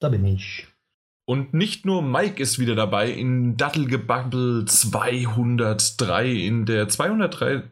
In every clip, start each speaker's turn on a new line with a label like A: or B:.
A: da bin ich.
B: Und nicht nur Mike ist wieder dabei in Dattelgebabbel 203 in der 203.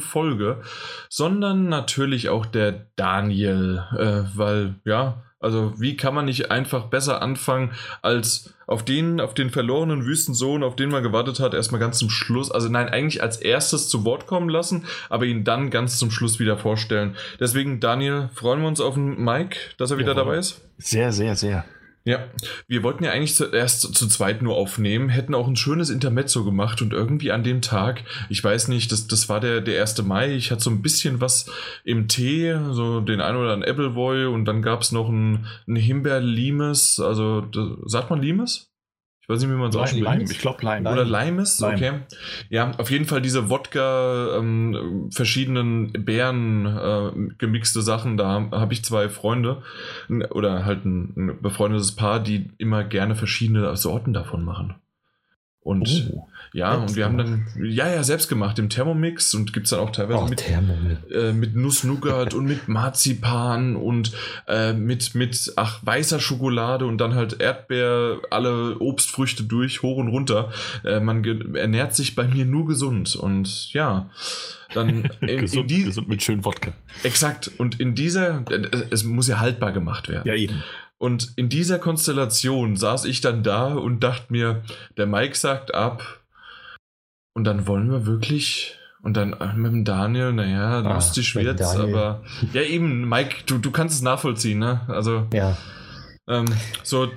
B: Folge, sondern natürlich auch der Daniel, äh, weil ja, also wie kann man nicht einfach besser anfangen als auf den, auf den verlorenen Wüstensohn, auf den man gewartet hat, erstmal ganz zum Schluss, also nein, eigentlich als erstes zu Wort kommen lassen, aber ihn dann ganz zum Schluss wieder vorstellen. Deswegen, Daniel, freuen wir uns auf den Mike, dass er wieder Jawohl. dabei ist.
C: Sehr, sehr, sehr.
B: Ja, wir wollten ja eigentlich zuerst zu zweit nur aufnehmen, hätten auch ein schönes Intermezzo gemacht und irgendwie an dem Tag, ich weiß nicht, das, das war der, der 1. Mai, ich hatte so ein bisschen was im Tee, so den ein oder anderen Appleboy und dann gab es noch ein, ein Himbeer-Limes, also sagt man Limes? Ich weiß nicht, wie man es ausspricht.
C: Lime, ich glaube Lime.
B: Oder Lime. okay. Ja, auf jeden Fall diese Wodka, ähm, verschiedenen Beeren äh, gemixte Sachen. Da habe ich zwei Freunde oder halt ein, ein befreundetes Paar, die immer gerne verschiedene Sorten davon machen. Und oh. Ja, selbst und wir gemacht. haben dann, ja, ja, selbst gemacht im Thermomix und gibt es dann auch teilweise oh, mit, äh, mit Nuss-Nougat und mit Marzipan und äh, mit, mit, ach, weißer Schokolade und dann halt Erdbeer, alle Obstfrüchte durch, hoch und runter. Äh, man ernährt sich bei mir nur gesund und ja, dann
C: in, gesund, in die, gesund mit schön Wodka.
B: Exakt. Und in dieser, äh, es muss ja haltbar gemacht werden.
C: Ja, eben.
B: Und in dieser Konstellation saß ich dann da und dachte mir, der Mike sagt ab, und dann wollen wir wirklich. Und dann mit dem Daniel, naja, ah, lustig wird's, aber. Ja, eben, Mike, du, du kannst es nachvollziehen, ne? Also.
A: Ja.
B: Ähm, so,
A: äh,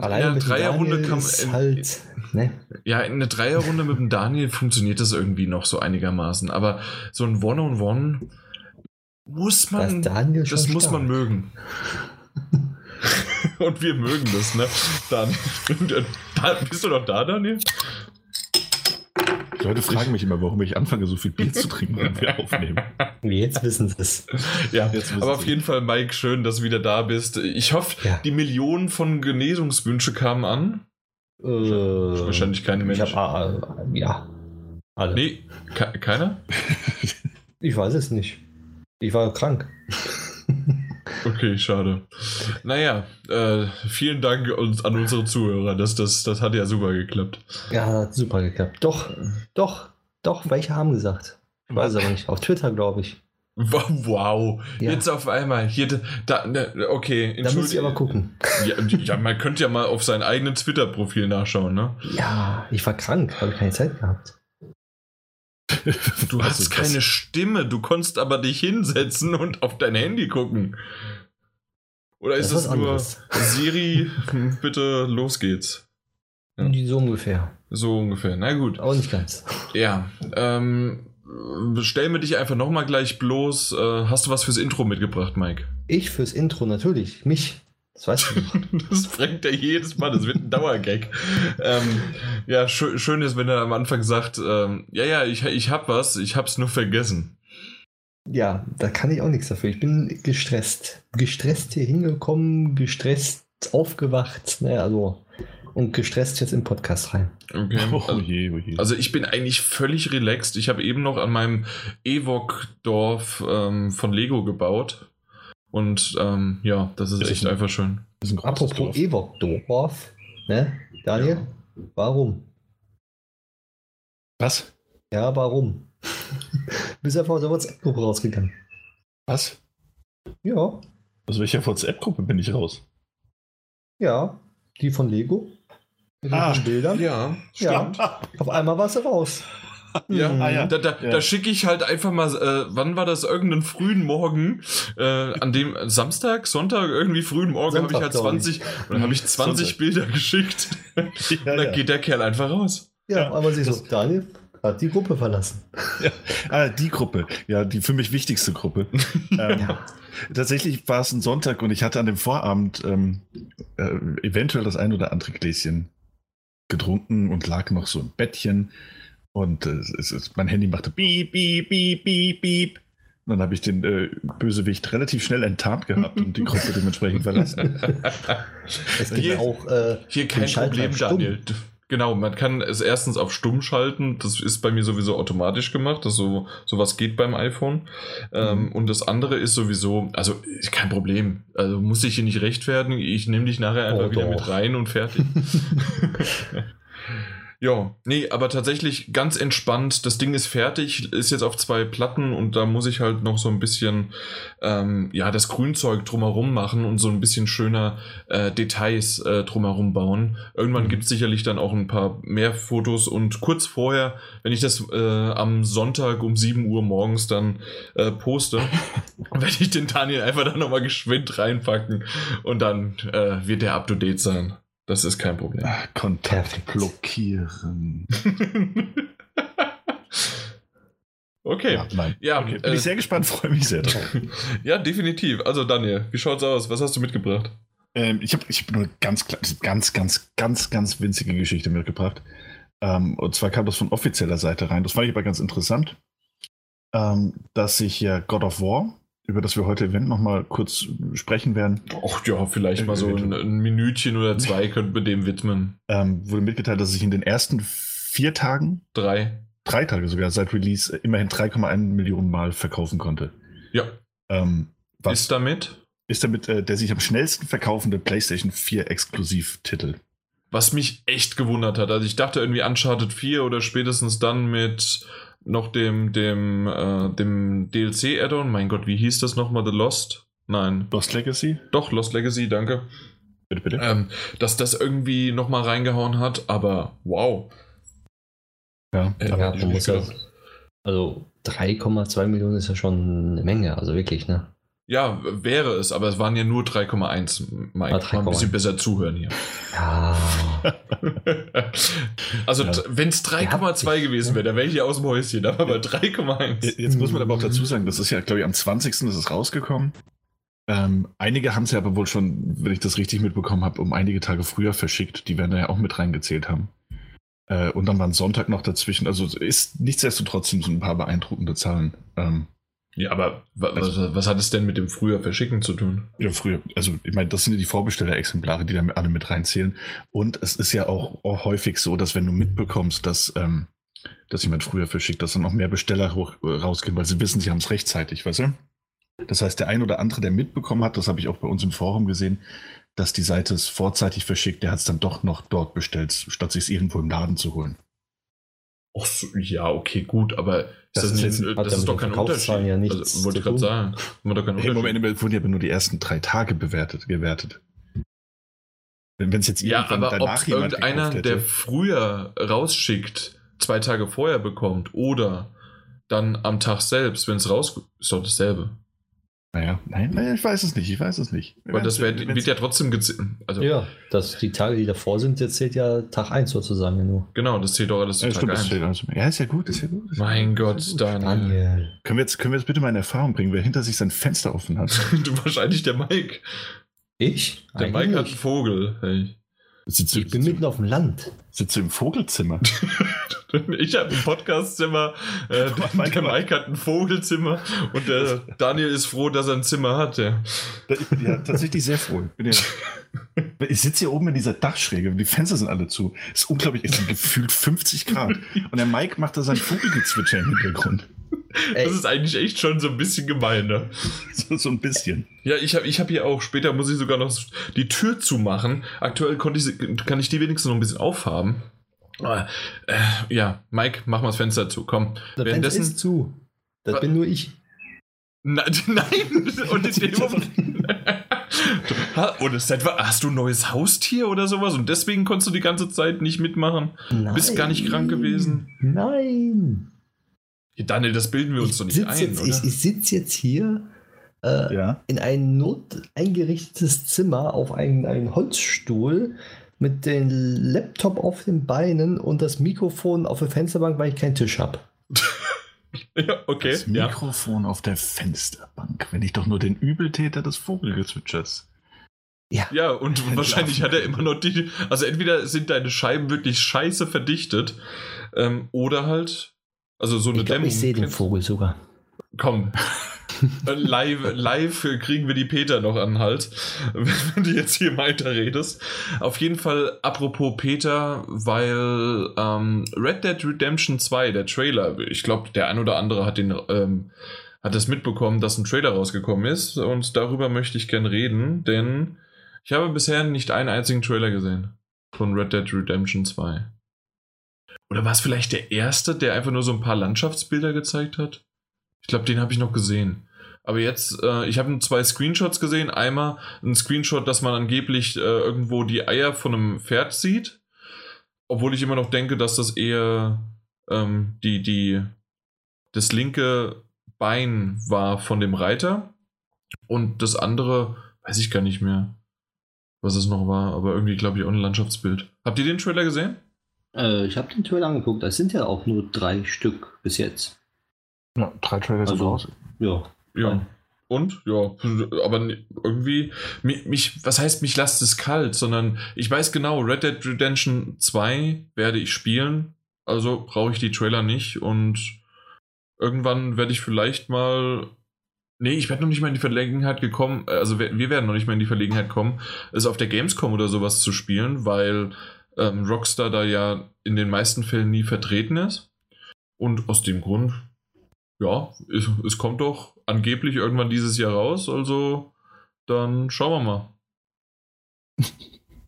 A: Alleine eine Dreierrunde kann man. Halt, ne?
B: Ja, in einer Dreierrunde mit dem Daniel funktioniert das irgendwie noch so einigermaßen. Aber so ein One-on-One -on -One muss man. Das, das muss man mögen. Und wir mögen das, ne? Daniel. Bist du noch da, Daniel?
C: Leute fragen mich immer, warum ich anfange, so viel Bier zu trinken, wenn wir aufnehmen.
A: Jetzt wissen sie es.
B: Ja, aber auf jeden Fall, Mike, schön, dass du wieder da bist. Ich hoffe, ja. die Millionen von Genesungswünsche kamen an.
A: Äh, Wahrscheinlich keine Mensch.
B: Ich hab, äh, ja. Alle. Nee, ke keiner?
A: ich weiß es nicht. Ich war krank.
B: Okay, schade. Naja, äh, vielen Dank an unsere Zuhörer. Das, das, das hat ja super geklappt.
A: Ja, hat super geklappt. Doch, doch, doch, welche haben gesagt? Ich weiß aber nicht. Auf Twitter, glaube ich.
B: Wow, ja. jetzt auf einmal. Hier, da, ne, okay.
A: Da muss ich aber gucken.
B: Ja, ja, man könnte ja mal auf sein eigenes Twitter-Profil nachschauen, ne?
A: Ja, ich war krank, habe keine Zeit gehabt.
B: Du hast keine das? Stimme, du konntest aber dich hinsetzen und auf dein Handy gucken. Oder ist das, das nur Siri, bitte los geht's?
A: Ja. So ungefähr.
B: So ungefähr, na gut.
A: Auch nicht ganz.
B: Ja, ähm, stell mir dich einfach nochmal gleich bloß. Äh, hast du was fürs Intro mitgebracht, Mike?
A: Ich fürs Intro, natürlich. Mich.
B: Das weißt du. das bringt er jedes Mal, das wird ein Dauergag. ähm, ja, sch schön ist, wenn er am Anfang sagt, ähm, ja, ja, ich, ich hab was, ich hab's nur vergessen.
A: Ja, da kann ich auch nichts dafür. Ich bin gestresst. Gestresst hier hingekommen, gestresst aufgewacht, ne, also und gestresst jetzt im Podcast rein.
B: Okay. Oh, je, oh je. Also ich bin eigentlich völlig relaxed. Ich habe eben noch an meinem Evok-Dorf ähm, von Lego gebaut. Und ähm, ja, das ist, ist echt ein, einfach schön.
A: Apropos Evok-Dorf, ne, Daniel? Ja. Warum?
C: Was?
A: Ja, warum? Bist einfach aus der WhatsApp-Gruppe rausgegangen.
C: Was?
A: Ja.
C: Aus welcher WhatsApp-Gruppe bin ich raus?
A: Ja, die von Lego.
B: Mit ah, Bildern. Ja,
A: ja. Auf einmal war sie raus.
B: Ja, mhm. ah, ja. da, da, ja. da schicke ich halt einfach mal, äh, wann war das? Irgendeinen frühen Morgen, äh, an dem Samstag, Sonntag, irgendwie frühen Morgen habe ich halt 20, dann habe ich 20 Sonntag. Bilder geschickt. und dann geht der Kerl einfach raus.
A: Ja, aber sie so, Daniel, hat die Gruppe verlassen.
C: Ja, ah, die Gruppe, ja, die für mich wichtigste Gruppe. ähm, ja. Tatsächlich war es ein Sonntag und ich hatte an dem Vorabend ähm, äh, eventuell das ein oder andere Gläschen getrunken und lag noch so im Bettchen. Und äh, es, es, mein Handy machte piep, piep, piep, piep, piep. Und dann habe ich den äh, Bösewicht relativ schnell enttarnt gehabt und die Gruppe dementsprechend verlassen.
A: Es gibt hier, auch äh,
B: hier kein Problem, Daniel. Genau, man kann es erstens auf stumm schalten. Das ist bei mir sowieso automatisch gemacht. Das so sowas geht beim iPhone. Ähm, und das andere ist sowieso, also kein Problem. Also muss ich hier nicht rechtfertigen. Ich nehme dich nachher einfach
A: Oh,
B: wieder
A: doch.
B: mit rein und fertig. Ja, nee, aber tatsächlich ganz entspannt. Das Ding ist fertig, ist jetzt auf zwei Platten und da muss ich halt noch so ein bisschen, ähm, ja, das Grünzeug drumherum machen und so ein bisschen schöner äh, Details äh, drumherum bauen. Irgendwann
A: Mhm.
B: gibt es sicherlich dann auch ein paar mehr Fotos und kurz vorher, wenn ich das äh, am Sonntag um 7 Uhr morgens dann äh, poste, werde ich den Daniel einfach dann nochmal geschwind reinpacken und dann äh, wird der up to date sein. Das ist kein Problem.
C: Ah, Kontakt
A: Perfekt.
C: blockieren.
B: okay.
C: Ja, nein.
B: Ja,
C: Okay, bin
B: äh,
C: ich sehr gespannt, freue mich sehr drauf.
B: Ja, definitiv. Also Daniel, wie schaut's aus? Was hast du mitgebracht?
C: Ähm, ich habe ich hab nur eine ganz, ganz, ganz, ganz, ganz winzige Geschichte mitgebracht. Ähm, und zwar kam das von offizieller Seite rein. Das fand ich aber ganz interessant, ähm, dass sich ja God of War, über das wir heute Event nochmal kurz sprechen werden,
B: Ach ja, vielleicht mal so ein, ein Minütchen oder zwei könnten wir dem widmen.
C: ähm, wurde mitgeteilt, dass sich in den ersten vier Tagen,
B: Drei.
C: drei Tage sogar seit Release, immerhin 3,1 Millionen Mal verkaufen konnte.
B: Ja.
C: Ähm, was
B: Ist damit?
C: ist damit äh, der sich am schnellsten verkaufende PlayStation 4 Exklusivtitel?
B: Was mich echt gewundert hat. Also ich dachte irgendwie Uncharted 4 oder spätestens dann mit noch dem, dem, äh, dem DLC-Add-on. Mein Gott, wie hieß das nochmal? The Lost? Nein.
C: Lost Legacy?
B: Doch, Lost Legacy, danke.
C: Bitte, bitte.
B: Ähm, dass das irgendwie nochmal reingehauen hat, aber wow.
C: ja.
B: Äh,
A: Ja, ja, also 3,2 Millionen ist ja schon eine Menge, also wirklich, ne?
B: Ja, wäre es, aber es waren ja nur 3,1. Mike,
A: Ah,
B: mal ein bisschen
A: 3,1.
B: besser zuhören hier.
A: Ja,
B: also,
C: Ja.
B: wenn es 3,2 gewesen wäre, dann wäre ich hier aus dem Häuschen, aber bei 3,1.
C: Jetzt muss man aber auch dazu sagen, das ist ja, glaube ich, am 20. ist es rausgekommen. Ähm, einige haben es ja aber wohl schon, wenn ich das richtig mitbekommen habe, um einige Tage früher verschickt. Die werden da ja auch mit reingezählt haben. Äh, und dann war ein Sonntag noch dazwischen. Also ist nichtsdestotrotz sind so ein paar beeindruckende Zahlen. Ähm,
B: Ja, aber wa was, was hat es denn mit dem früher Verschicken zu tun?
C: ja, früher. Also ich meine, das sind ja die Vorbesteller-Exemplare, die da alle mit reinzählen. Und es ist ja auch, auch häufig so, dass wenn du mitbekommst, dass, ähm, dass jemand früher verschickt, dass dann noch mehr Besteller hoch, äh, rausgehen, weil sie wissen, sie haben es rechtzeitig, weißt du? Das heißt, der ein oder andere, der mitbekommen hat, das habe ich auch bei uns im Forum gesehen, dass die Seite es vorzeitig verschickt, der hat es dann doch noch dort bestellt, statt sich es irgendwo im Laden zu holen.
B: Ach so, ja, okay, gut, aber
C: Das
B: ist das,
C: ist
B: nicht,
C: jetzt-
B: das
A: hat
B: ist
A: ja
B: doch kein Unterschied.
A: Ja nichts
B: also, wollte ich gerade sagen. Wir doch keinen
C: Hey,
B: Unterschied.
C: Moment, wurden ja aber nur die ersten drei Tage bewertet, gewertet. Wenn es jetzt
B: Ja, aber ob
C: danach jemand
B: irgendeiner,
C: gekauft
B: der
C: hätte-
B: früher rausschickt, zwei Tage vorher bekommt oder dann am Tag selbst, wenn es raus ist doch dasselbe.
C: Naja, nein, nein, ich weiß es nicht, ich weiß es nicht.
B: Weil das
C: Wenn's-
B: wird, ja trotzdem gezählt. Also,
A: ja, das, die Tage, die davor sind, jetzt zählt ja Tag 1 sozusagen ja nur.
B: genau, das zählt doch alles zu
C: Ja,
B: Tag
C: stimmt, das
B: ein.
C: steht also. ja, ist ja gut, ist ja gut. Ist ja
B: Mein
C: gut,
B: Gott,
C: ja gut.
B: Daniel.
A: Daniel.
C: Können wir, jetzt, können wir jetzt bitte mal in Erfahrung bringen, wer hinter sich sein Fenster offen hat?
B: du wahrscheinlich der Mike.
A: Ich?
B: Der
A: Eigentlich
B: Mike hat einen. Vogel. Hey.
C: Sitzt,
A: Ich bin mitten auf dem Land.
C: sitzt du im Vogelzimmer?
B: Ich habe ein Podcastzimmer, äh,
C: Mike
B: der
C: hat-
B: Mike hat ein Vogelzimmer und der Daniel ist froh, dass er ein Zimmer hat. Ja.
C: Ich bin ja tatsächlich sehr froh. Ich, ja, ich sitze hier oben in dieser Dachschräge und die Fenster sind alle zu. Es ist unglaublich, es sind gefühlt 50 Grad. Und der Mike macht da sein Vogelgezwitscher im Hintergrund.
A: Ey,
B: Das ist eigentlich echt schon so ein bisschen gemein, ne?
C: So, so ein bisschen.
B: Ja, ich habe ich hab hier auch, später muss ich sogar noch die Tür zumachen. Aktuell konnte ich, kann ich die wenigstens noch ein bisschen aufhaben. Ah, Äh, ja, Mike, mach mal das Fenster zu, komm.
A: das Fenster ist zu. Das bin nur ich.
B: Na, nein! Und in dem Moment. Etwa, hast du ein neues Haustier oder sowas und deswegen konntest du die ganze Zeit nicht mitmachen?
A: Nein.
B: Bist gar nicht krank gewesen?
A: Nein.
B: Ja, Daniel, das bilden wir uns
A: Ich
B: doch nicht
A: sitze
B: ein,
A: jetzt,
B: oder?
A: ich, ich sitz jetzt hier äh,
C: Ja.
A: in ein not eingerichtetes Zimmer auf einen, einen Holzstuhl mit dem Laptop auf den Beinen und das Mikrofon auf der Fensterbank, weil ich keinen Tisch habe.
B: ja, okay.
C: Das
B: Ja.
C: Mikrofon auf der Fensterbank. Wenn ich doch nur den Übeltäter des Vogelgezwitschers.
A: Ja.
B: ja, und
C: Entlarven
B: wahrscheinlich hat er immer noch die. Also entweder sind deine Scheiben wirklich scheiße verdichtet ähm, oder halt. Also so eine
A: Ich glaube,
B: Dämmung.
A: ich sehe den Vogel sogar.
B: Komm. Äh, live, live kriegen wir die Peter noch an Hals, wenn du jetzt hier weiter redest. Auf jeden Fall, apropos Peter, weil ähm, Red Dead Redemption 2, der Trailer, ich glaube, der ein oder andere hat den ähm, hat das mitbekommen, dass ein Trailer rausgekommen ist und darüber möchte ich gern reden, denn ich habe bisher nicht einen einzigen Trailer gesehen von Red Dead Redemption 2. Oder war es vielleicht der erste, der einfach nur so ein paar Landschaftsbilder gezeigt hat? Ich glaube, den habe ich noch gesehen. Aber jetzt, äh, ich habe zwei Screenshots gesehen. Einmal ein Screenshot, dass man angeblich äh, irgendwo die Eier von einem Pferd sieht. Obwohl ich immer noch denke, dass das eher ähm, die, die, das linke Bein war von dem Reiter. Und das andere, weiß ich gar nicht mehr, was es noch war. Aber irgendwie, glaube ich, auch ein Landschaftsbild. Habt ihr den Trailer gesehen?
A: Äh, ich habe den Trailer angeguckt. Es sind ja auch nur drei Stück bis jetzt.
C: Ja, drei Trailer sind
A: Also,
C: raus.
A: Ja.
B: Ja. Und? Ja, aber irgendwie, mich, mich, was heißt, mich lasst es kalt, sondern ich weiß genau, Red Dead Redemption 2 werde ich spielen, also brauche ich die Trailer nicht und irgendwann werde ich vielleicht mal, nee, ich werde noch nicht mal in die Verlegenheit gekommen, also wir, wir werden noch nicht mal in die Verlegenheit kommen, es auf der Gamescom oder sowas zu spielen, weil ähm, Rockstar da ja in den meisten Fällen nie vertreten ist und aus dem Grund ja, es, es kommt doch angeblich irgendwann dieses Jahr raus, also dann schauen wir mal.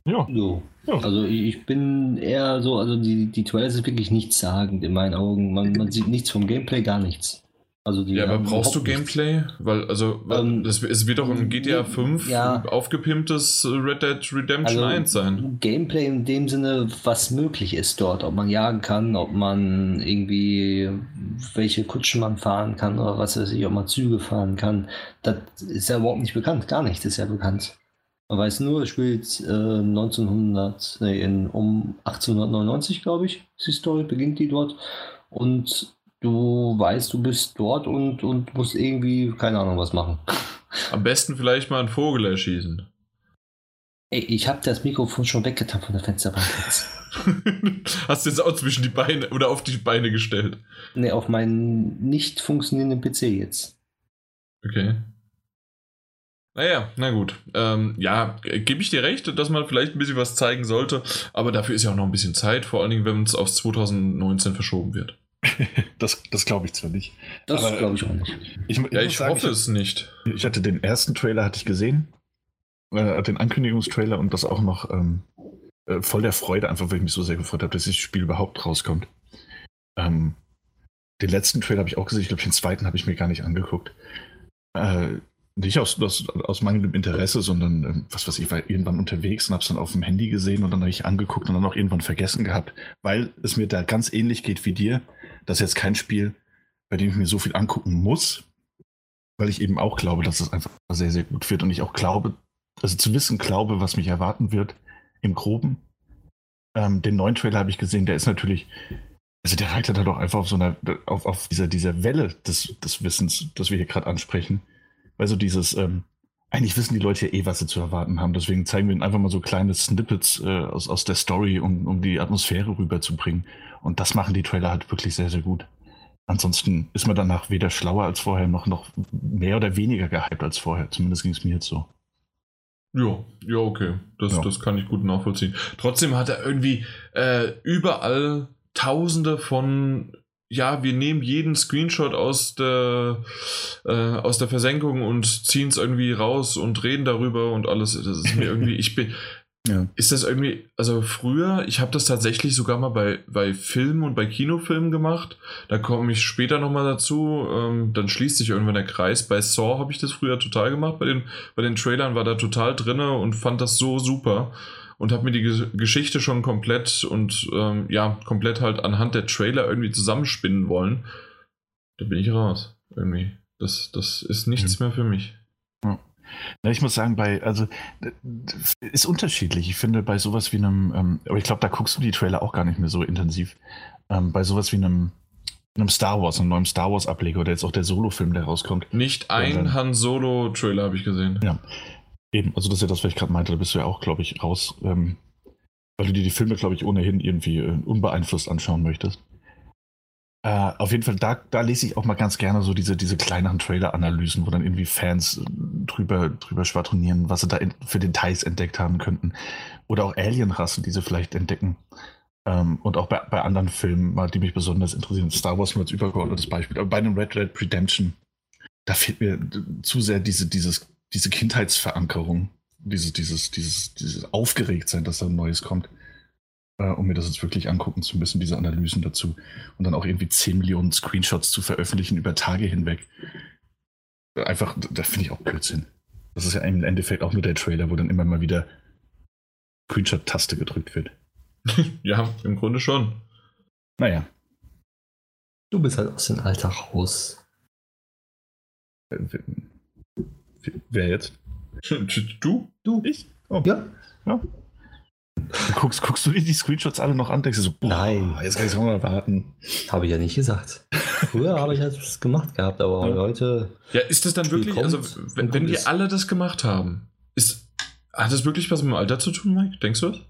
C: Ja.
A: Jo.
C: Ja.
A: Also ich bin eher so, also die, die Trailer sind wirklich nichtssagend in meinen Augen. Man, man sieht nichts vom Gameplay, gar nichts. Also die
B: Ja, aber brauchst du
A: überhaupt nichts.
B: Gameplay? Weil, also,
A: Ähm,
B: das, es wird doch im GTA 5
A: ja.
B: aufgepimptes Red Dead Redemption
A: Also
B: 1 sein.
A: Gameplay in dem Sinne, was möglich ist dort, ob man jagen kann, ob man irgendwie welche Kutschen man fahren kann oder was weiß ich, ob man Züge fahren kann, das ist ja überhaupt nicht bekannt, gar nichts ist ja bekannt. Man weiß nur, es spielt äh, 1900, nee, in, um 1899, glaube ich, ist die Story, beginnt die dort und du weißt, du bist dort und, und musst irgendwie, keine Ahnung, was machen.
B: Am besten vielleicht mal einen Vogel erschießen.
A: Ey, ich habe das Mikrofon schon weggetan von der Fensterbank jetzt.
B: Hast du jetzt auch zwischen die Beine oder auf die Beine gestellt?
A: Ne, auf meinen nicht funktionierenden PC jetzt.
B: Okay. Naja, na gut. Ähm, ja, gebe ich dir recht, dass man vielleicht ein bisschen was zeigen sollte, aber dafür ist ja auch noch ein bisschen Zeit, vor allen Dingen, wenn es auf 2019 verschoben wird.
C: Das, das glaube ich zwar nicht.
A: Das glaube ich auch nicht.
C: Ich,
B: Ja,
C: muss
B: ich
C: sagen,
B: hoffe es nicht.
C: Ich hatte den ersten Trailer hatte ich gesehen, äh, den Ankündigungstrailer und das auch noch ähm, äh, voll der Freude, einfach weil ich mich so sehr gefreut habe, dass dieses Spiel überhaupt rauskommt. Ähm, den letzten Trailer habe ich auch gesehen, ich glaube, den zweiten habe ich mir gar nicht angeguckt. Äh, nicht aus, aus, aus mangelndem Interesse, sondern ähm, was weiß ich, war irgendwann unterwegs und habe es dann auf dem Handy gesehen und dann habe ich angeguckt und dann auch irgendwann vergessen gehabt, weil es mir da ganz ähnlich geht wie dir. Das ist jetzt kein Spiel, bei dem ich mir so viel angucken muss, weil ich eben auch glaube, dass es einfach sehr, sehr gut wird und ich auch glaube, also zu wissen glaube, was mich erwarten wird im Groben. Ähm, den neuen Trailer habe ich gesehen, der ist natürlich, also der reitet da doch einfach auf so einer, auf, auf dieser, dieser Welle des, des Wissens, das wir hier gerade ansprechen. Weil so dieses, ähm, eigentlich wissen die Leute ja eh, was sie zu erwarten haben. Deswegen zeigen wir ihnen einfach mal so kleine Snippets äh, aus, aus der Story, um, um die Atmosphäre rüberzubringen. Und das machen die Trailer halt wirklich sehr, sehr gut. Ansonsten ist man danach weder schlauer als vorher, noch, noch mehr oder weniger gehypt als vorher. Zumindest ging es mir jetzt so.
B: Ja, ja, okay. Das,
C: Ja.
B: das kann ich gut nachvollziehen. Trotzdem hat er irgendwie äh, überall tausende von, ja, wir nehmen jeden Screenshot aus der, äh, aus der Versenkung und ziehen es irgendwie raus und reden darüber und alles. Das ist mir irgendwie, ich bin.
C: Ja.
B: Ist das irgendwie, also früher, ich habe das tatsächlich sogar mal bei, bei Filmen und bei Kinofilmen gemacht. Da komme ich später nochmal dazu. Ähm, dann schließt sich irgendwann der Kreis. Bei Saw habe ich das früher total gemacht. Bei den, bei den Trailern war da total drinne und fand das so super. Und habe mir die Ge Geschichte schon komplett und ähm, ja, komplett halt anhand der Trailer irgendwie zusammenspinnen wollen. Da bin ich raus. Irgendwie. Das, das ist nichts mehr für mich.
C: Na, ich muss sagen, bei, also, ist unterschiedlich. Ich finde, bei sowas wie einem, ähm, aber ich glaube, da guckst du die Trailer auch gar nicht mehr so intensiv. Ähm, bei sowas wie einem, einem Star Wars, einem neuen Star Wars Ableger oder jetzt auch der Solo-Film, der rauskommt.
B: Nicht ein
C: dann-
B: Han Solo-Trailer habe ich gesehen.
C: Ja. Eben, also das ist ja das, was ich gerade meinte, da bist du ja auch, glaube ich, raus, ähm, weil du dir die Filme, glaube ich, ohnehin irgendwie äh, unbeeinflusst anschauen möchtest. Äh, auf jeden Fall, da, da lese ich auch mal ganz gerne so diese, diese kleineren Trailer-Analysen, wo dann irgendwie Fans äh, drüber, drüber schwadronieren, was sie da in, für Details entdeckt haben könnten. Oder auch Alien-Rassen, die sie vielleicht entdecken. Ähm, und auch bei, bei anderen Filmen, die mich besonders interessieren. Star Wars nur als übergeordnetes Beispiel. Aber bei einem Red Red Redemption, da fehlt mir zu sehr diese, dieses, diese Kindheitsverankerung, dieses, dieses, dieses, dieses Aufgeregtsein, dass da ein Neues kommt äh, um mir das jetzt wirklich angucken zu müssen, diese Analysen dazu. Und dann auch irgendwie 10 Millionen Screenshots zu veröffentlichen über Tage hinweg. Einfach, da finde ich auch Blödsinn. Das ist ja im Endeffekt auch nur der Trailer, wo dann immer mal wieder Screenshot-Taste gedrückt wird.
B: ja, im Grunde schon.
C: Naja.
A: Du bist halt aus dem Alltag raus.
C: Wer jetzt?
B: Du?
C: Du? Ich?
A: Oh. Ja. ja.
C: Guckst, guckst du dir die Screenshots alle noch an? Denkst du so, boah,
A: Nein.
C: Jetzt kann ich es mal warten.
A: Habe ich ja nicht gesagt. Früher habe ich das gemacht gehabt, aber ja. heute.
B: Ja, ist das dann wirklich, also wenn, wenn die alle das gemacht haben, ist, hat das wirklich was mit dem Alter zu tun, Mike? Denkst du das?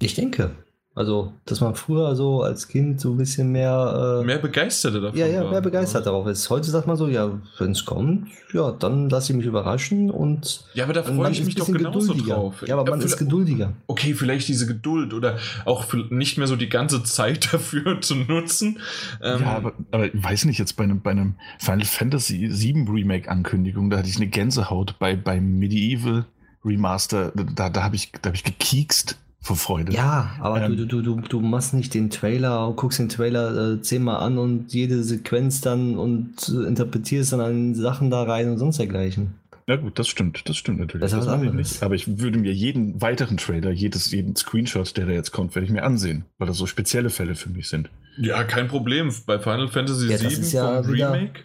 A: Ich denke. Also, dass man früher so als Kind so ein bisschen mehr.
B: Äh, mehr Begeisterte davon.
A: Ja, ja, mehr begeistert darauf ist. Heute sagt man so, ja, wenn es kommt, ja, dann lasse ich mich überraschen und.
B: Ja, aber da freue ich mich doch genauso drauf.
A: Ja, aber man ja, ist geduldiger.
B: Okay, vielleicht diese Geduld oder auch nicht mehr so die ganze Zeit dafür zu nutzen.
C: Ähm, ja, aber, aber ich weiß nicht, jetzt bei einem, bei einem Final Fantasy VII Remake-Ankündigung, da hatte ich eine Gänsehaut bei, beim Medieval Remaster, da, da habe ich, hab ich gekiekst vor Freude.
A: Ja, aber ähm, du, du, du, du machst nicht den Trailer, guckst den Trailer äh, zehnmal an und jede Sequenz dann und äh, interpretierst dann an Sachen da rein und sonst dergleichen.
C: Ja gut, das stimmt, das stimmt natürlich.
A: Das ist was anderes.
C: Aber ich würde mir jeden weiteren Trailer, jedes, jeden Screenshot, der da jetzt kommt, werde ich mir ansehen, weil das so spezielle Fälle für mich sind.
B: Ja, kein Problem. Bei Final Fantasy
A: ja,
B: VII
A: ja
B: vom Remake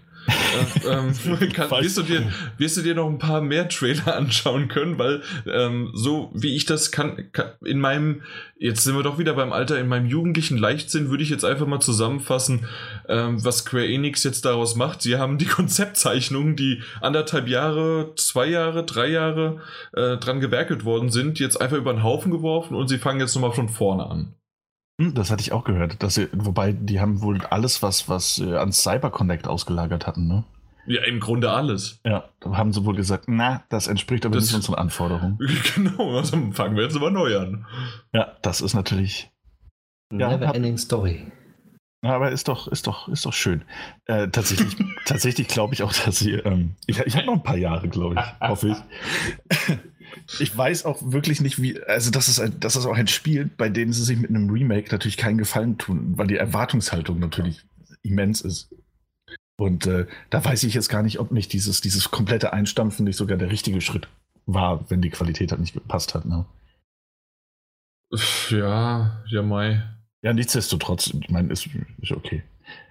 B: ähm, kann, wirst, du dir, wirst du dir noch ein paar mehr Trailer anschauen können, weil ähm, so wie ich das kann, kann, in meinem, jetzt sind wir doch wieder beim Alter, in meinem jugendlichen Leichtsinn würde ich jetzt einfach mal zusammenfassen, ähm, was Square Enix jetzt daraus macht. Sie haben die Konzeptzeichnungen, die anderthalb Jahre, zwei Jahre, drei Jahre äh, dran gewerkelt worden sind, jetzt einfach über den Haufen geworfen und sie fangen jetzt nochmal von vorne an.
C: Hm, das hatte ich auch gehört. Dass sie, wobei, die haben wohl alles, was, was äh, an CyberConnect ausgelagert hatten, ne?
B: Ja, im Grunde alles.
C: Ja, da haben sie wohl gesagt, na, das entspricht aber das, nicht unseren Anforderungen.
B: Genau, also fangen wir jetzt aber neu an.
C: Ja, das ist natürlich.
A: Never ja, ending story.
C: Aber ist doch, ist doch, ist doch schön. Äh, tatsächlich, tatsächlich glaube ich auch, dass sie. Ähm, ich ich habe noch ein paar Jahre, glaube ich, hoffe ich ich weiß auch wirklich nicht, wie, also das ist, ein, das ist auch ein Spiel, bei dem sie sich mit einem Remake natürlich keinen Gefallen tun, weil die Erwartungshaltung natürlich immens ist. Und äh, da weiß ich jetzt gar nicht, ob nicht dieses, dieses komplette Einstampfen nicht sogar der richtige Schritt war, wenn die Qualität halt nicht gepasst hat. Ne?
B: Ja, ja, Mai.
C: Ja, nichtsdestotrotz, ich meine, ist, ist okay.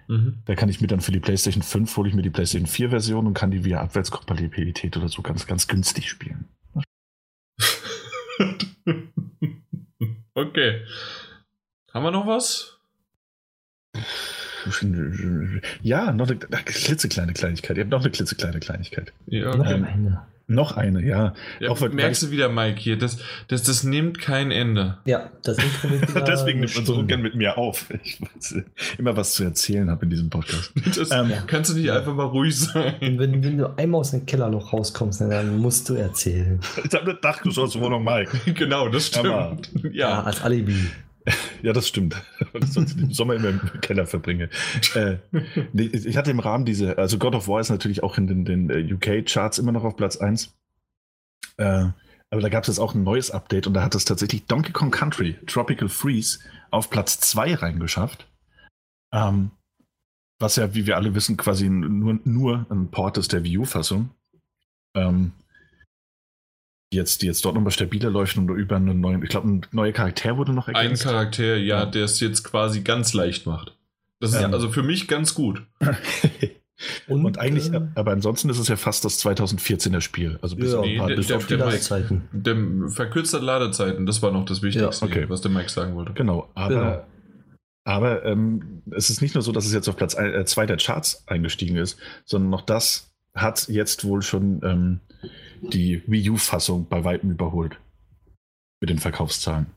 C: Mhm. Da kann ich mir dann für die PlayStation 5 hole ich mir die PlayStation 4 Version und kann die via Abwärtskompatibilität oder so ganz, ganz günstig spielen.
B: okay. Haben wir noch was?
C: Ja, noch eine, eine klitzekleine Kleinigkeit. Ihr habt noch eine klitzekleine Kleinigkeit.
B: Ja, okay.
C: ähm, noch eine, ja.
B: ja Auch, merkst du wieder, Mike, hier, das, das, das nimmt kein Ende.
A: Ja, das
C: Deswegen nimmt man so gern mit mir auf. Ich weiß, immer was zu erzählen habe in diesem Podcast.
B: Das, ähm, kannst du nicht ja. einfach mal ruhig sein?
A: Wenn, wenn, du einmal aus dem Kellerloch rauskommst, dann musst du erzählen.
C: Ich habe eine Dachgeschosswohnung, Mike.
B: genau, das stimmt. Ja,
A: ja, als Alibi.
C: Ja, das stimmt. Sonst den Sommer immer im Keller verbringe. Äh, ich hatte im Rahmen diese, also God of War ist natürlich auch in den, den äh, UK-Charts immer noch auf Platz 1. Äh, aber da gab es jetzt auch ein neues Update und da hat es tatsächlich Donkey Kong Country Tropical Freeze auf Platz 2 reingeschafft. Ähm, was ja, wie wir alle wissen, quasi nur, nur ein Port ist der Wii U-Fassung. Ähm, die jetzt, die jetzt dort nochmal stabiler läuft und über einen neuen, ich glaube, ein neuer Charakter wurde noch
B: ergänzt. Ein Charakter, ja, ja. der es jetzt quasi ganz leicht macht. Das ist ähm. also für mich ganz gut.
C: und, und, eigentlich, äh, aber ansonsten ist es ja fast das 2014er Spiel. Also bis, ja,
B: nee,
C: paar,
B: der,
C: bis
B: der, auf die Ladezeiten. Der verkürzte Ladezeiten, das war noch das Wichtigste,
C: ja, okay.
B: was der Mike sagen wollte.
C: Genau, aber, genau. aber ähm, es ist nicht nur so, dass es jetzt auf Platz 2 äh, der Charts eingestiegen ist, sondern noch das hat jetzt wohl schon ähm, die Wii U-Fassung bei weitem überholt. Mit den Verkaufszahlen.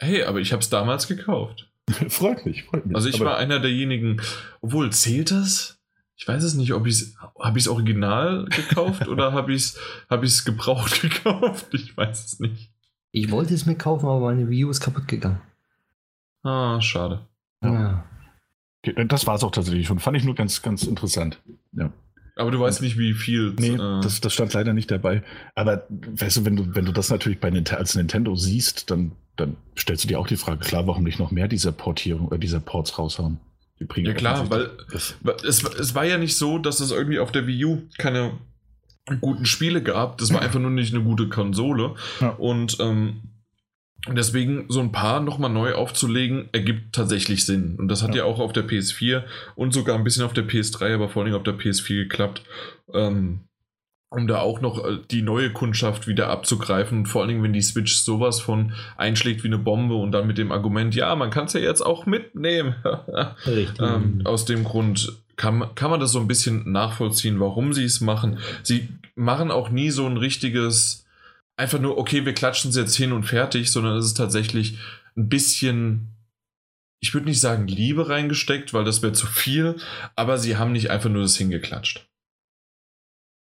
B: Hey, aber ich habe es damals gekauft.
C: freut mich, freut mich.
B: Also ich
C: Aber
B: war einer derjenigen, obwohl zählt das? Ich weiß es nicht, ob ich es habe ich es original gekauft oder habe ich es habe ich es gebraucht gekauft. Ich weiß es nicht.
A: Ich wollte es mir kaufen, aber meine Wii U ist kaputt gegangen.
B: Ah, schade.
C: Ja. Okay, das war es auch tatsächlich schon. Fand ich nur ganz, ganz interessant. Ja.
B: Aber du weißt nicht, wie viel.
C: Nee,
B: äh,
C: das, das stand leider nicht dabei. Aber weißt du, wenn du, wenn du das natürlich bei Nint als Nintendo siehst, dann, dann stellst du dir auch die Frage, klar, warum nicht noch mehr dieser Portierung, äh, dieser Ports raushauen? Die bringen
B: ja klar, weil
C: das,
B: weil es, es war ja nicht so, dass es irgendwie auf der Wii U keine guten Spiele gab. Das war einfach nur nicht eine gute Konsole.
C: Ja.
B: Und ähm, deswegen so ein paar nochmal neu aufzulegen, ergibt tatsächlich Sinn. Und das hat ja.
C: Ja.
B: auch auf der PS4 und sogar ein bisschen auf der PS3, aber vor allem auf der PS4 geklappt. Ähm, um da auch noch äh, die neue Kundschaft wieder abzugreifen. Und vor allen Dingen, wenn die Switch sowas von einschlägt wie eine Bombe und dann mit dem Argument, ja, man kann es ja jetzt auch mitnehmen.
A: Richtig.
B: ähm, aus dem Grund kann, kann man das so ein bisschen nachvollziehen, warum sie es machen. Sie machen auch nie so ein richtiges, einfach nur, okay, wir klatschen es jetzt hin und fertig, sondern es ist tatsächlich ein bisschen, ich würde nicht sagen Liebe reingesteckt, weil das wäre zu viel, aber sie haben nicht einfach nur das hingeklatscht.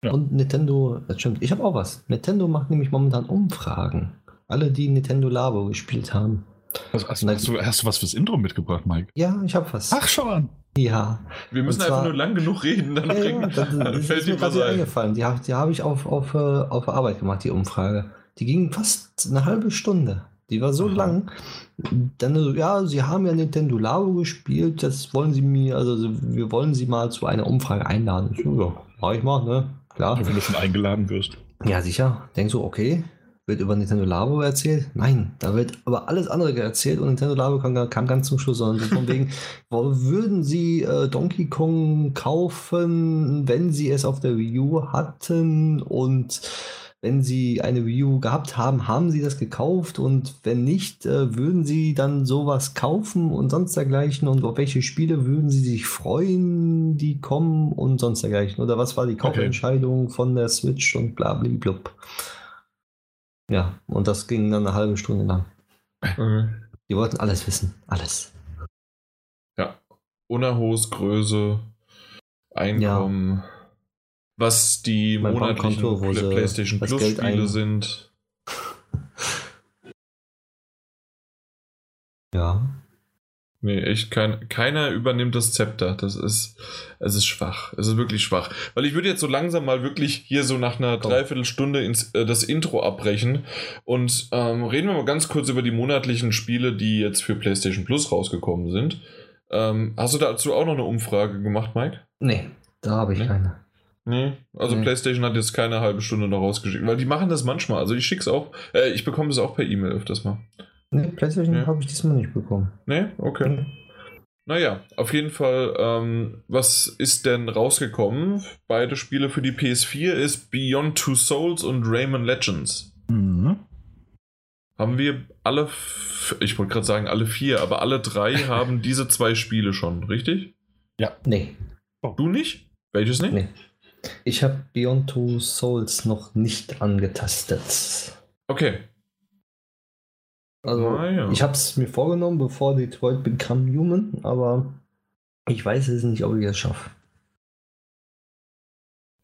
C: Ja.
A: Und Nintendo, das stimmt, ich habe auch was. Nintendo macht nämlich momentan Umfragen. Alle, die Nintendo Labo gespielt haben.
C: Hast, hast, hast, du, hast du was fürs Intro mitgebracht, Mike?
A: Ja, ich habe was.
C: Ach schon.
A: ja.
B: Wir müssen
A: zwar-
B: einfach nur lang genug reden, dann,
A: Ja, ja,
B: bringen-
A: das,
B: dann
A: das
B: fällt
A: ist mir
B: was ein.
A: eingefallen. Die, die habe ich auf, auf, äh, auf Arbeit gemacht, die Umfrage. Die ging fast eine halbe Stunde. Die war so
C: Aha.
A: lang. Dann so, ja, Sie haben ja Nintendo Labo gespielt, das wollen Sie mir, also wir wollen Sie mal zu einer Umfrage einladen. Ich so, ja, mach ich mal, ne? Klar.
C: Wenn du schon eingeladen wirst.
A: Ja, sicher. Denk so, okay, wird über Nintendo Labo erzählt? Nein, da wird über alles andere erzählt und Nintendo Labo kam, kam ganz zum Schluss, sondern so von wegen, wo würden Sie äh, Donkey Kong kaufen, wenn Sie es auf der Wii U hatten? Und wenn Sie eine Wii U gehabt haben, haben Sie das gekauft? Und wenn nicht, äh, würden Sie dann sowas kaufen und sonst dergleichen? Und auf welche Spiele würden Sie sich freuen, die kommen und sonst dergleichen? Oder was war die Kaufentscheidung von der Switch und bla bla blub. Ja, und das ging dann eine halbe Stunde lang.
B: Okay.
A: Die wollten alles wissen, alles.
B: Ja. Unerhos, Größe, Einkommen, was die
A: Mein
B: monatlichen
A: sie
B: PlayStation Plus
A: Geld
B: Spiele sind.
A: Ja.
B: Nee, echt kein, keiner übernimmt das Zepter. Das ist, es ist schwach. Es ist wirklich schwach. Weil ich würde jetzt so langsam mal wirklich hier so nach einer
A: Komm.
B: Dreiviertelstunde ins, äh, das Intro abbrechen und ähm, reden wir mal ganz kurz über die monatlichen Spiele, die jetzt für PlayStation Plus rausgekommen sind. Ähm, hast du dazu auch noch eine Umfrage gemacht, Mike?
A: Nee, da habe ich
B: Nee?
A: keine.
B: Nee, also
A: Nee.
B: PlayStation hat jetzt keine halbe Stunde noch rausgeschickt, weil die machen das manchmal. Also ich schick's auch, äh, ich bekomme das auch per E-Mail öfters mal.
A: Nee, PlayStation
B: Ja.
A: habe ich diesmal nicht bekommen.
B: Nee, okay. Naja, auf jeden Fall, ähm, was ist denn rausgekommen? Beide Spiele für die PS4 ist Beyond Two Souls und Rayman Legends.
C: Mhm.
B: Haben wir alle, ich wollte gerade sagen alle vier, aber alle drei haben diese zwei Spiele schon, richtig?
A: Nee,
B: Du nicht? Welches nicht?
A: nee. Ich habe Beyond Two Souls noch nicht angetastet.
B: Okay.
A: Also,
B: Ah, ja.
A: ich habe es mir vorgenommen, bevor Detroit Become Human, aber ich weiß es nicht, ob ich es schaffe.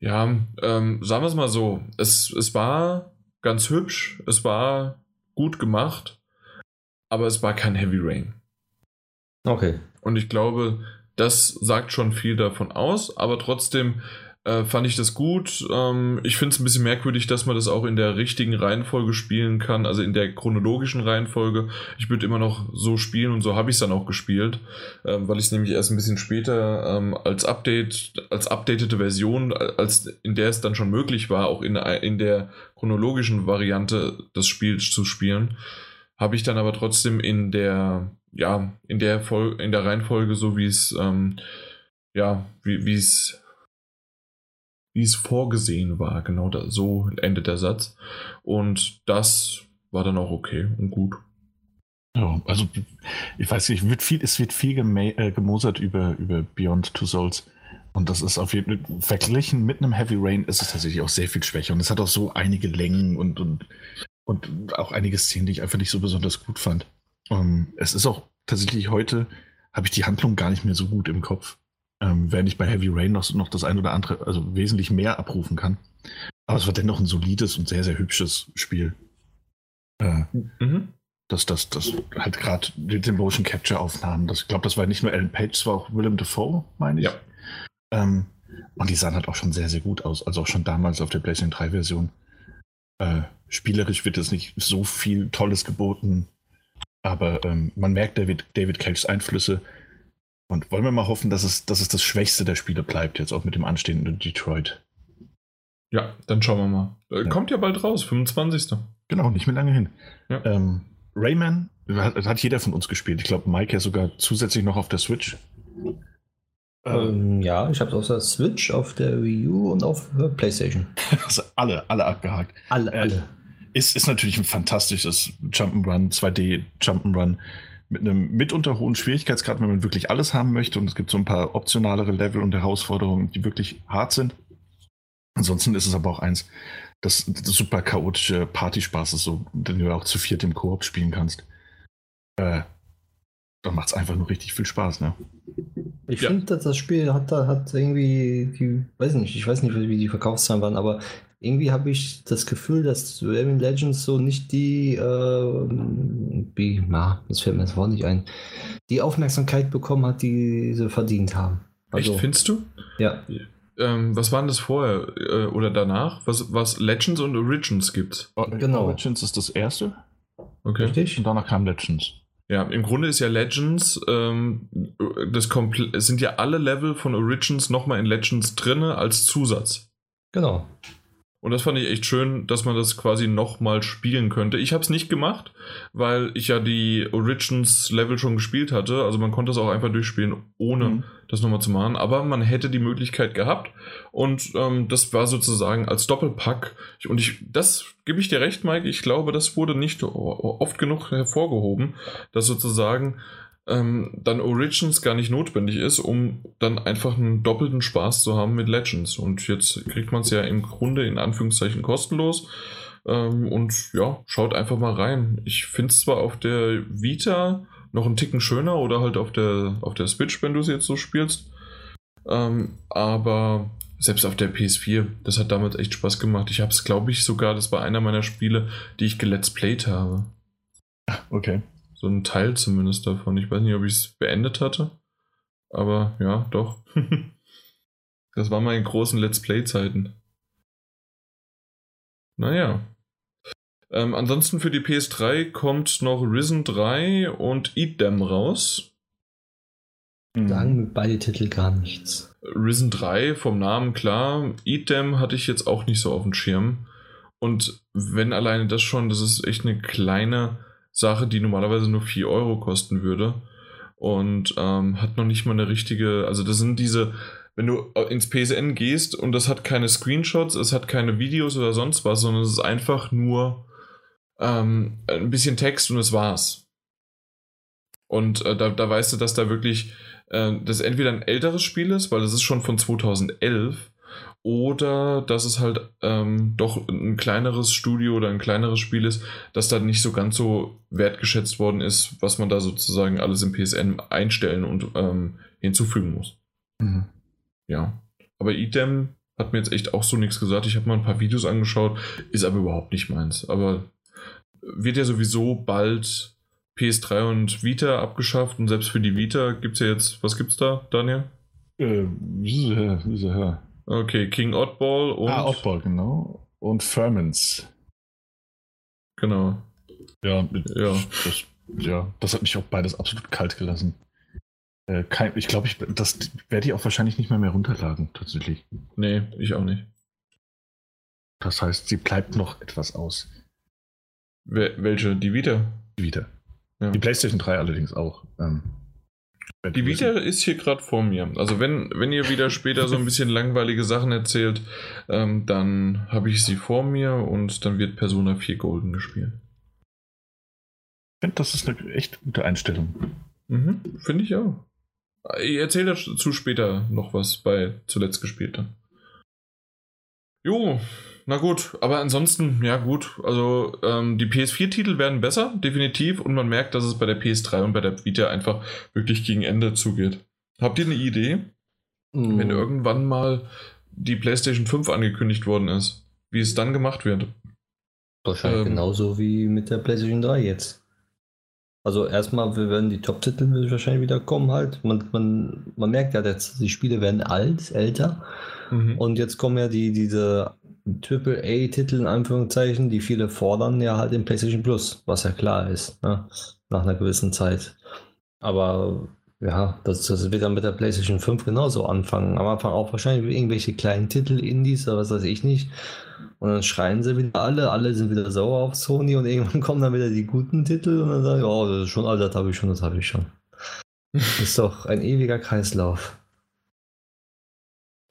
B: Ja, ähm, sagen wir es mal so, es, es war ganz hübsch, es war gut gemacht, aber es war kein Heavy Rain.
A: Okay.
B: Und ich glaube, das sagt schon viel davon aus, aber trotzdem äh, fand ich das gut. Ähm, ich finde es ein bisschen merkwürdig, dass man das auch in der richtigen Reihenfolge spielen kann, also in der chronologischen Reihenfolge. Ich würde immer noch so spielen und so habe ich es dann auch gespielt, ähm, weil ich es nämlich erst ein bisschen später ähm, als Update, als updatete Version, als in der es dann schon möglich war, auch in, in der chronologischen Variante des Spiels zu spielen, habe ich dann aber trotzdem in der ja, in der Fol in der Reihenfolge, so wie es, ähm, ja, wie es wie es vorgesehen war, genau da, so endet der Satz. Und das war dann auch okay und gut.
C: Ja, also ich weiß nicht, wird viel, es wird viel äh, gemosert über, über Beyond Two Souls. Und das ist auf jeden Fall, verglichen mit einem Heavy Rain ist es tatsächlich auch sehr viel schwächer. Und es hat auch so einige Längen und, und, und auch einige Szenen, die ich einfach nicht so besonders gut fand. Ähm, es ist auch tatsächlich heute, habe ich die Handlung gar nicht mehr so gut im Kopf. Ähm, während ich bei Heavy Rain noch, noch das ein oder andere, also wesentlich mehr abrufen kann. Aber es war dennoch ein solides und sehr, sehr hübsches Spiel. Äh, mhm. Das, das, das halt gerade den Motion Capture Aufnahmen, das, ich glaube, das war nicht nur Alan Page, es war auch Willem Dafoe, meine ich. Ja. Ähm, und die sahen halt auch schon sehr, sehr gut aus, also auch schon damals auf der PlayStation 3 Version. Äh, spielerisch wird es nicht so viel Tolles geboten, aber ähm, man merkt David, David Cages Einflüsse. Und wollen wir mal hoffen, dass es, dass es das Schwächste der Spiele bleibt, jetzt auch mit dem anstehenden Detroit.
B: Ja, dann schauen wir mal. Äh, ja. Kommt ja bald raus, 25.
C: Genau, nicht mehr lange hin. Ja. Ähm, Rayman hat, hat, jeder von uns gespielt. Ich glaube, Mike ja sogar zusätzlich noch auf der Switch.
A: Ähm, ja, ich habe es auf der Switch, auf der Wii U und auf der PlayStation.
C: Also alle, alle abgehakt.
A: Alle, äh, alle.
C: Ist, ist natürlich ein fantastisches Jump'n'Run, 2D Jump'n'Run mit einem mitunter hohen Schwierigkeitsgrad, wenn man wirklich alles haben möchte. Und es gibt so ein paar optionalere Level und Herausforderungen, die wirklich hart sind. Ansonsten ist es aber auch eins, das, das super chaotische Partyspaß ist, so, den du auch zu viert im Koop spielen kannst. Äh, dann macht es einfach nur richtig viel Spaß, ne?
A: Ich ja. finde, das Spiel hat, hat irgendwie, die, weiß nicht, ich weiß nicht, wie die Verkaufszahlen waren, aber irgendwie habe ich das Gefühl, dass Raven Legends so nicht die, äh, wie, na, das fällt mir das Wort nicht ein, die Aufmerksamkeit bekommen hat, die sie verdient haben.
B: Also, Echt, findest du?
A: Ja.
B: Ähm, was waren das vorher äh, oder danach? Was, was Legends und Origins gibt?
C: Genau. Legends ist das erste.
B: Okay.
C: Richtig. Und danach kam Legends.
B: Ja, im Grunde ist ja Legends, ähm, das es sind ja alle Level von Origins nochmal in Legends drinne als Zusatz.
A: Genau.
B: Und das fand ich echt schön, dass man das quasi nochmal spielen könnte. Ich habe es nicht gemacht, weil ich ja die Origins-Level schon gespielt hatte. Also man konnte es auch einfach durchspielen, ohne mhm. das nochmal zu machen. Aber man hätte die Möglichkeit gehabt. Und ähm, das war sozusagen als Doppelpack. Und ich, das gebe ich dir recht, Mike. Ich glaube, das wurde nicht oft genug hervorgehoben, dass sozusagen ähm, dann Origins gar nicht notwendig ist, um dann einfach einen doppelten Spaß zu haben mit Legends. Und jetzt kriegt man es ja im Grunde in Anführungszeichen kostenlos. Ähm, und ja, schaut einfach mal rein. Ich finde es zwar auf der Vita noch einen Ticken schöner oder halt auf der, auf der Switch, wenn du sie jetzt so spielst. Ähm, aber selbst auf der PS4, das hat damals echt Spaß gemacht. Ich habe es, glaube ich, sogar, das war einer meiner Spiele, die ich gelet's played habe.
C: Okay.
B: So ein Teil zumindest davon. Ich weiß nicht, ob ich es beendet hatte. Aber ja, doch. das waren meine großen Let's Play-Zeiten. Naja. Ähm, ansonsten für die PS3 kommt noch Risen 3 und Eat Them raus.
A: Sagen mir beide Titel gar nichts.
B: Risen 3 vom Namen klar. Eat Them hatte ich jetzt auch nicht so auf dem Schirm. Und wenn alleine das schon, das ist echt eine kleine Sache, die normalerweise nur 4 Euro kosten würde. Und ähm, hat noch nicht mal eine richtige, also das sind diese, wenn du ins PSN gehst und das hat keine Screenshots, es hat keine Videos oder sonst was, sondern es ist einfach nur ähm, ein bisschen Text und es war's. Und äh, da, da weißt du, dass da wirklich äh, das entweder ein älteres Spiel ist, weil das ist schon von 2011 oder dass es halt ähm, doch ein kleineres Studio oder ein kleineres Spiel ist, das dann nicht so ganz so wertgeschätzt worden ist, was man da sozusagen alles im PSN einstellen und ähm, hinzufügen muss. Mhm. Ja. Aber Idem hat mir jetzt echt auch so nichts gesagt. Ich habe mal ein paar Videos angeschaut, ist aber überhaupt nicht meins. Aber wird ja sowieso bald PS3 und Vita abgeschafft und selbst für die Vita gibt es ja jetzt, was gibt's da, Daniel?
C: Äh.
B: Okay, King Oddball und.
C: Ah, Oddball, genau. Und Ferments.
B: Genau.
C: Ja, ja. Das, ja, das hat mich auch beides absolut kalt gelassen. Äh, kein, ich glaube, ich, das werde ich auch wahrscheinlich nicht mehr mehr runterladen, tatsächlich.
B: Nee, ich auch nicht.
C: Das heißt, sie bleibt noch etwas aus.
B: Wel welche? Die Vita?
C: Die Vita. Ja. Die PlayStation 3 allerdings auch. Ähm,
B: die Vita ist hier gerade vor mir. Also wenn, wenn ihr wieder später so ein bisschen langweilige Sachen erzählt, ähm, dann habe ich sie vor mir und dann wird Persona 4 Golden gespielt.
C: Ich finde, das ist eine echt gute Einstellung.
B: Mhm, finde ich auch. Ich erzähle dazu später noch was bei zuletzt gespielt dann. Jo, Na gut, aber ansonsten, ja gut, also ähm, die PS4-Titel werden besser, definitiv, und man merkt, dass es bei der PS3 und bei der Vita einfach wirklich gegen Ende zugeht. Habt ihr eine Idee, mm. wenn irgendwann mal die PlayStation 5 angekündigt worden ist, wie es dann gemacht wird?
A: Wahrscheinlich ähm, genauso wie mit der PlayStation 3 jetzt. Also erstmal werden die Top-Titel wahrscheinlich wieder kommen halt. Man, man, man merkt ja, dass die Spiele werden alt, älter. Mhm. Und jetzt kommen ja die, diese Triple-A-Titel in Anführungszeichen, die viele fordern, ja halt im PlayStation Plus, was ja klar ist, ne? nach einer gewissen Zeit. Aber ja, das, das, wird dann mit der PlayStation 5 genauso anfangen. Am Anfang auch wahrscheinlich irgendwelche kleinen Titel, Indies oder was weiß ich nicht. Und dann schreien sie wieder alle, alle sind wieder sauer auf Sony und irgendwann kommen dann wieder die guten Titel und dann sagen, oh, das ist schon alt, das habe ich schon, das habe ich schon. Das ist doch ein ewiger Kreislauf.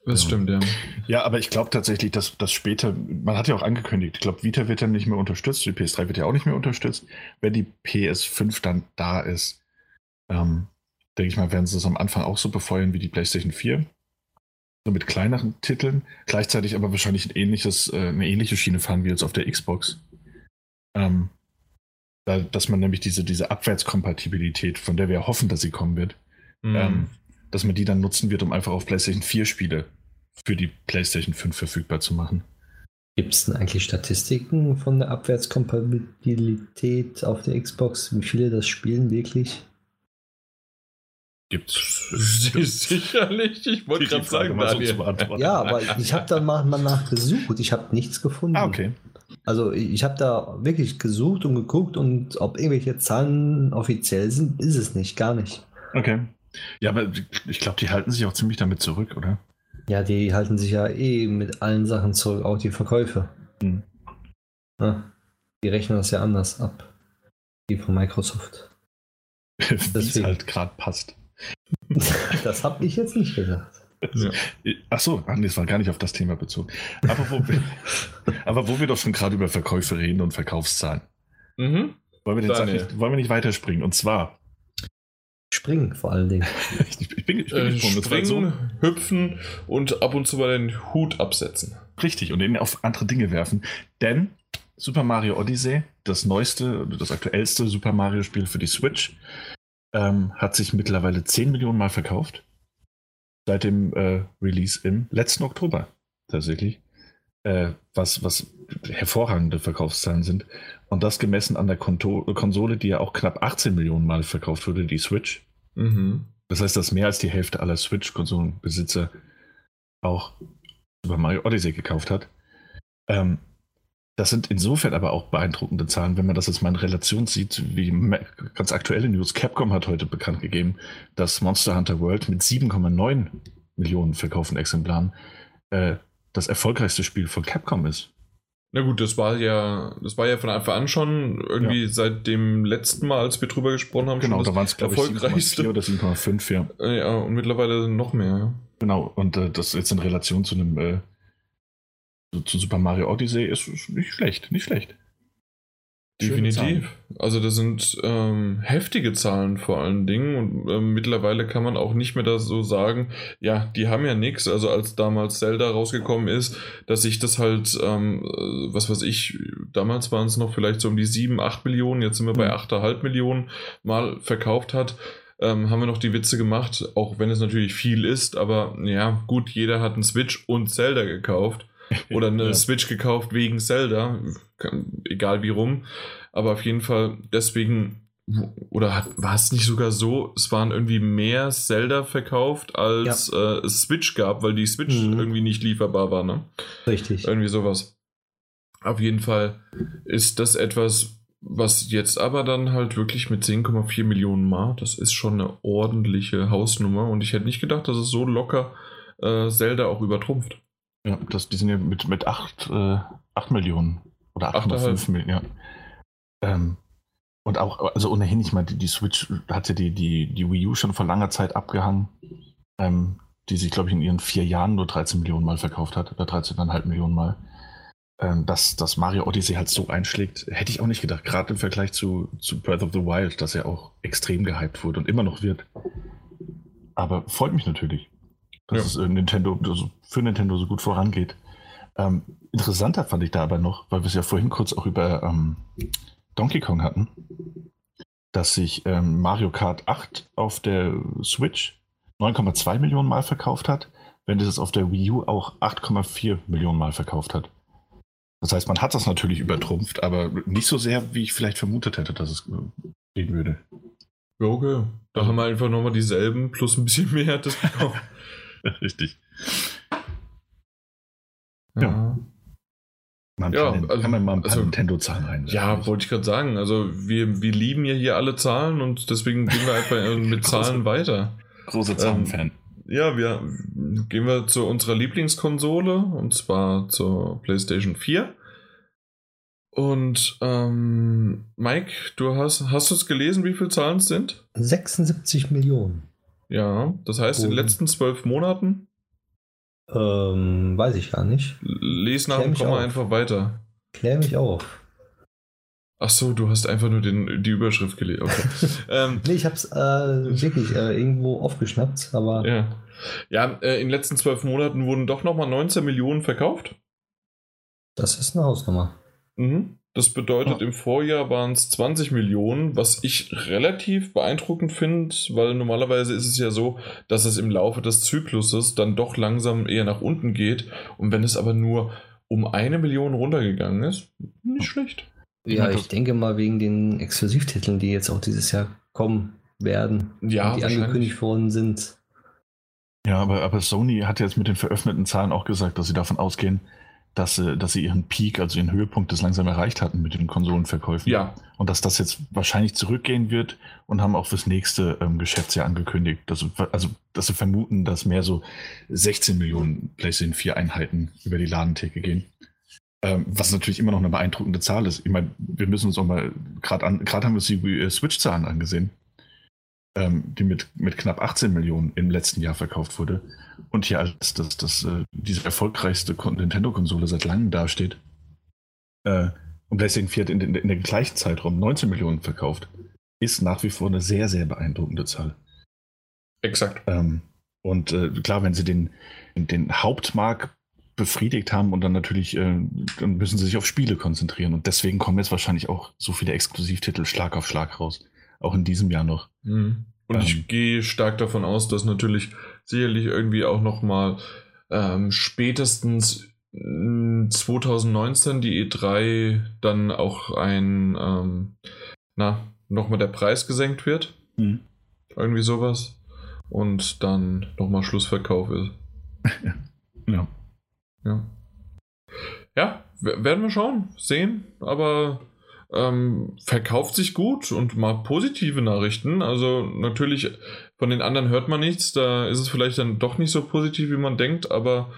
B: Das stimmt, ja.
C: Ja, aber ich glaube tatsächlich, dass das später, man hat ja auch angekündigt, ich glaube, Vita wird dann nicht mehr unterstützt, die PS3 wird ja auch nicht mehr unterstützt. Wenn die PS5 dann da ist, ähm, denke ich mal, werden sie es am Anfang auch so befeuern wie die PlayStation 4. So mit kleineren Titeln, gleichzeitig aber wahrscheinlich ein ähnliches, äh, eine ähnliche Schiene fahren wie jetzt auf der Xbox. Ähm, da, dass man nämlich diese, diese Abwärtskompatibilität, von der wir hoffen, dass sie kommen wird, mhm. ähm, dass man die dann nutzen wird, um einfach auf PlayStation 4 Spiele für die PlayStation 5 verfügbar zu machen.
A: Gibt es denn eigentlich Statistiken von der Abwärtskompatibilität auf der Xbox? Wie viele das spielen wirklich?
B: Gibt's sicherlich. Ich wollte gerade sagen, mal so
A: Ja, aber ich habe da mal, mal nachgesucht. Ich habe nichts gefunden.
C: Ah, okay.
A: Also ich habe da wirklich gesucht und geguckt und ob irgendwelche Zahlen offiziell sind, ist es nicht, gar nicht.
C: Okay. Ja, aber ich glaube, die halten sich auch ziemlich damit zurück, oder?
A: Ja, die halten sich ja eh mit allen Sachen zurück, auch die Verkäufe. Hm. Ja, die rechnen das ja anders ab. Die von Microsoft.
C: Wie es halt gerade passt.
A: das habe ich jetzt nicht gesagt.
C: Ja. Ach so, das war gar nicht auf das Thema bezogen. Aber wo wir, aber wo wir doch schon gerade über Verkäufe reden und Verkaufszahlen. Mhm. Wollen, wir den nicht, wollen wir nicht weiterspringen? Und zwar
A: Springen vor allen Dingen.
B: Bin, ich bin äh, Springen, so. hüpfen und ab und zu mal den Hut absetzen.
C: Richtig, und ihn auf andere Dinge werfen. Denn Super Mario Odyssey, das neueste, das aktuellste Super Mario Spiel für die Switch, ähm, hat sich mittlerweile 10 Millionen Mal verkauft. Seit dem äh, Release im letzten Oktober tatsächlich. Äh, was, was hervorragende Verkaufszahlen sind. Und das gemessen an der Konto Konsole, die ja auch knapp 18 Millionen Mal verkauft wurde, die Switch. Mhm. Das heißt, dass mehr als die Hälfte aller Switch-Konsolenbesitzer auch Super Mario Odyssey gekauft hat. Ähm, das sind insofern aber auch beeindruckende Zahlen, wenn man das jetzt mal in Relation sieht, wie ganz aktuelle News. Capcom hat heute bekannt gegeben, dass Monster Hunter World mit 7,9 Millionen verkauften Exemplaren äh, das erfolgreichste Spiel von Capcom ist.
B: Na gut, das war ja, das war ja von Anfang an schon irgendwie ja. seit dem letzten Mal, als wir drüber gesprochen haben,
C: genau, da waren es erfolgreichste. 7,4 oder 7,5, ja.
B: Äh, ja, und mittlerweile noch mehr.
C: Genau, und äh, das jetzt in Relation zu einem äh, zu Super Mario Odyssey ist nicht schlecht, nicht schlecht.
B: Definitiv. Also das sind ähm, heftige Zahlen vor allen Dingen und ähm, mittlerweile kann man auch nicht mehr da so sagen, ja, die haben ja nichts. Also als damals Zelda rausgekommen ist, dass sich das halt, ähm, äh, was weiß ich, damals waren es noch vielleicht so um die 7, 8 Millionen, jetzt sind wir bei 8,5 mhm. Millionen mal verkauft hat. Ähm, haben wir noch die Witze gemacht, auch wenn es natürlich viel ist, aber ja, gut, jeder hat einen Switch und Zelda gekauft. Oder eine ja. Switch gekauft wegen Zelda, egal wie rum. Aber auf jeden Fall deswegen, oder war es nicht sogar so, es waren irgendwie mehr Zelda verkauft, als ja. äh, Switch gab, weil die Switch mhm. irgendwie nicht lieferbar war, ne?
A: Richtig.
B: Irgendwie sowas. Auf jeden Fall ist das etwas, was jetzt aber dann halt wirklich mit 10,4 Millionen Mal, das ist schon eine ordentliche Hausnummer und ich hätte nicht gedacht, dass es so locker äh, Zelda auch übertrumpft.
C: Ja, das, die sind ja mit, mit 8, äh, 8 Millionen oder 8,5 Millionen, ja. Ähm, und auch, also ohnehin, ich meine, die, die Switch hatte die, die, die Wii U schon vor langer Zeit abgehangen, ähm, die sich, glaube ich, in ihren vier Jahren nur 13 Millionen Mal verkauft hat, oder 13,5 Millionen Mal. Ähm, dass, dass Mario Odyssey halt so einschlägt, hätte ich auch nicht gedacht, gerade im Vergleich zu, zu Breath of the Wild, das ja auch extrem gehypt wurde und immer noch wird. Aber freut mich natürlich dass ja. es äh, Nintendo, also für Nintendo so gut vorangeht. Ähm, interessanter fand ich da aber noch, weil wir es ja vorhin kurz auch über ähm, Donkey Kong hatten, dass sich ähm, Mario Kart 8 auf der Switch 9,2 Millionen Mal verkauft hat, wenn es auf der Wii U auch 8,4 Millionen Mal verkauft hat. Das heißt, man hat das natürlich übertrumpft, aber nicht so sehr, wie ich vielleicht vermutet hätte, dass es äh, gehen würde.
B: Ja, okay. Da haben wir einfach nochmal dieselben plus ein bisschen mehr das bekommen.
C: Richtig.
B: Ja.
C: Man
B: Ja,
C: kann,
B: also-
C: kann man mal ein paar
B: also-
C: Nintendo-Zahlen rein.
B: Ja, wollte ich gerade sagen. Also wir, wir lieben ja hier alle Zahlen und deswegen gehen wir einfach äh, mit Zahlen weiter.
C: Großer
B: Ähm,
C: Zahlenfan.
B: Ja, wir gehen wir zu unserer Lieblingskonsole und zwar zur PlayStation 4. Und ähm, Mike, du hast, hast du es gelesen, wie viele Zahlen es sind?
A: 76 Millionen.
B: Ja, das heißt in den
A: Oh.
B: letzten zwölf Monaten.
A: Ähm, weiß ich gar nicht.
B: Les nach
A: mich
B: Komma
A: auf.
B: einfach weiter.
A: Klär mich auf.
B: Ach so, du hast einfach nur den, die Überschrift gelesen. Okay. ähm,
A: Nee, ich hab's äh, wirklich äh, irgendwo aufgeschnappt, aber
B: ja, ja äh, in den letzten zwölf Monaten wurden doch nochmal 19 Millionen verkauft.
A: das ist eine Hausnummer.
B: Mhm. Das bedeutet,
C: Ja.
B: im Vorjahr waren es 20 Millionen, was ich relativ beeindruckend finde, weil normalerweise ist es ja so, dass es im Laufe des Zykluses dann doch langsam eher nach unten geht. Und wenn es aber nur um eine Million runtergegangen ist, nicht schlecht.
A: Ja, ich denke mal wegen den Exklusivtiteln, die jetzt auch dieses Jahr kommen werden,
B: Ja,
A: die angekündigt worden sind.
C: Ja, aber, aber Sony hat jetzt mit den veröffentlichten Zahlen auch gesagt, dass sie davon ausgehen, dass sie, dass sie ihren Peak, also ihren Höhepunkt, das langsam erreicht hatten mit den Konsolenverkäufen.
B: Ja,
C: Und dass das jetzt wahrscheinlich zurückgehen wird und haben auch fürs nächste ähm, Geschäftsjahr angekündigt. Dass, sie- also, dass sie vermuten, dass mehr so 16 Millionen PlayStation 4 Einheiten über die Ladentheke gehen. Ähm, was natürlich immer noch eine beeindruckende Zahl ist. Ich meine, wir müssen uns auch mal, gerade an, gerade haben wir uns die äh, Switch-Zahlen angesehen, ähm, die mit, mit knapp 18 Millionen im letzten Jahr verkauft wurde. Und hier als das, das, äh, diese erfolgreichste Kon- Nintendo-Konsole seit langem dasteht. Äh, und PlayStation 4 hat in, in, in der gleichen Zeitraum 19 Millionen verkauft. Ist nach wie vor eine sehr, sehr beeindruckende Zahl.
B: exakt.
C: Ähm, und äh, klar, wenn sie den, den Hauptmarkt befriedigt haben und dann natürlich, äh, dann müssen sie sich auf Spiele konzentrieren. Und deswegen kommen jetzt wahrscheinlich auch so viele Exklusivtitel Schlag auf Schlag raus. Auch in diesem Jahr noch.
B: Mhm. Und
C: Ähm.
B: ich gehe stark davon aus, dass natürlich sicherlich irgendwie auch nochmal ähm, spätestens mh, 2019 die E3 dann auch ein, ähm, na, nochmal der Preis gesenkt wird. Irgendwie sowas. Und dann nochmal Schlussverkauf ist.
C: Ja.
B: Ja. Ja, werden wir schauen, sehen, aber ähm, verkauft sich gut und mal positive Nachrichten. Also natürlich, von den anderen hört man nichts, da ist es vielleicht dann doch nicht so positiv, wie man denkt, aber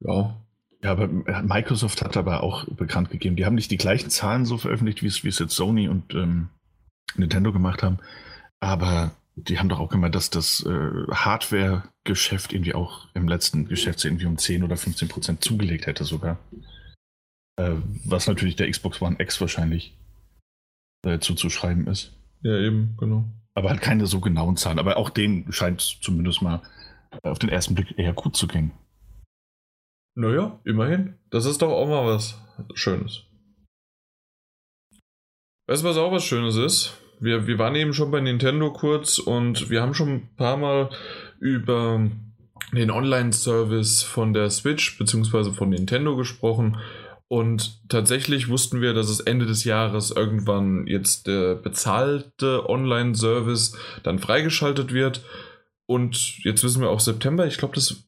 B: ja.
C: Ja, aber Microsoft hat aber auch bekannt gegeben, die haben nicht die gleichen Zahlen so veröffentlicht, wie es, wie es jetzt Sony und ähm, Nintendo gemacht haben, aber die haben doch auch gemeint, dass das äh, Hardware-Geschäft irgendwie auch im letzten Geschäftsjahr irgendwie um 10 oder 15 Prozent zugelegt hätte sogar. Äh, was natürlich der Xbox One X wahrscheinlich äh, zuzuschreiben ist.
B: Ja, eben, genau.
C: Aber halt keine so genauen Zahlen. Aber auch denen scheint es zumindest mal auf den ersten Blick eher gut zu gehen.
B: Naja, immerhin. Das ist doch auch mal was Schönes. Weißt du, was auch was Schönes ist? Wir, wir waren eben schon bei Nintendo kurz und wir haben schon ein paar Mal über den Online-Service von der Switch bzw. von Nintendo gesprochen. Und tatsächlich wussten wir, dass es Ende des Jahres irgendwann jetzt der bezahlte Online-Service dann freigeschaltet wird. Und jetzt wissen wir auch September. Ich glaube, das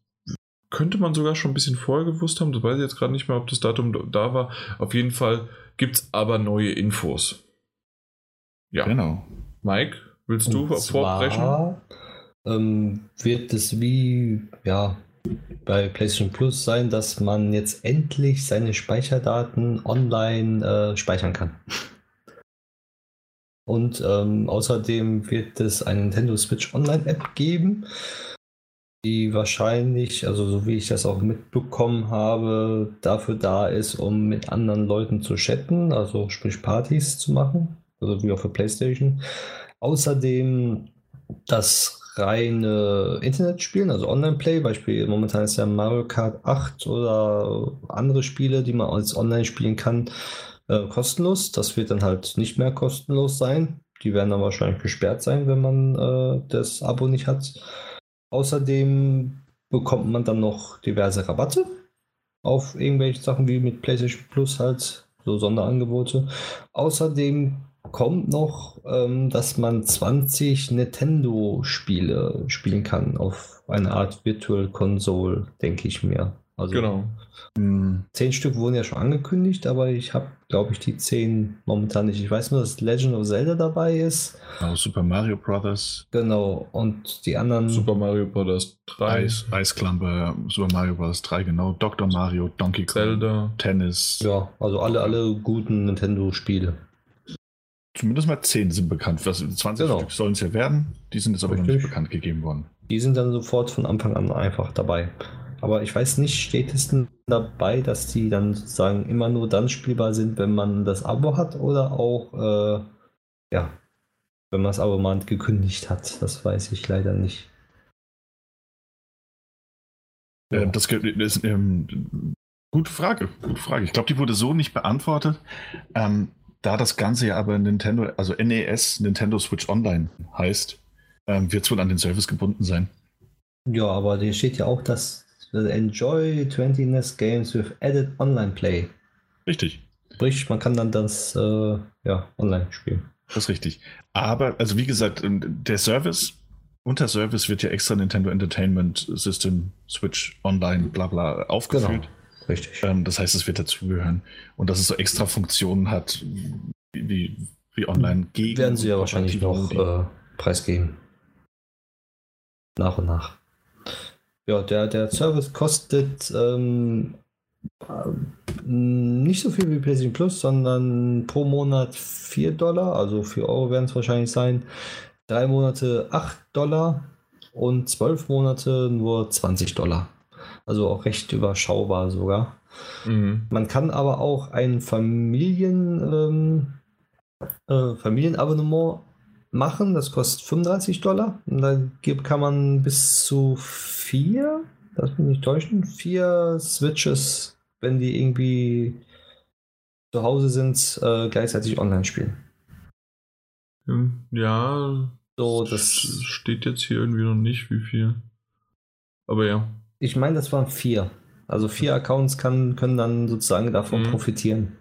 B: könnte man sogar schon ein bisschen vorher gewusst haben. Das weiß ich jetzt gerade nicht mehr, ob das Datum da war. Auf jeden Fall gibt es aber neue Infos. Ja.
C: Genau.
B: Mike, willst du
A: Und
B: vorbrechen?
A: zwar, ähm, wird es wie ja, bei PlayStation Plus sein, dass man jetzt endlich seine Speicherdaten online äh, speichern kann. Und ähm, außerdem wird es eine Nintendo Switch Online App geben, die wahrscheinlich, also so wie ich das auch mitbekommen habe, dafür da ist, um mit anderen Leuten zu chatten, also sprich Partys zu machen, also wie auch für PlayStation. Außerdem das reine Internetspielen, also Online-Play, Beispiel momentan ist ja Mario Kart 8 oder andere Spiele, die man als Online spielen kann, äh, kostenlos. Das wird dann halt nicht mehr kostenlos sein. Die werden dann wahrscheinlich gesperrt sein, wenn man äh, das Abo nicht hat. Außerdem bekommt man dann noch diverse Rabatte auf irgendwelche Sachen wie mit PlayStation Plus halt, so Sonderangebote. Außerdem kommt noch, ähm, dass man 20 Nintendo-Spiele spielen kann auf eine Art Virtual Console, denke ich mir. Also
B: Genau.
C: Hm,
A: zehn Stück wurden ja schon angekündigt, aber ich habe, glaube ich, die zehn momentan nicht. Ich weiß nur, dass Legend of Zelda dabei ist.
C: genau, Super Mario Brothers,
A: Genau. Und die anderen.
B: Super Mario Bros. 3,
C: Eis, Eisklammer, Super Mario Bros. 3, genau, Dr. Mario, Donkey Kong,
B: Zelda.
C: Tennis.
A: Ja, also alle, alle guten Nintendo-Spiele.
C: Zumindest mal 10 sind bekannt. Was, 20
A: Genau.
C: Stück sollen es ja werden. Die sind jetzt aber noch nicht
A: Richtig.
C: bekannt gegeben worden.
A: Die sind dann sofort von Anfang an einfach dabei. Aber ich weiß nicht, steht es denn dabei, dass die dann sozusagen immer nur dann spielbar sind, wenn man das Abo hat oder auch, äh, ja, wenn man das Abo mal gekündigt hat. Das weiß ich leider nicht.
C: Äh, das ist ähm, gute Frage, gute Frage. Ich glaube, die wurde so nicht beantwortet. Ähm, da das Ganze ja aber Nintendo, also NES, Nintendo Switch Online heißt, ähm, wird es wohl an den Service gebunden sein.
A: Ja, aber hier steht ja auch, dass Enjoy 20 NES Games with added Online Play.
C: Richtig.
A: Sprich, man kann dann das äh, ja, online spielen.
C: Das ist richtig. Aber, also wie gesagt, ähm, der Service, unter Service wird ja extra Nintendo Entertainment System, Switch Online, bla bla aufgeführt.
A: Richtig.
C: Ähm, das heißt, es wird dazugehören. Und dass es so extra Funktionen hat, wie, wie, online gegen.
A: Werden sie ja wahrscheinlich noch äh, preisgeben. Nach und nach. Ja, der, der Service kostet ähm, ähm, nicht so viel wie PlayStation Plus, sondern pro Monat 4 Dollar, also 4 Euro werden es wahrscheinlich sein. Drei Monate 8 Dollar und 12 Monate nur 20 Dollar. Also auch recht überschaubar sogar.
B: Mhm.
A: Man kann aber auch ein Familien, ähm, äh, Familienabonnement machen. Das kostet 35 Dollar. Und gibt- kann man bis zu vier, das mich nicht täuschen, vier Switches, wenn die irgendwie zu Hause sind, äh, gleichzeitig online spielen.
B: Ja,
A: So,
B: das, steht jetzt hier irgendwie noch nicht, wie viel. Aber ja.
A: Ich meine, das waren vier. Also vier Accounts kann, können dann sozusagen davon
B: Mhm.
A: profitieren.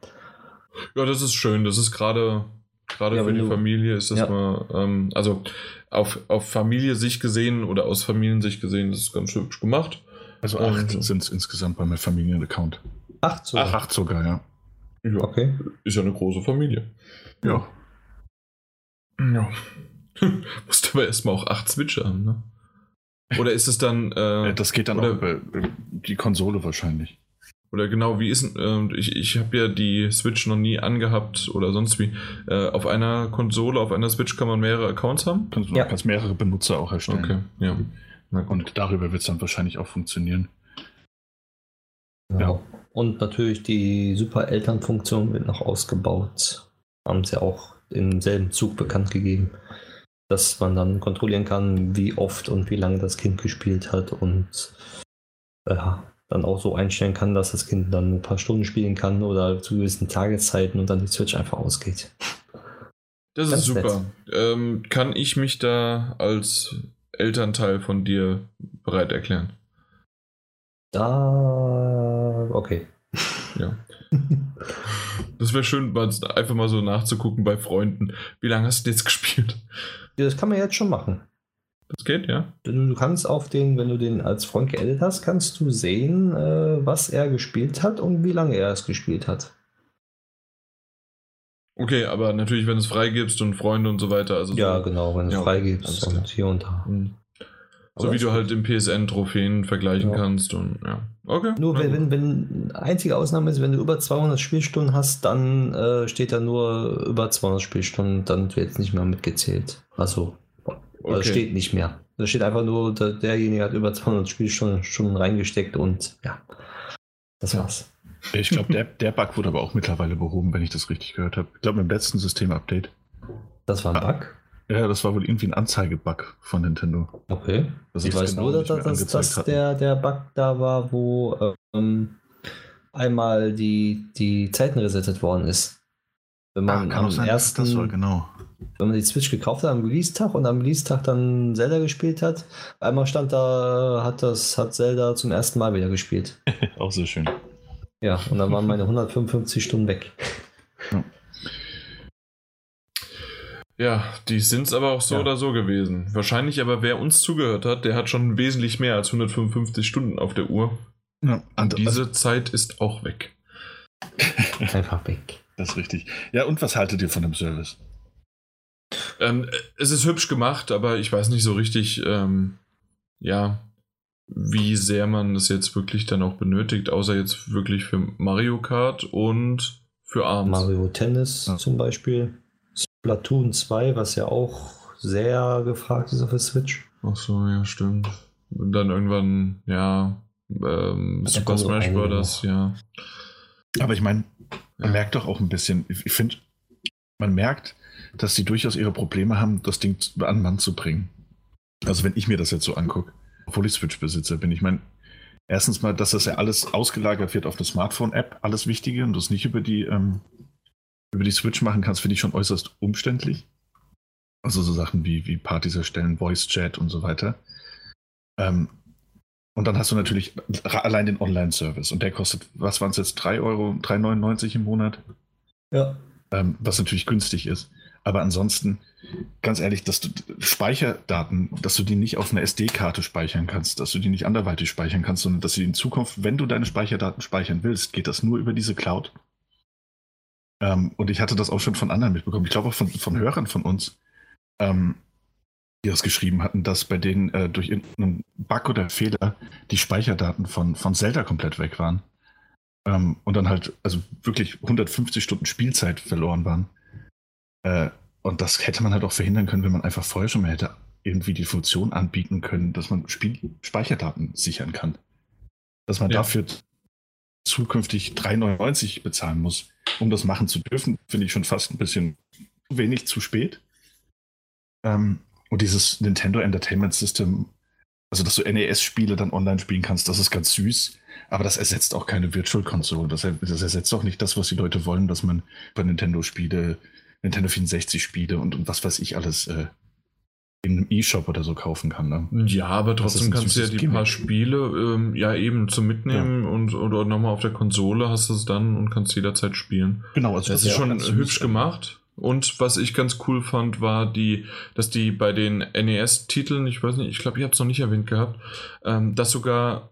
B: Ja, das ist schön. Das ist gerade gerade
A: Ja,
B: für die
A: du-
B: Familie ist das
A: Ja.
B: mal, ähm, also auf, auf Familiensicht gesehen oder aus Familiensicht gesehen, das ist ganz hübsch gemacht.
C: Also
B: Ähm,
C: acht sind es insgesamt bei meinem Familienaccount.
A: Acht sogar.
C: Ach, acht sogar, ja.
B: Ja,
A: Okay.
B: ist ja eine große Familie.
C: Ja.
B: Ja. Musst aber erstmal auch acht Switche haben, ne? Oder ist es dann, äh,
C: Äh, Das geht dann
B: oder-
C: auch über äh, die Konsole wahrscheinlich.
B: Oder genau, wie ist ähm, ich, ich habe ja die Switch noch nie angehabt oder sonst wie. Äh, auf einer Konsole, auf einer Switch kann man mehrere Accounts haben?
C: Kannst,
A: Ja.
C: kannst mehrere Benutzer auch erstellen.
B: Okay, ja.
C: Und darüber wird es dann wahrscheinlich auch funktionieren.
A: Genau. Und natürlich die Super-Eltern-Funktion wird noch ausgebaut. Haben sie auch im selben Zug bekannt gegeben, dass man dann kontrollieren kann, wie oft und wie lange das Kind gespielt hat und äh, dann auch so einstellen kann, dass das Kind dann ein paar Stunden spielen kann oder zu gewissen Tageszeiten und dann die Switch einfach ausgeht.
B: Das
A: Ganz
B: ist super. Ähm, kann ich mich da als Elternteil von dir bereit erklären?
A: Da, okay.
B: Ja. Das wäre schön, mal, einfach mal so nachzugucken bei Freunden. Wie lange hast du jetzt gespielt?
A: Das kann man jetzt schon machen.
B: Das geht, ja?
A: Du, du kannst auf den, wenn du den als Freund geedit hast, kannst du sehen, äh, was er gespielt hat und wie lange er es gespielt hat.
B: Okay, aber natürlich, wenn du es freigibst und Freunde und so weiter. Also
A: Ja,
B: so,
A: genau, wenn du
B: Ja,
A: es freigibst
B: alles klar.
A: und hier und da.
B: Mhm.
A: Aber
B: so wie du halt im PSN-Trophäen vergleichen
A: Ja.
B: kannst und ja. Okay.
A: Nur wenn, wenn, wenn einzige Ausnahme ist, wenn du über 200 Spielstunden hast, dann äh, steht da nur über 200 Spielstunden, dann wird es nicht mehr mitgezählt. Also, also
B: Okay.
A: steht nicht mehr. Da steht einfach nur, der, derjenige hat über 200 Spielstunden Stunden reingesteckt und ja, das war's.
C: Ich glaube, der, der Bug wurde aber auch mittlerweile behoben, wenn ich das richtig gehört habe. Ich glaube, im letzten System-Update.
A: Das war ein
C: Ah.
A: Bug.
C: Ja, das war wohl irgendwie ein Anzeigebug von Nintendo.
A: Okay.
C: Das
A: ich
C: ist
A: weiß
C: genau
A: nur, dass, dass, dass der, der Bug da war, wo ähm, einmal die, die Zeiten resettet worden ist. Wenn man
C: Ah,
A: am
C: sein,
A: ersten,
C: das war, genau.
A: wenn man die Switch gekauft hat am Release-Tag und am Release-Tag dann Zelda gespielt hat, einmal stand da, hat das, hat Zelda zum ersten Mal wieder gespielt.
C: Auch sehr schön.
A: Ja, und dann waren meine 155 Stunden weg.
B: Ja, die sind es aber auch so
C: Ja.
B: oder so gewesen. Wahrscheinlich aber, wer uns zugehört hat, der hat schon wesentlich mehr als 155 Stunden auf der Uhr.
C: Ja,
B: Und
C: und
B: diese
C: also,
B: Zeit ist auch weg.
A: Einfach weg.
C: das ist richtig. Ja, und was haltet ihr von dem Service?
B: Ähm, es ist hübsch gemacht, aber ich weiß nicht so richtig, ähm, ja, wie sehr man es jetzt wirklich dann auch benötigt, außer jetzt wirklich für Mario Kart und für ARMS.
A: Mario Tennis
C: Ja.
A: zum Beispiel. Splatoon 2, was ja auch sehr gefragt ist auf der Switch.
B: Ach so, ja, stimmt. Und dann irgendwann, ja, ähm, Super Smash Bros., ja.
C: Aber ich meine, man
B: Ja.
C: merkt doch auch ein bisschen, ich, finde, man merkt, dass die durchaus ihre Probleme haben, das Ding an Mann zu bringen. Also wenn ich mir das jetzt so angucke, obwohl ich Switch-Besitzer bin, ich meine, erstens mal, dass das ja alles ausgelagert wird auf eine Smartphone-App, alles Wichtige und du es nicht über die, ähm, über die Switch machen kannst, finde ich schon äußerst umständlich. Also so Sachen wie, wie Partys erstellen, Voice-Chat und so weiter. Ähm, und dann hast du natürlich allein den Online-Service und der kostet, was waren es jetzt, 3 Euro, 3,99 im Monat,
A: Ja.
C: ähm, was natürlich günstig ist. Aber ansonsten, ganz ehrlich, dass du Speicherdaten, dass du die nicht auf einer SD-Karte speichern kannst, dass du die nicht anderweitig speichern kannst, sondern dass du in Zukunft, wenn du deine Speicherdaten speichern willst, geht das nur über diese Cloud. Ähm, und ich hatte das auch schon von anderen mitbekommen. Ich glaube auch von, von Hörern von uns, ähm, die das geschrieben hatten, dass bei denen äh, durch irgendeinen Bug oder Fehler die Speicherdaten von, von Zelda komplett weg waren. Ähm, und dann halt, also wirklich 150 Stunden Spielzeit verloren waren. Äh, und das hätte man halt auch verhindern können, wenn man einfach vorher schon mal hätte irgendwie die Funktion anbieten können, dass man Spiel Speicherdaten sichern kann. Dass man
B: Ja.
C: dafür zukünftig 3,99 bezahlen muss, um das machen zu dürfen, finde ich schon fast ein bisschen wenig zu spät. Ähm, und dieses Nintendo Entertainment System, also dass du NES-Spiele dann online spielen kannst, das ist ganz süß, aber das ersetzt auch keine Virtual Console. Das, das ersetzt auch nicht das, was die Leute wollen, dass man bei Nintendo-Spiele, Nintendo 64-Spiele und, und was weiß ich alles äh, in einem E-Shop oder so kaufen kann. Ne?
B: Ja, aber trotzdem kannst du ja die paar
C: Gimmick.
B: Spiele ähm, ja eben zum Mitnehmen und oder nochmal auf der Konsole hast du es dann und kannst jederzeit spielen.
C: Genau, also
B: Das
C: das
B: ist schon hübsch gemacht. Und was ich ganz cool fand, war die, dass die bei den NES-Titeln, ich weiß nicht, ich glaube, ich habe es noch nicht erwähnt gehabt, ähm, dass sogar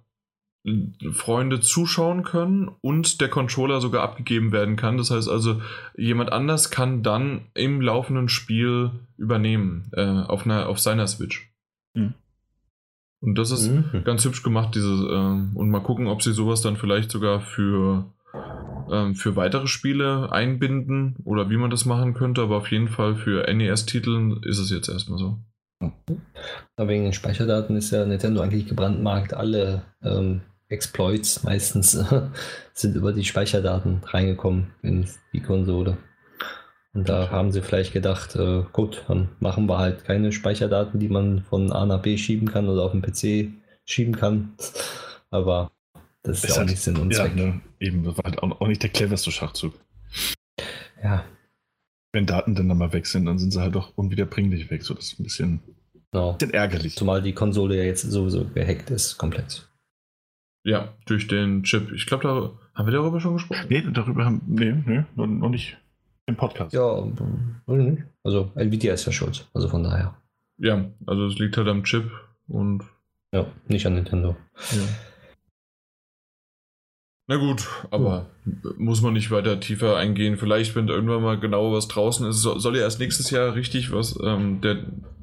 B: Freunde zuschauen können und der Controller sogar abgegeben werden kann. Das heißt also, jemand anders kann dann im laufenden Spiel übernehmen äh, auf, einer, auf seiner Switch.
C: Mhm.
B: Und das ist
A: Mhm.
B: ganz hübsch gemacht, dieses, ähm, und mal gucken, ob sie sowas dann vielleicht sogar für, ähm, für weitere Spiele einbinden oder wie man das machen könnte, aber auf jeden Fall für NES-Titeln ist es jetzt erstmal so.
A: Aber wegen den Speicherdaten ist ja Nintendo eigentlich gebrandmarkt. Alle ähm, Exploits meistens sind über die Speicherdaten reingekommen in die Konsole. Und da haben sie vielleicht gedacht, äh, gut, dann machen wir halt keine Speicherdaten, die man von A nach B schieben kann oder auf dem PC schieben kann. Aber das ist,
C: Ist
A: ja auch
C: halt-
A: nicht Sinn und
C: Ja,
A: Zweck.
C: ne, eben, das war halt auch nicht der cleverste Schachzug.
A: Ja,
C: Wenn Daten dann mal weg sind, dann sind sie halt auch unwiederbringlich weg. So, das ist ein bisschen,
A: genau.
C: bisschen ärgerlich.
A: Zumal die Konsole ja jetzt sowieso gehackt ist, komplett.
B: Ja, durch den Chip. Ich glaube, da haben wir darüber schon gesprochen.
C: Nee, darüber haben, nee, nee, noch, noch nicht im Podcast.
A: Ja, weiß ich nicht. also Nvidia ist ja schuld. Also von daher.
B: Ja, also es liegt halt am Chip und
A: Ja, nicht an Nintendo.
B: Ja. Na gut, aber muss man nicht weiter tiefer eingehen. Vielleicht, wenn irgendwann mal genau was draußen ist, soll, soll ja erst nächstes Jahr richtig was, ähm, der,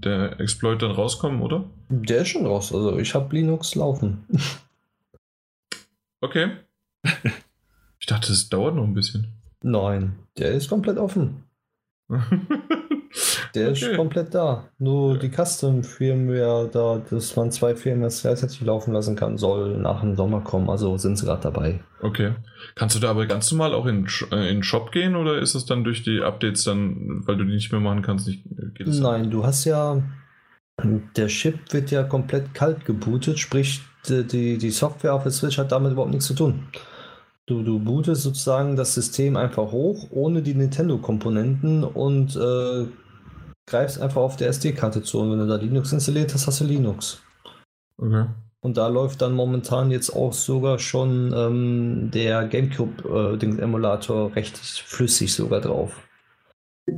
B: der Exploit dann rauskommen, oder?
A: Der ist schon raus. Also ich habe Linux laufen.
B: Okay. Ich dachte, es dauert noch ein bisschen.
A: Nein, der ist komplett offen. Der ist
B: Okay.
A: komplett da. Nur die Custom-Firmware, da, dass man zwei Firmen gleichzeitig laufen lassen kann, soll nach dem Sommer kommen. Also sind sie gerade dabei.
B: Okay. Kannst du da aber ganz normal auch in, Sh- äh, in den Shop gehen oder ist es dann durch die Updates dann, weil du die nicht mehr machen kannst, nicht,
A: geht es? Nein, du hast ja, der Chip wird ja komplett kalt gebootet, sprich die, die Software auf der Switch hat damit überhaupt nichts zu tun. Du, du bootest sozusagen das System einfach hoch, ohne die Nintendo-Komponenten und äh, greifst einfach auf der SD-Karte zu. Und wenn du da Linux installiert hast, hast du Linux. Okay. Und da läuft dann momentan jetzt auch sogar schon ähm, der GameCube-Emulator äh, recht flüssig sogar drauf.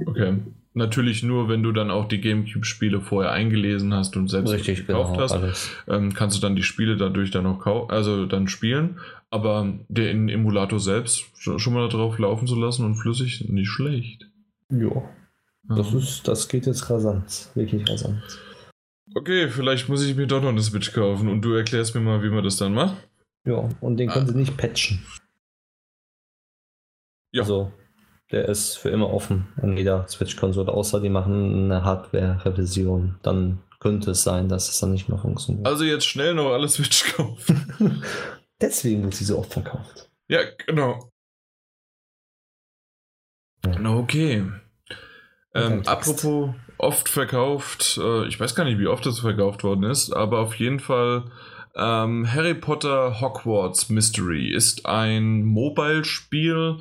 B: Okay. Natürlich nur, wenn du dann auch die GameCube-Spiele vorher eingelesen hast und selbst
A: Richtig, gekauft genau, hast,
B: ähm, kannst du dann die Spiele dadurch dann auch also dann spielen. Aber den Emulator selbst schon mal darauf laufen zu lassen und flüssig, nicht schlecht.
A: Ja. Das, ist, das geht jetzt rasant. Wirklich rasant.
B: Okay, vielleicht muss ich mir doch noch eine Switch kaufen und du erklärst mir mal, wie man das dann macht.
A: Ja, und den können ah. sie nicht patchen.
B: Ja.
A: Also, der ist für immer offen an jeder Switch-Konsole, außer die machen eine Hardware-Revision. Dann könnte es sein, dass es dann nicht mehr funktioniert.
B: Also jetzt schnell noch alle Switch kaufen.
A: Deswegen wird sie so oft verkauft.
B: Ja, genau. Ja. Okay. Ähm, apropos oft verkauft, äh, ich weiß gar nicht, wie oft das verkauft worden ist, aber auf jeden Fall ähm, Harry Potter Hogwarts Mystery ist ein Mobile-Spiel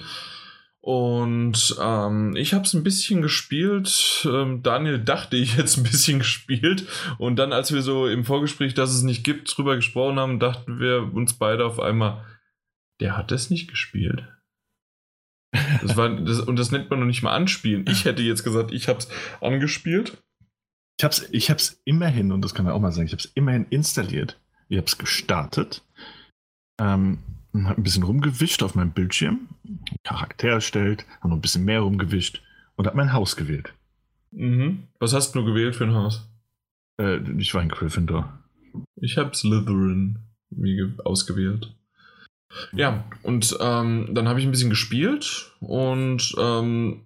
B: und ähm, ich habe es ein bisschen gespielt. Ähm, Daniel dachte, ich es ein bisschen gespielt. Und dann, als wir so im Vorgespräch, dass es nicht gibt, drüber gesprochen haben, dachten wir uns beide auf einmal, der hat es nicht gespielt. Das war, das, und das nennt man noch nicht mal anspielen. Ich hätte jetzt gesagt, ich habe es angespielt.
C: Ich habe es ich hab's immerhin, und das kann man auch mal sagen, ich habe es immerhin installiert. Ich habe es gestartet. Ähm, habe ein bisschen rumgewischt auf meinem Bildschirm, Charakter erstellt, habe noch ein bisschen mehr rumgewischt und habe mein Haus gewählt.
B: Mhm. Was hast du gewählt für ein Haus?
C: Äh, ich war in Gryffindor.
B: Ich habe Slytherin ausgewählt. Ja, und ähm, dann habe ich ein bisschen gespielt und ähm,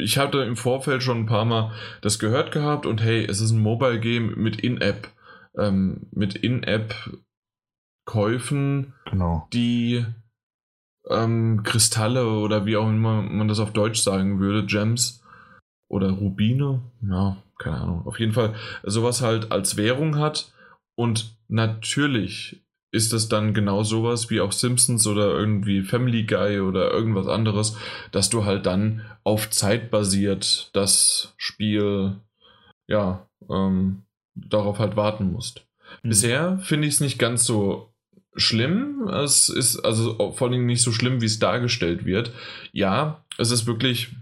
B: ich hatte im Vorfeld schon ein paar Mal das gehört gehabt und hey, es ist ein Mobile Game mit In-App, ähm, mit In-App Käufen,
C: genau.
B: die ähm, Kristalle oder wie auch immer man das auf Deutsch sagen würde, Gems oder Rubine, ja, keine Ahnung. Auf jeden Fall sowas halt als Währung hat und natürlich ist das dann genau sowas wie auch Simpsons oder irgendwie Family Guy oder irgendwas anderes, dass du halt dann auf Zeit basiert das Spiel, ja, ähm, darauf halt warten musst. Mhm. Bisher finde ich es nicht ganz so schlimm. Es ist also vor allem nicht so schlimm, wie es dargestellt wird. Ja, es ist wirklich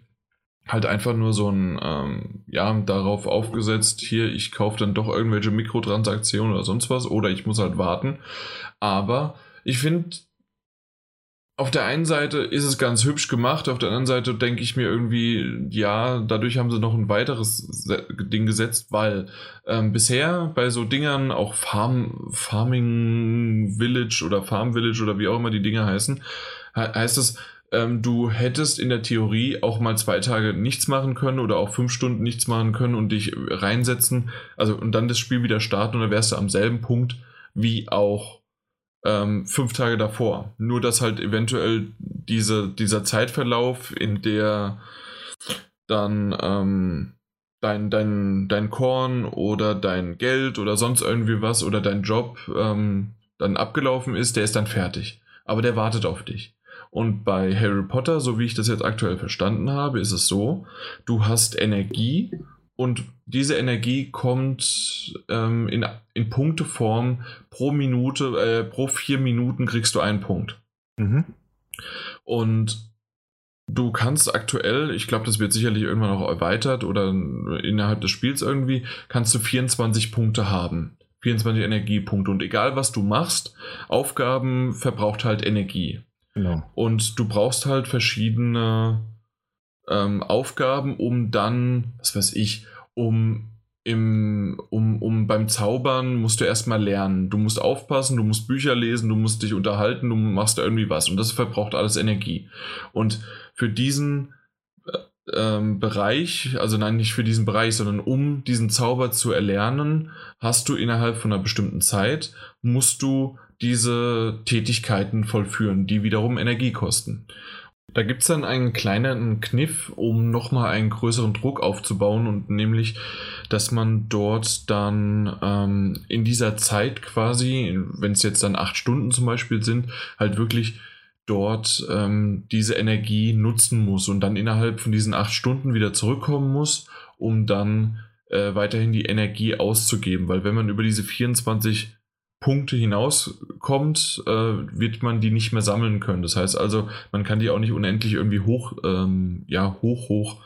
B: halt einfach nur so ein, ähm, ja, darauf aufgesetzt, hier, ich kaufe dann doch irgendwelche Mikrotransaktionen oder sonst was, oder ich muss halt warten. Aber ich finde, auf der einen Seite ist es ganz hübsch gemacht, auf der anderen Seite denke ich mir irgendwie, ja, dadurch haben sie noch ein weiteres Ding gesetzt, weil ähm, bisher bei so Dingern, auch Farm, Farming Village oder Farm Village oder wie auch immer die Dinge heißen, heißt es, ähm, du hättest in der Theorie auch mal zwei Tage nichts machen können oder auch fünf Stunden nichts machen können und dich reinsetzen, also und dann das Spiel wieder starten und dann wärst du am selben Punkt wie auch ähm, fünf Tage davor. Nur dass halt eventuell diese, dieser Zeitverlauf, in der dann ähm, dein, dein, dein Korn oder dein Geld oder sonst irgendwie was oder dein Job ähm, dann abgelaufen ist, der ist dann fertig. Aber der wartet auf dich. Und bei Harry Potter, so wie ich das jetzt aktuell verstanden habe, ist es so, du hast Energie und diese Energie kommt ähm, in, in Punkteform pro Minute, äh, pro vier Minuten kriegst du einen Punkt. Mhm. Und du kannst aktuell, ich glaube, das wird sicherlich irgendwann auch erweitert oder innerhalb des Spiels irgendwie, kannst du 24 Punkte haben. 24 Energiepunkte. Und egal was du machst, Aufgaben verbraucht halt Energie.
C: Genau.
B: Und du brauchst halt verschiedene ähm, Aufgaben, um dann, was weiß ich, um im, um, um beim Zaubern musst du erstmal lernen. Du musst aufpassen, du musst Bücher lesen, du musst dich unterhalten, du machst da irgendwie was. Und das verbraucht alles Energie. Und für diesen äh, ähm, Bereich, also nein, nicht für diesen Bereich, sondern um diesen Zauber zu erlernen, hast du innerhalb von einer bestimmten Zeit, musst du diese Tätigkeiten vollführen, die wiederum Energie kosten. Da gibt es dann einen kleinen Kniff, um nochmal einen größeren Druck aufzubauen und nämlich, dass man dort dann ähm, in dieser Zeit quasi, wenn es jetzt dann acht Stunden zum Beispiel sind, halt wirklich dort ähm, diese Energie nutzen muss und dann innerhalb von diesen acht Stunden wieder zurückkommen muss, um dann äh, weiterhin die Energie auszugeben. Weil wenn man über diese 24 Punkte hinauskommt, äh, wird man die nicht mehr sammeln können. Das heißt also, man kann die auch nicht unendlich irgendwie hoch, ähm, ja, hoch, hoch,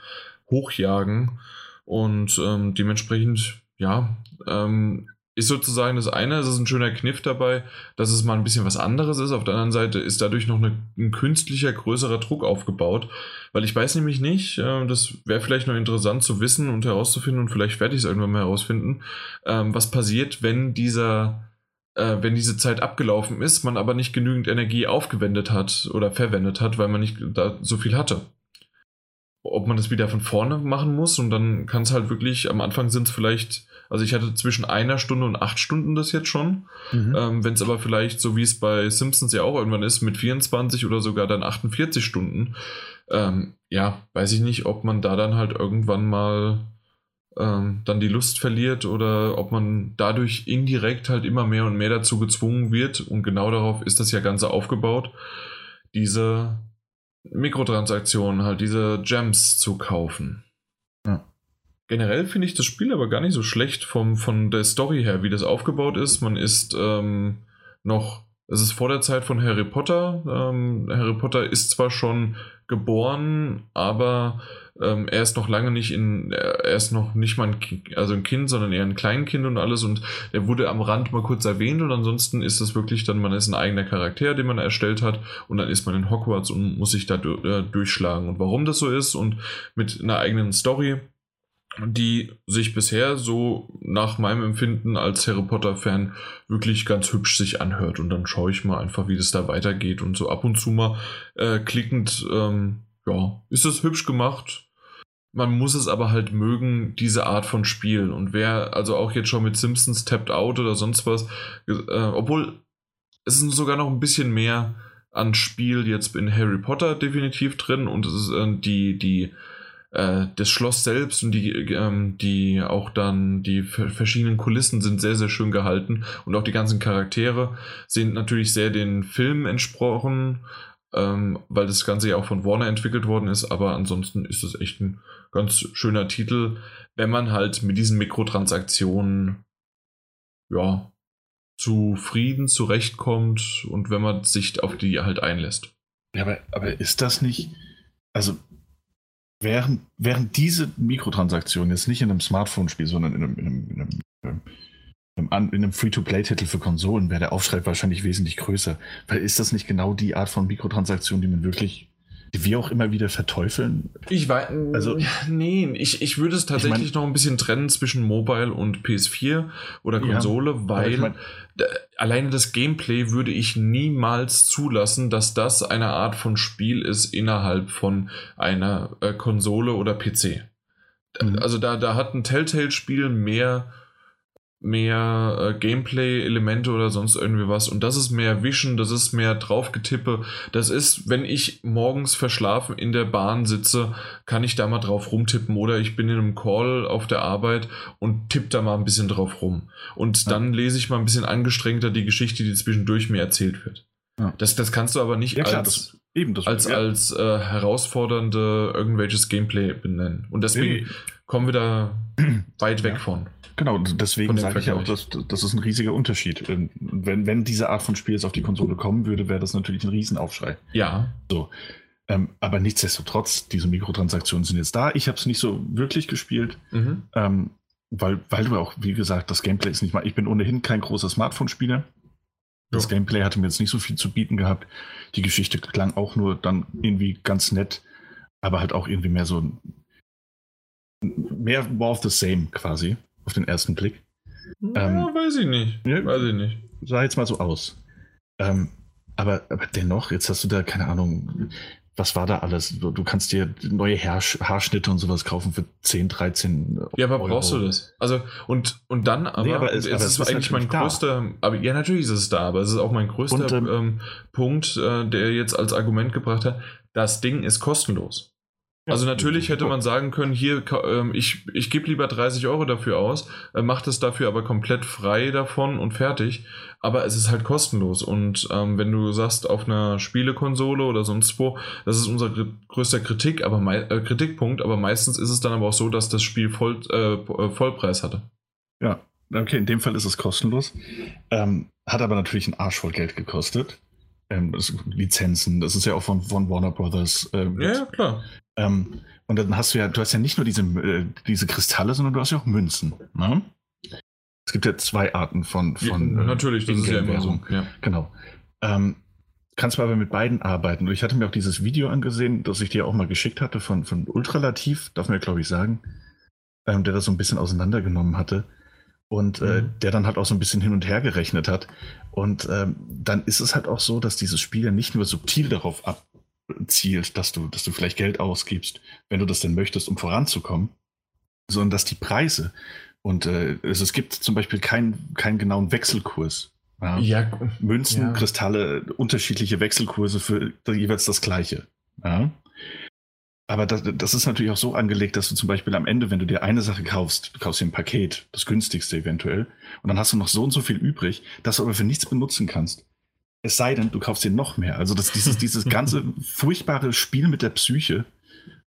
B: hochjagen. Und ähm, dementsprechend, ja, ähm, ist sozusagen das eine, es ist ein schöner Kniff dabei, dass es mal ein bisschen was anderes ist. Auf der anderen Seite ist dadurch noch eine, ein künstlicher, größerer Druck aufgebaut. Weil ich weiß nämlich nicht, äh, das wäre vielleicht noch interessant zu wissen und herauszufinden und vielleicht werde ich es irgendwann mal herausfinden, ähm, was passiert, wenn dieser äh, wenn diese Zeit abgelaufen ist, man aber nicht genügend Energie aufgewendet hat oder verwendet hat, weil man nicht da so viel hatte. Ob man das wieder von vorne machen muss und dann kann es halt wirklich, am Anfang sind es vielleicht, also ich hatte zwischen einer Stunde und acht Stunden das jetzt schon. Mhm. Ähm, wenn es aber vielleicht, so wie es bei Simpsons ja auch irgendwann ist, mit 24 oder sogar dann 48 Stunden, ähm, ja, weiß ich nicht, ob man da dann halt irgendwann mal ähm, dann die Lust verliert oder ob man dadurch indirekt halt immer mehr und mehr dazu gezwungen wird. Und genau darauf ist das ja Ganze aufgebaut, diese Mikrotransaktionen, halt diese Gems zu kaufen. Ja. Generell finde ich das Spiel aber gar nicht so schlecht vom, von der Story her, wie das aufgebaut ist. Man ist ähm, noch, es ist vor der Zeit von Harry Potter. Ähm, Harry Potter ist zwar schon geboren, aber ähm, er ist noch lange nicht in, er ist noch nicht mal ein, kind, also ein Kind, sondern eher ein Kleinkind und alles und er wurde am Rand mal kurz erwähnt und ansonsten ist das wirklich dann, man ist ein eigener Charakter, den man erstellt hat und dann ist man in Hogwarts und muss sich da äh, durchschlagen und warum das so ist und mit einer eigenen Story die sich bisher so nach meinem Empfinden als Harry Potter-Fan wirklich ganz hübsch sich anhört. Und dann schaue ich mal einfach, wie das da weitergeht. Und so ab und zu mal äh, klickend, ähm, ja, ist das hübsch gemacht. Man muss es aber halt mögen, diese Art von Spiel. Und wer also auch jetzt schon mit Simpsons Tapped Out oder sonst was, äh, obwohl es ist sogar noch ein bisschen mehr an Spiel jetzt in Harry Potter definitiv drin und es ist äh, die, die, äh, das Schloss selbst und die, ähm, die auch dann die verschiedenen Kulissen sind sehr, sehr schön gehalten und auch die ganzen Charaktere sind natürlich sehr den Filmen entsprochen ähm, weil das Ganze ja auch von Warner entwickelt worden ist, aber ansonsten ist es echt ein ganz schöner Titel, wenn man halt mit diesen Mikrotransaktionen ja zufrieden zurechtkommt und wenn man sich auf die halt einlässt.
C: Ja, aber, aber ist das nicht, also während, während diese Mikrotransaktionen jetzt nicht in einem Smartphone-Spiel, sondern in einem, in einem, in einem in einem Free-to-Play-Titel für Konsolen wäre der Aufschrei wahrscheinlich wesentlich größer. Weil ist das nicht genau die Art von Mikrotransaktion, die man wirklich, die wir auch immer wieder verteufeln?
B: Ich weiß, also, nee, ich, ich würde es tatsächlich ich mein, noch ein bisschen trennen zwischen Mobile und PS4 oder Konsole, ja, weil ich mein, alleine das Gameplay würde ich niemals zulassen, dass das eine Art von Spiel ist innerhalb von einer äh, Konsole oder PC. Mhm. Also da, da hat ein Telltale-Spiel mehr mehr äh, Gameplay-Elemente oder sonst irgendwie was. Und das ist mehr Wischen, das ist mehr draufgetippe. Das ist, wenn ich morgens verschlafen in der Bahn sitze, kann ich da mal drauf rumtippen. Oder ich bin in einem Call auf der Arbeit und tippe da mal ein bisschen drauf rum. Und ja. dann lese ich mal ein bisschen angestrengter die Geschichte, die zwischendurch mir erzählt wird. Ja. Das, das kannst du aber nicht ja, klar, als, das, eben, das, als, als äh, herausfordernde irgendwelches Gameplay benennen. Und deswegen nee. kommen wir da weit weg von.
C: Genau, deswegen sage ich ja auch, dass, das ist ein riesiger Unterschied. Ähm, wenn, wenn diese Art von Spiel jetzt auf die Konsole kommen würde, wäre das natürlich ein Riesenaufschrei.
B: Ja.
C: So. Ähm, aber nichtsdestotrotz, diese Mikrotransaktionen sind jetzt da. Ich habe es nicht so wirklich gespielt, mhm. ähm, weil, weil du auch, wie gesagt, das Gameplay ist nicht mal. Ich bin ohnehin kein großer Smartphone-Spieler. Das. Gameplay hatte mir jetzt nicht so viel zu bieten gehabt. Die Geschichte klang auch nur dann irgendwie ganz nett, aber halt auch irgendwie mehr so mehr more of the same quasi auf den ersten Blick.
B: Ja, ähm, weiß ich nicht. Ja, weiß ich nicht.
C: Sah jetzt mal so aus. Ähm, aber, aber dennoch, jetzt hast du da, keine Ahnung, was war da alles? Du, kannst dir neue Haar, Haarschnitte und sowas kaufen für 10, 13
B: Euro. Ja, aber brauchst du das? Also, und, und dann aber,
C: nee, aber es, aber
B: es ist eigentlich mein größter, da. aber ja, natürlich ist es da, aber es ist auch mein größter und, ähm, ähm, Punkt, äh, der jetzt als Argument gebracht hat, das Ding ist kostenlos. Also natürlich hätte man sagen können, hier, ähm, ich, ich gebe lieber 30 Euro dafür aus, äh, macht es dafür aber komplett frei davon und fertig. Aber es ist halt kostenlos. Und ähm, wenn du sagst, auf einer Spielekonsole oder sonst wo, das ist unser größter Kritik, aber äh, Kritikpunkt, aber meistens ist es dann aber auch so, dass das Spiel voll, äh, äh, Vollpreis hatte.
C: Ja, okay, in dem Fall ist es kostenlos. Ähm, hat aber natürlich einen Arsch voll Geld gekostet. Ähm, das Lizenzen, das ist ja auch von, von Warner Brothers.
B: Ähm, ja, ja, klar.
C: Ähm, und dann hast du ja, du hast ja nicht nur diese, äh, diese Kristalle, sondern du hast ja auch Münzen. Ne? Es gibt ja zwei Arten von, von
B: ja, natürlich, das ist ja immer so. Ja.
C: Genau. Ähm, kannst du aber mit beiden arbeiten. Und ich hatte mir auch dieses Video angesehen, das ich dir auch mal geschickt hatte von, von Ultralativ, darf man ja glaube ich sagen, ähm, der das so ein bisschen auseinandergenommen hatte und äh, mhm. der dann halt auch so ein bisschen hin und her gerechnet hat. Und ähm, dann ist es halt auch so, dass dieses Spiel ja nicht nur subtil darauf ab, zielt, dass du, dass du vielleicht Geld ausgibst, wenn du das denn möchtest, um voranzukommen, sondern dass die Preise und äh, also es gibt zum Beispiel keinen keinen genauen Wechselkurs. Ja? Ja, Münzen, ja. Kristalle, unterschiedliche Wechselkurse für jeweils das gleiche. Ja? Aber das, das, ist natürlich auch so angelegt, dass du zum Beispiel am Ende, wenn du dir eine Sache kaufst, du kaufst dir ein Paket, das günstigste eventuell, und dann hast du noch so und so viel übrig, das du aber für nichts benutzen kannst. Es sei denn, du kaufst dir noch mehr. Also das, dieses, dieses ganze furchtbare Spiel mit der Psyche,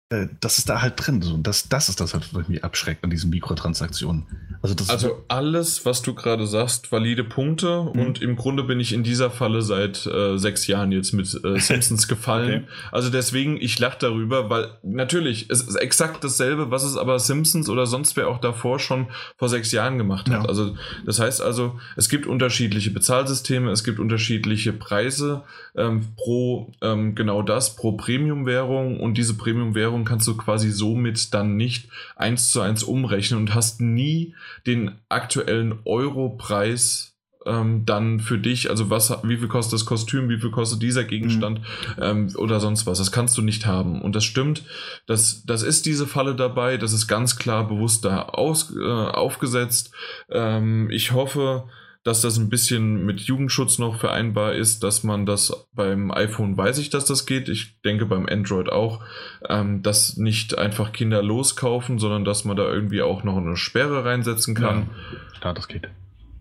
C: äh, das ist da halt drin. So. Und das, das ist das was mich abschreckt an diesen Mikrotransaktionen.
B: Also, also alles, was du gerade sagst, valide Punkte. Mhm. Und im Grunde bin ich in dieser Falle seit äh, sechs Jahren jetzt mit äh, Simpsons gefallen. Okay. Also deswegen, ich lache darüber, weil natürlich, es ist exakt dasselbe, was es aber Simpsons oder sonst wer auch davor schon vor sechs Jahren gemacht hat. Ja. Also das heißt also, es gibt unterschiedliche Bezahlsysteme, es gibt unterschiedliche Preise ähm, pro ähm, genau das, pro Premium-Währung. Und diese Premium-Währung kannst du quasi somit dann nicht eins zu eins umrechnen und hast nie den aktuellen Euro-Preis ähm, dann für dich, also was, wie viel kostet das Kostüm, wie viel kostet dieser Gegenstand mhm. ähm, oder sonst was. Das kannst du nicht haben. Und das stimmt, das, das ist diese Falle dabei, das ist ganz klar bewusst da aus, äh, aufgesetzt. Ähm, ich hoffe, dass das ein bisschen mit Jugendschutz noch vereinbar ist, dass man das beim iPhone weiß ich, dass das geht. Ich denke beim Android auch, ähm, dass nicht einfach Kinder loskaufen, sondern dass man da irgendwie auch noch eine Sperre reinsetzen kann.
C: Ja, klar, das geht.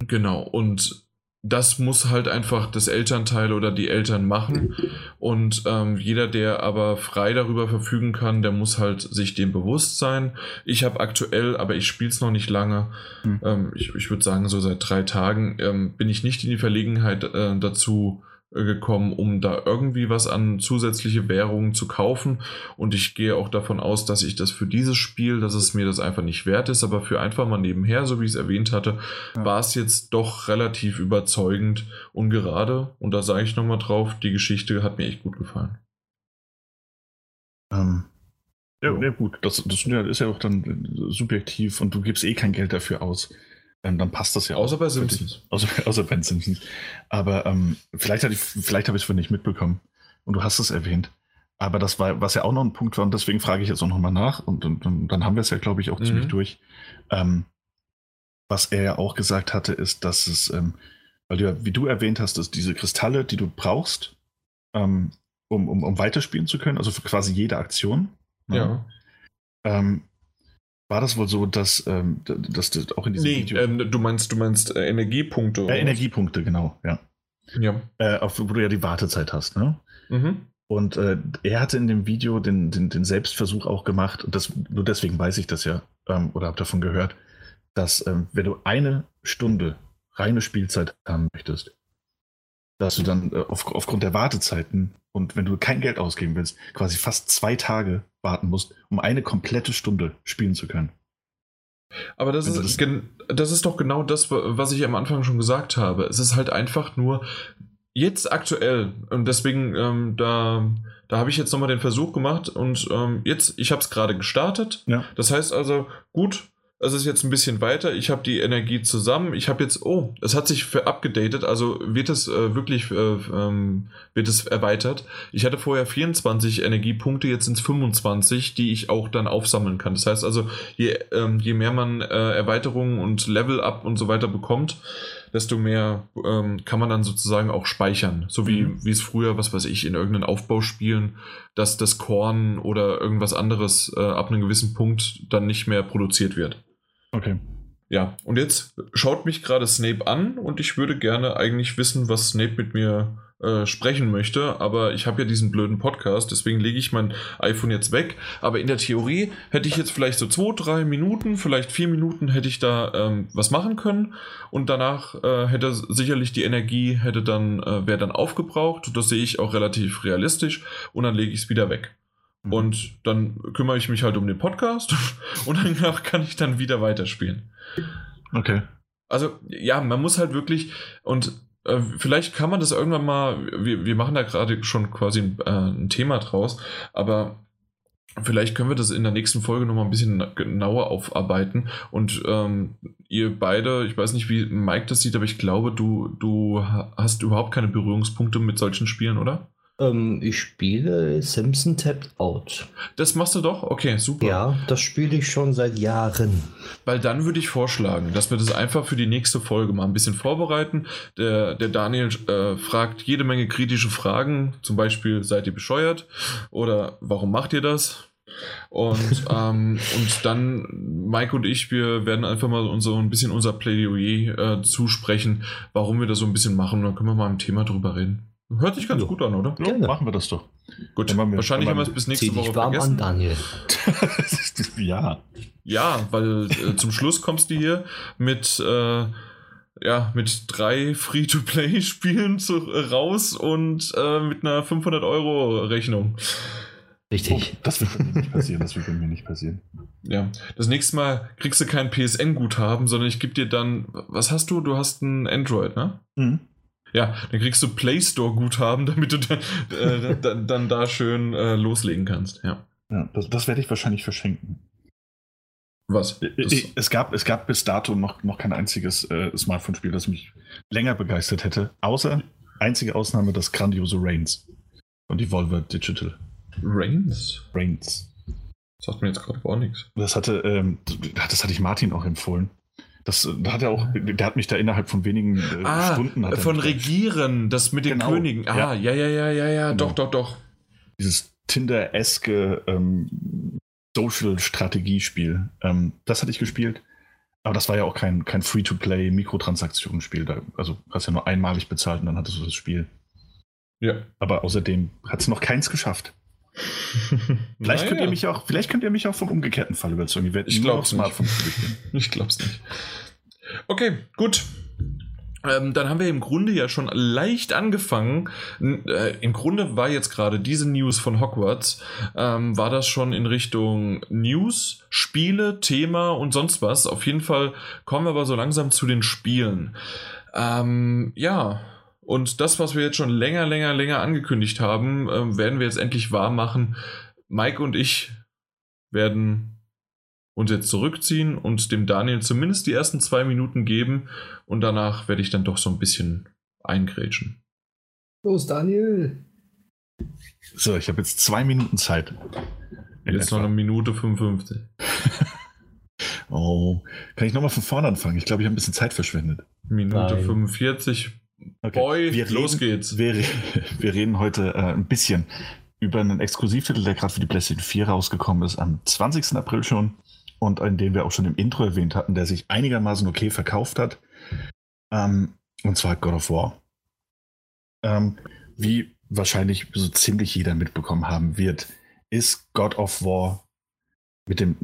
B: Genau, und das muss halt einfach das Elternteil oder die Eltern machen. Und ähm, jeder, der aber frei darüber verfügen kann, der muss halt sich dem bewusst sein. Ich habe aktuell, aber ich spiele es noch nicht lange, mhm. ähm, ich, ich würde sagen so seit drei Tagen, ähm, bin ich nicht in die Verlegenheit äh, dazu, gekommen, um da irgendwie was an zusätzliche Währungen zu kaufen. Und ich gehe auch davon aus, dass ich das für dieses Spiel, dass es mir das einfach nicht wert ist, aber für einfach mal nebenher, so wie ich es erwähnt hatte, ja. war es jetzt doch relativ überzeugend und gerade, und da sage ich nochmal drauf, die Geschichte hat mir echt gut gefallen.
C: Ähm, ja, ja, gut, das, das ist ja auch dann subjektiv und du gibst eh kein Geld dafür aus ähm, dann passt das ja
B: außer auch. Bei Simpsons.
C: Außer, außer bei Simpsons. Aber ähm, vielleicht, ich, vielleicht habe ich es nicht mitbekommen. Und du hast es erwähnt. Aber das war, was ja auch noch ein Punkt war, und deswegen frage ich jetzt auch nochmal nach, und, und, und, dann haben wir es ja, glaube ich, auch mhm. ziemlich durch. Ähm, was er ja auch gesagt hatte, ist, dass es, ähm, weil du ja, wie du erwähnt hast, dass diese Kristalle, die du brauchst, ähm, um, um, um weiterspielen zu können, also für quasi jede Aktion.
B: Ne? Ja.
C: Ähm, war das wohl so, dass, ähm, dass das auch in diesem
B: nee, Video. Ähm, du meinst, du meinst äh, Energiepunkte.
C: Äh, Energiepunkte, genau, ja.
B: Ja.
C: Äh, auf, wo du ja die Wartezeit hast, ne? Mhm. Und äh, er hatte in dem Video den, den, den, Selbstversuch auch gemacht, und das, nur deswegen weiß ich das ja, ähm, oder habe davon gehört, dass ähm, wenn du eine Stunde reine Spielzeit haben möchtest, dass du dann äh, auf, aufgrund der Wartezeiten und wenn du kein Geld ausgeben willst, quasi fast zwei Tage warten musst, um eine komplette Stunde spielen zu können.
B: Aber das ist, das, das ist doch genau das, was ich am Anfang schon gesagt habe. Es ist halt einfach nur jetzt aktuell und deswegen ähm, da da habe ich jetzt nochmal den Versuch gemacht und ähm, jetzt ich habe es gerade gestartet.
C: Ja.
B: Das heißt also gut, es ist jetzt ein bisschen weiter. Ich habe die Energie zusammen. Ich habe jetzt, oh, es hat sich für abgedatet, also wird es äh, wirklich, äh, ähm, wird es erweitert. Ich hatte vorher 24 Energiepunkte, jetzt sind es 25, die ich auch dann aufsammeln kann. Das heißt also, je, ähm, je mehr man äh, Erweiterungen und Level-Up und so weiter bekommt, desto mehr ähm, kann man dann sozusagen auch speichern. So wie, mhm. wie es früher, was weiß ich, in irgendeinen Aufbauspielen, dass das Korn oder irgendwas anderes äh, ab einem gewissen Punkt dann nicht mehr produziert wird.
C: Okay.
B: Ja, und jetzt schaut mich gerade Snape an und ich würde gerne eigentlich wissen, was Snape mit mir äh, sprechen möchte, aber ich habe ja diesen blöden Podcast, deswegen lege ich mein iPhone jetzt weg. Aber in der Theorie hätte ich jetzt vielleicht so zwei, drei Minuten, vielleicht vier Minuten hätte ich da ähm, was machen können und danach äh, hätte sicherlich die Energie hätte dann äh, wäre dann aufgebraucht. Das sehe ich auch relativ realistisch und dann lege ich es wieder weg. Mhm. Und dann kümmere ich mich halt um den Podcast und danach kann ich dann wieder weiterspielen.
C: Okay.
B: Also ja, man muss halt wirklich und äh, vielleicht kann man das irgendwann mal, wir, wir machen da gerade schon quasi ein, äh, ein Thema draus, aber Vielleicht können wir das in der nächsten Folge nochmal ein bisschen genauer aufarbeiten. Und ähm, ihr beide, ich weiß nicht, wie Mike das sieht, aber ich glaube, du, du hast überhaupt keine Berührungspunkte mit solchen Spielen, oder?
A: Ähm, ich spiele Simpson Tapped Out.
B: Das machst du doch? Okay, super.
A: Ja, das spiele ich schon seit Jahren.
B: Weil dann würde ich vorschlagen, dass wir das einfach für die nächste Folge mal ein bisschen vorbereiten. Der, der Daniel äh, fragt jede Menge kritische Fragen, zum Beispiel, seid ihr bescheuert? Oder warum macht ihr das? Und, ähm, und dann Mike und ich, wir werden einfach mal unser, ein bisschen unser Plädoyer äh, zusprechen, warum wir das so ein bisschen machen. Dann können wir mal im Thema drüber reden. Hört sich ganz ja. gut an, oder?
C: Ja, machen wir das doch.
B: Gut, wir, wahrscheinlich haben wir es bis nächste Woche warm vergessen. An,
A: Daniel.
C: ja.
B: Ja, weil äh, zum Schluss kommst du hier mit, äh, ja, mit drei Free-to-Play-Spielen äh, raus und äh, mit einer 500-Euro-Rechnung.
A: Richtig.
C: Oh, das wird bei mir nicht passieren. Das wird bei mir nicht passieren.
B: Ja, das nächste Mal kriegst du kein PSN-Guthaben, sondern ich gebe dir dann, was hast du? Du hast ein Android, ne? Mhm. Ja, dann kriegst du Play Store Guthaben, damit du dann, äh, dann, dann, da schön äh, loslegen kannst. Ja,
C: ja das, das werde ich wahrscheinlich verschenken.
B: Was?
C: Es, gab, es gab bis dato noch, noch kein einziges äh, Smartphone-Spiel, das mich länger begeistert hätte, außer einzige Ausnahme das grandiose Reigns von Devolver Digital.
B: Reigns?
C: Reigns.
B: Das sagt mir jetzt gerade gar nichts.
C: Das hatte, ähm, das hatte ich Martin auch empfohlen. Das da hat er auch, der hat mich da innerhalb von wenigen äh,
B: ah,
C: Stunden.
B: von Regieren, das mit den genau. Königen. Ah, ja, ja, ja, ja, ja, genau. doch, doch, doch.
C: Dieses Tinder-eske ähm, Social-Strategiespiel. Ähm, das hatte ich gespielt. Aber das war ja auch kein, kein Free-to-Play Mikrotransaktionsspiel. Also hast ja nur einmalig bezahlt und dann hattest du das Spiel.
B: Ja.
C: Aber außerdem hat es noch keins geschafft. vielleicht, naja. könnt ihr mich auch, vielleicht könnt ihr mich auch vom umgekehrten Fall überzeugen.
B: Ich, ich glaube Smartphone Ich glaube es nicht. Okay, gut. Ähm, dann haben wir im Grunde ja schon leicht angefangen. Äh, Im Grunde war jetzt gerade diese News von Hogwarts, ähm, war das schon in Richtung News, Spiele, Thema und sonst was. Auf jeden Fall kommen wir aber so langsam zu den Spielen. Ähm, ja, und das, was wir jetzt schon länger, länger, länger angekündigt haben, äh, werden wir jetzt endlich wahr machen. Mike und ich werden uns jetzt zurückziehen und dem Daniel zumindest die ersten zwei Minuten geben und danach werde ich dann doch so ein bisschen eingrätschen.
A: Los, Daniel!
C: So, ich habe jetzt zwei Minuten Zeit.
B: Jetzt noch eine Minute 55.
C: oh, kann ich nochmal von vorne anfangen? Ich glaube, ich habe ein bisschen Zeit verschwendet.
B: Minute Nein. 45. Okay. Boy, wir los reden, geht's.
C: Wir, wir reden heute äh, ein bisschen über einen Exklusivtitel, der gerade für die PlayStation 4 rausgekommen ist, am 20. April schon und in dem wir auch schon im Intro erwähnt hatten, der sich einigermaßen okay verkauft hat. Ähm, und zwar God of War. Ähm, wie wahrscheinlich so ziemlich jeder mitbekommen haben wird, ist God of War mit dem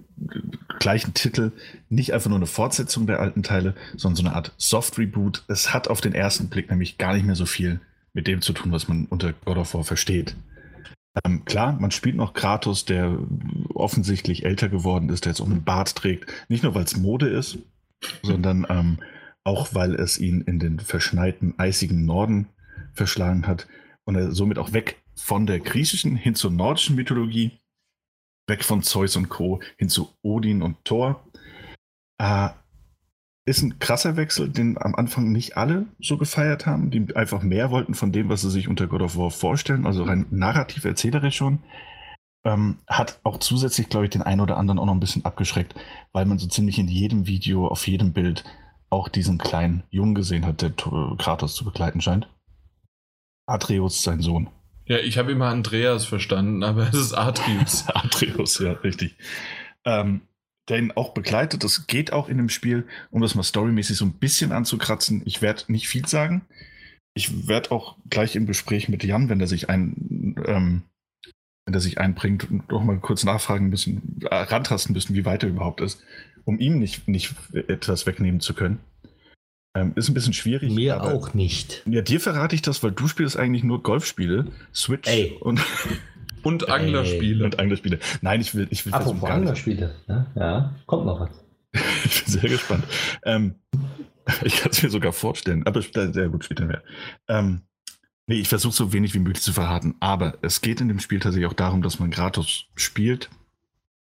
C: gleichen Titel nicht einfach nur eine Fortsetzung der alten Teile, sondern so eine Art Soft-Reboot. Es hat auf den ersten Blick nämlich gar nicht mehr so viel mit dem zu tun, was man unter God of War versteht. Ähm, klar, man spielt noch Kratos, der offensichtlich älter geworden ist, der jetzt auch einen Bart trägt. Nicht nur, weil es Mode ist, sondern ähm, auch, weil es ihn in den verschneiten, eisigen Norden verschlagen hat und er somit auch weg von der griechischen hin zur nordischen Mythologie weg von Zeus und Co. hin zu Odin und Thor. Äh, ist ein krasser Wechsel, den am Anfang nicht alle so gefeiert haben, die einfach mehr wollten von dem, was sie sich unter God of War vorstellen, also rein narrativ erzählerisch schon. Ähm, hat auch zusätzlich, glaube ich, den einen oder anderen auch noch ein bisschen abgeschreckt, weil man so ziemlich in jedem Video, auf jedem Bild auch diesen kleinen Jungen gesehen hat, der Kratos zu begleiten scheint. Atreus, sein Sohn.
B: Ja, ich habe immer Andreas verstanden, aber es ist Atreus.
C: Atreus, ja, richtig. Ähm, der ihn auch begleitet. Das geht auch in dem Spiel, um das mal storymäßig so ein bisschen anzukratzen. Ich werde nicht viel sagen. Ich werde auch gleich im Gespräch mit Jan, wenn er sich ein, ähm, wenn er sich einbringt, doch mal kurz nachfragen müssen, äh, rantasten müssen, wie weit er überhaupt ist, um ihm nicht, nicht etwas wegnehmen zu können. Ähm, ist ein bisschen schwierig.
A: Mir aber, auch nicht.
C: Ja, dir verrate ich das, weil du spielst eigentlich nur Golfspiele, Switch
A: Ey.
C: und
B: und Anglerspiele.
C: Und Anglerspiele. Nein, ich will, ich will
A: Apropos Anglerspiele. Ja, ja, kommt noch was.
C: ich bin sehr gespannt. Ähm, ich kann es mir sogar vorstellen, aber sehr gut später mehr. Ähm, nee, ich versuche so wenig wie möglich zu verraten, aber es geht in dem Spiel tatsächlich auch darum, dass man Gratos spielt,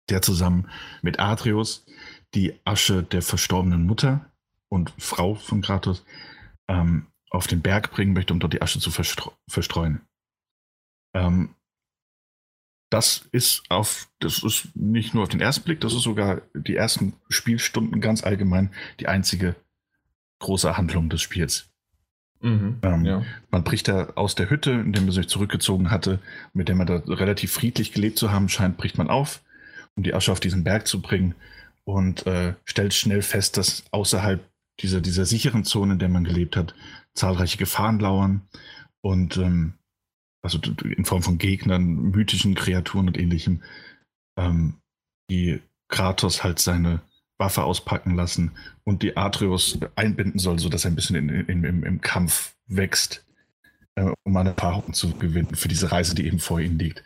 C: der zusammen mit Atreus die Asche der verstorbenen Mutter und Frau von Kratos ähm, auf den Berg bringen möchte, um dort die Asche zu verstreu verstreuen. Ähm, das ist auf, das ist nicht nur auf den ersten Blick, das ist sogar die ersten Spielstunden ganz allgemein die einzige große Handlung des Spiels. Mhm, ähm, ja. Man bricht da aus der Hütte, in der man sich zurückgezogen hatte, mit der man da relativ friedlich gelebt zu haben scheint, bricht man auf, um die Asche auf diesen Berg zu bringen und äh, stellt schnell fest, dass außerhalb dieser, dieser sicheren Zone, in der man gelebt hat, zahlreiche Gefahren lauern und ähm, also in Form von Gegnern, mythischen Kreaturen und ähnlichem, ähm, die Kratos halt seine Waffe auspacken lassen und die Atreus einbinden soll, sodass er ein bisschen in, in, im, im, Kampf wächst, äh, um eine Erfahrung zu gewinnen für diese Reise, die eben vor ihnen liegt.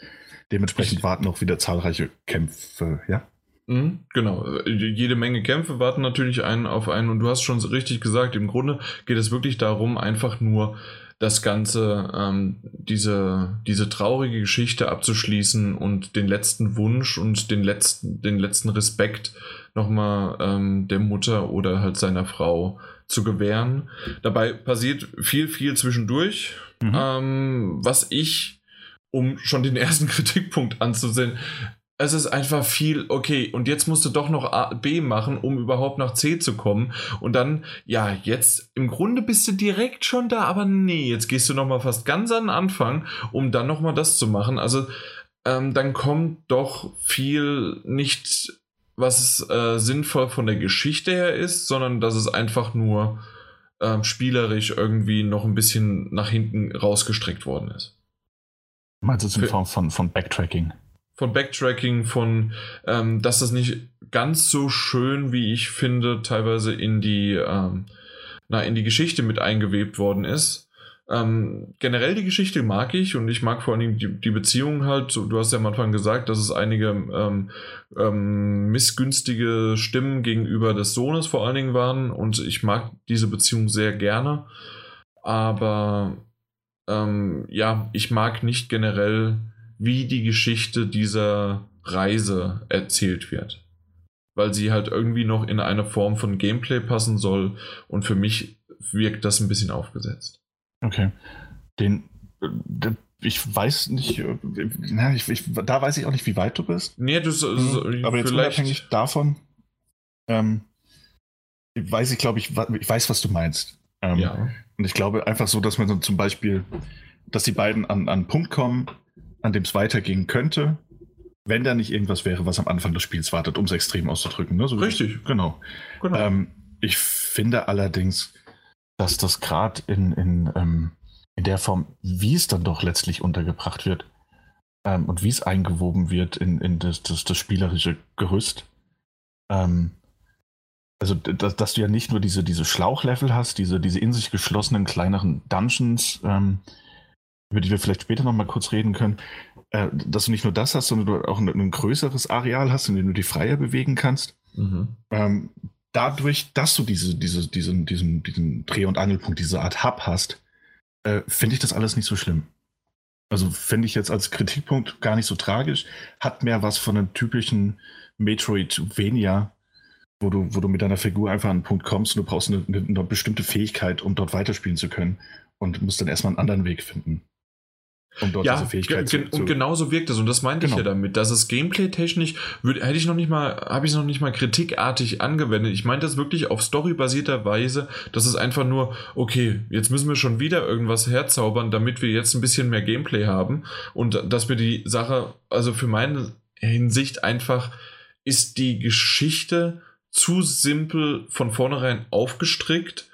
C: Dementsprechend warten auch wieder zahlreiche Kämpfe, ja?
B: Mhm, genau, jede Menge Kämpfe warten natürlich einen auf einen und du hast schon richtig gesagt, im Grunde geht es wirklich darum, einfach nur das Ganze, ähm, diese, diese traurige Geschichte abzuschließen und den letzten Wunsch und den letzten, den letzten Respekt nochmal ähm, der Mutter oder halt seiner Frau zu gewähren. Dabei passiert viel, viel zwischendurch, mhm. ähm, was ich, um schon den ersten Kritikpunkt anzusehen, es ist einfach viel, okay, und jetzt musst du doch noch A, B machen, um überhaupt nach C zu kommen. Und dann, ja, jetzt im Grunde bist du direkt schon da, aber nee, jetzt gehst du nochmal fast ganz an den Anfang, um dann nochmal das zu machen. Also, ähm, dann kommt doch viel nicht, was äh, sinnvoll von der Geschichte her ist, sondern dass es einfach nur äh, spielerisch irgendwie noch ein bisschen nach hinten rausgestreckt worden ist.
C: Meinst du es in Form von, von Backtracking?
B: Von Backtracking, von ähm, dass das nicht ganz so schön, wie ich finde, teilweise in die, ähm, na, in die Geschichte mit eingewebt worden ist. Ähm, generell die Geschichte mag ich und ich mag vor allem die, die Beziehung halt. Du hast ja am Anfang gesagt, dass es einige ähm, ähm, missgünstige Stimmen gegenüber des Sohnes vor allen Dingen waren und ich mag diese Beziehung sehr gerne. Aber ähm, ja, ich mag nicht generell wie die Geschichte dieser Reise erzählt wird. Weil sie halt irgendwie noch in eine Form von Gameplay passen soll und für mich wirkt das ein bisschen aufgesetzt.
C: Okay. Den, äh, ich weiß nicht, äh, na, ich, ich, da weiß ich auch nicht, wie weit du bist.
B: Nee, du, also,
C: aber jetzt unabhängig davon, ähm, weiß ich, glaube ich, ich weiß, was du meinst. Ähm, ja. Und ich glaube einfach so, dass man so zum Beispiel, dass die beiden an, an einen Punkt kommen, an dem es weitergehen könnte, wenn da nicht irgendwas wäre, was am Anfang des Spiels wartet, um es extrem auszudrücken. Ne? So
B: Richtig.
C: Genau. genau. Ähm, ich finde allerdings, dass das gerade in, in, ähm, in der Form, wie es dann doch letztlich untergebracht wird ähm, und wie es eingewoben wird in, in das, das, das spielerische Gerüst, ähm, also dass, dass, du ja nicht nur diese, diese Schlauchlevel hast, diese, diese in sich geschlossenen kleineren Dungeons, ähm, über die wir vielleicht später noch mal kurz reden können, äh, dass du nicht nur das hast, sondern du auch ein, ein, größeres Areal hast, in dem du dich freier bewegen kannst. Mhm. Ähm, dadurch, dass du diese, diese, diesen, diesen, diesen Dreh- und Angelpunkt, diese Art Hub hast, äh, finde ich das alles nicht so schlimm. Also finde ich jetzt als Kritikpunkt gar nicht so tragisch. Hat mehr was von einem typischen Metroidvania, wo du, wo du mit deiner Figur einfach an einen Punkt kommst und du brauchst eine, eine, eine bestimmte Fähigkeit, um dort weiterspielen zu können und musst dann erstmal einen anderen Weg finden.
B: Um dort ja, diese Fähigkeit ge zu, und genauso wirkt es. Und das meinte genau. ich ja damit, dass es gameplay-technisch, hätte ich noch nicht mal, habe ich noch nicht mal kritikartig angewendet. Ich meinte das wirklich auf storybasierter Weise, dass es einfach nur, okay, jetzt müssen wir schon wieder irgendwas herzaubern, damit wir jetzt ein bisschen mehr Gameplay haben. Und dass wir die Sache, also für meine Hinsicht einfach, ist die Geschichte zu simpel von vornherein aufgestrickt,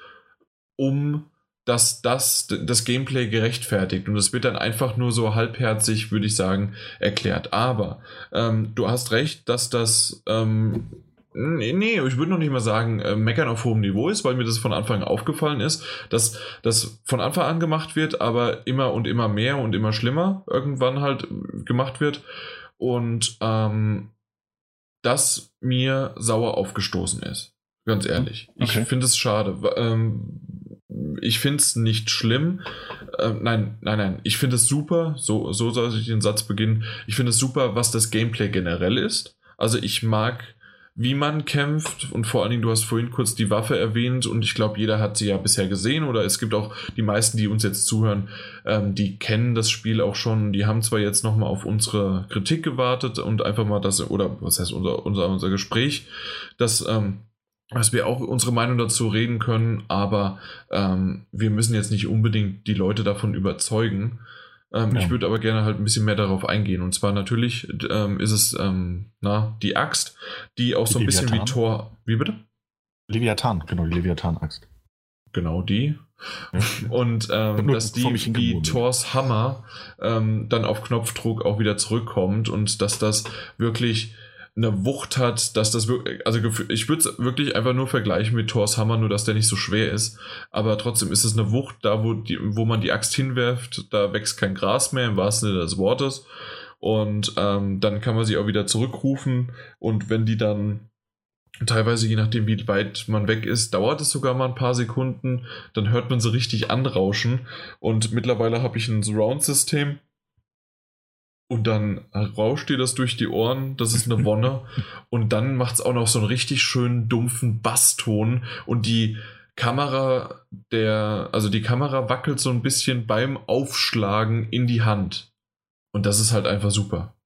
B: um dass das das Gameplay gerechtfertigt und es wird dann einfach nur so halbherzig, würde ich sagen, erklärt. Aber ähm, du hast recht, dass das ähm, Nee, nee, ich würde noch nicht mal sagen, äh, meckern auf hohem Niveau ist, weil mir das von Anfang an aufgefallen ist, dass das von Anfang an gemacht wird, aber immer und immer mehr und immer schlimmer irgendwann halt gemacht wird. Und ähm, das mir sauer aufgestoßen ist. Ganz ehrlich. Okay. Ich finde es schade. Ähm, ich finde es nicht schlimm. Äh, nein, nein, nein. Ich finde es super. So, so soll ich den Satz beginnen. Ich finde es super, was das Gameplay generell ist. Also ich mag, wie man kämpft und vor allen Dingen, du hast vorhin kurz die Waffe erwähnt und ich glaube, jeder hat sie ja bisher gesehen oder es gibt auch die meisten, die uns jetzt zuhören, ähm, die kennen das Spiel auch schon. Die haben zwar jetzt nochmal auf unsere Kritik gewartet und einfach mal das, oder was heißt unser, unser, unser Gespräch, das ähm, dass wir auch unsere Meinung dazu reden können, aber ähm, wir müssen jetzt nicht unbedingt die Leute davon überzeugen. Ähm, ja. Ich würde aber gerne halt ein bisschen mehr darauf eingehen. Und zwar natürlich ähm, ist es ähm, na, die Axt, die auch die so ein Leviathan. bisschen wie Tor. Wie bitte?
C: Leviathan, genau, die Leviathan-Axt.
B: Genau die. Ja. Und ähm, dass die wie Thors Hammer ähm, dann auf Knopfdruck auch wieder zurückkommt und dass das wirklich eine Wucht hat, dass das wirklich, also ich würde es wirklich einfach nur vergleichen mit Thors Hammer, nur dass der nicht so schwer ist. Aber trotzdem ist es eine Wucht, da wo, die, wo man die Axt hinwerft, da wächst kein Gras mehr im wahrsten Sinne des Wortes. Und ähm, dann kann man sie auch wieder zurückrufen. Und wenn die dann teilweise, je nachdem, wie weit man weg ist, dauert es sogar mal ein paar Sekunden, dann hört man sie richtig anrauschen. Und mittlerweile habe ich ein Surround-System und dann rauscht dir das durch die Ohren, das ist eine Wonne. und dann macht es auch noch so einen richtig schönen dumpfen Basston und die Kamera, der, also die Kamera wackelt so ein bisschen beim Aufschlagen in die Hand. Und das ist halt einfach super.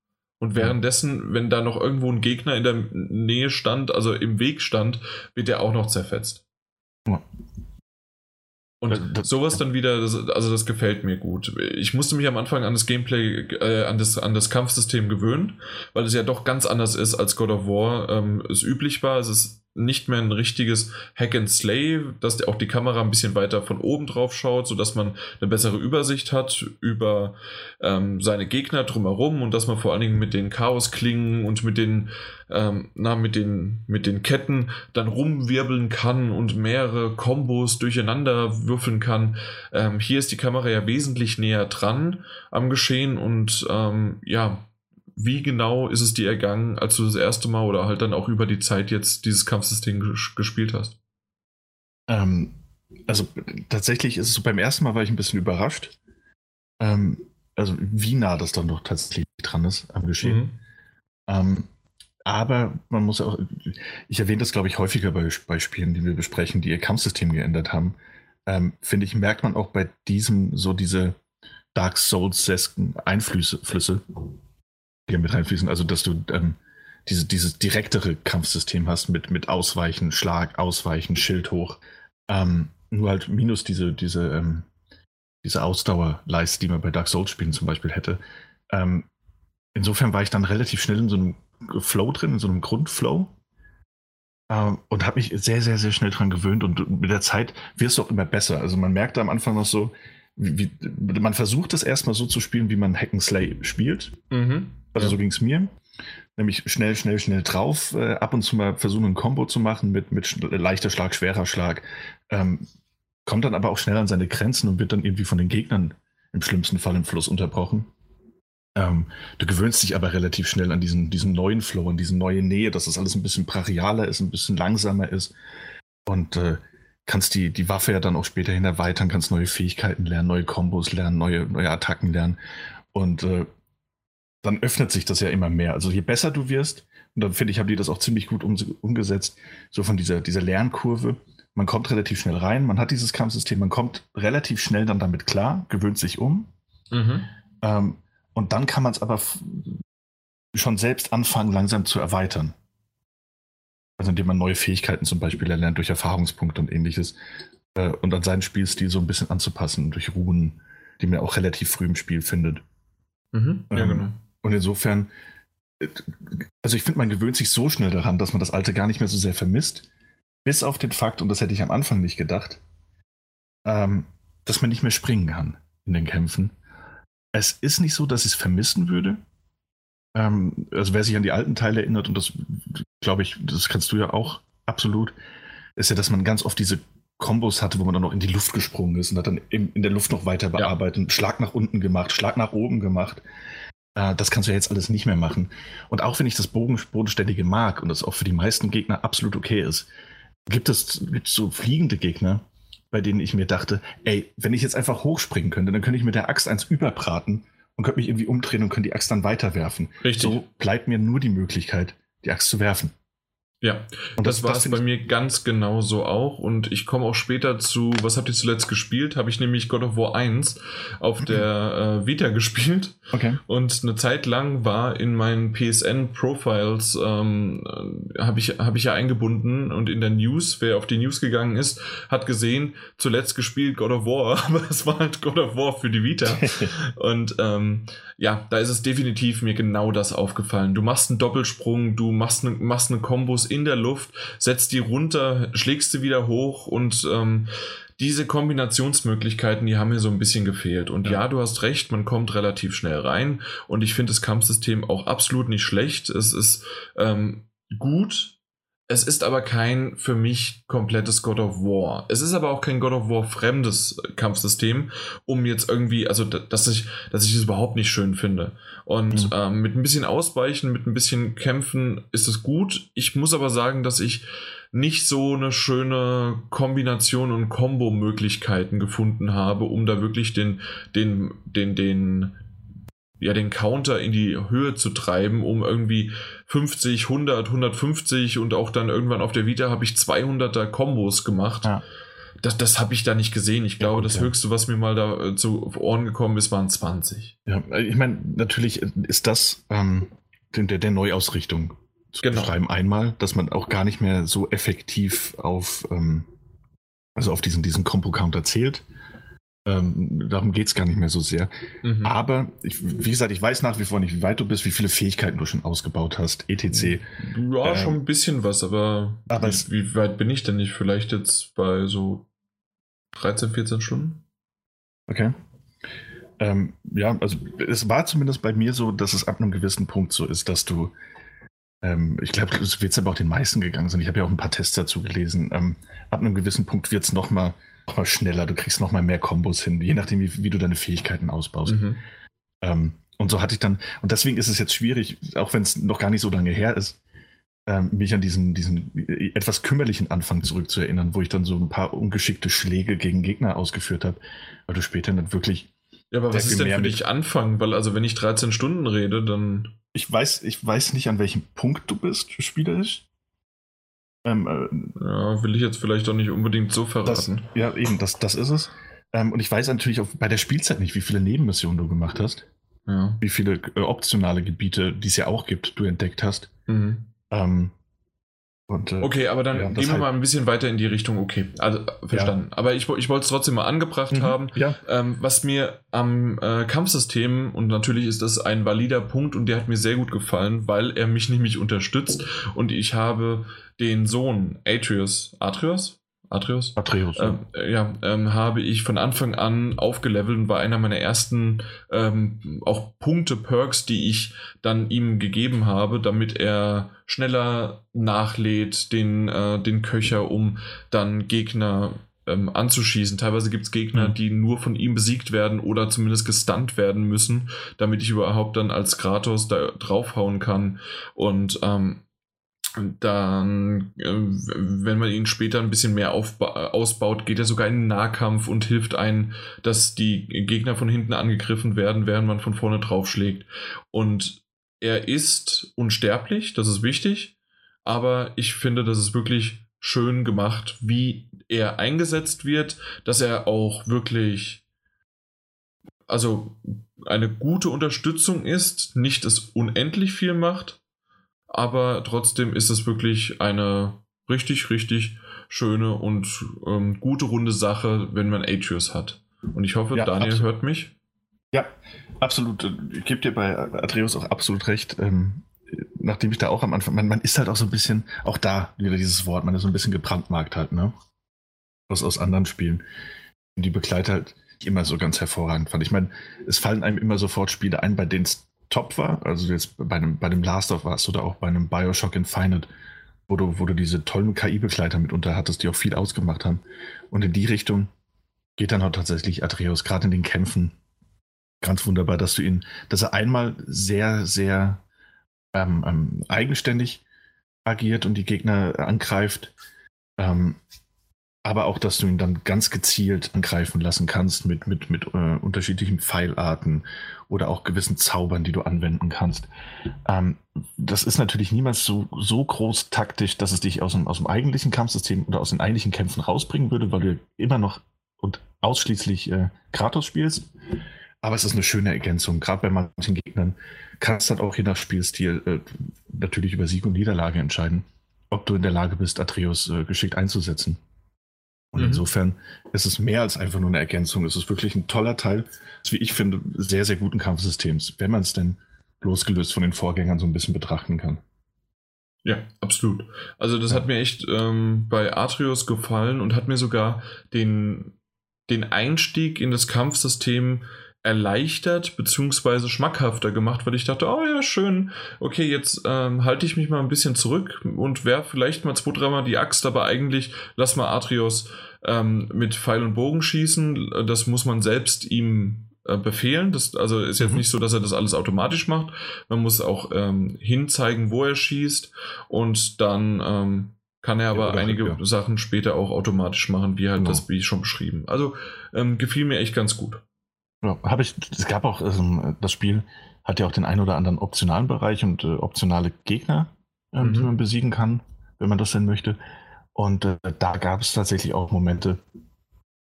B: Und währenddessen, wenn da noch irgendwo ein Gegner in der Nähe stand, also im Weg stand, wird der auch noch zerfetzt. Ja. Und das, sowas dann wieder, das, also das gefällt mir gut. Ich musste mich am Anfang an das Gameplay, äh, an, das, an das Kampfsystem gewöhnen, weil es ja doch ganz anders ist, als God of War ähm, es üblich war. Es ist nicht mehr ein richtiges Hack and Slay, dass auch die Kamera ein bisschen weiter von oben drauf schaut, sodass man eine bessere Übersicht hat über ähm, seine Gegner drumherum und dass man vor allen Dingen mit den Chaosklingen und mit den, ähm, na, mit den, mit den Ketten dann rumwirbeln kann und mehrere Kombos durcheinander würfeln kann. Ähm, hier ist die Kamera ja wesentlich näher dran am Geschehen und ähm, ja, wie genau ist es dir ergangen, als du das erste Mal oder halt dann auch über die Zeit jetzt dieses Kampfsystem gespielt hast?
C: Ähm, also tatsächlich ist es so, beim ersten Mal war ich ein bisschen überrascht. Ähm, also wie nah das dann doch tatsächlich dran ist am Geschehen. Mhm. Ähm, aber man muss auch, ich erwähne das glaube ich häufiger bei, bei Spielen, die wir besprechen, die ihr Kampfsystem geändert haben. Ähm, finde ich, merkt man auch bei diesem so diese Dark Souls-esken Einflüsse, Flüsse, hier mit reinfließen. Also, dass du ähm, diese, dieses direktere Kampfsystem hast mit, mit Ausweichen, Schlag, Ausweichen, Schild hoch. Ähm, nur halt minus diese, diese, ähm, diese Ausdauerleiste, die man bei Dark Souls-Spielen zum Beispiel hätte. Ähm, insofern war ich dann relativ schnell in so einem Flow drin, in so einem Grundflow. Ähm, und habe mich sehr, sehr, sehr schnell dran gewöhnt. Und mit der Zeit wirst du auch immer besser. Also man merkte am Anfang noch so, wie, man versucht es erstmal so zu spielen, wie man Hack and Slay spielt. Mhm. Also ja. so ging es mir. Nämlich schnell, schnell, schnell drauf. Äh, ab und zu mal versuchen, ein Combo zu machen mit, mit leichter Schlag, schwerer Schlag. Ähm, kommt dann aber auch schnell an seine Grenzen und wird dann irgendwie von den Gegnern im schlimmsten Fall im Fluss unterbrochen. Ähm, du gewöhnst dich aber relativ schnell an diesen, diesen neuen Flow, an diese neue Nähe, dass das alles ein bisschen brachialer ist, ein bisschen langsamer ist. Und äh, kannst die, die Waffe ja dann auch späterhin erweitern, kannst neue Fähigkeiten lernen, neue Kombos lernen, neue, neue Attacken lernen. Und äh, dann öffnet sich das ja immer mehr. Also je besser du wirst, und dann finde ich, haben die das auch ziemlich gut um, umgesetzt, so von dieser, dieser Lernkurve. Man kommt relativ schnell rein, man hat dieses Kampfsystem, man kommt relativ schnell dann damit klar, gewöhnt sich um. Mhm. Ähm, und dann kann man es aber schon selbst anfangen, langsam zu erweitern. Also indem man neue Fähigkeiten zum Beispiel erlernt durch Erfahrungspunkte und ähnliches. Äh, und an seinen Spielstil so ein bisschen anzupassen durch Ruhen, die man auch relativ früh im Spiel findet.
B: Mhm, ja, ähm, genau.
C: Und insofern, äh, also ich finde, man gewöhnt sich so schnell daran, dass man das Alte gar nicht mehr so sehr vermisst. Bis auf den Fakt, und das hätte ich am Anfang nicht gedacht, ähm, dass man nicht mehr springen kann in den Kämpfen. Es ist nicht so, dass ich es vermissen würde. Ähm, also wer sich an die alten Teile erinnert, und das glaube ich, das kannst du ja auch absolut, ist ja, dass man ganz oft diese Kombos hatte, wo man dann noch in die Luft gesprungen ist und hat dann in, in der Luft noch weiter bearbeitet, ja. Schlag nach unten gemacht, Schlag nach oben gemacht. Äh, das kannst du ja jetzt alles nicht mehr machen. Und auch wenn ich das Bogen, Bodenständige mag und das auch für die meisten Gegner absolut okay ist, gibt es, gibt es so fliegende Gegner, bei denen ich mir dachte, ey, wenn ich jetzt einfach hochspringen könnte, dann könnte ich mit der Axt eins überbraten und könnte mich irgendwie umdrehen und könnte die Axt dann weiterwerfen.
B: Richtig.
C: So bleibt mir nur die Möglichkeit, die Axt zu werfen.
B: Ja, und das, das war es bei mir ganz genauso auch. Und ich komme auch später zu, was habt ihr zuletzt gespielt? Habe ich nämlich God of War 1 auf der äh, Vita gespielt.
C: Okay.
B: Und eine Zeit lang war in meinen PSN-Profiles, ähm, habe ich, hab ich ja eingebunden und in der News, wer auf die News gegangen ist, hat gesehen, zuletzt gespielt God of War, aber es war halt God of War für die Vita. und ähm, ja, da ist es definitiv mir genau das aufgefallen. Du machst einen Doppelsprung, du machst eine, machst eine Kombos in der Luft, setzt die runter, schlägst sie wieder hoch und ähm, diese Kombinationsmöglichkeiten, die haben mir so ein bisschen gefehlt. Und ja. ja, du hast recht, man kommt relativ schnell rein und ich finde das Kampfsystem auch absolut nicht schlecht. Es ist ähm, gut, es ist aber kein für mich komplettes God of War. Es ist aber auch kein God of War fremdes Kampfsystem, um jetzt irgendwie, also dass ich, dass ich es überhaupt nicht schön finde. Und mhm. ähm, mit ein bisschen Ausweichen, mit ein bisschen Kämpfen ist es gut. Ich muss aber sagen, dass ich nicht so eine schöne Kombination und Kombo-Möglichkeiten gefunden habe, um da wirklich den, den, den, den, ja, den Counter in die Höhe zu treiben, um irgendwie 50, 100, 150 und auch dann irgendwann auf der Vita habe ich 200er Kombos gemacht. Ja. Das, das habe ich da nicht gesehen. Ich glaube, ja, das ja. Höchste, was mir mal da äh, zu Ohren gekommen ist, waren 20.
C: Ja, ich meine, natürlich ist das ähm, der, der Neuausrichtung zu genau. beschreiben. Einmal, dass man auch gar nicht mehr so effektiv auf, ähm, also auf diesen, diesen Combo-Counter zählt. Ähm, darum geht es gar nicht mehr so sehr. Mhm. Aber, ich, wie gesagt, ich weiß nach wie vor nicht, wie weit du bist, wie viele Fähigkeiten du schon ausgebaut hast, etc.
B: Ja, ähm, schon ein bisschen was, aber,
C: aber
B: wie, wie, weit bin ich denn nicht? Vielleicht jetzt bei so 13, 14 Stunden?
C: Okay. Ähm, ja, also es war zumindest bei mir so, dass es ab einem gewissen Punkt so ist, dass du, ähm, ich glaube, es wird aber auch den meisten gegangen sein. Ich habe ja auch ein paar Tests dazu gelesen. Ähm, ab einem gewissen Punkt wird es nochmal noch mal schneller, du kriegst noch mal mehr Kombos hin, je nachdem, wie, wie du deine Fähigkeiten ausbaust. Mhm. Ähm, und so hatte ich dann, und deswegen ist es jetzt schwierig, auch wenn es noch gar nicht so lange her ist, ähm, mich an diesen, diesen etwas kümmerlichen Anfang zurückzuerinnern, wo ich dann so ein paar ungeschickte Schläge gegen Gegner ausgeführt habe, weil du später dann wirklich.
B: Ja, aber was ist denn für dich Anfang? Weil, also, wenn ich 13 Stunden rede, dann.
C: Ich weiß, ich weiß nicht, an welchem Punkt du bist, spielerisch.
B: Ähm, äh, ja, will ich jetzt vielleicht auch nicht unbedingt so verraten.
C: Das, ja, eben, das, das ist es. Ähm, und ich weiß natürlich auch bei der Spielzeit nicht, wie viele Nebenmissionen du gemacht hast.
B: Ja.
C: Wie viele äh, optionale Gebiete, die es ja auch gibt, du entdeckt hast.
B: Mhm.
C: Ähm, und, äh,
B: okay, aber dann ja, gehen wir halt mal ein bisschen weiter in die Richtung, okay, also verstanden. Ja. Aber ich, ich wollte es trotzdem mal angebracht mhm, haben.
C: Ja.
B: Ähm, was mir am äh, Kampfsystem, und natürlich ist das ein valider Punkt und der hat mir sehr gut gefallen, weil er mich nämlich unterstützt und ich habe den Sohn Atreus, Atreus? Atreus?
C: Atreus.
B: Ähm, ja, ähm, habe ich von Anfang an aufgelevelt und war einer meiner ersten ähm, auch Punkte, Perks, die ich dann ihm gegeben habe, damit er schneller nachlädt, den, äh, den Köcher, um dann Gegner ähm, anzuschießen. Teilweise gibt es Gegner, mhm. die nur von ihm besiegt werden oder zumindest gestunt werden müssen, damit ich überhaupt dann als Kratos da draufhauen kann. Und ähm, dann, äh, wenn man ihn später ein bisschen mehr ausbaut, geht er sogar in den Nahkampf und hilft einem, dass die Gegner von hinten angegriffen werden, während man von vorne draufschlägt. Und er ist unsterblich, das ist wichtig, aber ich finde, das ist wirklich schön gemacht, wie er eingesetzt wird, dass er auch wirklich, also eine gute Unterstützung ist, nicht es unendlich viel macht, aber trotzdem ist es wirklich eine richtig, richtig schöne und ähm, gute runde Sache, wenn man Atreus hat. Und ich hoffe, ja, Daniel absolut. hört mich.
C: Ja, absolut. Ich gebe dir bei Atreus auch absolut recht. Ähm, nachdem ich da auch am Anfang, man, man ist halt auch so ein bisschen, auch da wieder dieses Wort, man ist so ein bisschen gebrandmarkt halt, ne? Aus, aus anderen Spielen. Und die Begleiter halt immer so ganz hervorragend fand. Ich meine, es fallen einem immer sofort Spiele ein, bei denen es top war. Also jetzt bei einem, bei dem Last of Us oder auch bei einem Bioshock Infinite, wo du, wo du diese tollen KI-Begleiter mitunter hattest, die auch viel ausgemacht haben. Und in die Richtung geht dann auch tatsächlich Atreus, gerade in den Kämpfen. Ganz wunderbar, dass du ihn, dass er einmal sehr, sehr ähm, ähm, eigenständig agiert und die Gegner angreift. Ähm, aber auch, dass du ihn dann ganz gezielt angreifen lassen kannst mit, mit, mit äh, unterschiedlichen Pfeilarten oder auch gewissen Zaubern, die du anwenden kannst. Ähm, das ist natürlich niemals so, so groß taktisch, dass es dich aus dem, aus dem eigentlichen Kampfsystem oder aus den eigentlichen Kämpfen rausbringen würde, weil du immer noch und ausschließlich äh, Kratos spielst. Aber es ist eine schöne Ergänzung. Gerade bei manchen Gegnern kannst du dann auch je nach Spielstil äh, natürlich über Sieg und Niederlage entscheiden, ob du in der Lage bist, Atreus äh, geschickt einzusetzen. Und mhm. insofern ist es mehr als einfach nur eine Ergänzung. Es ist wirklich ein toller Teil des, wie ich finde, sehr, sehr guten Kampfsystems, wenn man es denn losgelöst von den Vorgängern so ein bisschen betrachten kann.
B: Ja, absolut. Also das ja. hat mir echt ähm, bei Atreus gefallen und hat mir sogar den, den Einstieg in das Kampfsystem erleichtert bzw. schmackhafter gemacht, weil ich dachte, oh ja, schön, okay, jetzt ähm, halte ich mich mal ein bisschen zurück und werfe vielleicht mal zwei, dreimal die Axt, aber eigentlich lass mal Atrios ähm, mit Pfeil und Bogen schießen. Das muss man selbst ihm äh, befehlen. Das, also ist jetzt mhm. nicht so, dass er das alles automatisch macht. Man muss auch ähm, hinzeigen, wo er schießt und dann ähm, kann er aber ja, einige ja. Sachen später auch automatisch machen, wie halt genau. das, wie schon beschrieben. Also ähm, gefiel mir echt ganz gut.
C: Ja, habe ich, es gab auch, also, das Spiel hat ja auch den einen oder anderen optionalen Bereich und äh, optionale Gegner, äh, mhm. die man besiegen kann, wenn man das denn möchte. Und äh, da gab es tatsächlich auch Momente,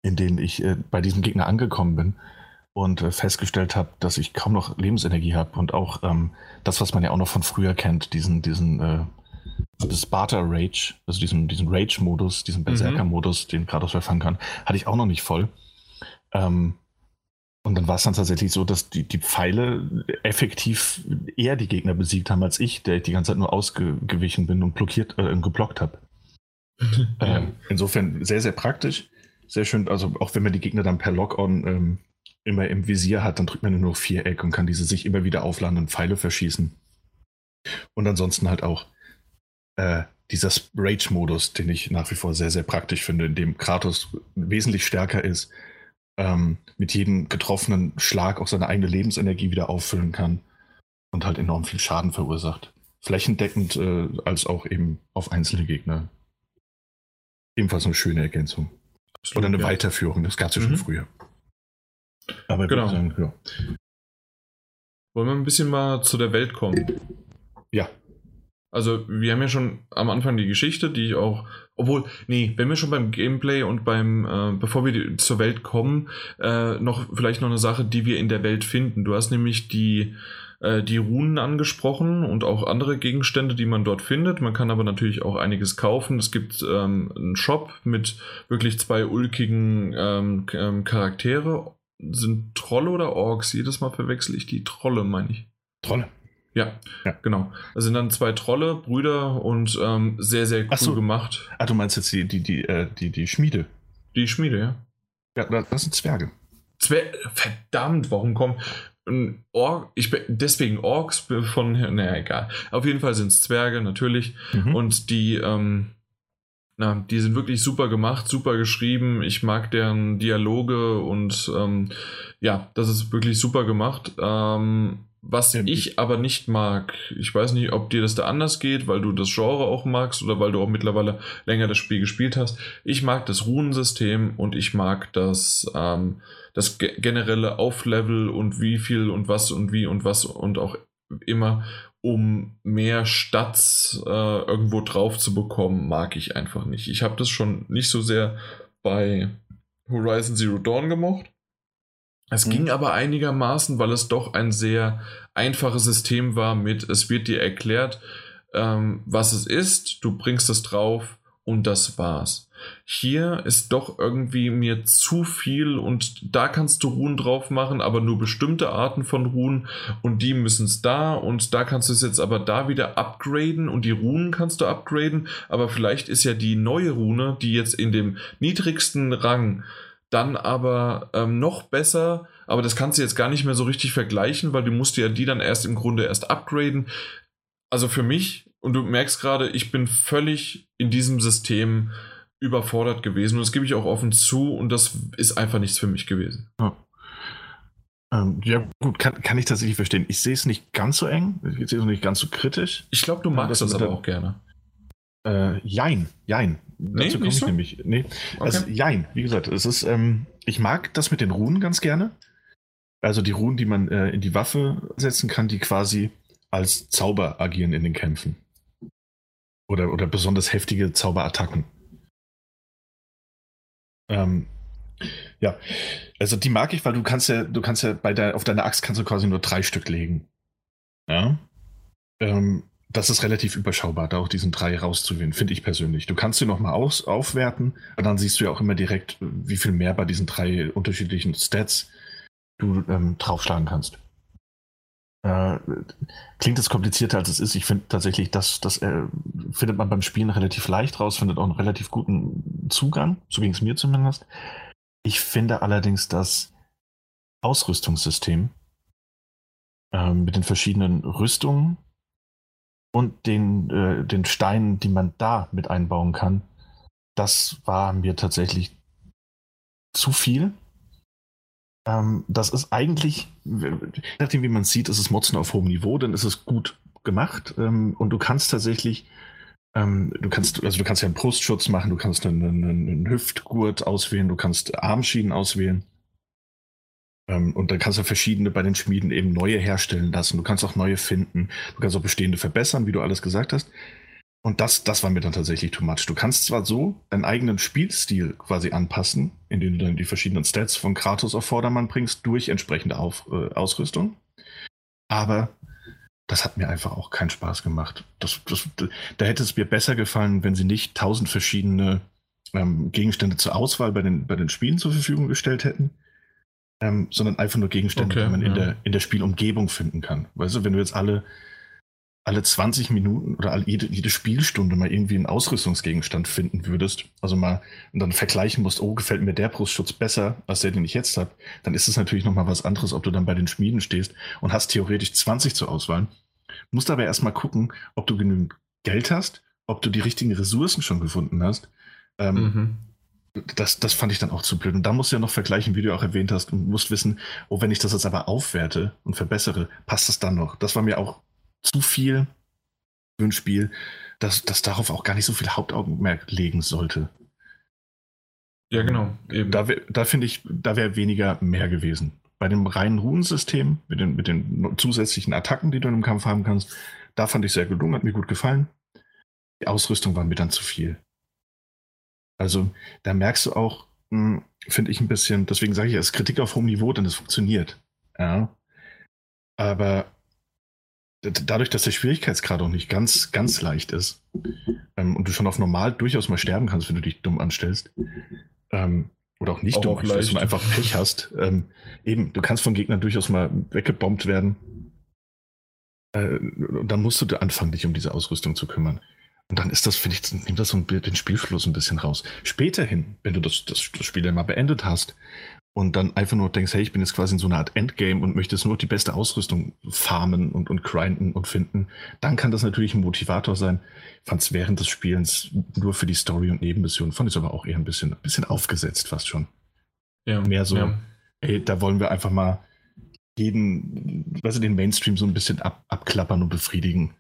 C: in denen ich äh, bei diesem Gegner angekommen bin und äh, festgestellt habe, dass ich kaum noch Lebensenergie habe und auch ähm, das, was man ja auch noch von früher kennt, diesen, diesen äh, Sparta Rage, also diesen, diesen Rage-Modus, diesen mhm. Berserker-Modus, den Kratos verfangen kann, hatte ich auch noch nicht voll. Ähm, und dann war es dann tatsächlich so, dass die, die Pfeile effektiv eher die Gegner besiegt haben als ich, der die ganze Zeit nur ausgewichen bin und blockiert, äh, geblockt habe. ähm, insofern sehr, sehr praktisch. Sehr schön, also auch wenn man die Gegner dann per Lock-on ähm, immer im Visier hat, dann drückt man nur noch Viereck und kann diese sich immer wieder aufladen und Pfeile verschießen. Und ansonsten halt auch äh, dieser Rage-Modus, den ich nach wie vor sehr, sehr praktisch finde, in dem Kratos wesentlich stärker ist ähm, mit jedem getroffenen Schlag auch seine eigene Lebensenergie wieder auffüllen kann und halt enorm viel Schaden verursacht. Flächendeckend äh, als auch eben auf einzelne Gegner. Ebenfalls eine schöne Ergänzung. Absolut, Oder eine ja. Weiterführung, das gab es ja mhm. schon früher.
B: Aber genau. Sagen, ja. Wollen wir ein bisschen mal zu der Welt kommen?
C: Ja.
B: Also, wir haben ja schon am Anfang die Geschichte, die ich auch obwohl, nee, wenn wir schon beim Gameplay und beim, äh, bevor wir zur Welt kommen, äh, noch vielleicht noch eine Sache, die wir in der Welt finden. Du hast nämlich die, äh, die Runen angesprochen und auch andere Gegenstände, die man dort findet. Man kann aber natürlich auch einiges kaufen. Es gibt ähm, einen Shop mit wirklich zwei ulkigen ähm, ähm, Charaktere. Sind Trolle oder Orks? Jedes Mal verwechsel ich die Trolle, meine ich.
C: Trolle.
B: Ja, ja, genau. Das sind dann zwei Trolle, Brüder und ähm, sehr, sehr cool so. gemacht.
C: Ah, du meinst jetzt die, die, die, äh, die, die Schmiede?
B: Die Schmiede, ja.
C: Ja, das sind Zwerge.
B: Zwer Verdammt, warum kommen. Ork, ich deswegen Orks von, naja, egal. Auf jeden Fall sind es Zwerge, natürlich. Mhm. Und die, ähm, na, die sind wirklich super gemacht, super geschrieben. Ich mag deren Dialoge und ähm, ja, das ist wirklich super gemacht. Ähm, was ja, ich aber nicht mag, ich weiß nicht, ob dir das da anders geht, weil du das Genre auch magst oder weil du auch mittlerweile länger das Spiel gespielt hast. Ich mag das Runensystem und ich mag das, ähm, das generelle Auflevel und wie viel und was und wie und was und auch immer, um mehr Stats äh, irgendwo drauf zu bekommen, mag ich einfach nicht. Ich habe das schon nicht so sehr bei Horizon Zero Dawn gemocht. Es mhm. ging aber einigermaßen, weil es doch ein sehr einfaches System war mit, es wird dir erklärt, ähm, was es ist, du bringst es drauf und das war's. Hier ist doch irgendwie mir zu viel und da kannst du Ruhen drauf machen, aber nur bestimmte Arten von Ruhen und die müssen es da und da kannst du es jetzt aber da wieder upgraden und die Runen kannst du upgraden, aber vielleicht ist ja die neue Rune, die jetzt in dem niedrigsten Rang dann aber ähm, noch besser, aber das kannst du jetzt gar nicht mehr so richtig vergleichen, weil du musst ja die dann erst im Grunde erst upgraden. Also für mich, und du merkst gerade, ich bin völlig in diesem System überfordert gewesen und das gebe ich auch offen zu und das ist einfach nichts für mich gewesen.
C: Ja. Ähm, ja, gut, kann, kann ich tatsächlich verstehen. Ich sehe es nicht ganz so eng, ich sehe es nicht ganz so kritisch.
B: Ich glaube, du magst das, das aber auch gerne.
C: Äh, jein, jein. Nee, Dazu komme ich so? nämlich. Nee. Okay. Also, jein, wie gesagt, es ist, ähm, ich mag das mit den Runen ganz gerne. Also die Runen, die man äh, in die Waffe setzen kann, die quasi als Zauber agieren in den Kämpfen. Oder, oder besonders heftige Zauberattacken. Ähm, ja, also die mag ich, weil du kannst ja, du kannst ja bei der, auf deiner Axt kannst du quasi nur drei Stück legen. Ja. Ähm, das ist relativ überschaubar, da auch diesen drei rauszuwählen, finde ich persönlich. Du kannst sie nochmal aufwerten, und dann siehst du ja auch immer direkt, wie viel mehr bei diesen drei unterschiedlichen Stats du ähm, draufschlagen kannst. Äh, klingt das komplizierter als es ist. Ich finde tatsächlich, das, das äh, findet man beim Spielen relativ leicht raus, findet auch einen relativ guten Zugang. So ging es mir zumindest. Ich finde allerdings das Ausrüstungssystem äh, mit den verschiedenen Rüstungen und den, äh, den Steinen, die man da mit einbauen kann, das war mir tatsächlich zu viel. Ähm, das ist eigentlich, nachdem wie man sieht, ist es Motzen auf hohem Niveau, dann ist es gut gemacht ähm, und du kannst tatsächlich ähm, du kannst, also du kannst ja einen Brustschutz machen, du kannst einen, einen, einen Hüftgurt auswählen, du kannst Armschienen auswählen. Ähm, und dann kannst du verschiedene bei den Schmieden eben neue herstellen lassen. Du kannst auch neue finden. Du kannst auch bestehende verbessern, wie du alles gesagt hast. Und das, das war mir dann tatsächlich too much. Du kannst zwar so deinen eigenen Spielstil quasi anpassen, indem du dann die verschiedenen Stats von Kratos auf Vordermann bringst, durch entsprechende auf, äh, Ausrüstung. Aber das hat mir einfach auch keinen Spaß gemacht. Das, das, da hätte es mir besser gefallen, wenn sie nicht tausend verschiedene ähm, Gegenstände zur Auswahl bei den, bei den Spielen zur Verfügung gestellt hätten, ähm, sondern einfach nur Gegenstände, okay, die man ja. in, der, in der Spielumgebung finden kann. Weißt du, wenn du jetzt alle, alle 20 Minuten oder alle, jede, jede Spielstunde mal irgendwie einen Ausrüstungsgegenstand finden würdest, also mal und dann vergleichen musst, oh, gefällt mir der Brustschutz besser als der, den ich jetzt habe, dann ist es natürlich nochmal was anderes, ob du dann bei den Schmieden stehst und hast theoretisch 20 zur Auswahl. Musst aber erstmal gucken, ob du genügend Geld hast, ob du die richtigen Ressourcen schon gefunden hast. Ähm, mhm das, das fand ich dann auch zu blöd. Und da musst du ja noch vergleichen, wie du auch erwähnt hast, und musst wissen, oh, wenn ich das jetzt aber aufwerte und verbessere, passt das dann noch? Das war mir auch zu viel für ein Spiel, dass das darauf auch gar nicht so viel Hauptaugenmerk legen sollte.
B: Ja, genau.
C: Eben. Da, da finde ich, da wäre weniger mehr gewesen. Bei dem reinen Runensystem, mit den, mit den zusätzlichen Attacken, die du im Kampf haben kannst, da fand ich sehr gelungen, hat mir gut gefallen. Die Ausrüstung war mir dann zu viel. Also da merkst du auch, hm, finde ich ein bisschen, deswegen sage ich, es ist Kritik auf hohem Niveau, denn es funktioniert. Ja. Aber dadurch, dass der Schwierigkeitsgrad auch nicht ganz, ganz leicht ist ähm, und du schon auf normal durchaus mal sterben kannst, wenn du dich dumm anstellst, ähm, oder auch nicht auch dumm anstellst und einfach Pech hast, ähm, eben, du kannst von Gegnern durchaus mal weggebombt werden. Äh, dann musst du anfangen, dich um diese Ausrüstung zu kümmern. Und dann ist das, finde ich, nimmt das so ein, den Spielfluss ein bisschen raus. Später hin, wenn du das, das, das Spiel dann mal beendet hast und dann einfach nur denkst, hey, ich bin jetzt quasi in so einer Art Endgame und möchte nur die beste Ausrüstung farmen und, und grinden und finden, dann kann das natürlich ein Motivator sein. Fand es während des Spielens nur für die Story und Nebenmissionen, fand ich es aber auch eher ein bisschen, ein bisschen aufgesetzt fast schon. Ja, Mehr so, ja. ey, da wollen wir einfach mal jeden, weißt du, den Mainstream so ein bisschen ab, abklappern und befriedigen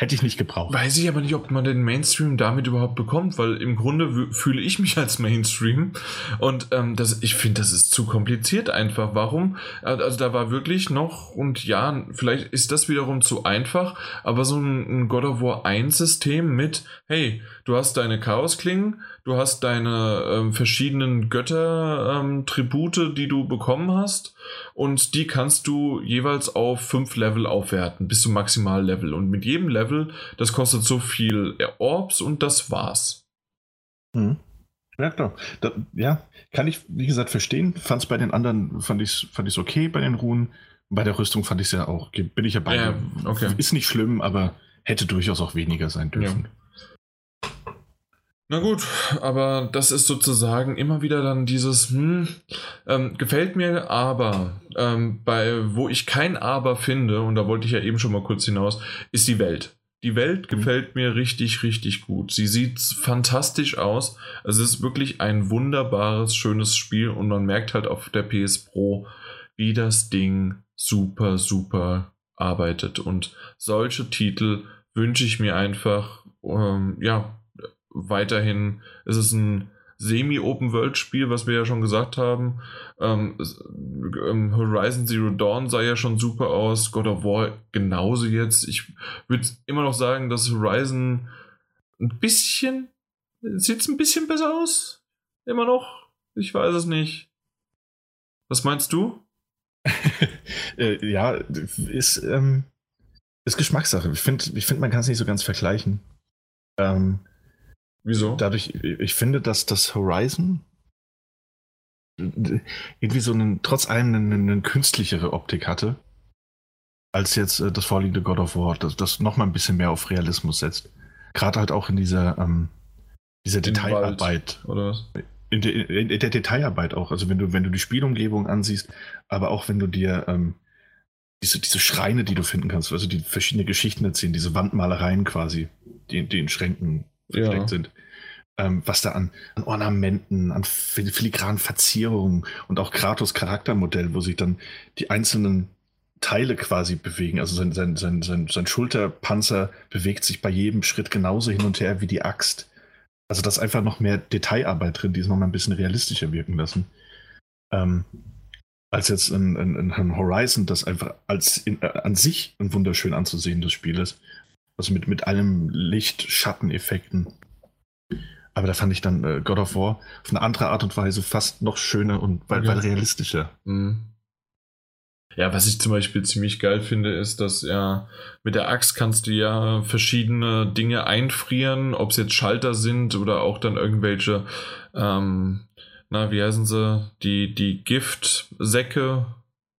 C: Hätte ich nicht gebraucht.
B: Weiß ich aber nicht, ob man den Mainstream damit überhaupt bekommt, weil im Grunde fühle ich mich als Mainstream und ähm, das, ich finde, das ist zu kompliziert einfach. Warum? Also da war wirklich noch, und ja, vielleicht ist das wiederum zu einfach, aber so ein, ein God of War 1 System mit, hey, du hast deine Chaosklingen, du hast deine ähm, verschiedenen Götter-Tribute, ähm, die du bekommen hast und die kannst du jeweils auf fünf Level aufwerten, bis zum Maximallevel. Und mit jedem Level, das kostet so viel Orbs und das war's.
C: Mhm. Ja, klar. Da, ja, kann ich, wie gesagt, verstehen. Fand es bei den anderen, fand ich es fand okay bei den Ruhen. Bei der Rüstung fand ich es ja auch, bin ich ja bei. Ja, okay. Ist nicht schlimm, aber hätte durchaus auch weniger sein dürfen. Ja.
B: Na gut, aber das ist sozusagen immer wieder dann dieses, hm, ähm, gefällt mir, aber ähm, bei wo ich kein Aber finde, und da wollte ich ja eben schon mal kurz hinaus, ist die Welt. Die Welt mhm. gefällt mir richtig, richtig gut. Sie sieht fantastisch aus. Es ist wirklich ein wunderbares, schönes Spiel und man merkt halt auf der PS Pro, wie das Ding super, super arbeitet. Und solche Titel wünsche ich mir einfach, ähm, ja, weiterhin ist es ein Semi-Open-World-Spiel, was wir ja schon gesagt haben. Ähm, ähm, Horizon Zero Dawn sah ja schon super aus, God of War genauso jetzt. Ich würde immer noch sagen, dass Horizon ein bisschen, sieht es ein bisschen besser aus? Immer noch? Ich weiß es nicht. Was meinst du?
C: äh, ja, ist, ähm, ist Geschmackssache. Ich finde, ich find, man kann es nicht so ganz vergleichen. Ähm,
B: Wieso?
C: Dadurch, ich finde, dass das Horizon irgendwie so einen, trotz allem eine, eine künstlichere Optik hatte, als jetzt äh, das vorliegende God of War, das, das nochmal ein bisschen mehr auf Realismus setzt. Gerade halt auch in dieser, ähm, dieser Detailarbeit.
B: oder was?
C: In, de, in, in, der Detailarbeit auch. Also wenn du, wenn du die Spielumgebung ansiehst, aber auch wenn du dir ähm, diese, diese Schreine, die du finden kannst, also die verschiedene Geschichten erzählen, diese Wandmalereien quasi, die, die in Schränken versteckt ja. sind. Ähm, was da an, an, Ornamenten, an filigranen Verzierungen und auch Kratos Charaktermodell, wo sich dann die einzelnen Teile quasi bewegen. Also sein, sein, sein, sein, sein Schulterpanzer bewegt sich bei jedem Schritt genauso hin und her wie die Axt. Also da ist einfach noch mehr Detailarbeit drin, die es noch mal ein bisschen realistischer wirken lassen. Ähm, als jetzt ein, ein, ein, Horizon, das einfach als in, äh, an sich ein wunderschön anzusehendes Spiel ist. Also mit, mit allem Licht-Schatteneffekten. Aber da fand ich dann äh, God of War auf eine andere Art und Weise fast noch schöner und weil, ja. weil realistischer. Mhm.
B: Ja, was ich zum Beispiel ziemlich geil finde, ist, dass ja mit der Axt kannst du ja verschiedene Dinge einfrieren, ob es jetzt Schalter sind oder auch dann irgendwelche, ähm, na, wie heißen sie, die, die Giftsäcke,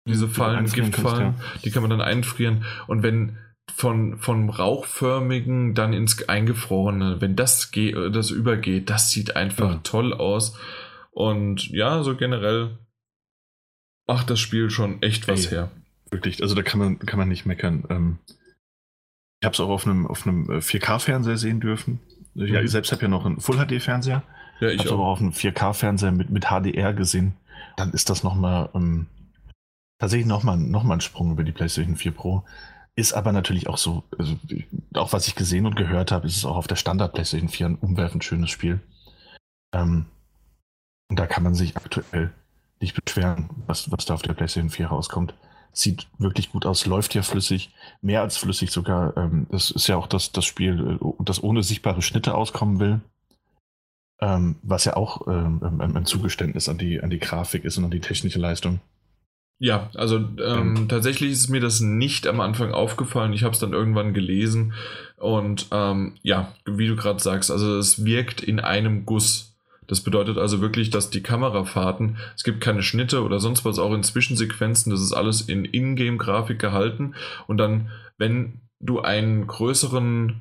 B: diese Fallen, Giftfallen, ja. die kann man dann einfrieren. Und wenn von, von rauchförmigen dann ins eingefrorene, wenn das geht, das übergeht, das sieht einfach ja. toll aus. Und ja, so generell macht das Spiel schon echt was Ey, her.
C: Wirklich, also da kann man, kann man nicht meckern. Ähm, ich habe es auch auf einem, auf einem 4K-Fernseher äh, sehen dürfen. Ja, mhm. ich selbst habe ja noch einen Full-HD-Fernseher. Ja, ich habe aber auch einen 4K-Fernseher mit, mit HDR gesehen. Dann ist das nochmal ähm, tatsächlich nochmal noch mal ein Sprung über die PlayStation 4 Pro. Ist aber natürlich auch so, also auch was ich gesehen und gehört habe, ist es auch auf der Standard PlayStation 4 ein umwerfend schönes Spiel. Ähm, und da kann man sich aktuell nicht beschweren, was, was da auf der PlayStation 4 rauskommt. Sieht wirklich gut aus, läuft ja flüssig, mehr als flüssig sogar. Ähm, das ist ja auch das, das Spiel, äh, das ohne sichtbare Schnitte auskommen will. Ähm, was ja auch ähm, ein Zugeständnis an die, an die Grafik ist und an die technische Leistung.
B: Ja, also ähm, tatsächlich ist mir das nicht am Anfang aufgefallen. Ich habe es dann irgendwann gelesen und ähm, ja, wie du gerade sagst, also es wirkt in einem Guss. Das bedeutet also wirklich, dass die Kamerafahrten, es gibt keine Schnitte oder sonst was, auch in Zwischensequenzen, das ist alles in Ingame-Grafik gehalten. Und dann, wenn du einen größeren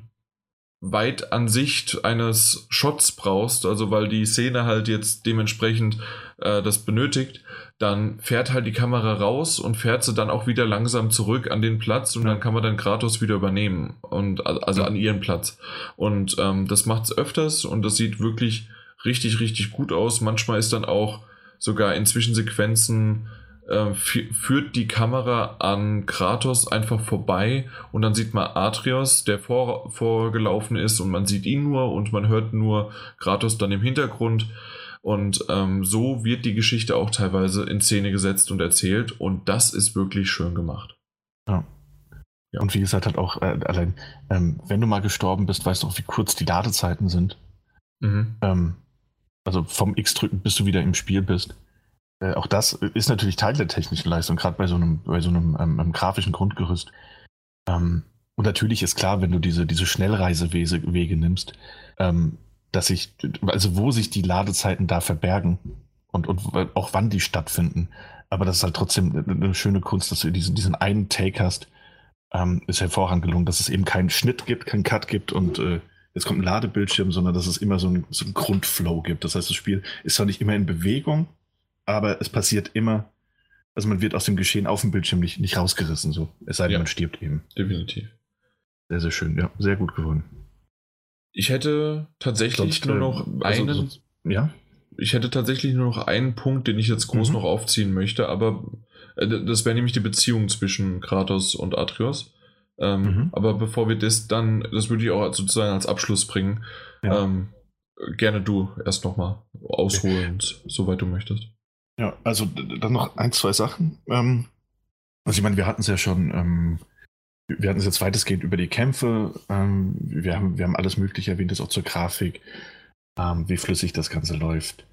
B: Weitansicht eines Shots brauchst, also weil die Szene halt jetzt dementsprechend äh, das benötigt, dann fährt halt die Kamera raus und fährt sie dann auch wieder langsam zurück an den Platz und ja. dann kann man dann Kratos wieder übernehmen und also ja. an ihren Platz. Und ähm, das macht es öfters und das sieht wirklich richtig, richtig gut aus. Manchmal ist dann auch sogar in Zwischensequenzen äh, führt die Kamera an Kratos einfach vorbei und dann sieht man Atreus, der vor, vorgelaufen ist und man sieht ihn nur und man hört nur Kratos dann im Hintergrund. Und ähm, so wird die Geschichte auch teilweise in Szene gesetzt und erzählt und das ist wirklich schön gemacht.
C: Ja. ja. Und wie gesagt, halt auch äh, allein, ähm, wenn du mal gestorben bist, weißt du auch, wie kurz die Ladezeiten sind. Mhm. Ähm, also vom X-Drücken, bis du wieder im Spiel bist. Äh, auch das ist natürlich Teil der technischen Leistung, gerade bei so einem, bei so einem, ähm, einem grafischen Grundgerüst. Ähm, und natürlich ist klar, wenn du diese, diese Schnellreisewege nimmst, ähm, dass sich, also wo sich die Ladezeiten da verbergen und, und auch wann die stattfinden. Aber das ist halt trotzdem eine schöne Kunst, dass du diesen, diesen einen Take hast, ähm, ist hervorragend gelungen, dass es eben keinen Schnitt gibt, keinen Cut gibt und äh, jetzt kommt ein Ladebildschirm, sondern dass es immer so einen, so einen Grundflow gibt. Das heißt, das Spiel ist zwar nicht immer in Bewegung, aber es passiert immer, also man wird aus dem Geschehen auf dem Bildschirm nicht, nicht rausgerissen, so. Es sei denn, ja, man stirbt eben.
B: Definitiv.
C: Sehr, sehr schön, ja, sehr gut gewonnen.
B: Ich hätte tatsächlich sonst, nur noch äh, also, einen. Sonst,
C: ja.
B: Ich hätte tatsächlich nur noch einen Punkt, den ich jetzt groß mhm. noch aufziehen möchte, aber äh, das wäre nämlich die Beziehung zwischen Kratos und Atreus. Ähm, mhm. Aber bevor wir das dann, das würde ich auch sozusagen als Abschluss bringen. Ja. Ähm, gerne du erst nochmal ausholend, okay. soweit du möchtest.
C: Ja, also dann noch ein, zwei Sachen. Ähm, also ich meine, wir hatten es ja schon, ähm, wir hatten es jetzt weitestgehend über die Kämpfe, ähm, wir, haben, wir haben alles Mögliche erwähnt, das auch zur Grafik, ähm, wie flüssig das Ganze läuft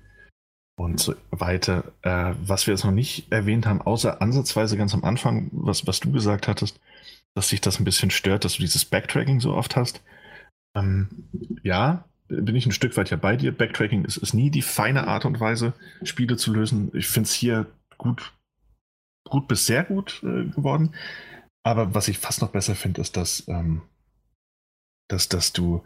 C: und so weiter. Äh, was wir jetzt noch nicht erwähnt haben, außer ansatzweise ganz am Anfang, was, was du gesagt hattest, dass sich das ein bisschen stört, dass du dieses Backtracking so oft hast. Ähm, ja, bin ich ein Stück weit ja bei dir. Backtracking ist, ist nie die feine Art und Weise, Spiele zu lösen. Ich finde es hier gut, gut bis sehr gut äh, geworden. Aber was ich fast noch besser finde, ist, dass, ähm, dass, dass du,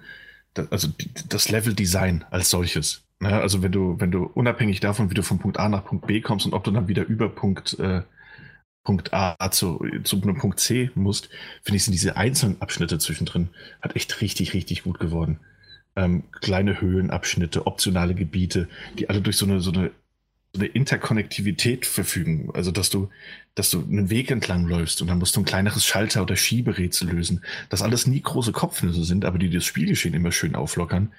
C: dass, also das Level-Design als solches. Ne? Also wenn du, wenn du unabhängig davon, wie du von Punkt A nach Punkt B kommst und ob du dann wieder über Punkt, äh, Punkt A zu, zu Punkt C musst, finde ich, sind diese einzelnen Abschnitte zwischendrin hat echt richtig, richtig gut geworden ähm, kleine Höhlenabschnitte, optionale Gebiete, die alle durch so eine, so eine, eine Interkonnektivität verfügen. Also, dass du, dass du einen Weg entlang läufst und dann musst du ein kleineres Schalter- oder Schieberätsel lösen. Das alles nie große Kopfnüsse sind, aber die das Spielgeschehen immer schön auflockern.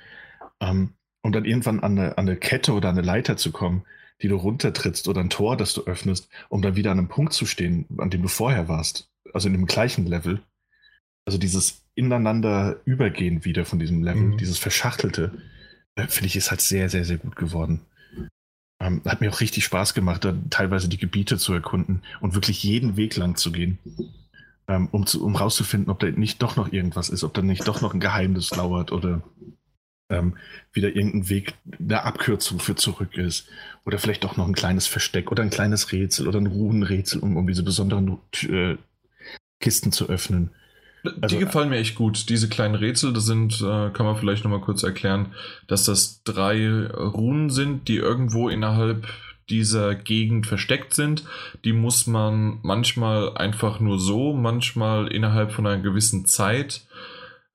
C: Ähm, um dann irgendwann an eine, an eine Kette oder an eine Leiter zu kommen, die du runtertrittst oder ein Tor, das du öffnest, um dann wieder an einem Punkt zu stehen, an dem du vorher warst. Also in dem gleichen Level. Also dieses ineinander übergehen wieder von diesem Level, mhm. dieses Verschachtelte, äh, finde ich, ist halt sehr, sehr, sehr gut geworden. Ähm, hat mir auch richtig Spaß gemacht, da teilweise die Gebiete zu erkunden und wirklich jeden Weg lang zu gehen, ähm, um, zu, um rauszufinden, ob da nicht doch noch irgendwas ist, ob da nicht doch noch ein Geheimnis lauert oder ähm, wieder irgendein Weg, eine Abkürzung für zurück ist. Oder vielleicht doch noch ein kleines Versteck oder ein kleines Rätsel oder ein Runenrätsel, um, um diese besonderen äh, Kisten zu öffnen.
B: Also, die gefallen mir echt gut. Diese kleinen Rätsel, das sind, äh, kann man vielleicht nochmal kurz erklären, dass das drei Runen sind, die irgendwo innerhalb dieser Gegend versteckt sind. Die muss man manchmal einfach nur so, manchmal innerhalb von einer gewissen Zeit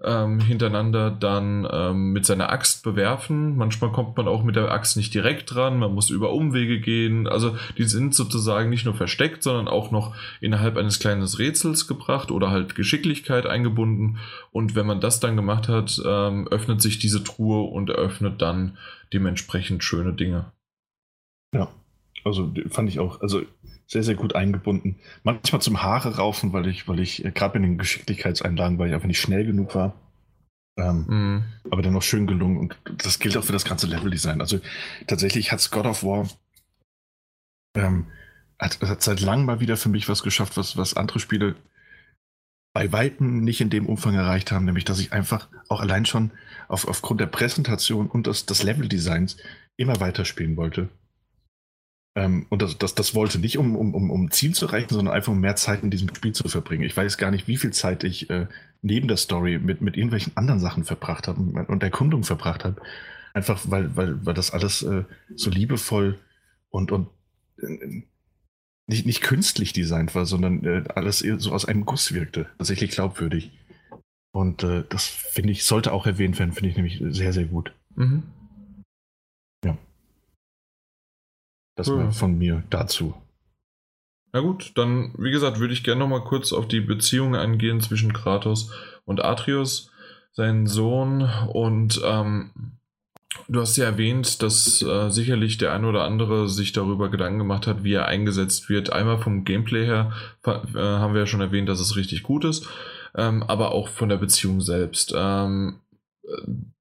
B: ähm, hintereinander dann ähm, mit seiner Axt bewerfen. Manchmal kommt man auch mit der Axt nicht direkt dran, man muss über Umwege gehen. Also die sind sozusagen nicht nur versteckt, sondern auch noch innerhalb eines kleinen Rätsels gebracht oder halt Geschicklichkeit eingebunden. Und wenn man das dann gemacht hat, ähm, öffnet sich diese Truhe und eröffnet dann dementsprechend schöne Dinge.
C: Ja, also fand ich auch, also sehr, sehr gut eingebunden. Manchmal zum Haare raufen, weil ich, weil ich, äh, gerade in den Geschicklichkeitseinlagen, weil ich einfach nicht schnell genug war. Ähm, mm. Aber dennoch schön gelungen. Und das gilt auch für das ganze Leveldesign. Also tatsächlich hat God of War ähm, hat, hat seit langem mal wieder für mich was geschafft, was, was andere Spiele bei Weitem nicht in dem Umfang erreicht haben, nämlich dass ich einfach auch allein schon auf, aufgrund der Präsentation und des, des Leveldesigns immer weiterspielen wollte. Ähm, und das, das, das wollte nicht, um, um, um, um Ziel zu erreichen, sondern einfach um mehr Zeit in diesem Spiel zu verbringen. Ich weiß gar nicht, wie viel Zeit ich äh, neben der Story mit, mit irgendwelchen anderen Sachen verbracht habe und Erkundung verbracht habe. Einfach weil, weil, weil das alles äh, so liebevoll und, und äh, nicht, nicht künstlich designt war, sondern äh, alles so aus einem Guss wirkte. Tatsächlich glaubwürdig. Und äh, das finde ich, sollte auch erwähnt werden, finde ich nämlich sehr, sehr gut. Mhm. Das ja. war von mir dazu.
B: Na gut, dann, wie gesagt, würde ich gerne noch mal kurz auf die Beziehung eingehen zwischen Kratos und Atreus, seinen Sohn. Und ähm, du hast ja erwähnt, dass äh, sicherlich der eine oder andere sich darüber Gedanken gemacht hat, wie er eingesetzt wird. Einmal vom Gameplay her äh, haben wir ja schon erwähnt, dass es richtig gut ist, ähm, aber auch von der Beziehung selbst. Ähm,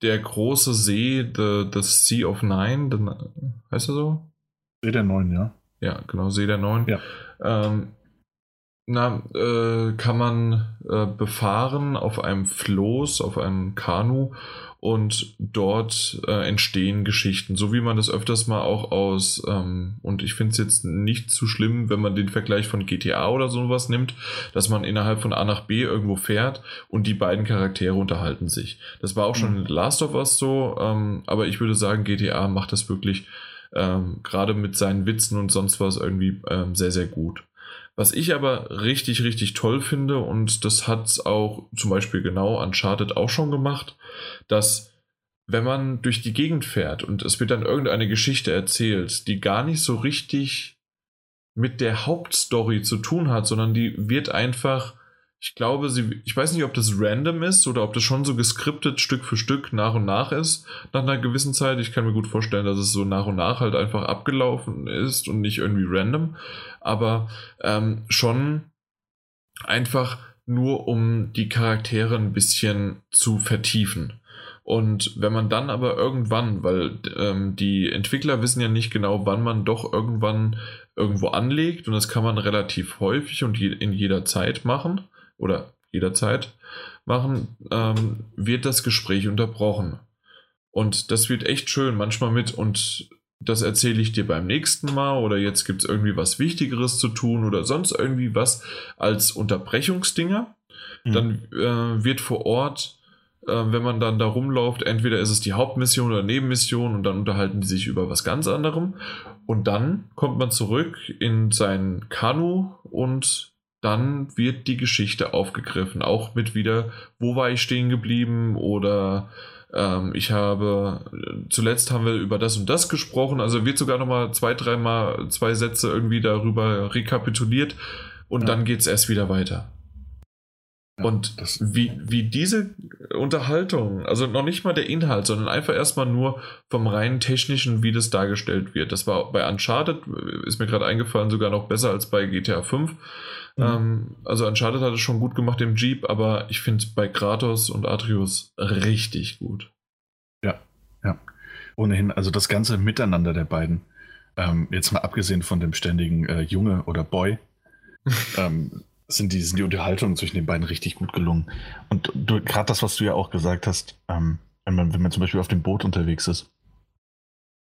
B: der große See, the, the Sea of Nine, heißt er so?
C: See der Neun, ja.
B: Ja, genau, See der Neun.
C: Ja.
B: Ähm, na, äh, kann man äh, befahren auf einem Floß, auf einem Kanu und dort äh, entstehen Geschichten, so wie man das öfters mal auch aus, ähm, und ich finde es jetzt nicht zu schlimm, wenn man den Vergleich von GTA oder sowas nimmt, dass man innerhalb von A nach B irgendwo fährt und die beiden Charaktere unterhalten sich. Das war auch schon mhm. in Last of Us so, ähm, aber ich würde sagen, GTA macht das wirklich ähm, gerade mit seinen Witzen und sonst was irgendwie ähm, sehr, sehr gut. Was ich aber richtig, richtig toll finde, und das hat auch zum Beispiel genau Uncharted auch schon gemacht, dass wenn man durch die Gegend fährt und es wird dann irgendeine Geschichte erzählt, die gar nicht so richtig mit der Hauptstory zu tun hat, sondern die wird einfach ich glaube, sie, ich weiß nicht, ob das random ist oder ob das schon so geskriptet Stück für Stück nach und nach ist, nach einer gewissen Zeit. Ich kann mir gut vorstellen, dass es so nach und nach halt einfach abgelaufen ist und nicht irgendwie random, aber ähm, schon einfach nur um die Charaktere ein bisschen zu vertiefen. Und wenn man dann aber irgendwann, weil ähm, die Entwickler wissen ja nicht genau, wann man doch irgendwann irgendwo anlegt und das kann man relativ häufig und je, in jeder Zeit machen, oder jederzeit machen, ähm, wird das Gespräch unterbrochen. Und das wird echt schön, manchmal mit und das erzähle ich dir beim nächsten Mal oder jetzt gibt es irgendwie was Wichtigeres zu tun oder sonst irgendwie was als Unterbrechungsdinger. Mhm. Dann äh, wird vor Ort, äh, wenn man dann da rumläuft, entweder ist es die Hauptmission oder Nebenmission und dann unterhalten die sich über was ganz anderem. Und dann kommt man zurück in sein Kanu und dann wird die Geschichte aufgegriffen. Auch mit wieder, wo war ich stehen geblieben oder ähm, ich habe, zuletzt haben wir über das und das gesprochen. Also wird sogar nochmal zwei, dreimal zwei Sätze irgendwie darüber rekapituliert und ja. dann geht es erst wieder weiter. Und wie, wie diese Unterhaltung, also noch nicht mal der Inhalt, sondern einfach erstmal nur vom rein technischen, wie das dargestellt wird. Das war bei Uncharted, ist mir gerade eingefallen, sogar noch besser als bei GTA 5. Mhm. Ähm, also Uncharted hat es schon gut gemacht im Jeep, aber ich finde bei Kratos und Atreus richtig gut.
C: Ja, ja. Ohnehin, also das ganze Miteinander der beiden, ähm, jetzt mal abgesehen von dem ständigen äh, Junge oder Boy, ähm, sind, die, sind die Unterhaltungen zwischen den beiden richtig gut gelungen. Und gerade das, was du ja auch gesagt hast, ähm, wenn, man, wenn man zum Beispiel auf dem Boot unterwegs ist,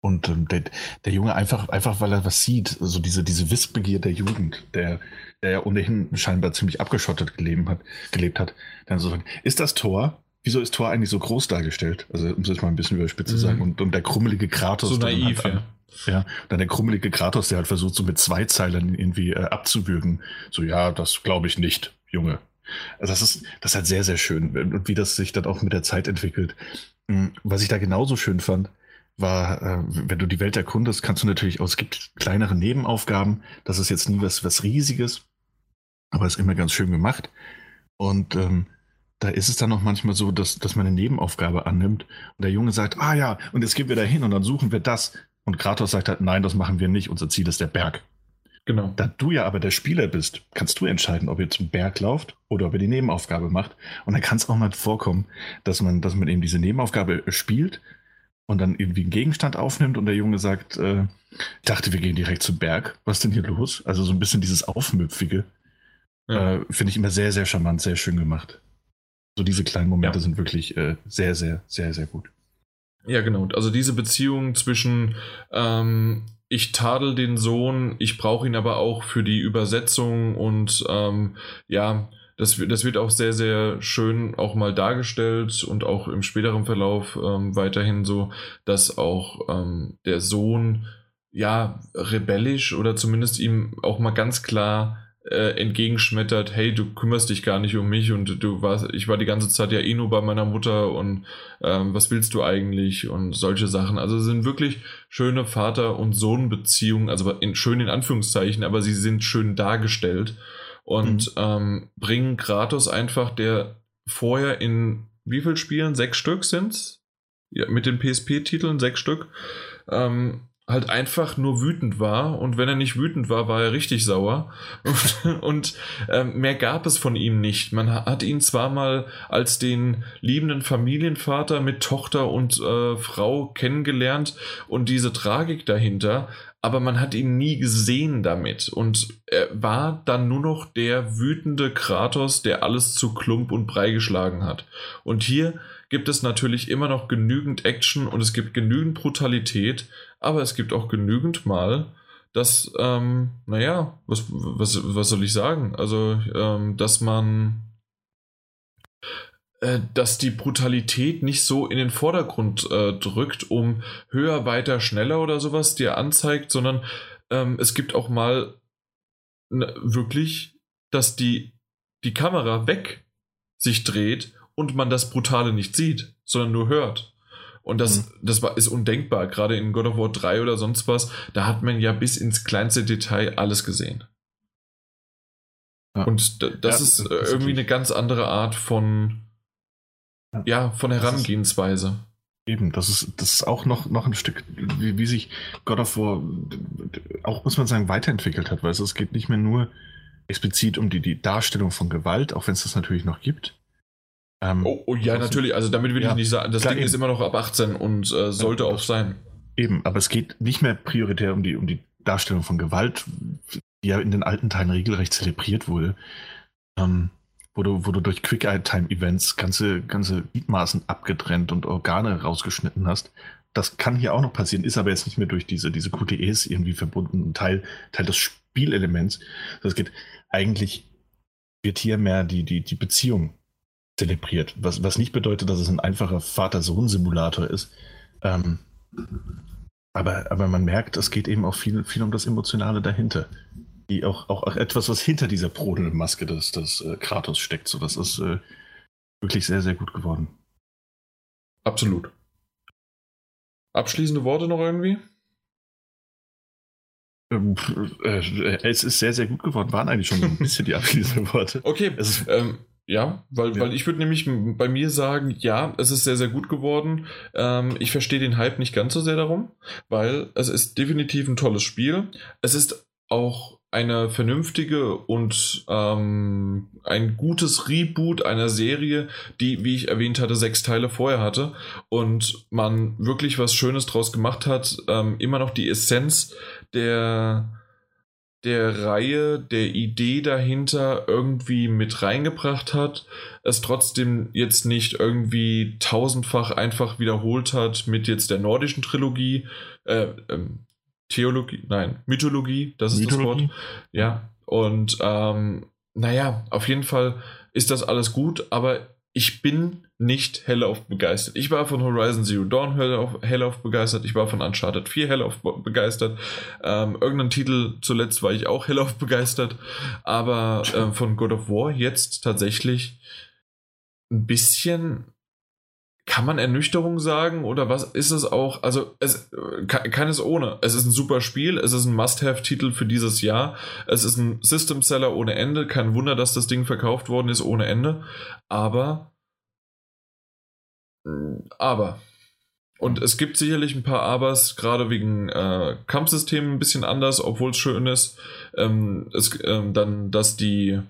C: und ähm, der, der Junge einfach, einfach weil er was sieht, so also diese, diese Wissbegier der Jugend, der, der ja ohnehin scheinbar ziemlich abgeschottet gelebt hat, gelebt hat, dann so sagt, ist das Tor? Wieso ist Tor eigentlich so groß dargestellt? Also, um es mal ein bisschen überspitzt zu mhm. sagen. Und, und der krummelige Kratos.
B: So naiv,
C: halt, ja. Ja, dann der krummelige Kratos, der halt versucht, so mit zwei Zeilen irgendwie äh, abzuwürgen. So, ja, das glaube ich nicht, Junge. Also das ist, das ist halt sehr, sehr schön. Und wie das sich dann auch mit der Zeit entwickelt. Hm, was ich da genauso schön fand, war, äh, wenn du die Welt erkundest, kannst du natürlich auch, es gibt kleinere Nebenaufgaben. Das ist jetzt nie was, was Riesiges, aber ist immer ganz schön gemacht. Und ähm, da ist es dann auch manchmal so, dass, dass man eine Nebenaufgabe annimmt und der Junge sagt, ah ja, und jetzt gehen wir da hin und dann suchen wir das. Und Kratos sagt halt, nein, das machen wir nicht, unser Ziel ist der Berg. Genau. Da du ja aber der Spieler bist, kannst du entscheiden, ob ihr zum Berg lauft oder ob ihr die Nebenaufgabe macht. Und dann kann es auch mal vorkommen, dass man, dass man eben diese Nebenaufgabe spielt und dann irgendwie einen Gegenstand aufnimmt und der Junge sagt, äh, ich dachte, wir gehen direkt zum Berg. Was ist denn hier los? Also so ein bisschen dieses Aufmüpfige. Ja. Äh, Finde ich immer sehr, sehr charmant, sehr schön gemacht. So diese kleinen Momente ja. sind wirklich äh, sehr, sehr, sehr, sehr gut.
B: Ja, genau. Also diese Beziehung zwischen ähm, ich tadel den Sohn, ich brauche ihn aber auch für die Übersetzung und ähm, ja, das, das wird auch sehr, sehr schön auch mal dargestellt und auch im späteren Verlauf ähm, weiterhin so, dass auch ähm, der Sohn ja rebellisch oder zumindest ihm auch mal ganz klar äh, entgegenschmettert, hey, du kümmerst dich gar nicht um mich und du warst, ich war die ganze Zeit ja eh nur bei meiner Mutter und ähm, was willst du eigentlich und solche Sachen. Also es sind wirklich schöne Vater- und Sohn-Beziehungen, also in, schön in Anführungszeichen, aber sie sind schön dargestellt und mhm. ähm, bringen Kratos einfach, der vorher in wie viel Spielen? Sechs Stück sind's? Ja, mit den PSP-Titeln, sechs Stück. Ähm, halt einfach nur wütend war und wenn er nicht wütend war, war er richtig sauer und, und äh, mehr gab es von ihm nicht. Man hat ihn zwar mal als den liebenden Familienvater mit Tochter und äh, Frau kennengelernt und diese Tragik dahinter, aber man hat ihn nie gesehen damit und er war dann nur noch der wütende Kratos, der alles zu Klump und Brei geschlagen hat. Und hier gibt es natürlich immer noch genügend Action und es gibt genügend Brutalität, aber es gibt auch genügend Mal, dass, ähm, naja, was, was, was soll ich sagen? Also, ähm, dass man, äh, dass die Brutalität nicht so in den Vordergrund äh, drückt, um höher, weiter, schneller oder sowas dir anzeigt, sondern ähm, es gibt auch mal ne, wirklich, dass die, die Kamera weg sich dreht und man das Brutale nicht sieht, sondern nur hört. Und das, mhm. das war, ist undenkbar. Gerade in God of War 3 oder sonst was, da hat man ja bis ins kleinste Detail alles gesehen. Ja. Und das ja, ist das irgendwie eine ganz andere Art von, ja, ja von Herangehensweise.
C: Eben, das ist, das ist auch noch, noch ein Stück, wie, wie sich God of War auch, muss man sagen, weiterentwickelt hat, weil es geht nicht mehr nur explizit um die, die Darstellung von Gewalt, auch wenn es das natürlich noch gibt,
B: ähm, oh, oh, ja, natürlich. Also damit will ja, ich nicht sagen, das Ding eben. ist immer noch ab 18 und äh, sollte ja, auch sein.
C: Eben, aber es geht nicht mehr prioritär um die, um die Darstellung von Gewalt, die ja in den alten Teilen regelrecht zelebriert wurde. Ähm, wo du, wo du durch Quick-Time-Events ganze, ganze Gliedmaßen abgetrennt und Organe rausgeschnitten hast. Das kann hier auch noch passieren, ist aber jetzt nicht mehr durch diese, diese QTEs irgendwie verbunden, Teil, Teil des Spielelements. Das geht eigentlich, wird hier mehr die, die, die Beziehung zelebriert. Was, was nicht bedeutet, dass es ein einfacher Vater-Sohn-Simulator ist. Ähm, aber, aber man merkt, es geht eben auch viel, viel um das Emotionale dahinter. Die auch, auch, auch etwas, was hinter dieser Brodelmaske des, des äh, Kratos steckt. So, das ist äh, wirklich sehr, sehr gut geworden.
B: Absolut. Abschließende Worte noch irgendwie?
C: Ähm, äh, es ist sehr, sehr gut geworden. Waren eigentlich schon ein bisschen die abschließenden Worte.
B: Okay. Ähm, ja, weil, ja. weil ich würde nämlich bei mir sagen, ja, es ist sehr, sehr gut geworden. Ähm, ich verstehe den Hype nicht ganz so sehr darum, weil es ist definitiv ein tolles Spiel. Es ist auch eine vernünftige und ähm, ein gutes Reboot einer Serie, die, wie ich erwähnt hatte, sechs Teile vorher hatte und man wirklich was Schönes draus gemacht hat. Ähm, immer noch die Essenz der der Reihe, der Idee dahinter irgendwie mit reingebracht hat, es trotzdem jetzt nicht irgendwie tausendfach einfach wiederholt hat mit jetzt der nordischen Trilogie, äh, ähm, Theologie, nein, Mythologie, das ist Mythologie? das Wort. Ja, und ähm, naja, auf jeden Fall ist das alles gut, aber ich bin nicht hellauf begeistert. Ich war von Horizon Zero Dawn hellauf, hellauf begeistert. Ich war von Uncharted 4 hellauf begeistert. Ähm, irgendeinen Titel zuletzt war ich auch hellauf begeistert. Aber äh, von God of War jetzt tatsächlich ein bisschen. Kann man Ernüchterung sagen oder was ist es auch? Also, es keines ohne. Es ist ein super Spiel, es ist ein Must-Have-Titel für dieses Jahr. Es ist ein System-Seller ohne Ende. Kein Wunder, dass das Ding verkauft worden ist ohne Ende. Aber aber. Und es gibt sicherlich ein paar Abers, gerade wegen äh, Kampfsystemen ein bisschen anders, obwohl es schön ist. Ähm, es, ähm, dann, dass die,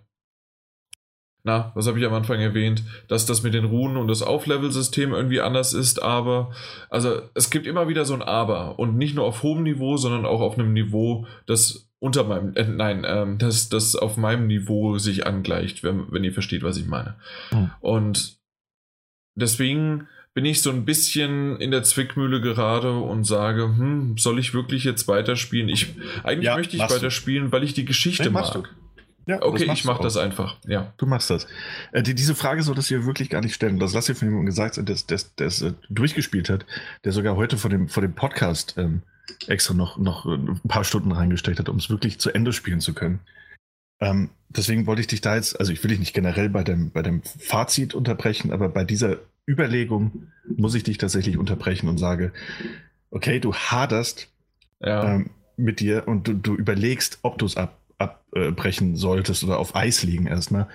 B: na, was habe ich am Anfang erwähnt, dass das mit den Runen und das Auflevel-System irgendwie anders ist, aber, also es gibt immer wieder so ein Aber und nicht nur auf hohem Niveau, sondern auch auf einem Niveau, das unter meinem, äh, nein, ähm, das, das auf meinem Niveau sich angleicht, wenn, wenn ihr versteht, was ich meine. Hm. Und deswegen bin ich so ein bisschen in der Zwickmühle gerade und sage, hm, soll ich wirklich jetzt weiterspielen? Ich, eigentlich ja, möchte ich weiterspielen, weil ich die Geschichte nee, mag. Du. Ja, okay, ich mache das einfach. Ja.
C: Du machst das. Äh, die, diese Frage soll das hier wirklich gar nicht stellen. Das lass ich von jemandem gesagt, der es äh, durchgespielt hat, der sogar heute vor dem, vor dem Podcast ähm, extra noch, noch ein paar Stunden reingesteckt hat, um es wirklich zu Ende spielen zu können. Ähm, deswegen wollte ich dich da jetzt, also ich will dich nicht generell bei dem, bei dem Fazit unterbrechen, aber bei dieser Überlegung muss ich dich tatsächlich unterbrechen und sage, okay, du haderst
B: Ja.
C: ähm, mit dir und du, du überlegst, ob du es ab, abbrechen solltest oder auf Eis liegen erstmal,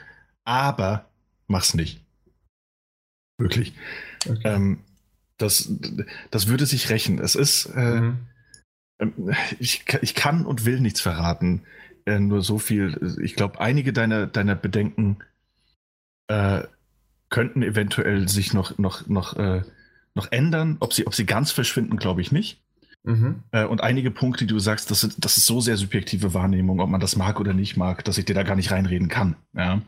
C: aber mach's nicht. Wirklich.
B: okay.
C: Ähm, das, das würde sich rächen. Es ist, äh,
B: Mhm.
C: ähm, ich, ich kann und will nichts verraten. Äh, nur so viel. Ich glaube, einige deiner, deiner Bedenken äh, könnten eventuell sich noch, noch, noch, äh, noch ändern. Ob sie, ob sie ganz verschwinden, glaube ich nicht.
B: Mhm.
C: Äh, und einige Punkte, die du sagst, das, sind, das ist so sehr subjektive Wahrnehmung, ob man das mag oder nicht mag, dass ich dir da gar nicht reinreden kann. Ja?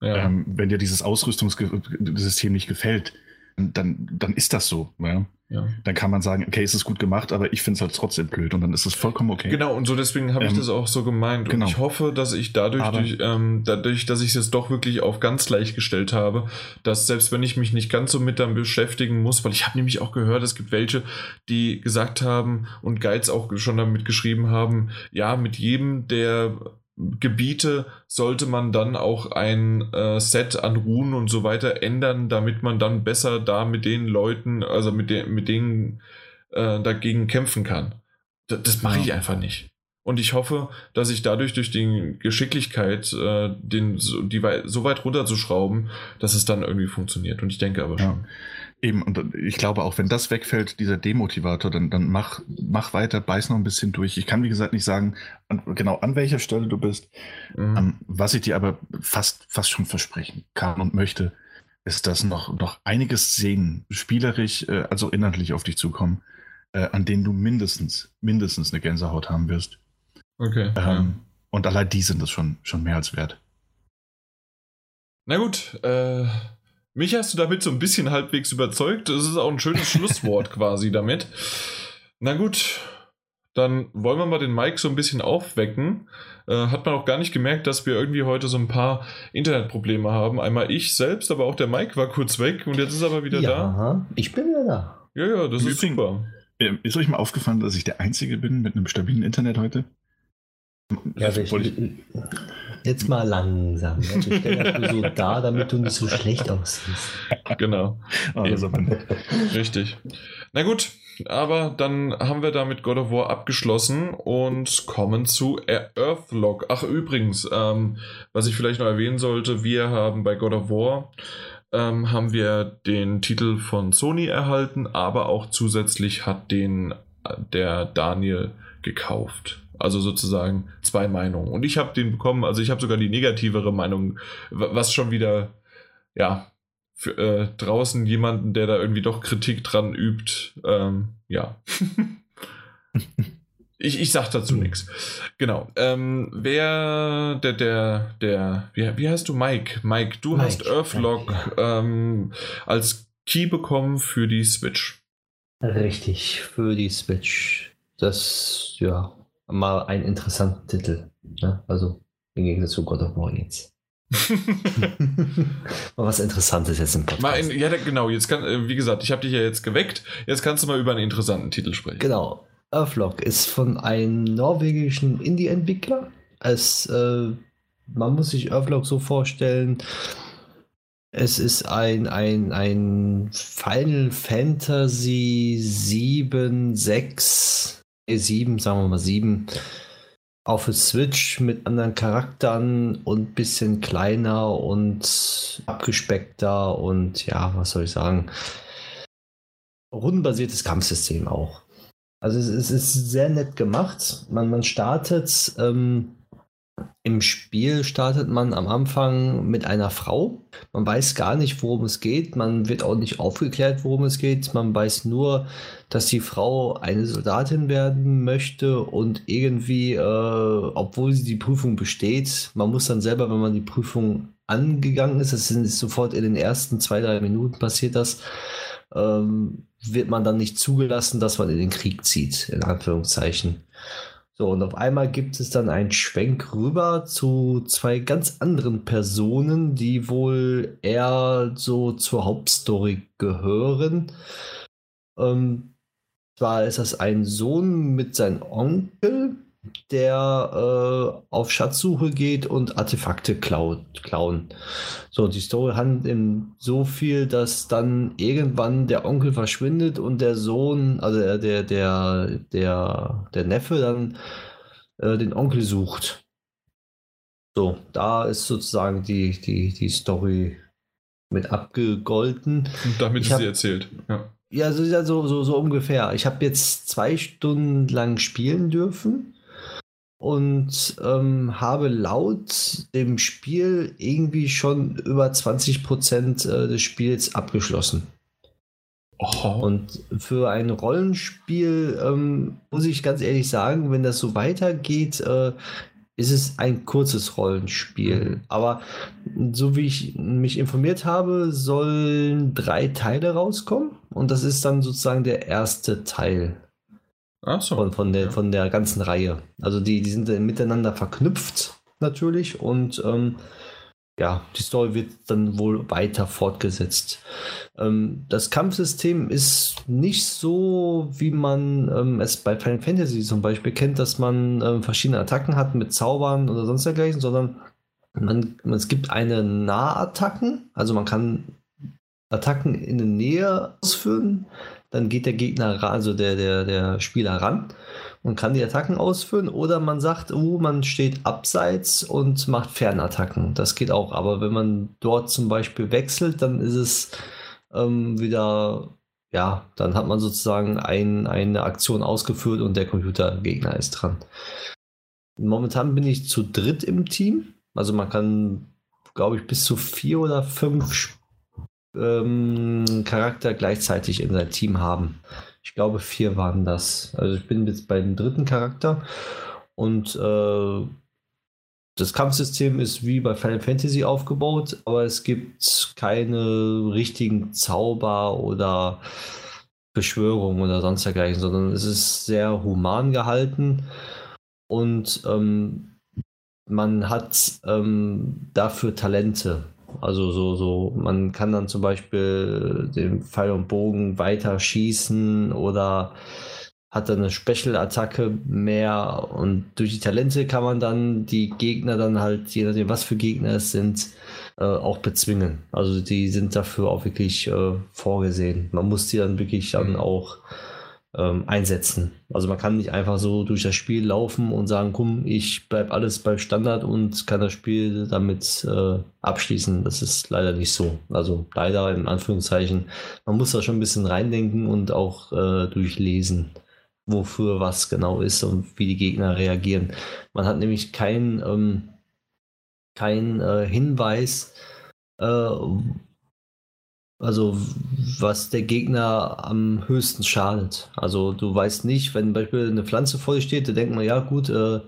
B: Ja.
C: Ähm, wenn dir dieses Ausrüstungssystem nicht gefällt, dann, dann ist das so. Ja?
B: ja.
C: Dann kann man sagen, okay, es ist gut gemacht, aber ich finde es halt trotzdem blöd und dann ist es vollkommen okay.
B: Genau, und so deswegen habe ich
C: Ähm,
B: das auch so gemeint.
C: genau.
B: Und ich hoffe, dass ich dadurch,
C: Aber-
B: durch, ähm, dadurch, dass ich es jetzt doch wirklich auf ganz leicht gestellt habe, dass selbst wenn ich mich nicht ganz so mit damit beschäftigen muss, weil ich habe nämlich auch gehört, es gibt welche, die gesagt haben und Guides auch schon damit geschrieben haben, ja, mit jedem der Gebiete sollte man dann auch ein äh, Set an Runen und so weiter ändern, damit man dann besser da mit den Leuten, also mit, den mit denen äh, dagegen kämpfen kann. Das, das mache ich
C: Ja.
B: einfach nicht. Und ich hoffe, dass ich dadurch durch die Geschicklichkeit, äh, den, so, die so weit runterzuschrauben, dass es dann irgendwie funktioniert. Und ich denke aber
C: Ja. Eben, und ich glaube auch, wenn das wegfällt, dieser Demotivator, dann, dann mach, mach weiter, beiß noch ein bisschen durch. Ich kann, wie gesagt, nicht sagen, an, genau an welcher Stelle du bist.
B: Mhm.
C: Ähm, was ich dir aber fast, fast schon versprechen kann und möchte, ist, dass noch, noch einiges Szenen, spielerisch, äh, also inhaltlich auf dich zukommen, äh, an denen du mindestens, mindestens eine Gänsehaut haben wirst.
B: Okay.
C: Ähm,
B: ja.
C: Und allein die sind es schon, schon mehr als wert.
B: Na gut, äh, mich hast du damit so ein bisschen halbwegs überzeugt. Das ist auch ein schönes Schlusswort quasi damit. Na gut, dann wollen wir mal den Mike so ein bisschen aufwecken. Äh, hat man auch gar nicht gemerkt, dass wir irgendwie heute so ein paar Internetprobleme haben. Einmal ich selbst, aber auch der Mike war kurz weg und jetzt ist er aber wieder da.
A: ja, ich bin wieder da.
B: Ja, ja, das
C: Im
B: ist
C: Übrigen-
B: super.
C: Ähm, Ist euch mal aufgefallen, dass ich der Einzige bin mit einem stabilen Internet heute?
A: Ja, wir,
C: Wollte ich-
A: jetzt mal langsam. Stellen das nur so da, damit du nicht so schlecht aussiehst.
B: Genau,
C: nett.
B: richtig. Na gut, aber dann haben wir damit God of War abgeschlossen und kommen zu Earthlock. Ach, übrigens, ähm, was ich vielleicht noch erwähnen sollte, wir haben bei God of War ähm, haben wir den Titel von Sony erhalten, aber auch zusätzlich hat den äh, der Daniel gekauft. Also sozusagen zwei Meinungen. Und ich habe den bekommen, also ich habe sogar die negativere Meinung, wa- was schon wieder, ja, für, äh, draußen jemanden, der da irgendwie doch Kritik dran übt, ähm, ja. ich, ich sag dazu
A: Hm.
B: nichts. Genau. Ähm, wer, der, der, der, wie, wie heißt du? Mike. Mike, du
A: Mike,
B: hast Earthlock ähm, als Key bekommen für die Switch.
A: Richtig, für die Switch. Das, ja, mal ein interessanter Titel. Ne? Also im Gegensatz zu God of War jetzt. mal was Interessantes jetzt im Podcast.
B: mal in, ja, genau. Jetzt kann, äh, wie gesagt, ich habe dich ja jetzt geweckt. Jetzt kannst du mal über einen interessanten Titel sprechen.
A: Genau. Earthlock ist von einem norwegischen Indie-Entwickler. Es, äh, man muss sich Earthlock so vorstellen, es ist ein, ein, ein Final Fantasy 7, 6, äh, 7, sagen wir mal 7, auf der Switch mit anderen Charakteren und bisschen kleiner und abgespeckter und ja, was soll ich sagen, rundenbasiertes Kampfsystem auch. Also es, ist sehr nett gemacht. Man, man startet ähm, im Spiel startet man am Anfang mit einer Frau. Man weiß gar nicht, worum es geht. Man wird auch nicht aufgeklärt, worum es geht. Man weiß nur, dass die Frau eine Soldatin werden möchte und irgendwie, äh, obwohl sie die Prüfung besteht, man muss dann selber, wenn man die Prüfung angegangen ist, das ist sofort in den ersten zwei, drei Minuten passiert das, ähm, wird man dann nicht zugelassen, dass man in den Krieg zieht, in Anführungszeichen. So, und auf einmal gibt es dann einen Schwenk rüber zu zwei ganz anderen Personen, die wohl eher so zur Hauptstory gehören. Ähm, zwar ist das ein Sohn mit seinem Onkel, der äh, auf Schatzsuche geht und Artefakte klaut, klauen. So, die Story handelt in so viel, dass dann irgendwann der Onkel verschwindet und der Sohn, also der, der, der, der, der Neffe dann äh, den Onkel sucht. So, da ist sozusagen die, die, die Story mit abgegolten.
B: Und damit
A: Ich
B: ist sie erzählt. Ja.
A: Ja, so, ja, so, so, so ungefähr. Ich habe jetzt zwei Stunden lang spielen dürfen und ähm, habe laut dem Spiel irgendwie schon über 20 Prozent äh, des Spiels abgeschlossen.
B: Oh,
A: Und für ein Rollenspiel ähm, muss ich ganz ehrlich sagen, wenn das so weitergeht, äh, ist es ein kurzes Rollenspiel. Aber so wie ich mich informiert habe, sollen drei Teile rauskommen. Und das ist dann sozusagen der erste Teil
B: Ach so.
A: von, von, der,
B: Ja.
A: von der ganzen Reihe. Also die, die sind dann miteinander verknüpft natürlich und ähm, ja, die Story wird dann wohl weiter fortgesetzt. Ähm, das Kampfsystem ist nicht so, wie man ähm, es bei Final Fantasy zum Beispiel kennt, dass man ähm, verschiedene Attacken hat mit Zaubern oder sonst dergleichen, sondern man, man, es gibt eine Nahattacken, also man kann Attacken in der Nähe ausführen, dann geht der Gegner, also der, der, der Spieler ran und kann die Attacken ausführen. Oder man sagt, uh, man steht abseits und macht Fernattacken. Das geht auch. Aber wenn man dort zum Beispiel wechselt, dann ist es ähm, wieder, ja, dann hat man sozusagen ein, eine Aktion ausgeführt und der Computergegner ist dran. Momentan bin ich zu dritt im Team. Also man kann, glaube ich, bis zu vier oder fünf ähm, Charakter gleichzeitig in sein Team haben. Ich glaube, vier waren das. Also ich bin jetzt beim dritten Charakter und äh, das Kampfsystem ist wie bei Final Fantasy aufgebaut, aber es gibt keine richtigen Zauber oder Beschwörungen oder sonst dergleichen, sondern es ist sehr human gehalten und ähm, man hat ähm, dafür Talente. Also so, so, man kann dann zum Beispiel den Pfeil und Bogen weiter schießen oder hat dann eine Special-Attacke mehr und durch die Talente kann man dann die Gegner dann halt, je nachdem was für Gegner es sind, äh, auch bezwingen. Also die sind dafür auch wirklich äh, vorgesehen. Man muss die dann wirklich dann
B: Mhm.
A: auch ähm, einsetzen. Also man kann nicht einfach so durch das Spiel laufen und sagen, komm, ich bleib alles bei Standard und kann das Spiel damit äh, abschließen. Das ist leider nicht so. Also leider in Anführungszeichen. Man muss da schon ein bisschen reindenken und auch äh, durchlesen, wofür was genau ist und wie die Gegner reagieren. Man hat nämlich kein, ähm, kein äh, Hinweis, äh, also was der Gegner am höchsten schadet. Also du weißt nicht, wenn zum Beispiel eine Pflanze vor dir steht, da denkt man, ja gut, äh,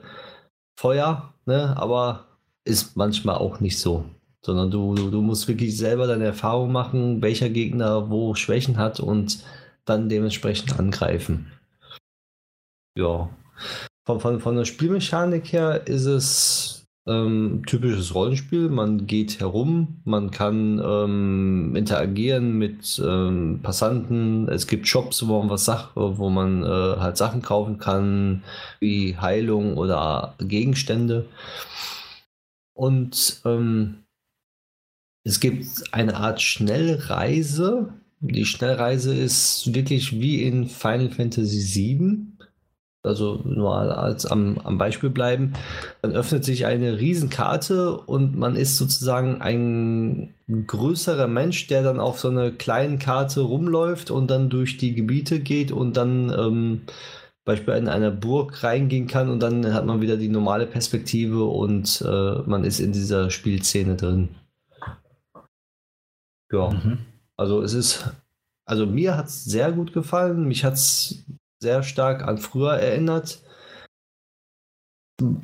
A: Feuer, ne? aber ist manchmal auch nicht so. Sondern du, du, musst wirklich selber deine Erfahrung machen, welcher Gegner wo Schwächen hat und dann dementsprechend angreifen. Ja. Von, von, von der Spielmechanik her ist es ähm, typisches Rollenspiel. Man geht herum, man kann ähm, interagieren mit ähm, Passanten. Es gibt Shops, wo man was Sach wo man äh, halt Sachen kaufen kann, wie Heilung oder Gegenstände. Und ähm, es gibt eine Art Schnellreise. Die Schnellreise ist wirklich wie in Final Fantasy VII also nur als am, am Beispiel bleiben, dann öffnet sich eine Riesenkarte und man ist sozusagen ein größerer Mensch, der dann auf so einer kleinen Karte rumläuft und dann durch die Gebiete geht und dann ähm, Beispiel in einer Burg reingehen kann und dann hat man wieder die normale Perspektive und äh, man ist in dieser Spielszene drin. Ja.
C: Mhm.
A: Also es ist, also mir hat es sehr gut gefallen. Mich hat es sehr stark an früher erinnert.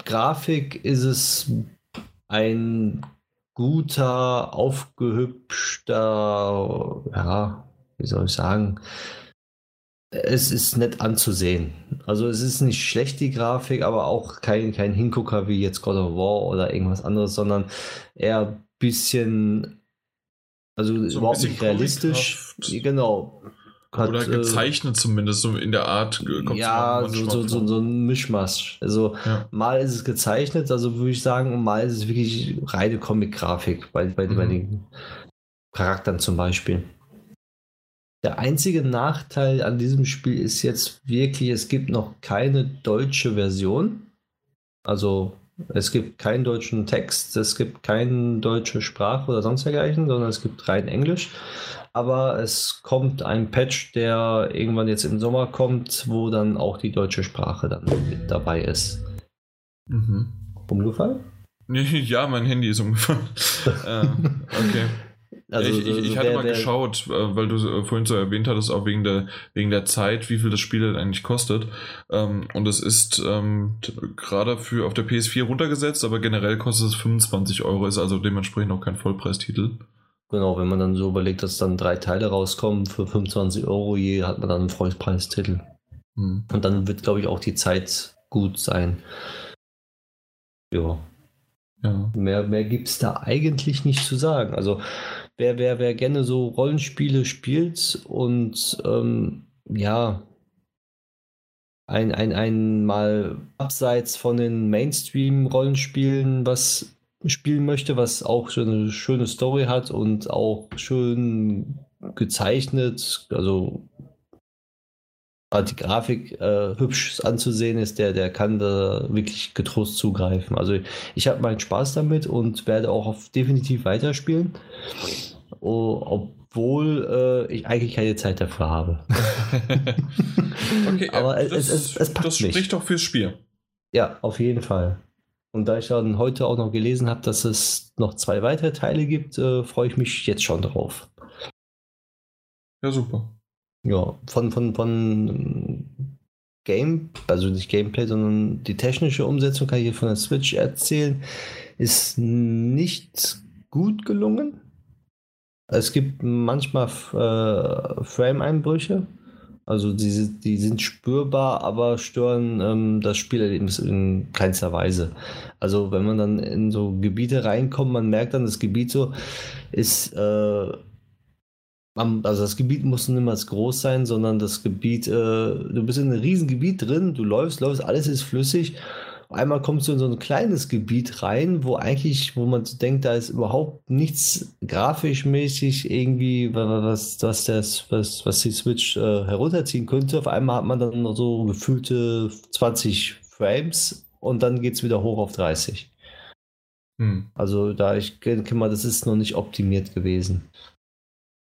A: Grafik ist es ein guter, aufgehübschter, ja, wie soll ich sagen, es ist nett anzusehen. Also es ist nicht schlecht, die Grafik, aber auch kein, kein Hingucker wie jetzt God of War oder irgendwas anderes, sondern eher ein bisschen, also
B: So
A: überhaupt
B: bisschen
A: nicht realistisch. Genau. Hat,
B: Oder
A: äh,
B: gezeichnet zumindest, so in der Art. äh,
A: ja, so, so, so, so ein Mischmasch. Also
B: Ja.
A: mal ist es gezeichnet, also würde ich sagen, und mal ist es wirklich reine Comic-Grafik bei, bei, bei
B: Mhm.
A: den Charakteren zum Beispiel. Der einzige Nachteil an diesem Spiel ist jetzt wirklich, es gibt noch keine deutsche Version. Also es gibt keinen deutschen Text, es gibt keine deutsche Sprache oder sonst dergleichen, sondern es gibt rein Englisch. Aber es kommt ein Patch, der irgendwann jetzt im Sommer kommt, wo dann auch die deutsche Sprache dann mit dabei ist.
B: Mhm.
A: Umgefallen?
B: Ja, mein Handy ist umgefallen. äh, okay.
A: Also,
B: ich, ich, ich hatte
A: wer-
B: mal
A: wer-
B: geschaut, äh, weil du äh, vorhin so erwähnt hattest, auch wegen der, wegen der Zeit, wie viel das Spiel denn eigentlich kostet. Ähm, und es ist ähm, gerade für auf der PS4 runtergesetzt, aber generell kostet es 25 Euro, ist also dementsprechend auch kein Vollpreistitel.
A: Genau, wenn man dann so überlegt, dass dann drei Teile rauskommen für 25 Euro je, hat man dann einen Vollpreistitel.
B: Hm.
A: Und dann wird, glaube ich, auch die Zeit gut sein. Ja,
B: Ja.
A: mehr, mehr gibt es da eigentlich nicht zu sagen. Also, wer, wer, wer gerne so Rollenspiele spielt und ähm, ja, ein, ein, ein mal abseits von den Mainstream-Rollenspielen was spielen möchte, was auch so eine schöne Story hat und auch schön gezeichnet, also die Grafik äh, hübsch anzusehen ist, der, der kann da wirklich getrost zugreifen. Also ich habe meinen Spaß damit und werde auch auf definitiv weiterspielen, oh, obwohl äh, ich eigentlich keine Zeit dafür habe.
B: okay,
A: Aber
B: äh,
A: es- es- es passt
B: das spricht doch fürs Spiel.
A: Ja, auf jeden Fall. Und da ich dann heute auch noch gelesen habe, dass es noch zwei weitere Teile gibt, äh, freue ich mich jetzt schon drauf.
B: Ja, super.
A: Ja, von, von, von Game, also nicht Gameplay, sondern die technische Umsetzung kann ich hier von der Switch erzählen, ist nicht gut gelungen. Es gibt manchmal äh, Frame-Einbrüche. Also die, die sind spürbar, aber stören ähm, das Spielerlebnis in keinster Weise. Also wenn man dann in so Gebiete reinkommt, man merkt dann, das Gebiet so ist äh, also das Gebiet muss niemals groß sein, sondern das Gebiet, äh, du bist in einem riesen Gebiet drin, du läufst, läufst, alles ist flüssig. Einmal kommst du in so ein kleines Gebiet rein, wo eigentlich, wo man so denkt, da ist überhaupt nichts grafisch mäßig irgendwie, wa- wa- was, was, das, was, was die Switch äh, herunterziehen könnte. Auf einmal hat man dann noch so gefühlte 20 Frames und dann geht es wieder hoch auf 30.
B: Hm.
A: Also da ich denke mal, das ist noch nicht optimiert gewesen.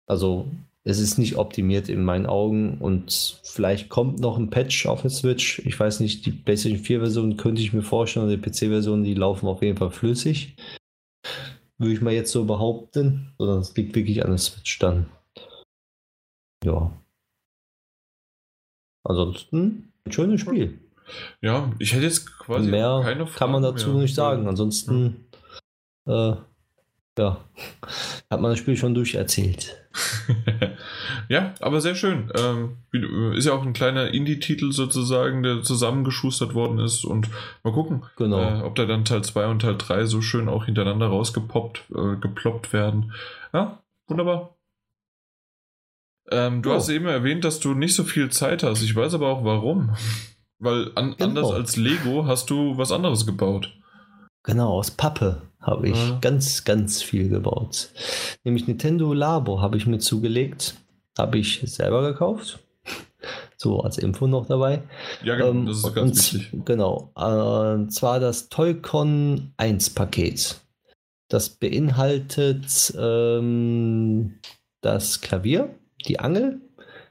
A: Also es ist nicht optimiert in meinen Augen und vielleicht kommt noch ein Patch auf der Switch. Ich weiß nicht, die PlayStation 4 Version könnte ich mir vorstellen, oder die PC-Version, die laufen auf jeden Fall flüssig. Würde ich mal jetzt so behaupten. Sondern es liegt wirklich an der Switch dann. Ja. Ansonsten ein schönes Spiel.
B: Ja, ich hätte jetzt quasi
A: Mehr
B: keine
A: kann man
B: Fragen
A: dazu
B: mehr.
A: nicht sagen. Ansonsten, äh, ja, hat man das Spiel schon durcherzählt.
B: ja, aber sehr schön. Ähm, ist ja auch ein kleiner Indie-Titel sozusagen, der zusammengeschustert worden ist. Und mal gucken,
A: Genau.
B: äh, ob da dann Teil 2 und Teil 3 so schön auch hintereinander rausgepoppt, äh, geploppt werden. Ja, wunderbar. Ähm, du
A: Jo.
B: hast eben erwähnt, dass du nicht so viel Zeit hast. Ich weiß aber auch warum. Weil an,
A: Genau.
B: anders als Lego hast du was anderes gebaut.
A: Genau, aus Pappe habe ich
B: Ja.
A: ganz, ganz viel gebaut. Nämlich Nintendo Labo habe ich mir zugelegt. Habe ich selber gekauft. So als Info noch dabei.
B: Ja, genau,
A: Ähm,
B: das ist
A: und
B: ganz wichtig.
A: Genau. Äh, und zwar das Toycon 1 Paket. Das beinhaltet ähm, das Klavier, die Angel,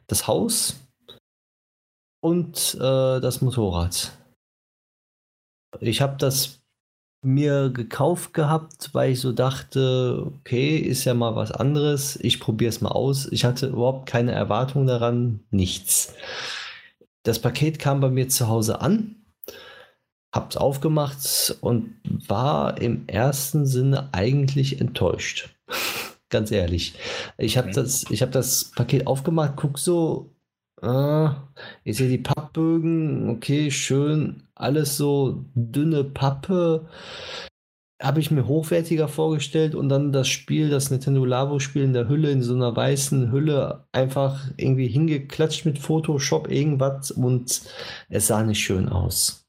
A: das Haus und äh, das Motorrad. Ich habe das mir gekauft gehabt, weil ich so dachte, okay, ist ja mal was anderes. Ich probiere es mal aus. Ich hatte überhaupt keine Erwartung daran, nichts. Das Paket kam bei mir zu Hause an, hab's aufgemacht und war im ersten Sinne eigentlich enttäuscht. Ganz ehrlich. Ich habe
C: Okay.
A: das, ich hab das Paket aufgemacht, guck so, äh, ich sehe die Pappbögen, okay, schön, alles so dünne Pappe. habe ich mir hochwertiger vorgestellt und dann das Spiel, das Nintendo Labo-Spiel in der Hülle, in so einer weißen Hülle, einfach irgendwie hingeklatscht mit Photoshop, irgendwas und es sah nicht schön aus.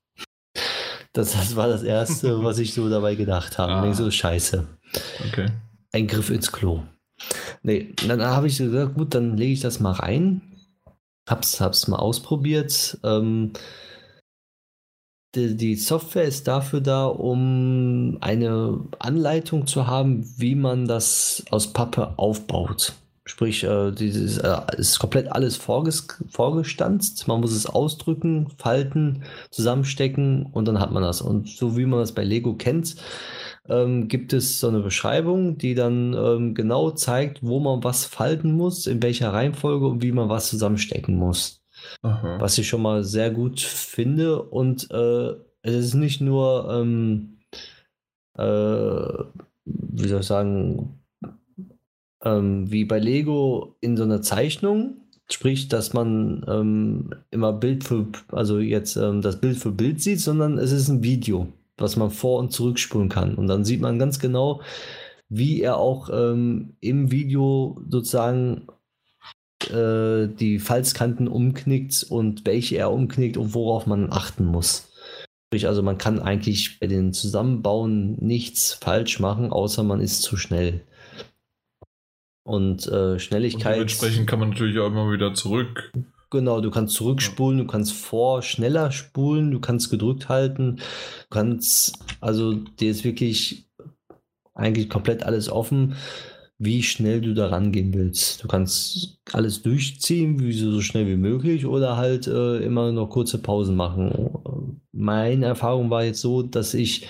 A: Das, das war das Erste, was ich so dabei gedacht habe. Ah. so, scheiße.
B: Okay.
A: Ein Griff ins Klo. Nee, dann habe ich gesagt, gut, dann lege ich das mal rein. Hab's, hab's mal ausprobiert. Ähm, die, die, Software ist dafür da, um eine Anleitung zu haben, wie man das aus Pappe aufbaut. Sprich, äh, dieses äh, ist komplett alles vorges vorgestanzt. Man muss es ausdrücken, falten, zusammenstecken und dann hat man das. Und so wie man das bei Lego kennt, ähm, gibt es so eine Beschreibung, die dann ähm, genau zeigt, wo man was falten muss, in welcher Reihenfolge und wie man was zusammenstecken muss. Aha. Was ich schon mal sehr gut finde. Und äh, es ist nicht nur, ähm, äh, wie soll ich sagen, ähm, wie bei Lego in so einer Zeichnung, sprich, dass man ähm, immer Bild für, also jetzt ähm, das Bild für Bild sieht, sondern es ist ein Video, was man vor- und zurückspulen kann. Und dann sieht man ganz genau, wie er auch ähm, im Video sozusagen äh, die Falzkanten umknickt und welche er umknickt und worauf man achten muss. Sprich, also man kann eigentlich bei den Zusammenbauen nichts falsch machen, außer man ist zu schnell. Und äh, Schnelligkeit. Und
B: dementsprechend kann man natürlich auch immer wieder zurück.
A: Genau, du kannst zurückspulen, du kannst vor schneller spulen, du kannst gedrückt halten, du kannst, also dir ist wirklich eigentlich komplett alles offen wie schnell du da rangehen willst. Du kannst alles durchziehen, wie so, so schnell wie möglich, oder halt äh, immer noch kurze Pausen machen. Meine Erfahrung war jetzt so, dass ich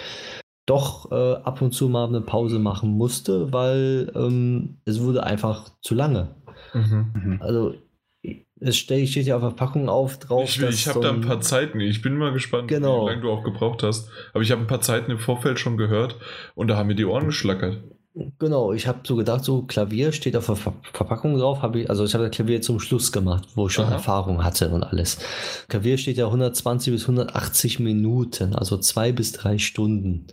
A: doch äh, ab und zu mal eine Pause machen musste, weil ähm, es wurde einfach zu lange. Mhm. mhm. Also es steht ja auf der Packung auf drauf.
B: Ich, ich habe so da ein paar Zeiten, ich bin mal gespannt,
A: genau.
B: wie lange du auch gebraucht hast. Aber ich habe ein paar Zeiten im Vorfeld schon gehört und da haben mir die Ohren geschlackert.
A: Genau, ich habe so gedacht, so Klavier steht auf der Ver Verpackung drauf, habe ich, also ich habe das Klavier zum Schluss gemacht, wo ich schon Aha. Erfahrung hatte und alles. Klavier steht ja 120 bis 180 Minuten, also zwei bis drei Stunden.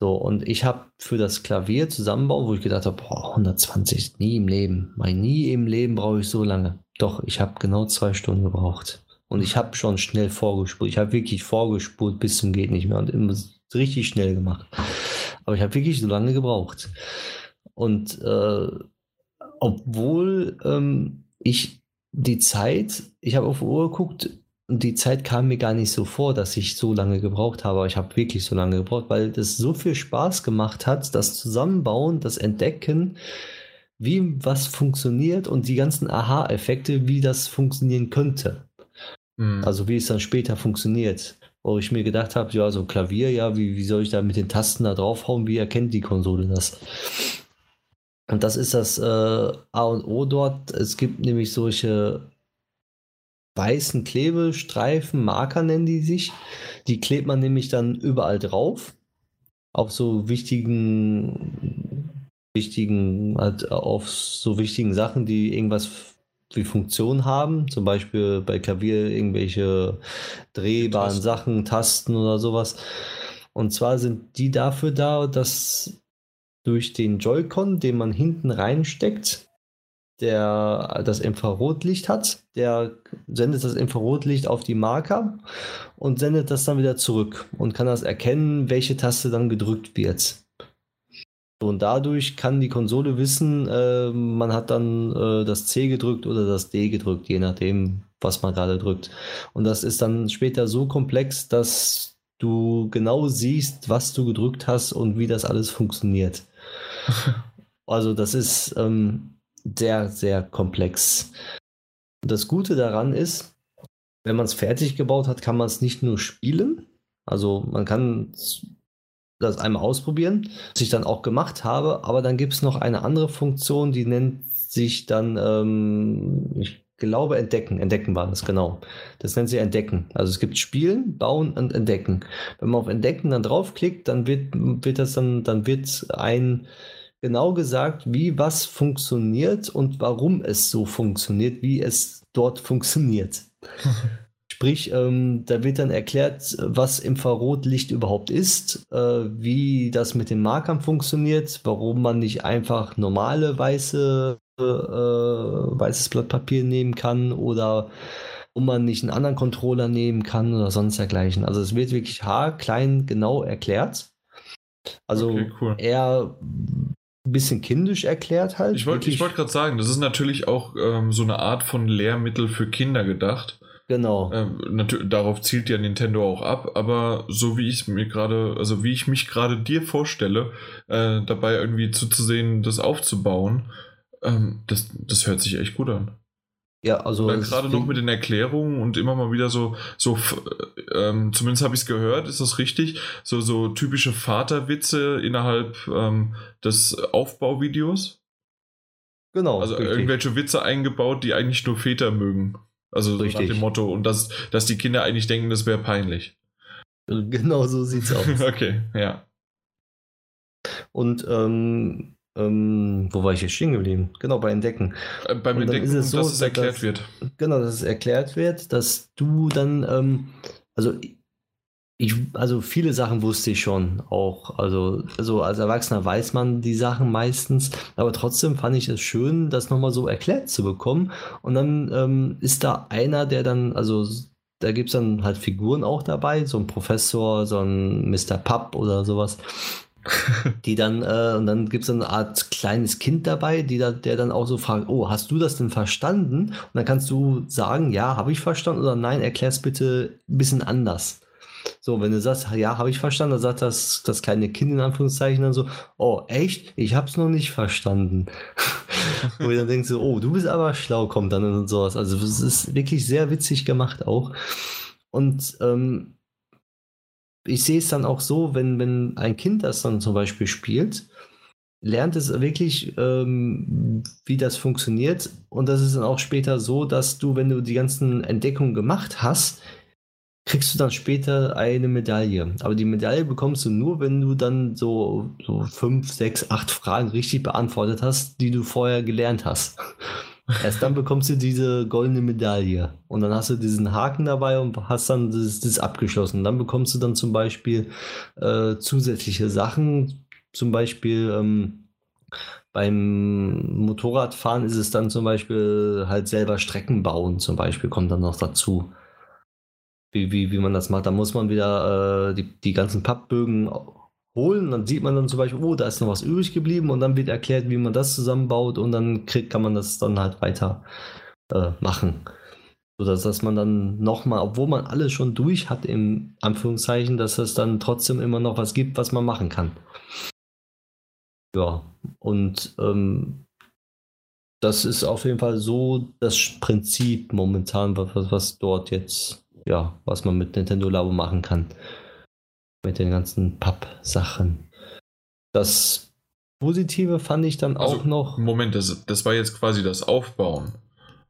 A: So, und ich habe für das Klavier zusammenbauen, wo ich gedacht habe, boah, 120, nie im Leben, mein nie im Leben brauche ich so lange. Doch, ich habe genau zwei Stunden gebraucht. Und ich habe schon schnell vorgespult. Ich habe wirklich vorgespult bis zum geht nicht mehr und immer richtig schnell gemacht. Aber ich habe wirklich so lange gebraucht. Und äh, obwohl ähm, ich die Zeit, ich habe auf die Uhr geguckt und die Zeit kam mir gar nicht so vor, dass ich so lange gebraucht habe. Aber ich habe wirklich so lange gebraucht, weil das so viel Spaß gemacht hat, das Zusammenbauen, das Entdecken, wie was funktioniert und die ganzen Aha-Effekte, wie das funktionieren könnte. Mhm. Also wie es dann später funktioniert wo ich mir gedacht habe, ja, so Klavier, ja, wie, wie soll ich da mit den Tasten da draufhauen? Wie erkennt die Konsole das? Und das ist das äh, A und O dort. Es gibt nämlich solche weißen Klebestreifen, Marker nennen die sich. Die klebt man nämlich dann überall drauf. Auf so wichtigen, wichtigen, halt auf so wichtigen Sachen, die irgendwas wie Funktion haben, zum Beispiel bei Klavier irgendwelche drehbaren Tasten. Sachen, Tasten oder sowas. Und zwar sind die dafür da, dass durch den Joy-Con, den man hinten reinsteckt, der das Infrarotlicht hat, der sendet das Infrarotlicht auf die Marker und sendet das dann wieder zurück und kann das erkennen, welche Taste dann gedrückt wird. Und dadurch kann die Konsole wissen, äh, man hat dann äh, das C gedrückt oder das D gedrückt, je nachdem, was man gerade drückt. Und das ist dann später so komplex, dass du genau siehst, was du gedrückt hast und wie das alles funktioniert. also das ist ähm, sehr, sehr komplex. Und das Gute daran ist, wenn man es fertig gebaut hat, kann man es nicht nur spielen. Also man kann das einmal ausprobieren, was ich dann auch gemacht habe. Aber dann gibt es noch eine andere Funktion, die nennt sich dann, ähm, ich glaube, Entdecken. Entdecken war das, genau. Das nennt sich Entdecken. Also es gibt Spielen, Bauen und Entdecken. Wenn man auf Entdecken dann draufklickt, dann wird, wird das dann, dann wird ein genau gesagt, wie was funktioniert und warum es so funktioniert, wie es dort funktioniert. Sprich, ähm, da wird dann erklärt, was Infrarotlicht überhaupt ist, äh, wie das mit den Markern funktioniert, warum man nicht einfach normale weiße, äh, weißes Blatt Papier nehmen kann oder ob man nicht einen anderen Controller nehmen kann oder sonst dergleichen. Also es wird wirklich haarklein genau erklärt. Also
B: Okay, cool.
A: eher ein bisschen kindisch erklärt halt.
B: Ich wollte wollt gerade sagen, das ist natürlich auch ähm, so eine Art von Lehrmittel für Kinder gedacht.
A: Genau.
B: Natür- darauf zielt ja Nintendo auch ab, aber so wie ich es mir gerade, also wie ich mich gerade dir vorstelle, äh, dabei irgendwie zuzusehen, das aufzubauen, ähm, das, das hört sich echt gut an.
A: Ja, also
B: Weil
A: es
B: gerade noch mit den Erklärungen und immer mal wieder so, so f- ähm, zumindest habe ich es gehört, ist das richtig? So, so typische Vaterwitze innerhalb ähm, des Aufbauvideos.
A: genau.
B: Also
A: richtig.
B: irgendwelche Witze eingebaut, die eigentlich nur Väter mögen. Also so nach
A: Richtig.
B: dem Motto, und dass, dass die Kinder eigentlich denken, das wäre peinlich.
A: Genau so sieht's aus.
B: okay, ja.
A: Und ähm, ähm, wo war ich jetzt stehen geblieben? Genau, bei Entdecken.
B: Äh, beim Entdecken,
A: ist es so,
B: dass es erklärt
A: dass-
B: wird.
A: Genau, dass es erklärt wird, dass du dann, ähm, also ich, also viele Sachen wusste ich schon auch. Also, also als Erwachsener weiß man die Sachen meistens, aber trotzdem fand ich es schön, das nochmal so erklärt zu bekommen. Und dann ähm, ist da einer, der dann, also da gibt es dann halt Figuren auch dabei, so ein Professor, so ein Mr. Pup oder sowas. Die dann, äh, und dann gibt es eine Art kleines Kind dabei, die da, der dann auch so fragt, oh, hast du das denn verstanden? Und dann kannst du sagen, ja, habe ich verstanden oder nein, erklär's bitte ein bisschen anders. So, wenn du sagst, ja, habe ich verstanden, dann sagt das, das kleine Kind in Anführungszeichen dann so, oh, echt? Ich habe es noch nicht verstanden. Wo du dann denkst, so, oh, du bist aber schlau, kommt dann und sowas. Also es ist wirklich sehr witzig gemacht auch. Und ähm, ich sehe es dann auch so, wenn, wenn ein Kind das dann zum Beispiel spielt, lernt es wirklich, ähm, wie das funktioniert. Und das ist dann auch später so, dass du, wenn du die ganzen Entdeckungen gemacht hast, kriegst du dann später eine Medaille. Aber die Medaille bekommst du nur, wenn du dann so, so fünf, sechs, acht Fragen richtig beantwortet hast, die du vorher gelernt hast. Erst dann bekommst du diese goldene Medaille. Und dann hast du diesen Haken dabei und hast dann das, das abgeschlossen. Dann bekommst du dann zum Beispiel äh, zusätzliche Sachen. Zum Beispiel ähm, beim Motorradfahren ist es dann zum Beispiel halt selber Strecken bauen, zum Beispiel, kommt dann noch dazu. Wie, wie, wie man das macht. Da muss man wieder äh, die, die ganzen Pappbögen holen. Dann sieht man dann zum Beispiel, oh, da ist noch was übrig geblieben und dann wird erklärt, wie man das zusammenbaut und dann kriegt, kann man das dann halt weiter äh, machen. Sodass dass man dann nochmal, obwohl man alles schon durch hat, im Anführungszeichen, dass es dann trotzdem immer noch was gibt, was man machen kann. Ja, und ähm, das ist auf jeden Fall so das Prinzip momentan, was, was dort jetzt, ja, was man mit Nintendo Labo machen kann. Mit den ganzen Papp-Sachen. Das Positive fand ich dann
B: Also,
A: auch noch,
B: Moment, das, das war jetzt quasi das Aufbauen.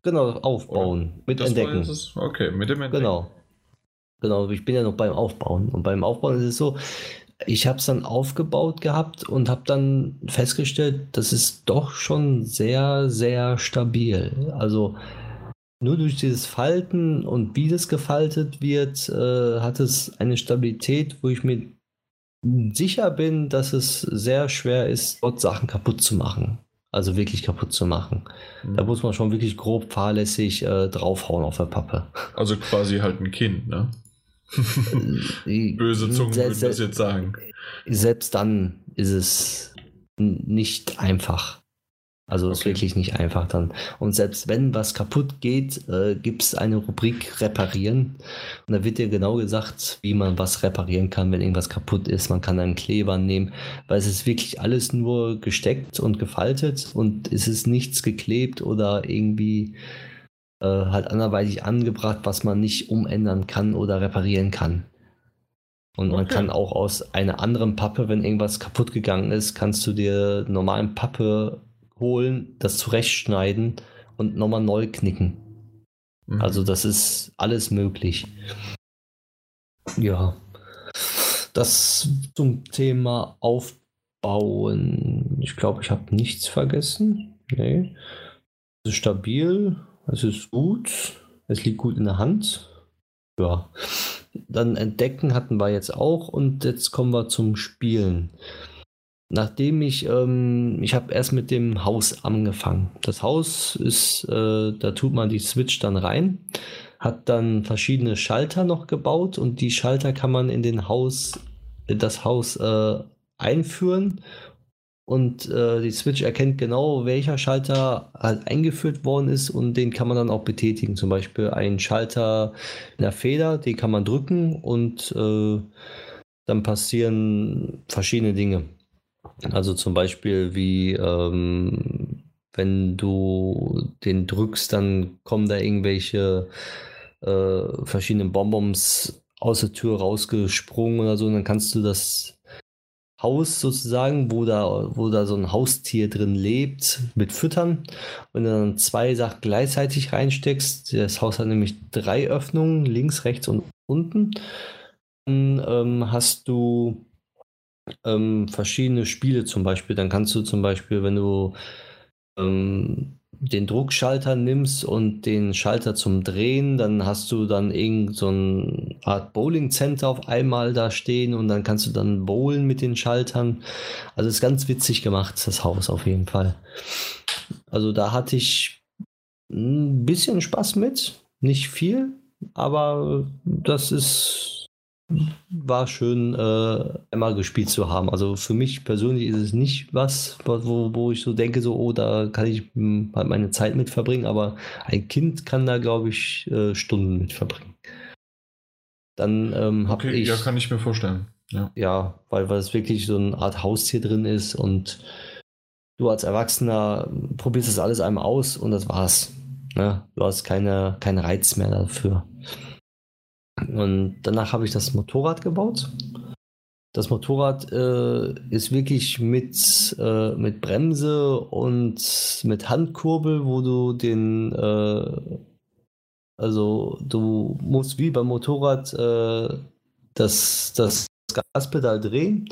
A: genau, aufbauen, mit
B: Das war
A: entdecken.
B: das, okay, mit dem Entdecken.
A: Genau. Genau, ich bin ja noch beim Aufbauen. Und beim Aufbauen ist es so, ich habe es dann aufgebaut gehabt und habe dann festgestellt, das ist doch schon sehr, sehr stabil. Also nur durch dieses Falten und wie das gefaltet wird, äh, hat es eine Stabilität, wo ich mir sicher bin, dass es sehr schwer ist, dort Sachen kaputt zu machen. Also wirklich kaputt zu machen.
B: Mhm.
A: Da muss man schon wirklich grob fahrlässig äh, draufhauen auf der Pappe.
B: Also quasi halt ein Kind, ne? Böse Zungen würden das jetzt sagen.
A: Selbst dann ist es nicht einfach. Also ist
B: Okay.
A: wirklich nicht einfach dann. Und selbst wenn was kaputt geht, äh, gibt es eine Rubrik Reparieren. Und da wird dir genau gesagt, wie man was reparieren kann, wenn irgendwas kaputt ist. Man kann einen Kleber nehmen, weil es ist wirklich alles nur gesteckt und gefaltet und es ist nichts geklebt oder irgendwie äh, halt anderweitig angebracht, was man nicht umändern kann oder reparieren kann. Und man
B: Okay.
A: kann auch aus einer anderen Pappe, wenn irgendwas kaputt gegangen ist, kannst du dir normalen Pappe holen, das zurechtschneiden und nochmal neu knicken.
B: Mhm.
A: Also das ist alles möglich. Ja. Das zum Thema Aufbauen. Ich glaube, ich habe nichts vergessen. Nee. Es ist stabil, es ist gut, es liegt gut in der Hand. Ja. Dann entdecken hatten wir jetzt auch und jetzt kommen wir zum Spielen. Nachdem ich, ähm, ich habe erst mit dem Haus angefangen. Das Haus ist, äh, da tut man die Switch dann rein, hat dann verschiedene Schalter noch gebaut und die Schalter kann man in den Haus, in das Haus äh, einführen und äh, die Switch erkennt genau, welcher Schalter halt eingeführt worden ist und den kann man dann auch betätigen. Zum Beispiel ein Schalter in der Feder, den kann man drücken und äh, dann passieren verschiedene Dinge. Also zum Beispiel wie ähm, wenn du den drückst, dann kommen da irgendwelche äh, verschiedenen Bonbons aus der Tür rausgesprungen oder so und dann kannst du das Haus sozusagen, wo da, wo da so ein Haustier drin lebt, mit Füttern. Wenn du dann zwei Sachen gleichzeitig reinsteckst, das Haus hat nämlich drei Öffnungen, links, rechts und unten, dann ähm, hast du ähm, verschiedene Spiele zum Beispiel. Dann kannst du zum Beispiel, wenn du ähm, den Druckschalter nimmst und den Schalter zum Drehen, dann hast du dann irgend so eine Art Bowling Center auf einmal da stehen und dann kannst du dann bowlen mit den Schaltern. Also ist ganz witzig gemacht, das Haus auf jeden Fall. Also da hatte ich ein bisschen Spaß mit, nicht viel, aber das ist war schön, äh, einmal gespielt zu haben. Also für mich persönlich ist es nicht was, wo, wo ich so denke, so, oh, da kann ich hm, halt meine Zeit mit verbringen, aber ein Kind kann da, glaube ich, äh, Stunden mit verbringen. Dann ähm, habe okay, ich.
B: Ja, kann ich mir vorstellen.
A: Ja, ja weil, weil es wirklich so eine Art Haustier drin ist und du als Erwachsener probierst das alles einmal aus und das war's. Ne? Du hast keine, keinen Reiz mehr dafür. Und danach habe ich das Motorrad gebaut. Das Motorrad äh, ist wirklich mit, äh, mit Bremse und mit Handkurbel, wo du den, äh, also du musst wie beim Motorrad äh, das, das Gaspedal drehen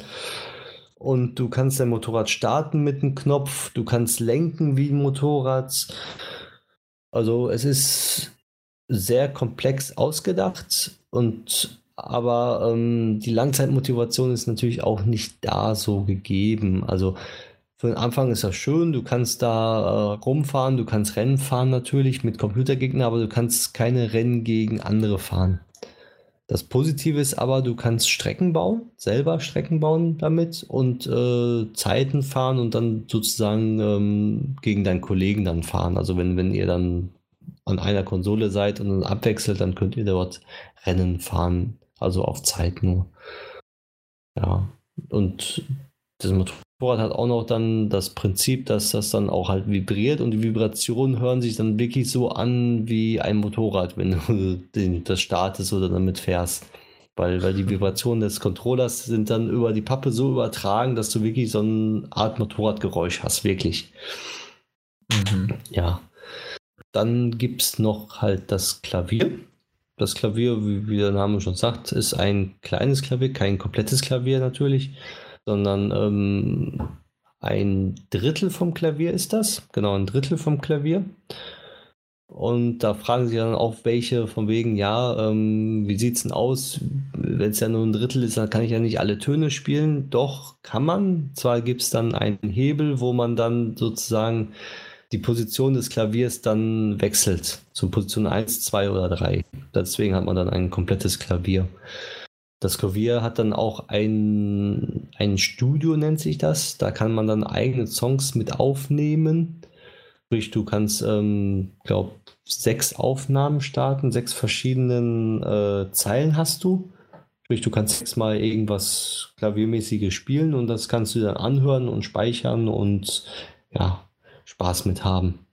A: und du kannst dein Motorrad starten mit einem Knopf, du kannst lenken wie ein Motorrad. Also es ist sehr komplex ausgedacht und aber ähm, die Langzeitmotivation ist natürlich auch nicht da so gegeben. Also für den Anfang ist das schön, du kannst da äh, rumfahren, du kannst Rennen fahren natürlich mit Computergegnern, aber du kannst keine Rennen gegen andere fahren. Das Positive ist aber, du kannst Strecken bauen, selber Strecken bauen damit und äh, Zeiten fahren und dann sozusagen ähm, gegen deinen Kollegen dann fahren. Also wenn, wenn ihr dann an einer Konsole seid und dann abwechselt, dann könnt ihr dort Rennen fahren, also auf Zeit nur. Ja, und das Motorrad hat auch noch dann das Prinzip, dass das dann auch halt vibriert und die Vibrationen hören sich dann wirklich so an wie ein Motorrad, wenn du das startest oder damit fährst. Weil, weil die Vibrationen des Controllers sind dann über die Pappe so übertragen, dass du wirklich so eine Art Motorradgeräusch hast, wirklich. Mhm. Ja. Dann gibt es noch halt das Klavier. Das Klavier, wie, wie, der Name schon sagt, ist ein kleines Klavier, kein komplettes Klavier natürlich, sondern ähm, ein Drittel vom Klavier ist das. Genau, ein Drittel vom Klavier. Und da fragen sie dann auch welche von wegen, ja, ähm, wie sieht es denn aus? Wenn es ja nur ein Drittel ist, dann kann ich ja nicht alle Töne spielen. Doch, kann man. Zwar gibt es dann einen Hebel, wo man dann sozusagen die Position des Klaviers dann wechselt zu Position 1, 2 oder 3. Deswegen hat man dann ein komplettes Klavier. Das Klavier hat dann auch ein, ein Studio, nennt sich das. Da kann man dann eigene Songs mit aufnehmen. Sprich, du kannst, ähm, glaube sechs Aufnahmen starten, sechs verschiedenen äh, Zeilen hast du. Sprich, du kannst sechsmal irgendwas Klaviermäßiges spielen und das kannst du dann anhören und speichern und ja, Spaß mit haben.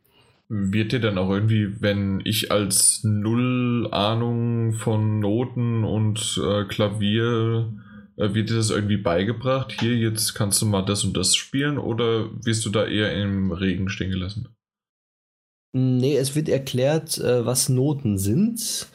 B: Wird dir dann auch irgendwie, wenn ich als Null Ahnung von Noten und äh, Klavier, äh, wird dir das irgendwie beigebracht? Hier, jetzt kannst du mal das und das spielen oder wirst du da eher im Regen stehen gelassen?
A: Nee, es wird erklärt, äh, was Noten sind,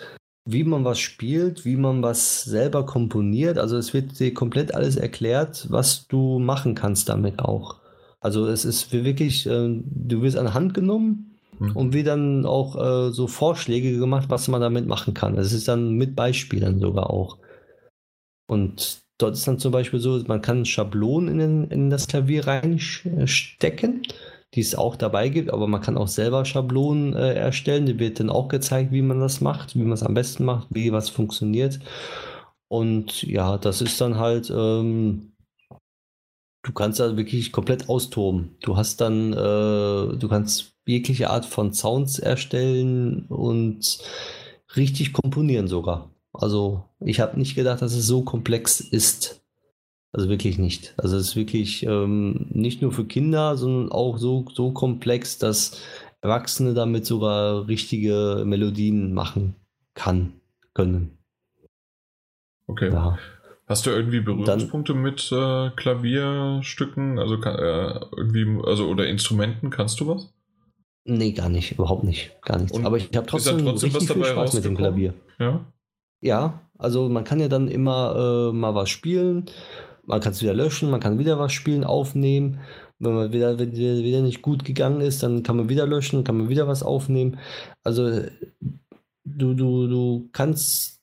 A: wie man was spielt, wie man was selber komponiert. Also es wird dir komplett alles erklärt, was du machen kannst damit auch. Also es ist wirklich, äh, du wirst an Hand genommen Mhm. Und wir dann auch äh, so Vorschläge gemacht, was man damit machen kann. Es ist dann mit Beispielen sogar auch. Und dort ist dann zum Beispiel so, man kann Schablonen in, in das Klavier reinstecken, die es auch dabei gibt, aber man kann auch selber Schablonen äh, erstellen. Die wird dann auch gezeigt, wie man das macht, wie man es am besten macht, wie was funktioniert. Und ja, das ist dann halt, ähm, du kannst da wirklich komplett austoben. Du hast dann, äh, du kannst jegliche Art von Sounds erstellen und richtig komponieren sogar. Also ich habe nicht gedacht, dass es so komplex ist. Also wirklich nicht. Also es ist wirklich ähm, nicht nur für Kinder, sondern auch so, so komplex, dass Erwachsene damit sogar richtige Melodien machen kann, können.
B: Okay. Ja. Hast du irgendwie Berührungspunkte Dann, mit äh, Klavierstücken, also äh, irgendwie, also oder Instrumenten? Kannst du was?
A: Nee, gar nicht, überhaupt nicht, gar nichts. Aber ich habe trotzdem, trotzdem richtig viel Spaß mit dem Klavier.
B: Ja.
A: Ja, also man kann ja dann immer äh, mal was spielen, man kann es wieder löschen, man kann wieder was spielen, aufnehmen. Wenn man wieder, wenn wieder nicht gut gegangen ist, dann kann man wieder löschen, kann man wieder was aufnehmen. Also du, du, du kannst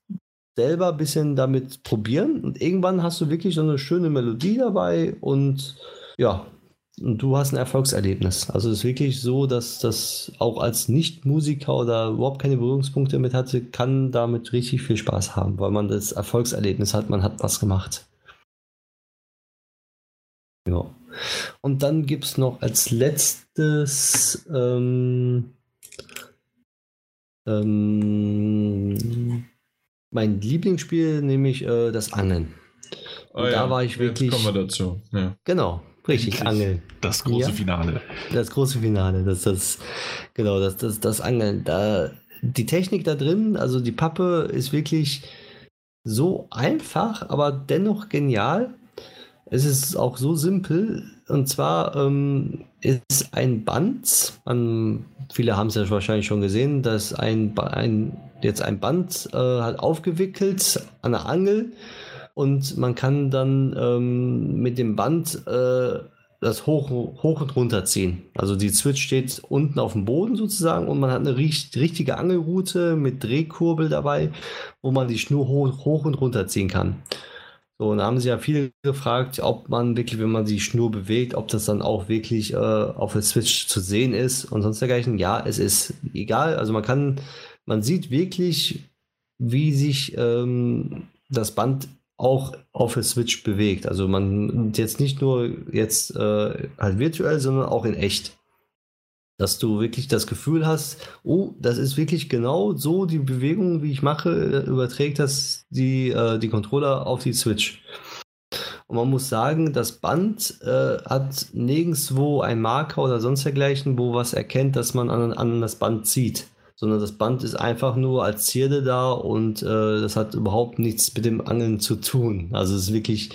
A: selber ein bisschen damit probieren und irgendwann hast du wirklich so eine schöne Melodie dabei und ja, und du hast ein Erfolgserlebnis. Also es ist wirklich so, dass das auch als Nicht-Musiker oder überhaupt keine Berührungspunkte damit hatte, kann damit richtig viel Spaß haben, weil man das Erfolgserlebnis hat, man hat was gemacht. Ja. Und dann gibt es noch als letztes ähm, ähm, mein Lieblingsspiel, nämlich äh, das Angeln.
B: Oh, ja. da war ich wirklich. Jetzt kommen wir dazu. Ja.
A: Genau, richtig, Endlich Angeln.
C: Das große ja. Finale.
A: Das große Finale, das, das, genau, das, das, das Angeln. Da, die Technik da drin, also die Pappe ist wirklich so einfach, aber dennoch genial. Es ist auch so simpel. Und zwar ähm, ist ein Band, man, viele haben es ja wahrscheinlich schon gesehen, dass ein, ein jetzt ein Band äh, aufgewickelt an der Angel und man kann dann ähm, mit dem Band äh, das hoch, hoch und runter ziehen. Also die Switch steht unten auf dem Boden sozusagen und man hat eine richtige Angelroute mit Drehkurbel dabei, wo man die Schnur hoch, hoch und runter ziehen kann. So, und da haben sie ja viele gefragt, ob man wirklich, wenn man die Schnur bewegt, ob das dann auch wirklich äh, auf der Switch zu sehen ist und sonst dergleichen. Ja, es ist egal. Also man kann man sieht wirklich, wie sich ähm, das Band auch auf der Switch bewegt. Also man jetzt nicht nur jetzt äh, halt virtuell, sondern auch in echt. Dass du wirklich das Gefühl hast, oh, das ist wirklich genau so die Bewegung, wie ich mache, äh, überträgt das die, äh, die Controller auf die Switch. Und man muss sagen, das Band äh, hat nirgendwo ein Marker oder sonst dergleichen, wo was erkennt, dass man an, an das Band zieht sondern das Band ist einfach nur als Zierde da und äh, das hat überhaupt nichts mit dem Angeln zu tun. Also es ist wirklich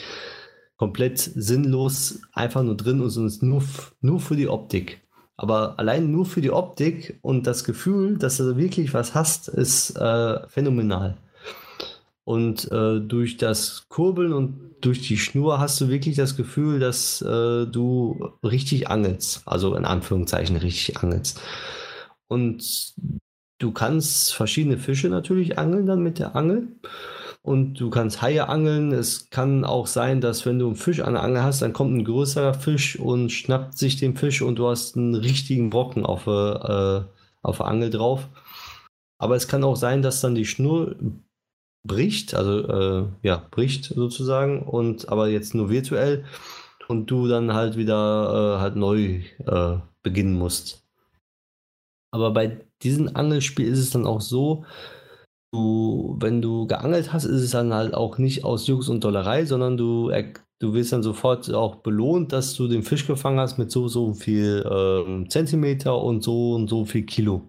A: komplett sinnlos, einfach nur drin und ist nur, nur für die Optik. Aber allein nur für die Optik und das Gefühl, dass du wirklich was hast, ist äh, phänomenal. Und äh, durch das Kurbeln und durch die Schnur hast du wirklich das Gefühl, dass äh, du richtig angelst. Also in Anführungszeichen richtig angelst. Und Du kannst verschiedene Fische natürlich angeln dann mit der Angel. Und du kannst Haie angeln. Es kann auch sein, dass wenn du einen Fisch an der Angel hast, dann kommt ein größerer Fisch und schnappt sich den Fisch und du hast einen richtigen Brocken auf, äh, auf der Angel drauf. Aber es kann auch sein, dass dann die Schnur bricht, also äh, ja, bricht sozusagen, und aber jetzt nur virtuell und du dann halt wieder äh, halt neu äh, beginnen musst. Aber bei diesem Angelspiel ist es dann auch so, du, wenn du geangelt hast, ist es dann halt auch nicht aus Jux und Dollerei, sondern du, du wirst dann sofort auch belohnt, dass du den Fisch gefangen hast mit so so viel äh, Zentimeter und so und so viel Kilo.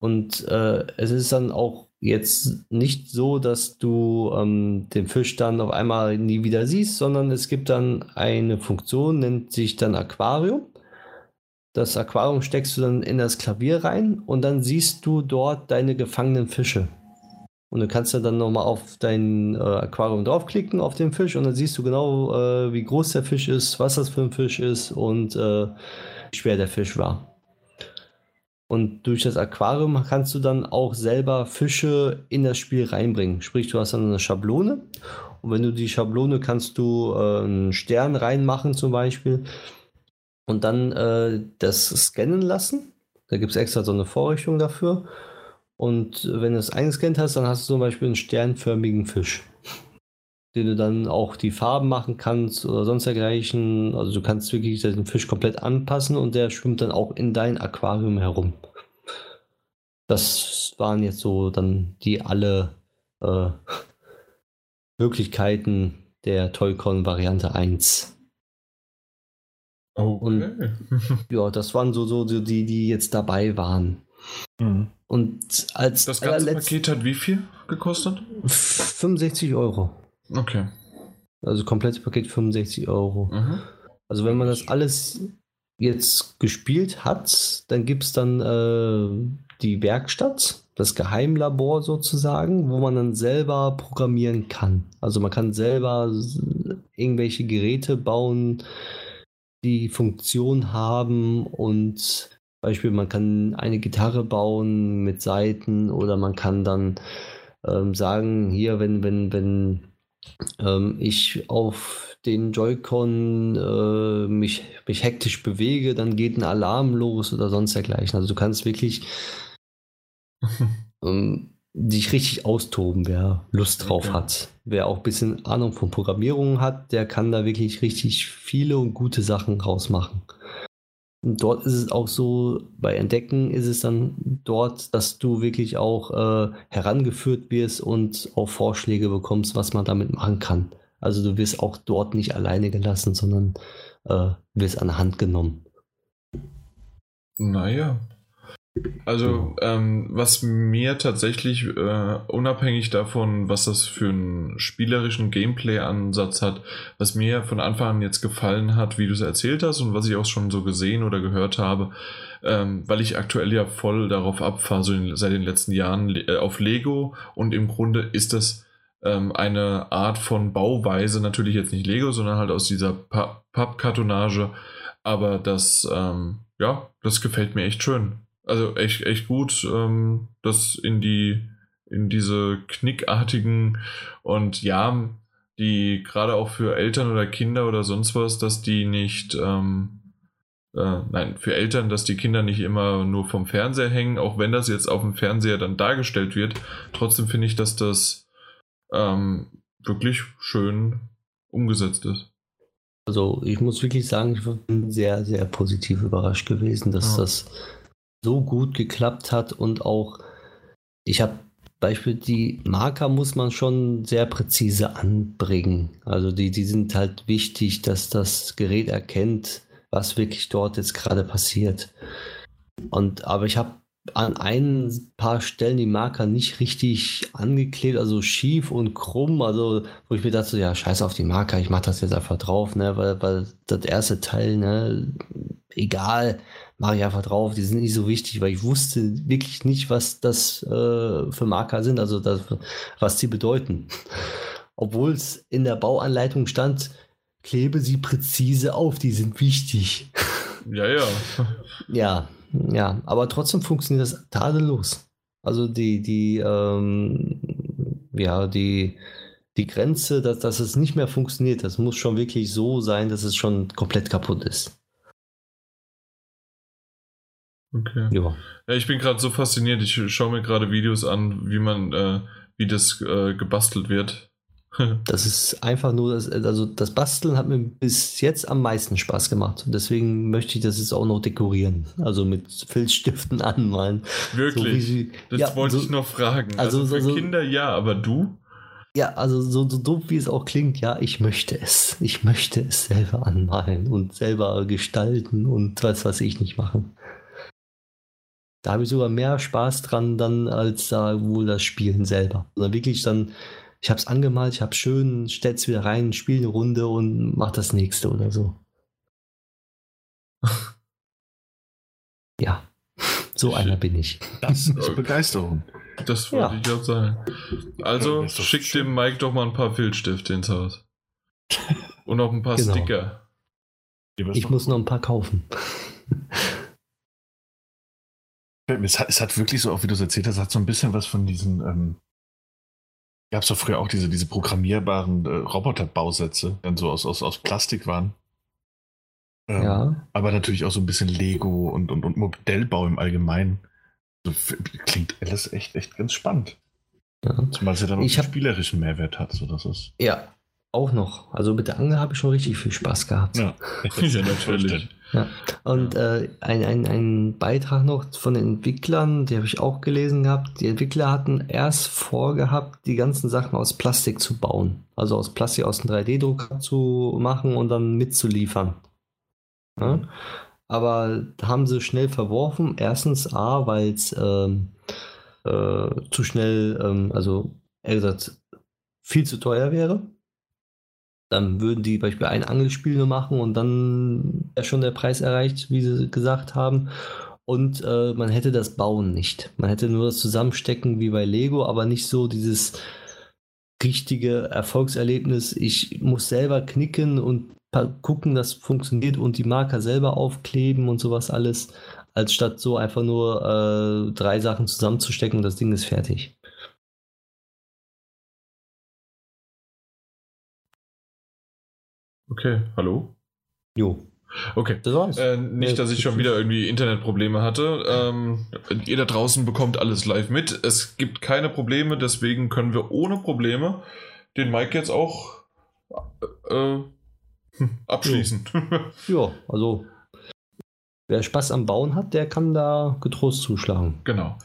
A: Und äh, es ist dann auch jetzt nicht so, dass du ähm, den Fisch dann auf einmal nie wieder siehst, sondern es gibt dann eine Funktion, nennt sich dann Aquarium. Das Aquarium steckst du dann in das Klavier rein und dann siehst du dort deine gefangenen Fische. Und du kannst ja dann nochmal auf dein äh, Aquarium draufklicken, auf den Fisch, und dann siehst du genau, äh, wie groß der Fisch ist, was das für ein Fisch ist und äh, wie schwer der Fisch war. Und durch das Aquarium kannst du dann auch selber Fische in das Spiel reinbringen. Sprich, du hast dann eine Schablone und wenn du die Schablone kannst du äh, einen Stern reinmachen zum Beispiel und dann äh, das scannen lassen. Da gibt es extra so eine Vorrichtung dafür. Und wenn du es eingescannt hast, dann hast du zum Beispiel einen sternförmigen Fisch, den du dann auch die Farben machen kannst oder sonst dergleichen. Also du kannst wirklich den Fisch komplett anpassen und der schwimmt dann auch in dein Aquarium herum. Das waren jetzt so dann die alle äh, Möglichkeiten der Toycon Variante 1.
B: Okay.
A: Und ja, das waren so, so die, die jetzt dabei waren.
C: Mhm.
A: Und als
B: das ganze Paket hat wie viel gekostet?
A: 65 Euro.
B: Okay.
A: Also komplettes Paket 65 Euro.
B: Mhm.
A: Also wenn man das alles jetzt gespielt hat, dann gibt es dann äh, die Werkstatt, das Geheimlabor sozusagen, wo man dann selber programmieren kann. Also man kann selber irgendwelche Geräte bauen, die Funktion haben und Beispiel, man kann eine Gitarre bauen mit Saiten oder man kann dann ähm, sagen, hier, wenn, wenn, wenn ähm, ich auf den Joy-Con äh, mich, mich hektisch bewege, dann geht ein Alarm los oder sonst dergleichen. Also du kannst wirklich ähm, dich richtig austoben, wer Lust drauf
B: Okay.
A: hat. Wer auch ein bisschen Ahnung von Programmierung hat, der kann da wirklich richtig viele und gute Sachen rausmachen. Und dort ist es auch so, bei Entdecken ist es dann dort, dass du wirklich auch äh, herangeführt wirst und auch Vorschläge bekommst, was man damit machen kann. Also du wirst auch dort nicht alleine gelassen, sondern äh, wirst an die Hand genommen.
B: Naja. Also, ähm, was mir tatsächlich, äh, unabhängig davon, was das für einen spielerischen Gameplay-Ansatz hat, was mir von Anfang an jetzt gefallen hat, wie du es erzählt hast und was ich auch schon so gesehen oder gehört habe, ähm, weil ich aktuell ja voll darauf abfahre, so in, seit den letzten Jahren äh, auf Lego und im Grunde ist das ähm, eine Art von Bauweise, natürlich jetzt nicht Lego, sondern halt aus dieser Pa- Pappkartonage, aber das, ähm, ja, das gefällt mir echt schön. Also echt, echt gut, ähm, das in die, in diese knickartigen und ja, die gerade auch für Eltern oder Kinder oder sonst was, dass die nicht, ähm, äh, nein, für Eltern, dass die Kinder nicht immer nur vom Fernseher hängen, auch wenn das jetzt auf dem Fernseher dann dargestellt wird. Trotzdem finde ich, dass das ähm, wirklich schön umgesetzt ist.
A: Also ich muss wirklich sagen, ich bin sehr, sehr positiv überrascht gewesen, dass
B: Ja.
A: das so gut geklappt hat und auch, ich habe Beispiel, die Marker muss man schon sehr präzise anbringen. Also die, die sind halt wichtig, dass das Gerät erkennt, was wirklich dort jetzt gerade passiert. Und aber ich habe an ein paar Stellen die Marker nicht richtig angeklebt, also schief und krumm, also wo ich mir dachte, ja, scheiß auf die Marker, ich mach das jetzt einfach drauf, ne, weil, weil das erste Teil, ne, egal, mache ich einfach drauf, die sind nicht so wichtig, weil ich wusste wirklich nicht, was das äh, für Marker sind, also das, was sie bedeuten. Obwohl es in der Bauanleitung stand, klebe sie präzise auf, die sind wichtig.
B: Ja, ja.
A: Ja, ja, aber trotzdem funktioniert das tadellos. Also die, die, ähm, ja, die, die Grenze, dass, dass es nicht mehr funktioniert, das muss schon wirklich so sein, dass es schon komplett kaputt ist.
B: Okay.
A: Ja.
B: Ja, ich bin gerade so fasziniert. Ich schaue mir gerade Videos an, wie man, äh, wie das äh, gebastelt wird.
A: Das ist einfach nur, das, also das Basteln hat mir bis jetzt am meisten Spaß gemacht. Und deswegen möchte ich das jetzt auch noch dekorieren. Also mit Filzstiften anmalen.
B: Wirklich.
A: So
B: das
A: ja,
B: wollte
A: so,
B: ich noch fragen.
A: also
B: Also, für
A: so-
B: Kinder ja, aber du?
A: Ja, also so, so doof wie es auch klingt, ja, ich möchte es. Ich möchte es selber anmalen und selber gestalten und was weiß ich nicht machen. Da habe ich sogar mehr Spaß dran dann als da wohl das Spielen selber. Sondern wirklich dann, ich habe es angemalt, ich habe schön, stell's wieder rein, spiele eine Runde und mach das nächste oder so. Ja, so einer bin ich.
C: Das ist Begeisterung.
B: Das wollte
A: Ja.
B: ich auch sagen. Also
C: Ja, ist doch
B: schick
C: schön.
B: dem Mike doch mal ein paar Filzstifte ins Haus. Und auch ein paar
A: Genau.
B: Sticker.
A: Ich muss noch ein paar kaufen.
C: Es hat, es hat wirklich so, auch wie du es erzählt hast, hat so ein bisschen was von diesen, ähm, gab es doch früher auch diese, diese programmierbaren äh, Roboterbausätze, die dann so aus, aus, aus Plastik waren. Ähm,
A: Ja.
C: Aber natürlich auch so ein bisschen Lego und, und, und Modellbau im Allgemeinen. So, f- klingt alles echt, echt ganz spannend.
A: ja.
C: Zumal es ja dann auch
A: Ich
C: einen
A: hab-
C: spielerischen Mehrwert hat. So dass es,
A: Ja, auch noch. Also mit der Angel habe ich schon richtig viel Spaß gehabt.
C: ja.
B: Ja, natürlich.
A: Und äh, ein, ein, ein Beitrag noch von den Entwicklern, die habe ich auch gelesen gehabt. Die Entwickler hatten erst vorgehabt, die ganzen Sachen aus Plastik zu bauen. Also aus Plastik aus dem 3D-Drucker zu machen und dann mitzuliefern. Ja? Aber haben sie schnell verworfen. Erstens A, weil es ähm, äh, zu schnell, ähm, also eher gesagt, viel zu teuer wäre. Dann würden die beispielsweise ein Angelspiel nur machen und dann wäre schon der Preis erreicht, wie sie gesagt haben. Und äh, man hätte das Bauen nicht. Man hätte nur das Zusammenstecken wie bei Lego, aber nicht so dieses richtige Erfolgserlebnis. Ich muss selber knicken und gucken, dass funktioniert und die Marker selber aufkleben und sowas alles, als statt so einfach nur äh, drei Sachen zusammenzustecken und das Ding ist fertig.
B: Okay, hallo?
A: Jo,
B: Okay.
A: das war's.
B: Äh, nicht, dass ich schon wieder irgendwie Internetprobleme hatte. Ähm, ihr da draußen bekommt alles live mit. Es gibt keine Probleme, deswegen können wir ohne Probleme den Mike jetzt auch äh, hm, abschließen.
A: Ja, also wer Spaß am Bauen hat, der kann da getrost zuschlagen.
B: genau.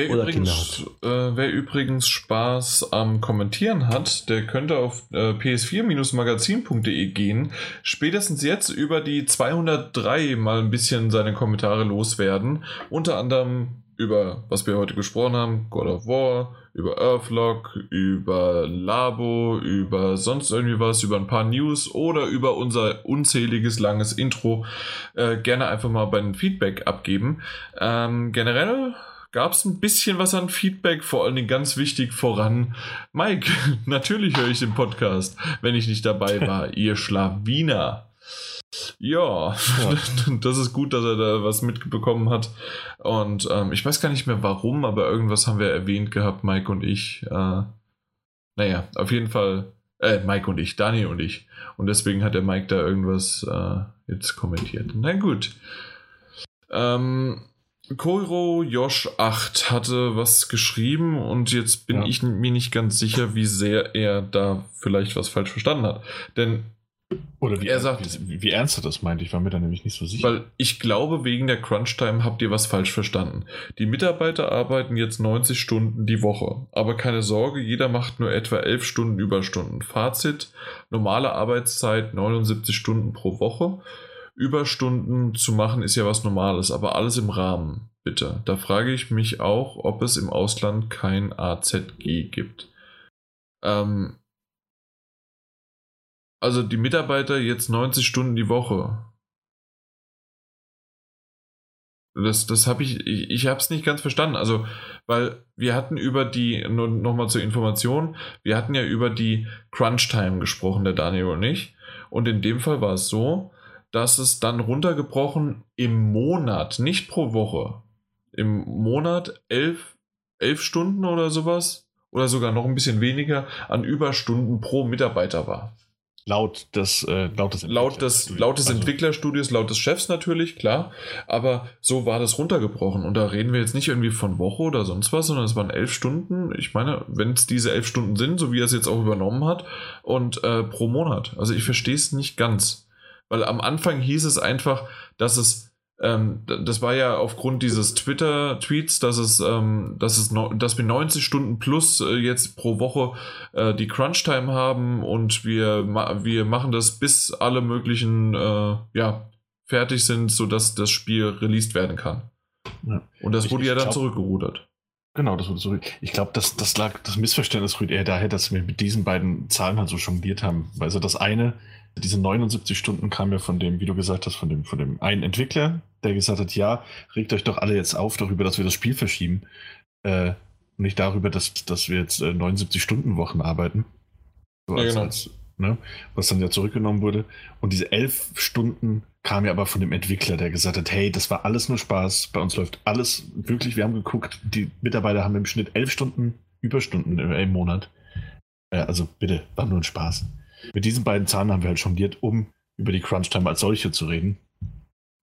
B: Wer
A: Oder
B: übrigens, äh, wer übrigens Spaß am Kommentieren hat, der könnte auf äh, ps4-magazin.de gehen. Spätestens jetzt über die 203 mal ein bisschen seine Kommentare loswerden. Unter anderem über, was wir heute gesprochen haben, God of War, über Earthlock, über Labo, über sonst irgendwie was, über ein paar News oder über unser unzähliges langes Intro. Äh, gerne einfach mal bei den Feedback abgeben. Ähm, generell gab es ein bisschen was an Feedback, vor allen Dingen ganz wichtig voran. Mike, natürlich höre ich den Podcast, wenn ich nicht dabei war, ihr Schlawiner. Ja, das ist gut, dass er da was mitbekommen hat. Und ähm, ich weiß gar nicht mehr warum, aber irgendwas haben wir erwähnt gehabt, Mike und ich. Äh, naja, auf jeden Fall, äh, Mike und ich, Daniel und ich. Und deswegen hat der Mike da irgendwas äh, jetzt kommentiert. Na gut. Ähm, Koiro Josh 8 hatte was geschrieben und jetzt bin
C: Ja.
B: ich mir nicht ganz sicher, wie sehr er da vielleicht was falsch verstanden hat. Denn
C: Oder wie
B: Er sagt-
C: wie, wie ernst er das meint, ich war mir da nämlich nicht so sicher.
B: Weil ich glaube, wegen der Crunch-Time habt ihr was falsch verstanden. Die Mitarbeiter arbeiten jetzt 90 Stunden die Woche. Aber keine Sorge, jeder macht nur etwa 11 Stunden Überstunden. Fazit, normale Arbeitszeit 79 Stunden pro Woche. Überstunden zu machen ist ja was Normales, aber alles im Rahmen, bitte. Da frage ich mich auch, ob es im Ausland kein AZG gibt. Ähm, also die Mitarbeiter jetzt 90 Stunden die Woche. Das, das habe ich, ich, ich habe es nicht ganz verstanden. Also, weil wir hatten über die, nur nochmal zur Information, wir hatten ja über die Crunch-Time gesprochen, der Daniel und ich. Und in dem Fall war es so, dass es dann runtergebrochen im Monat, nicht pro Woche, im Monat elf, elf Stunden oder sowas, oder sogar noch ein bisschen weniger an Überstunden pro Mitarbeiter war.
C: laut des, äh, laut des
B: Laut des, laut des
C: Also,
B: Entwicklerstudios, laut des Chefs natürlich, klar. Aber so war das runtergebrochen. Und da reden wir jetzt nicht irgendwie von Woche oder sonst was, sondern es waren elf Stunden. Ich meine, wenn es diese elf Stunden sind, so wie er es jetzt auch übernommen hat, und äh, pro Monat. Also ich verstehe es nicht ganz. Weil am Anfang hieß es einfach, dass es, ähm, das war ja aufgrund dieses Twitter-Tweets, dass es, ähm, dass es, no, dass wir 90 Stunden plus äh, jetzt pro Woche äh, die Crunch-Time haben und wir, ma wir machen das bis alle möglichen, äh, ja, fertig sind, sodass das Spiel released werden kann.
C: Ja.
B: Und das
C: Ich-
B: wurde
C: ich
B: ja dann
C: glaub-
B: zurückgerudert.
C: Genau, das wurde so. Ich glaube, das, das lag, das Missverständnis rührt eher daher, dass wir mit diesen beiden Zahlen halt so jongliert haben. Also das eine, diese 79 Stunden kam ja von dem, wie du gesagt hast, von dem, von dem einen Entwickler, der gesagt hat, ja, regt euch doch alle jetzt auf darüber, dass wir das Spiel verschieben. Äh, nicht darüber, dass, dass wir jetzt äh, 79 Stunden Wochen arbeiten. So
B: Ja,
C: als,
B: genau.
C: als, ne, was dann ja zurückgenommen wurde. Und diese elf Stunden kam ja aber von dem Entwickler, der gesagt hat, hey, das war alles nur Spaß, bei uns läuft alles wirklich, wir haben geguckt, die Mitarbeiter haben im Schnitt elf Stunden Überstunden im, im Monat. Äh, also bitte, war nur ein Spaß. Mit diesen beiden Zahlen haben wir halt jongliert, um über die Crunch-Time als solche zu reden.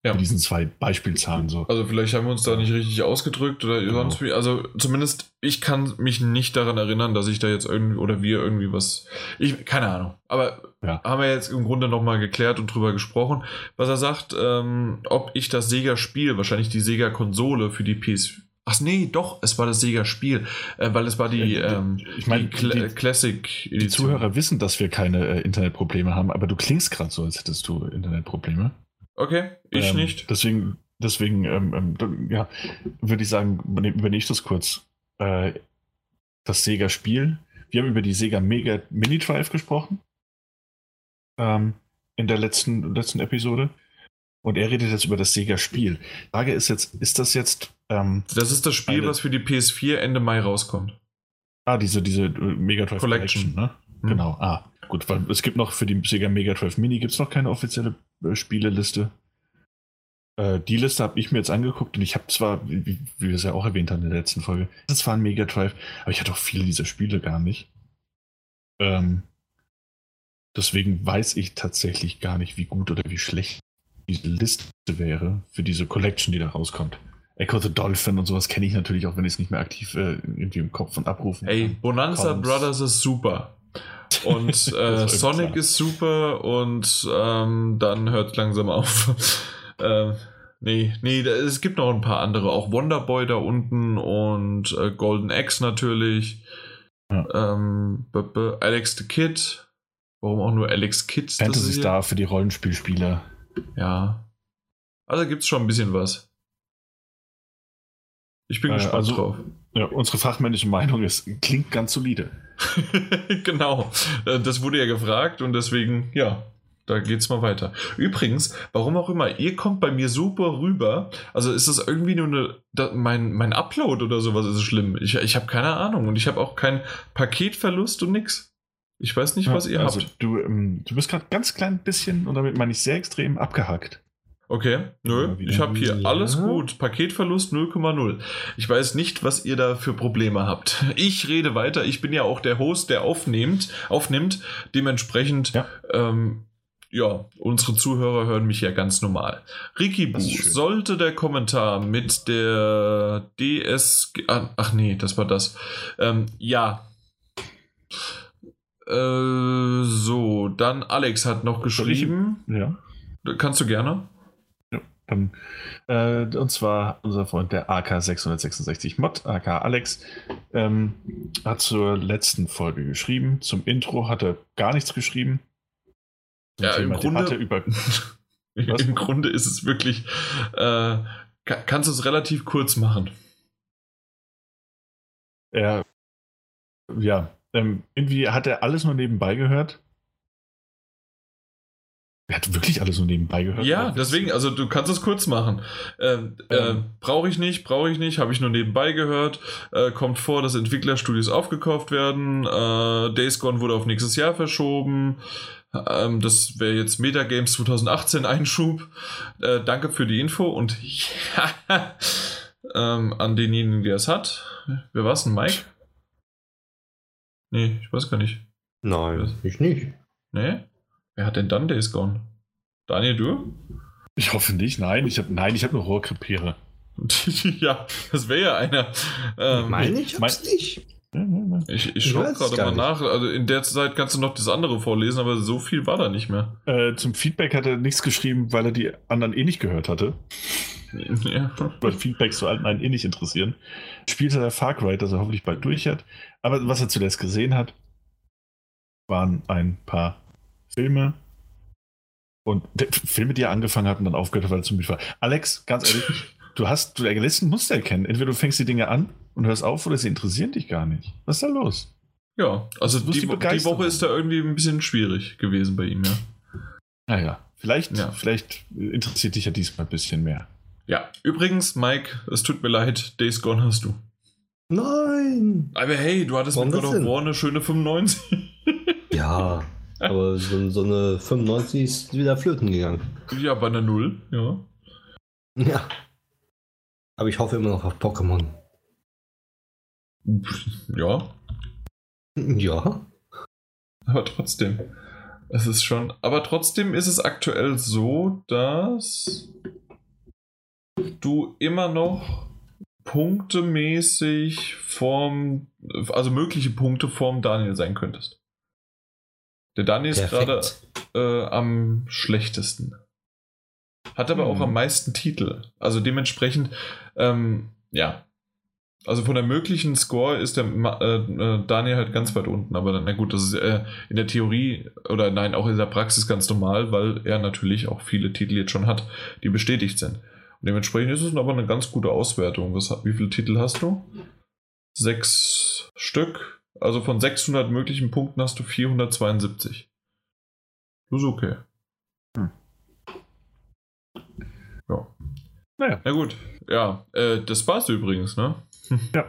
B: Ja.
C: Mit diesen zwei Beispielzahlen so.
B: Also vielleicht haben wir uns da nicht richtig ausgedrückt oder
C: Genau.
B: sonst wie. Also zumindest ich kann mich nicht daran erinnern, dass ich da jetzt irgendwie oder wir irgendwie was. Ich keine Ahnung. Aber
C: Ja.
B: haben wir jetzt im Grunde nochmal geklärt und drüber gesprochen, was er sagt, ähm, ob ich das Sega-Spiel, wahrscheinlich die Sega-Konsole für die PS. Ach nee, doch, es war das Sega-Spiel, äh, weil es war die,
C: Äh,
B: ähm,
C: ich meine,
B: die, Cla
C: die-
B: Classic
C: Die Zuhörer wissen, dass wir keine äh, Internetprobleme haben, aber du klingst gerade so, als hättest du Internetprobleme.
B: Okay, ich
C: Ähm,
B: nicht.
C: Deswegen, deswegen ähm, ähm, ja, würde ich sagen, überne- übernehme ich das kurz. Äh, das Sega-Spiel. Wir haben über die Sega Mega Mini Drive gesprochen. Ähm, in der letzten, letzten Episode. Und er redet jetzt über das Sega-Spiel. Frage ist jetzt, ist das jetzt, ähm,
B: Das ist das Spiel,
C: eine-
B: was für die PS4 Ende Mai rauskommt.
C: ah, diese, diese äh, Mega Drive
B: Collection.
C: ne?
B: Hm.
C: Genau, ah, gut, weil es gibt noch für die Sega Mega Drive Mini gibt es noch keine offizielle äh, Spieleliste. Äh, die Liste habe ich mir jetzt angeguckt und ich habe zwar, wie, wie wie wir es ja auch erwähnt haben in der letzten Folge, das war ein Mega Drive, aber ich hatte auch viele dieser Spiele gar nicht. Ähm, deswegen weiß ich tatsächlich gar nicht, wie gut oder wie schlecht diese Liste wäre für diese Collection, die da rauskommt. Echo the Dolphin und sowas kenne ich natürlich auch, wenn ich es nicht mehr aktiv äh, irgendwie im Kopf und abrufen
B: Ey,
C: kann.
B: Bonanza
C: Columns.
B: Brothers ist super. Und äh, Sonic
C: klar.
B: ist super und ähm, dann hört langsam auf. ähm, nee, nee, da- es gibt noch ein paar andere. Auch Wonderboy da unten und äh, Golden Axe natürlich.
C: Ja.
B: Ähm, Alex the Kid. Warum auch nur Alex Kids?
C: Fantasy? Star für die Rollenspielspieler.
B: Ja. Also gibt's schon ein bisschen was. Ich bin
C: Äh,
B: gespannt
C: also-
B: drauf.
C: Ja, unsere fachmännische Meinung ist, klingt ganz solide.
B: genau, Äh, das wurde ja gefragt und deswegen, ja, da geht's mal weiter. Übrigens, warum auch immer, ihr kommt bei mir super rüber. Also ist das irgendwie nur eine, da, mein, mein Upload oder sowas ist schlimm. Ich, ich habe keine Ahnung und ich habe auch keinen Paketverlust und nix. Ich weiß nicht, was ihr
C: also,
B: habt.
C: Du, ähm, du bist gerade ganz klein bisschen, und damit meine ich sehr extrem, abgehackt.
B: Okay, nö, ich habe hier
A: Ja.
B: alles gut. Paketverlust 0,0. Ich weiß nicht, was ihr da für Probleme habt. Ich rede weiter. Ich bin ja auch der Host, der aufnimmt. aufnimmt. Dementsprechend,
C: Ja.
B: ähm, ja, unsere Zuhörer hören mich ja ganz normal. Ricky Bu,
C: Das ist schön.
B: sollte der Kommentar mit der DS. Ah, ach nee, das war das. Ähm, ja. Äh, so, dann Alex hat noch geschrieben.
C: Ja.
B: Kannst du gerne?
C: Dann, äh, und zwar unser Freund der AK666 Mod, AK Alex, ähm, hat zur letzten Folge geschrieben. Zum Intro hat er gar nichts geschrieben. Zum
B: Ja, im
C: Thema
B: Grunde-
C: Debatte über?
B: Im Grunde ist es wirklich, äh, ka- kannst du es relativ kurz machen.
C: Er, ja, ähm, irgendwie hat er alles nur nebenbei gehört. Er hat wirklich alles nur nebenbei gehört.
B: Ja, deswegen, also du kannst es kurz machen. Ähm, äh,
C: Ähm.
B: brauche ich nicht, brauche ich nicht, habe ich nur nebenbei gehört. Äh, kommt vor, dass Entwicklerstudios aufgekauft werden. Äh, Days Gone wurde auf nächstes Jahr verschoben. Ähm, das wäre jetzt Metagames 2018 Einschub. Äh, danke für die Info und ja, ähm, an denjenigen, der es hat. Wer war es denn, Mike? Nee, ich weiß gar nicht.
A: Nein, ich nicht.
B: Nee? Wer hat denn dann Days Gone? Daniel, du?
C: Ich hoffe nicht. Nein, ich habe nein, ich habe nur Rohrkrepiere.
B: ja, das wäre ja einer. Ähm,
A: Meine ich hab's nicht.
C: Ja, ja.
B: ich ich
A: Ich
B: schaue gerade mal
A: nicht.
B: nach. Also in der Zeit kannst du noch das andere vorlesen, aber so viel war da nicht mehr.
C: Äh, zum Feedback hat er nichts geschrieben, weil er die anderen eh nicht gehört hatte.
B: ja.
C: Weil Feedbacks zu alten einen eh nicht interessieren. Spielt er der Far Cry, das er hoffentlich bald durch hat. Aber was er zuletzt gesehen hat, waren ein paar Filme. Und Filme, die er angefangen hat und dann aufgehört hat, weil er zu müde war. Alex, ganz ehrlich, du hast, du lässt ein Muster erkennen. Entweder du fängst die Dinge an und hörst auf oder sie interessieren dich gar nicht. Was ist da los?
B: ja, also die,
C: die
B: die? Woche ist da irgendwie ein bisschen schwierig gewesen bei ihm, ja.
C: Naja, vielleicht,
B: Ja.
C: vielleicht interessiert dich ja diesmal ein bisschen mehr.
B: Ja, übrigens, Mike, es tut mir leid, Days Gone hast du.
A: Nein.
B: Aber hey, du hattest
A: Warum
B: mit God of? War eine schöne 95.
A: Ja, Aber so, so eine 95 ist wieder flöten gegangen.
B: Ja, bei einer Null, ja.
A: Ja. Aber ich hoffe immer noch auf Pokémon.
B: Ja,
A: Ja.
B: aber trotzdem. Es ist schon. Aber trotzdem ist es aktuell so, dass du immer noch punktemäßig vorm, also mögliche Punkte vorm Daniel sein könntest. Der Daniel ist gerade äh, am schlechtesten. Hat aber auch
C: Hm.
B: am meisten Titel. Also dementsprechend, ähm, ja. Also von der möglichen Score ist der äh, äh, Daniel halt ganz weit unten. Aber na gut, das ist äh, in der Theorie oder nein, auch in der Praxis ganz normal, weil er natürlich auch viele Titel jetzt schon hat, die bestätigt sind. Und dementsprechend ist es aber eine ganz gute Auswertung. Was, wie viele Titel hast du? Sechs Stück. Also von 600 möglichen Punkten hast du 472. Das ist okay.
C: Hm.
B: Ja.
C: Naja.
B: Na gut. Ja, äh, das war's übrigens, ne?
C: Ja.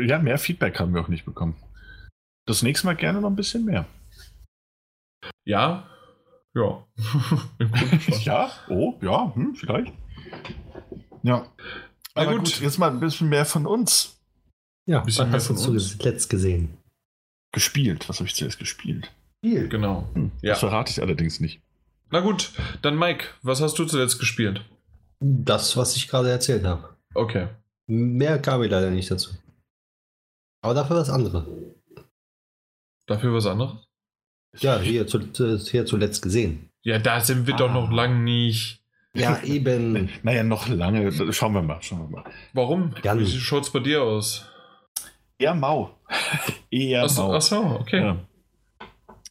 C: ja, mehr Feedback haben wir auch nicht bekommen. Das nächste Mal gerne noch ein bisschen mehr.
B: Ja. Ja.
C: Ja, oh, ja, hm, vielleicht. Ja.
B: Na
C: Aber
B: gut.
C: gut. jetzt mal ein bisschen mehr von uns
A: Ja,
B: Bisschen
A: was hast du
B: mehr von uns.
A: zuletzt gesehen?
C: Gespielt. Was habe ich zuerst gespielt?
A: Viel.
B: Genau.
C: Hm,
B: Ja.
C: Das verrate ich allerdings nicht.
B: Na gut, dann Mike, was hast du zuletzt gespielt?
A: Das, was ich gerade erzählt habe.
B: Okay.
A: Mehr kam mir leider nicht dazu. Aber dafür das andere.
B: Dafür was anderes?
A: Ja, hier, zu, hier zuletzt gesehen.
B: Ja, da sind wir doch
C: Ah.
B: noch lang nicht.
A: Ja, eben.
C: Naja, noch lange. Schauen wir mal, schauen wir mal.
B: Warum?
A: Jan.
B: Wie schaut's bei dir aus?
C: Eher mau. Eher
B: Achso,
C: mau.
B: ach so, okay.
C: Ja.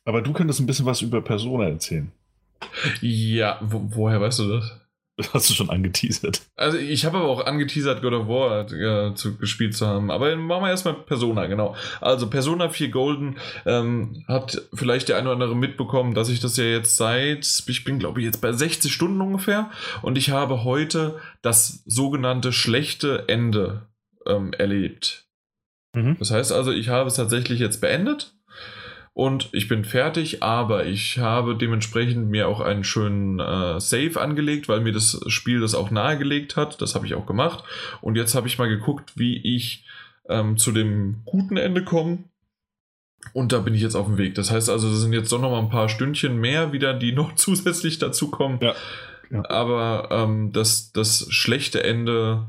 C: Aber du könntest ein bisschen was über Persona erzählen.
B: Ja, wo, woher weißt du das?
C: Das hast du schon angeteasert.
B: Also ich habe aber auch angeteasert, God of War äh, zu, gespielt zu haben. Aber machen wir erstmal Persona, genau. Also Persona 4 Golden ähm, hat vielleicht der eine oder andere mitbekommen, dass ich das ja jetzt seit, ich bin glaube ich jetzt bei 60 Stunden ungefähr und ich habe heute das sogenannte schlechte Ende ähm, erlebt.
C: Mhm.
B: Das heißt also, ich habe es tatsächlich jetzt beendet und ich bin fertig, aber ich habe dementsprechend mir auch einen schönen äh, Save angelegt, weil mir das Spiel das auch nahegelegt hat. Das habe ich auch gemacht. Und jetzt habe ich mal geguckt, wie ich ähm, zu dem guten Ende komme. Und da bin ich jetzt auf dem Weg. Das heißt also, das sind jetzt doch noch mal ein paar Stündchen mehr wieder, die noch zusätzlich dazukommen.
C: Ja. Ja.
B: Aber ähm, das, das schlechte Ende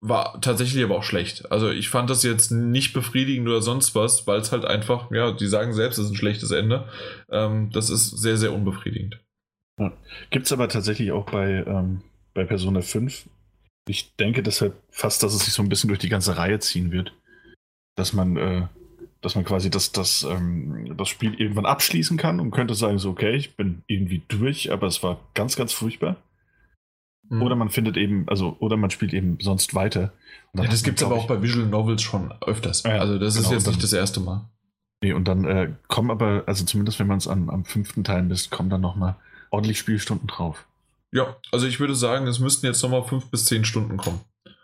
B: war tatsächlich aber auch schlecht. Also ich fand das jetzt nicht befriedigend oder sonst was, weil es halt einfach, ja, die sagen selbst, es ist ein schlechtes Ende. Ähm, das ist sehr, sehr unbefriedigend.
C: Gibt es aber tatsächlich auch bei, ähm, bei Persona 5. Ich denke deshalb fast, dass es sich so ein bisschen durch die ganze Reihe ziehen wird. Dass man, äh, dass man quasi das, das, ähm, das Spiel irgendwann abschließen kann und könnte sagen, so, okay, ich bin irgendwie durch, aber es war ganz, ganz furchtbar.
B: Mhm.
C: Oder man findet eben, also, oder man spielt eben sonst weiter.
B: Ja, das gibt es aber auch bei Visual Novels schon öfters.
C: Ja,
B: also das ist
C: genau,
B: jetzt
C: dann-
B: nicht das erste Mal.
C: Nee, und dann äh, kommen aber, also zumindest wenn man es am, am fünften Teil misst, kommen dann nochmal ordentlich Spielstunden drauf.
B: Ja, also ich würde sagen, es müssten jetzt nochmal fünf bis zehn Stunden kommen.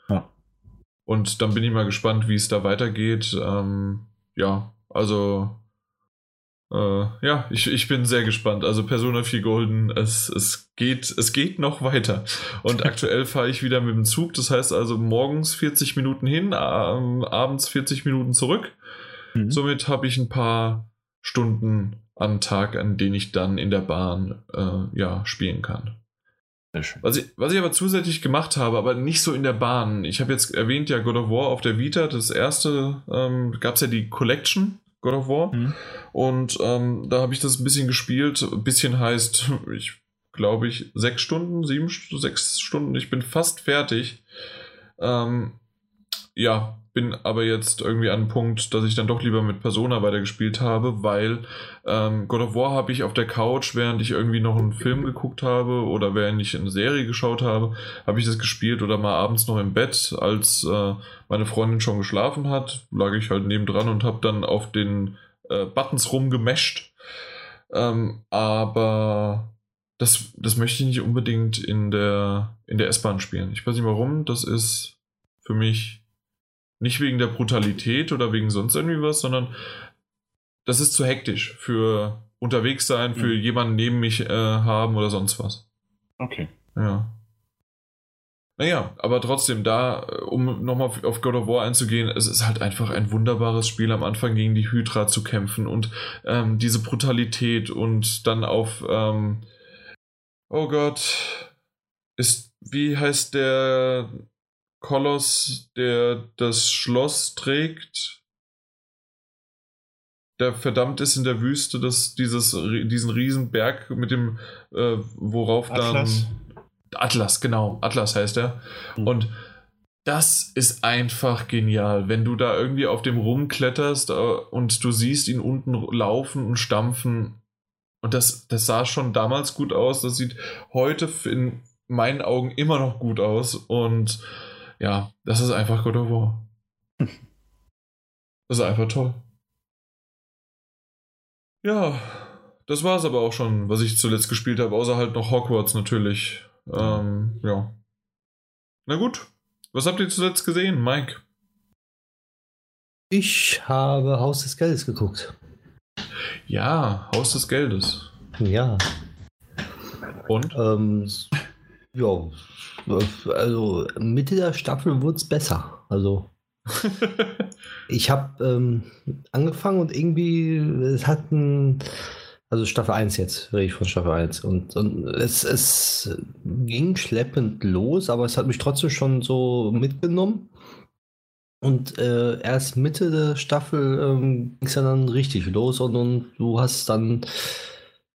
C: Ja.
B: Und dann bin ich mal gespannt, wie es da weitergeht. Ähm, ja, also äh, ja, ich, ich bin sehr gespannt. Also Persona 4 Golden, es, es, geht, es geht noch weiter. Und aktuell fahre ich wieder mit dem Zug. Das heißt also morgens 40 Minuten hin, ähm, abends 40 Minuten zurück.
C: Mhm.
B: Somit habe ich ein paar Stunden am Tag, an denen ich dann in der Bahn äh, ja, spielen kann. Was ich, was ich aber zusätzlich gemacht habe, aber nicht so in der Bahn. Ich habe jetzt erwähnt, ja, God of War auf der Vita, das erste, ähm, gab es ja die Collection God of War.
C: Mhm.
B: Und ähm, da habe ich das ein bisschen gespielt. Ein bisschen heißt, ich glaube ich, sechs Stunden, sieben, sechs Stunden. Ich bin fast fertig. Ähm, ja, bin aber jetzt irgendwie an einem Punkt, dass ich dann doch lieber mit Persona weitergespielt habe, weil ähm, God of War habe ich auf der Couch, während ich irgendwie noch einen Film geguckt habe oder während ich eine Serie geschaut habe, habe ich das gespielt oder mal abends noch im Bett, als äh, meine Freundin schon geschlafen hat, lag ich halt nebendran und habe dann auf den äh, Buttons rumgemescht. Ähm, aber das, das möchte ich nicht unbedingt in der, in der S-Bahn spielen. Ich weiß nicht warum, das ist für mich nicht wegen der Brutalität oder wegen sonst irgendwie was, sondern das ist zu hektisch für unterwegs sein, für
C: Mhm.
B: jemanden neben mich äh, haben oder sonst was.
C: Okay.
B: Ja. Naja, aber trotzdem, da, äh, um nochmal auf- God of War einzugehen, es ist halt einfach ein wunderbares Spiel, am Anfang gegen die Hydra zu kämpfen und ähm, diese Brutalität und dann auf, ähm, oh Gott, ist, wie heißt der Koloss, der das Schloss trägt? Der verdammt ist in der Wüste, das, dieses, diesen Riesenberg mit dem, äh, worauf
C: Atlas.
B: dann. Atlas, genau. Atlas heißt er.
A: Mhm.
B: Und das ist einfach genial, wenn du da irgendwie auf dem rumkletterst äh, und du siehst ihn unten laufen und stampfen. Und das, das sah schon damals gut aus. Das sieht heute in meinen Augen immer noch gut aus. Und ja, das ist einfach God of War. Das ist einfach toll. Ja, das war es aber auch schon, was ich zuletzt gespielt habe, außer halt noch Hogwarts natürlich. Ähm, ja. Na gut, was habt ihr zuletzt gesehen, Mike?
A: Ich habe Haus des Geldes geguckt.
B: Ja, Haus des Geldes.
A: Ja.
B: Und?
A: Ähm, ja. Also Mitte der Staffel wurde es besser. Also ich habe ähm, angefangen und irgendwie, es hat ein, also Staffel 1 jetzt, rede ich von Staffel 1. Und, und es, es ging schleppend los, aber es hat mich trotzdem schon so mitgenommen. Und äh, erst Mitte der Staffel ähm, ging es ja dann richtig los und, und du hast dann,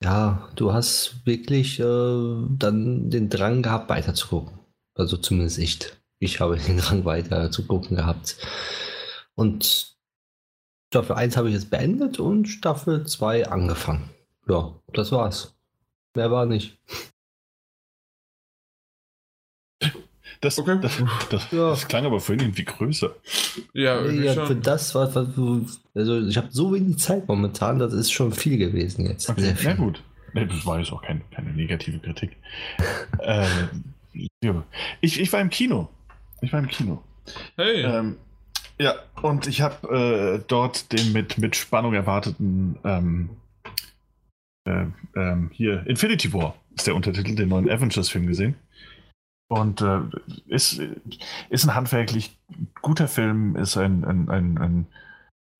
A: ja, du hast wirklich äh, dann den Drang gehabt, weiter zu gucken. Also zumindest ich. Ich habe den Drang weiter zu gucken gehabt. Und Staffel 1 habe ich jetzt beendet und Staffel 2 angefangen. Ja, das war's. Mehr war nicht.
C: Das,
B: Okay.
C: das, das,
A: Ja.
C: das klang aber vorhin irgendwie größer.
B: ja, irgendwie
A: Ja, für das, du, also ich habe so wenig Zeit momentan, das ist schon viel gewesen jetzt. Sehr
C: Okay,
A: viel.
C: na gut. Nee, das war jetzt auch kein, keine negative Kritik. äh, ja. ich, ich war im Kino. Ich war im Kino.
B: Hey,
C: Ähm, ja, und ich habe äh, dort den mit, mit Spannung erwarteten ähm, äh, ähm, hier Infinity War ist der Untertitel, den neuen Avengers-Film gesehen. Und äh, ist, ist ein handwerklich guter Film, ist ein, ein, ein, ein,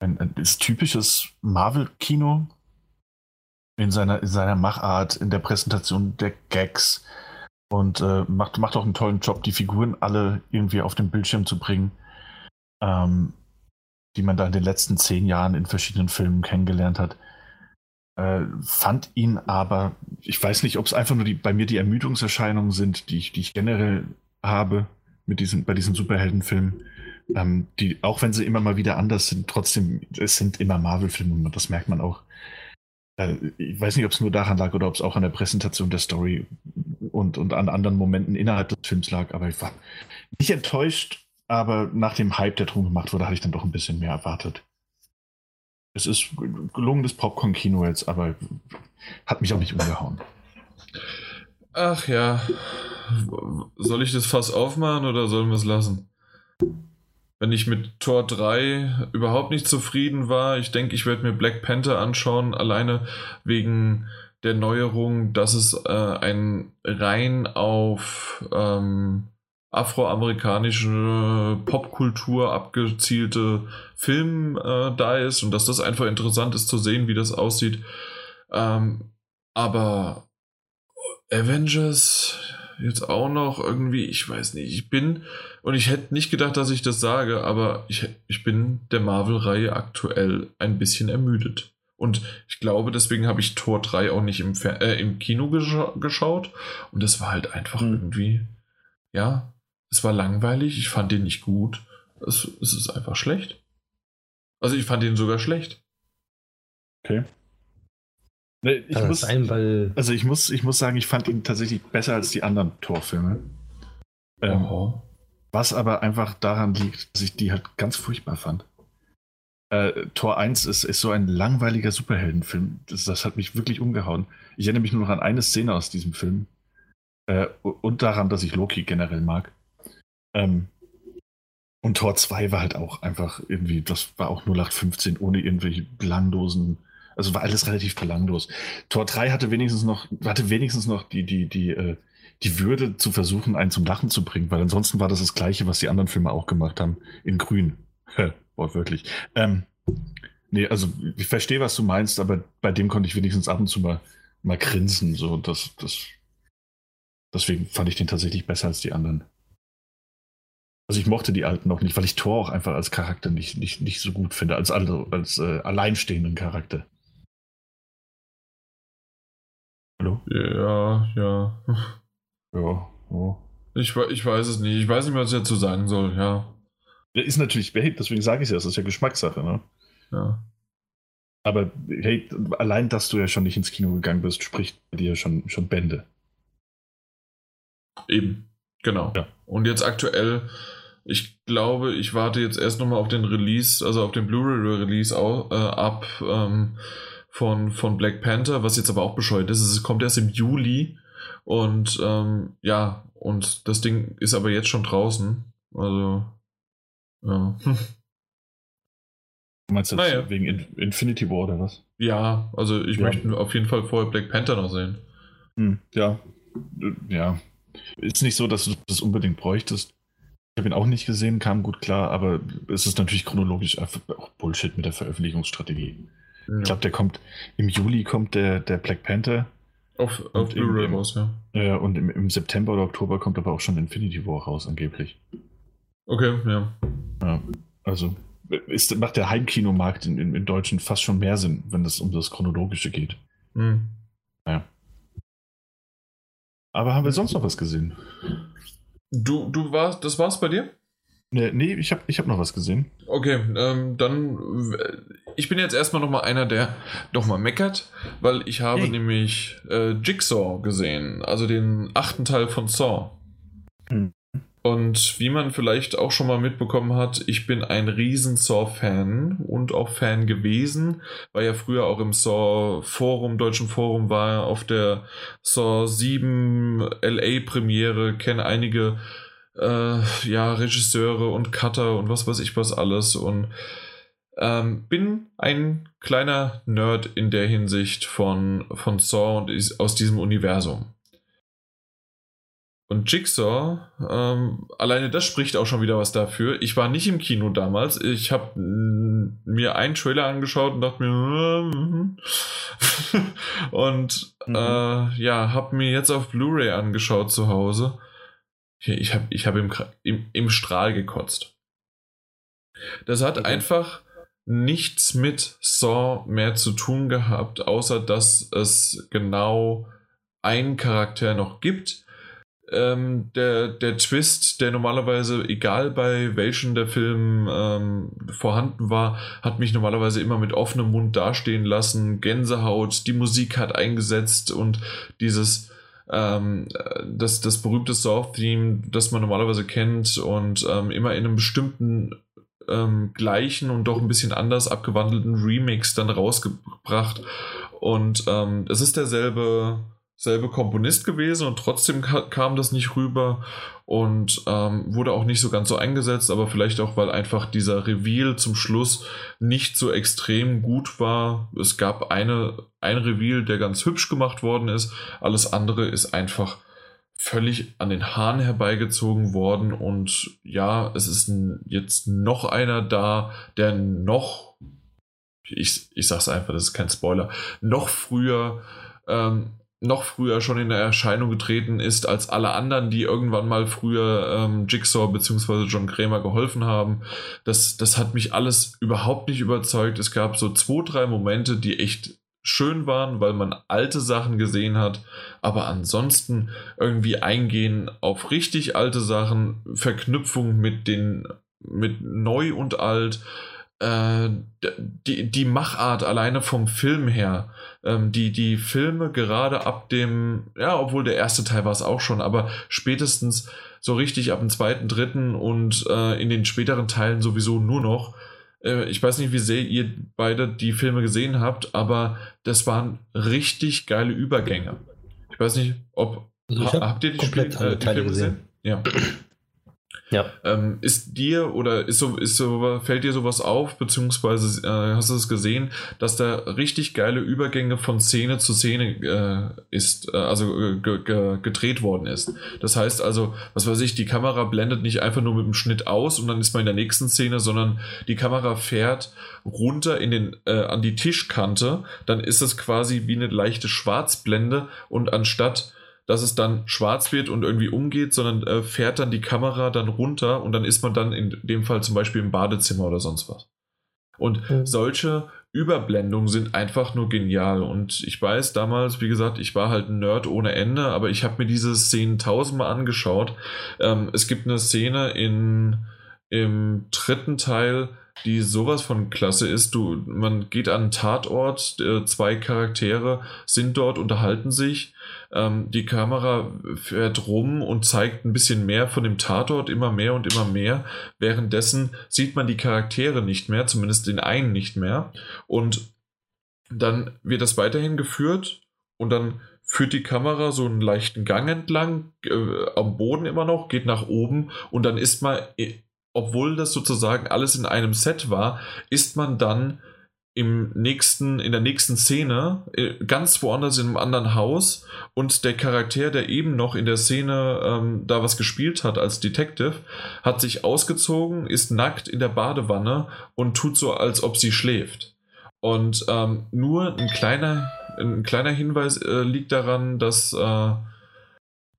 C: ein, ein ist typisches Marvel-Kino in seiner, in seiner Machart, in der Präsentation der Gags und äh, macht, macht auch einen tollen Job, die Figuren alle irgendwie auf den Bildschirm zu bringen, ähm, die man da in den letzten zehn Jahren in verschiedenen Filmen kennengelernt hat. Äh, fand ihn aber, ich weiß nicht, ob es einfach nur die, bei mir die Ermüdungserscheinungen sind, die ich, die ich generell habe mit diesen, bei diesen Superheldenfilmen, ähm, die, auch wenn sie immer mal wieder anders sind, trotzdem, es sind immer Marvel-Filme und das merkt man auch. Äh, ich weiß nicht, ob es nur daran lag oder ob es auch an der Präsentation der Story und, und an anderen Momenten innerhalb des Films lag, aber ich war nicht enttäuscht, aber nach dem Hype, der drum gemacht wurde, hatte ich dann doch ein bisschen mehr erwartet. Es ist gelungenes Popcorn-Kino jetzt, aber hat mich auch nicht umgehauen.
B: ach ja. Soll ich das Fass aufmachen oder sollen wir es lassen? Wenn ich mit Tor 3 überhaupt nicht zufrieden war, ich denke, ich werde mir Black Panther anschauen, alleine wegen der Neuerung, dass es äh, ein rein auf ähm, afroamerikanische Popkultur abgezielte Film äh, da ist und dass das einfach interessant ist zu sehen, wie das aussieht. Ähm, aber Avengers jetzt auch noch irgendwie, ich weiß nicht, ich bin, und ich hätte nicht gedacht, dass ich das sage, aber ich, ich bin der Marvel-Reihe aktuell ein bisschen ermüdet. Und ich glaube, deswegen habe ich Tor 3 auch nicht im, Fer äh, im Kino gescha geschaut. Und es war halt einfach
A: Hm.
B: irgendwie, ja, es war langweilig, ich fand den nicht gut. Es, es ist einfach schlecht. Also ich fand den sogar schlecht.
C: Okay. Nee, ich
A: Kann das
C: muss,
A: sein, weil
C: also ich muss, ich muss sagen, ich fand ihn tatsächlich besser als die anderen Torfilme. Ähm,
B: Oho.
C: Was aber einfach daran liegt, dass ich die halt ganz furchtbar fand. Äh, Tor 1 ist, ist so ein langweiliger Superheldenfilm. Das, das hat mich wirklich umgehauen. Ich erinnere mich nur noch an eine Szene aus diesem Film. Äh, und daran, dass ich Loki generell mag. Ähm, und Tor 2 war halt auch einfach irgendwie, das war auch 0815 ohne irgendwelche belanglosen. Also war alles relativ belanglos. Tor 3 hatte wenigstens noch, hatte wenigstens noch die, die, die, äh, die Würde zu versuchen, einen zum Lachen zu bringen, weil ansonsten war das das Gleiche, was die anderen Filme auch gemacht haben, in grün. Wortwörtlich. Ähm, nee, also ich verstehe, was du meinst, aber bei dem konnte ich wenigstens ab und zu mal, mal grinsen. So, das, das, deswegen fand ich den tatsächlich besser als die anderen. Also ich mochte die alten noch nicht, weil ich Thor auch einfach als Charakter nicht, nicht, nicht so gut finde, als, als, als äh, alleinstehenden Charakter.
B: Hallo? Ja, ja.
C: Ja, ja.
B: Ich, ich weiß es nicht. Ich weiß nicht was ich dazu sagen soll, ja.
C: Der ist natürlich, hey, deswegen sage ich es ja, das ist ja Geschmackssache, ne?
B: Ja.
C: Aber hey, allein, dass du ja schon nicht ins Kino gegangen bist, spricht dir schon, schon Bände.
B: Eben, genau.
C: Ja.
B: Und jetzt aktuell, ich glaube, ich warte jetzt erst nochmal auf den Release, also auf den Blu-ray-Release äh, ab ähm, von, von Black Panther, was jetzt aber auch bescheuert ist. Es kommt erst im Juli und ähm, ja, und das Ding ist aber jetzt schon draußen. Also, ja.
C: Du meinst jetzt
B: Naja.
C: wegen In Infinity War oder was?
B: Ja, also ich
C: Ja.
B: möchte auf jeden Fall vorher Black Panther noch sehen.
C: Hm, ja. Ja. Ist nicht so, dass du das unbedingt bräuchtest. Ich habe ihn auch nicht gesehen, kam gut klar, aber es ist natürlich chronologisch einfach auch Bullshit mit der Veröffentlichungsstrategie. Ich glaube, der kommt im Juli kommt der, der Black Panther
B: auf auf Blu-ray raus, ja.
C: äh, und im, im September oder Oktober kommt aber auch schon Infinity War raus, angeblich.
B: Okay, ja.
C: Ja, also ist, macht der Heimkinomarkt in, in, in Deutschen fast schon mehr Sinn, wenn es um das Chronologische geht.
B: Hm.
C: Aber haben wir sonst noch was gesehen?
B: Du, du warst, das war's bei dir?
C: Nee, nee ich habe ich hab noch was gesehen.
B: Okay, ähm, dann. Ich bin jetzt erstmal nochmal einer, der nochmal meckert, weil ich habe
C: Yay.
B: nämlich äh, Jigsaw gesehen, also den achten Teil von Saw.
C: Hm.
B: Und wie man vielleicht auch schon mal mitbekommen hat, ich bin ein riesen Saw-Fan und auch Fan gewesen, weil ja früher auch im Saw-Forum, deutschen Forum war, auf der Saw 7 LA-Premiere, kenne einige äh, ja, Regisseure und Cutter und was weiß ich was alles und ähm, bin ein kleiner Nerd in der Hinsicht von, von Saw und aus diesem Universum. Und Jigsaw, ähm, alleine das spricht auch schon wieder was dafür. Ich war nicht im Kino damals. Ich habe mir einen Trailer angeschaut und dachte mir, und
C: Mhm.
B: äh, ja, habe mir jetzt auf Blu-ray angeschaut zu Hause. Ich habe ich hab im, im, im Strahl gekotzt. Das hat
C: Okay.
B: einfach nichts mit Saw mehr zu tun gehabt, außer dass es genau einen Charakter noch gibt. Ähm, der, der Twist, der normalerweise, egal bei welchen der Film ähm, vorhanden war, hat mich normalerweise immer mit offenem Mund dastehen lassen. Gänsehaut, die Musik hat eingesetzt und dieses, ähm, äh, das, das berühmte Saw-Theme, das man normalerweise kennt und ähm, immer in einem bestimmten ähm, gleichen und doch ein bisschen anders abgewandelten Remix dann rausgebracht. Und ähm, es ist derselbe selbe Komponist gewesen und trotzdem ka kam das nicht rüber und ähm, wurde auch nicht so ganz so eingesetzt, aber vielleicht auch, weil einfach dieser Reveal zum Schluss nicht so extrem gut war. Es gab eine, ein Reveal, der ganz hübsch gemacht worden ist, alles andere ist einfach völlig an den Haaren herbeigezogen worden und ja, es ist jetzt noch einer da, der noch, ich, ich sag's einfach, das ist kein Spoiler, noch früher ähm, noch früher schon in Erscheinung getreten ist als alle anderen, die irgendwann mal früher ähm, Jigsaw bzw. John Kramer geholfen haben. Das, das hat mich alles überhaupt nicht überzeugt. Es gab so zwei, drei Momente, die echt schön waren, weil man alte Sachen gesehen hat, aber ansonsten irgendwie eingehen auf richtig alte Sachen, Verknüpfung mit den mit neu und alt, die, die Machart alleine vom Film her, ähm, die, die Filme gerade ab dem, ja, obwohl der erste Teil war es auch schon, aber spätestens so richtig ab dem zweiten, dritten und äh, in den späteren Teilen sowieso nur noch. Äh, ich weiß nicht, wie sehr ihr beide die Filme gesehen habt, aber das waren richtig geile Übergänge. Ich weiß nicht, ob
A: Also hab
B: habt ihr die,
A: komplett
B: Spiel, äh, die
A: Teile
B: Filme gesehen? Ja. Ja. Ähm, ist dir oder ist so, ist so, fällt dir sowas auf, beziehungsweise äh, hast du es gesehen, dass da richtig geile Übergänge von Szene zu Szene äh, ist, äh, also äh, gedreht worden ist. Das heißt also, was weiß ich, die Kamera blendet nicht einfach nur mit dem Schnitt aus und dann ist man in der nächsten Szene, sondern die Kamera fährt runter in den, äh, an die Tischkante, dann ist es quasi wie eine leichte Schwarzblende und anstatt dass es dann schwarz wird und irgendwie umgeht, sondern äh, fährt dann die Kamera dann runter und dann ist man dann in dem Fall zum Beispiel im Badezimmer oder sonst was. Und mhm. solche Überblendungen sind einfach nur genial. Und ich weiß damals, wie gesagt, ich war halt ein Nerd ohne Ende, aber ich habe mir diese Szenen tausendmal angeschaut. Ähm, es gibt eine Szene in, im dritten Teil, die sowas von klasse ist. Du, man geht an einen Tatort, äh, zwei Charaktere sind dort, unterhalten sich ähm, die Kamera fährt rum und zeigt ein bisschen mehr von dem Tatort, immer mehr und immer mehr. Währenddessen sieht man die Charaktere nicht mehr, zumindest den einen nicht mehr. Und dann wird das weiterhin geführt und dann führt die Kamera so einen leichten Gang entlang, äh, am Boden immer noch, geht nach oben und dann ist man, obwohl das sozusagen alles in einem Set war, ist man dann im nächsten, in der nächsten Szene äh, ganz woanders in einem anderen Haus und der Charakter, der eben noch in der Szene ähm, da was gespielt hat als Detective, hat sich ausgezogen, ist nackt in der Badewanne und tut so, als ob sie schläft. Und ähm, nur ein kleiner, ein kleiner Hinweis äh, liegt daran, dass äh,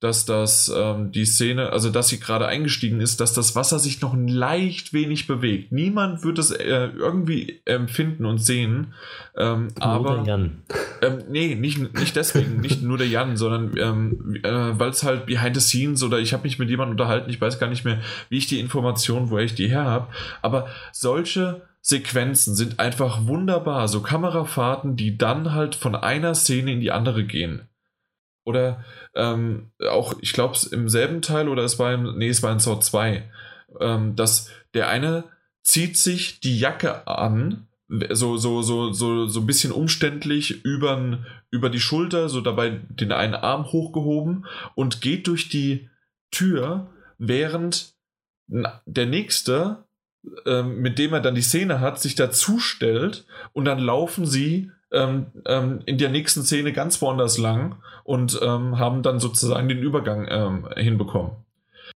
B: dass das ähm, die Szene, also dass sie gerade eingestiegen ist, dass das Wasser sich noch ein leicht wenig bewegt. Niemand wird es äh, irgendwie empfinden und sehen. Ähm, nur aber der Jan. Ähm, nee, nicht, nicht deswegen, nicht nur der Jan, sondern ähm, äh, weil es halt behind the scenes oder ich habe mich mit jemandem unterhalten, ich weiß gar nicht mehr, wie ich die Information, woher ich die her habe. Aber solche Sequenzen sind einfach wunderbar. So Kamerafahrten, die dann halt von einer Szene in die andere gehen. Oder ähm, auch, ich glaube, im selben Teil oder es war im, nee, es war in Saw 2, ähm, dass der eine zieht sich die Jacke an, so, so, so, so, so ein bisschen umständlich übern, über die Schulter, so dabei den einen Arm hochgehoben und geht durch die Tür, während der nächste, ähm, mit dem er dann die Szene hat, sich dazustellt und dann laufen sie ähm, ähm, in der nächsten Szene ganz woanders lang und ähm, haben dann sozusagen den Übergang ähm, hinbekommen.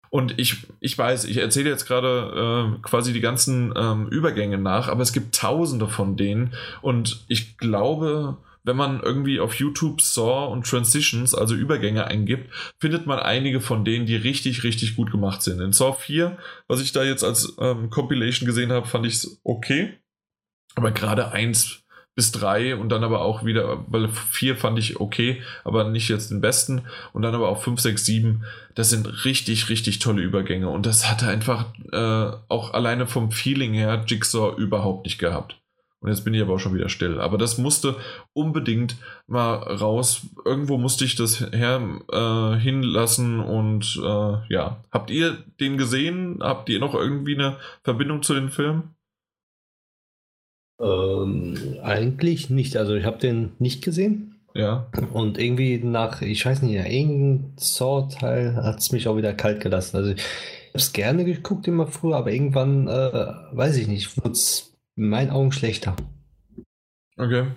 B: Und ich, ich weiß, ich erzähle jetzt gerade äh, quasi die ganzen ähm, Übergänge nach, aber es gibt tausende von denen und ich glaube, wenn man irgendwie auf YouTube Saw und Transitions, also Übergänge eingibt, findet man einige von denen, die richtig, richtig gut gemacht sind. In Saw 4, was ich da jetzt als ähm, Compilation gesehen habe, fand ich es okay. Aber gerade eins bis drei und dann aber auch wieder, weil vier fand ich okay, aber nicht jetzt den besten und dann aber auch fünf, sechs, sieben, das sind richtig, richtig tolle Übergänge und das hatte einfach äh, auch alleine vom Feeling her Jigsaw überhaupt nicht gehabt. Und jetzt bin ich aber auch schon wieder still. Aber das musste unbedingt mal raus. Irgendwo musste ich das her äh, hinlassen und äh, ja. Habt ihr den gesehen? Habt ihr noch irgendwie eine Verbindung zu den Filmen?
A: Ähm, eigentlich nicht. Also ich habe den nicht gesehen.
B: Ja.
A: Und irgendwie nach, ich weiß nicht, irgendein Saw-Teil hat es mich auch wieder kalt gelassen. Also ich habe es gerne geguckt immer früher, aber irgendwann, äh, weiß ich nicht, wurde es in meinen Augen schlechter.
B: Okay.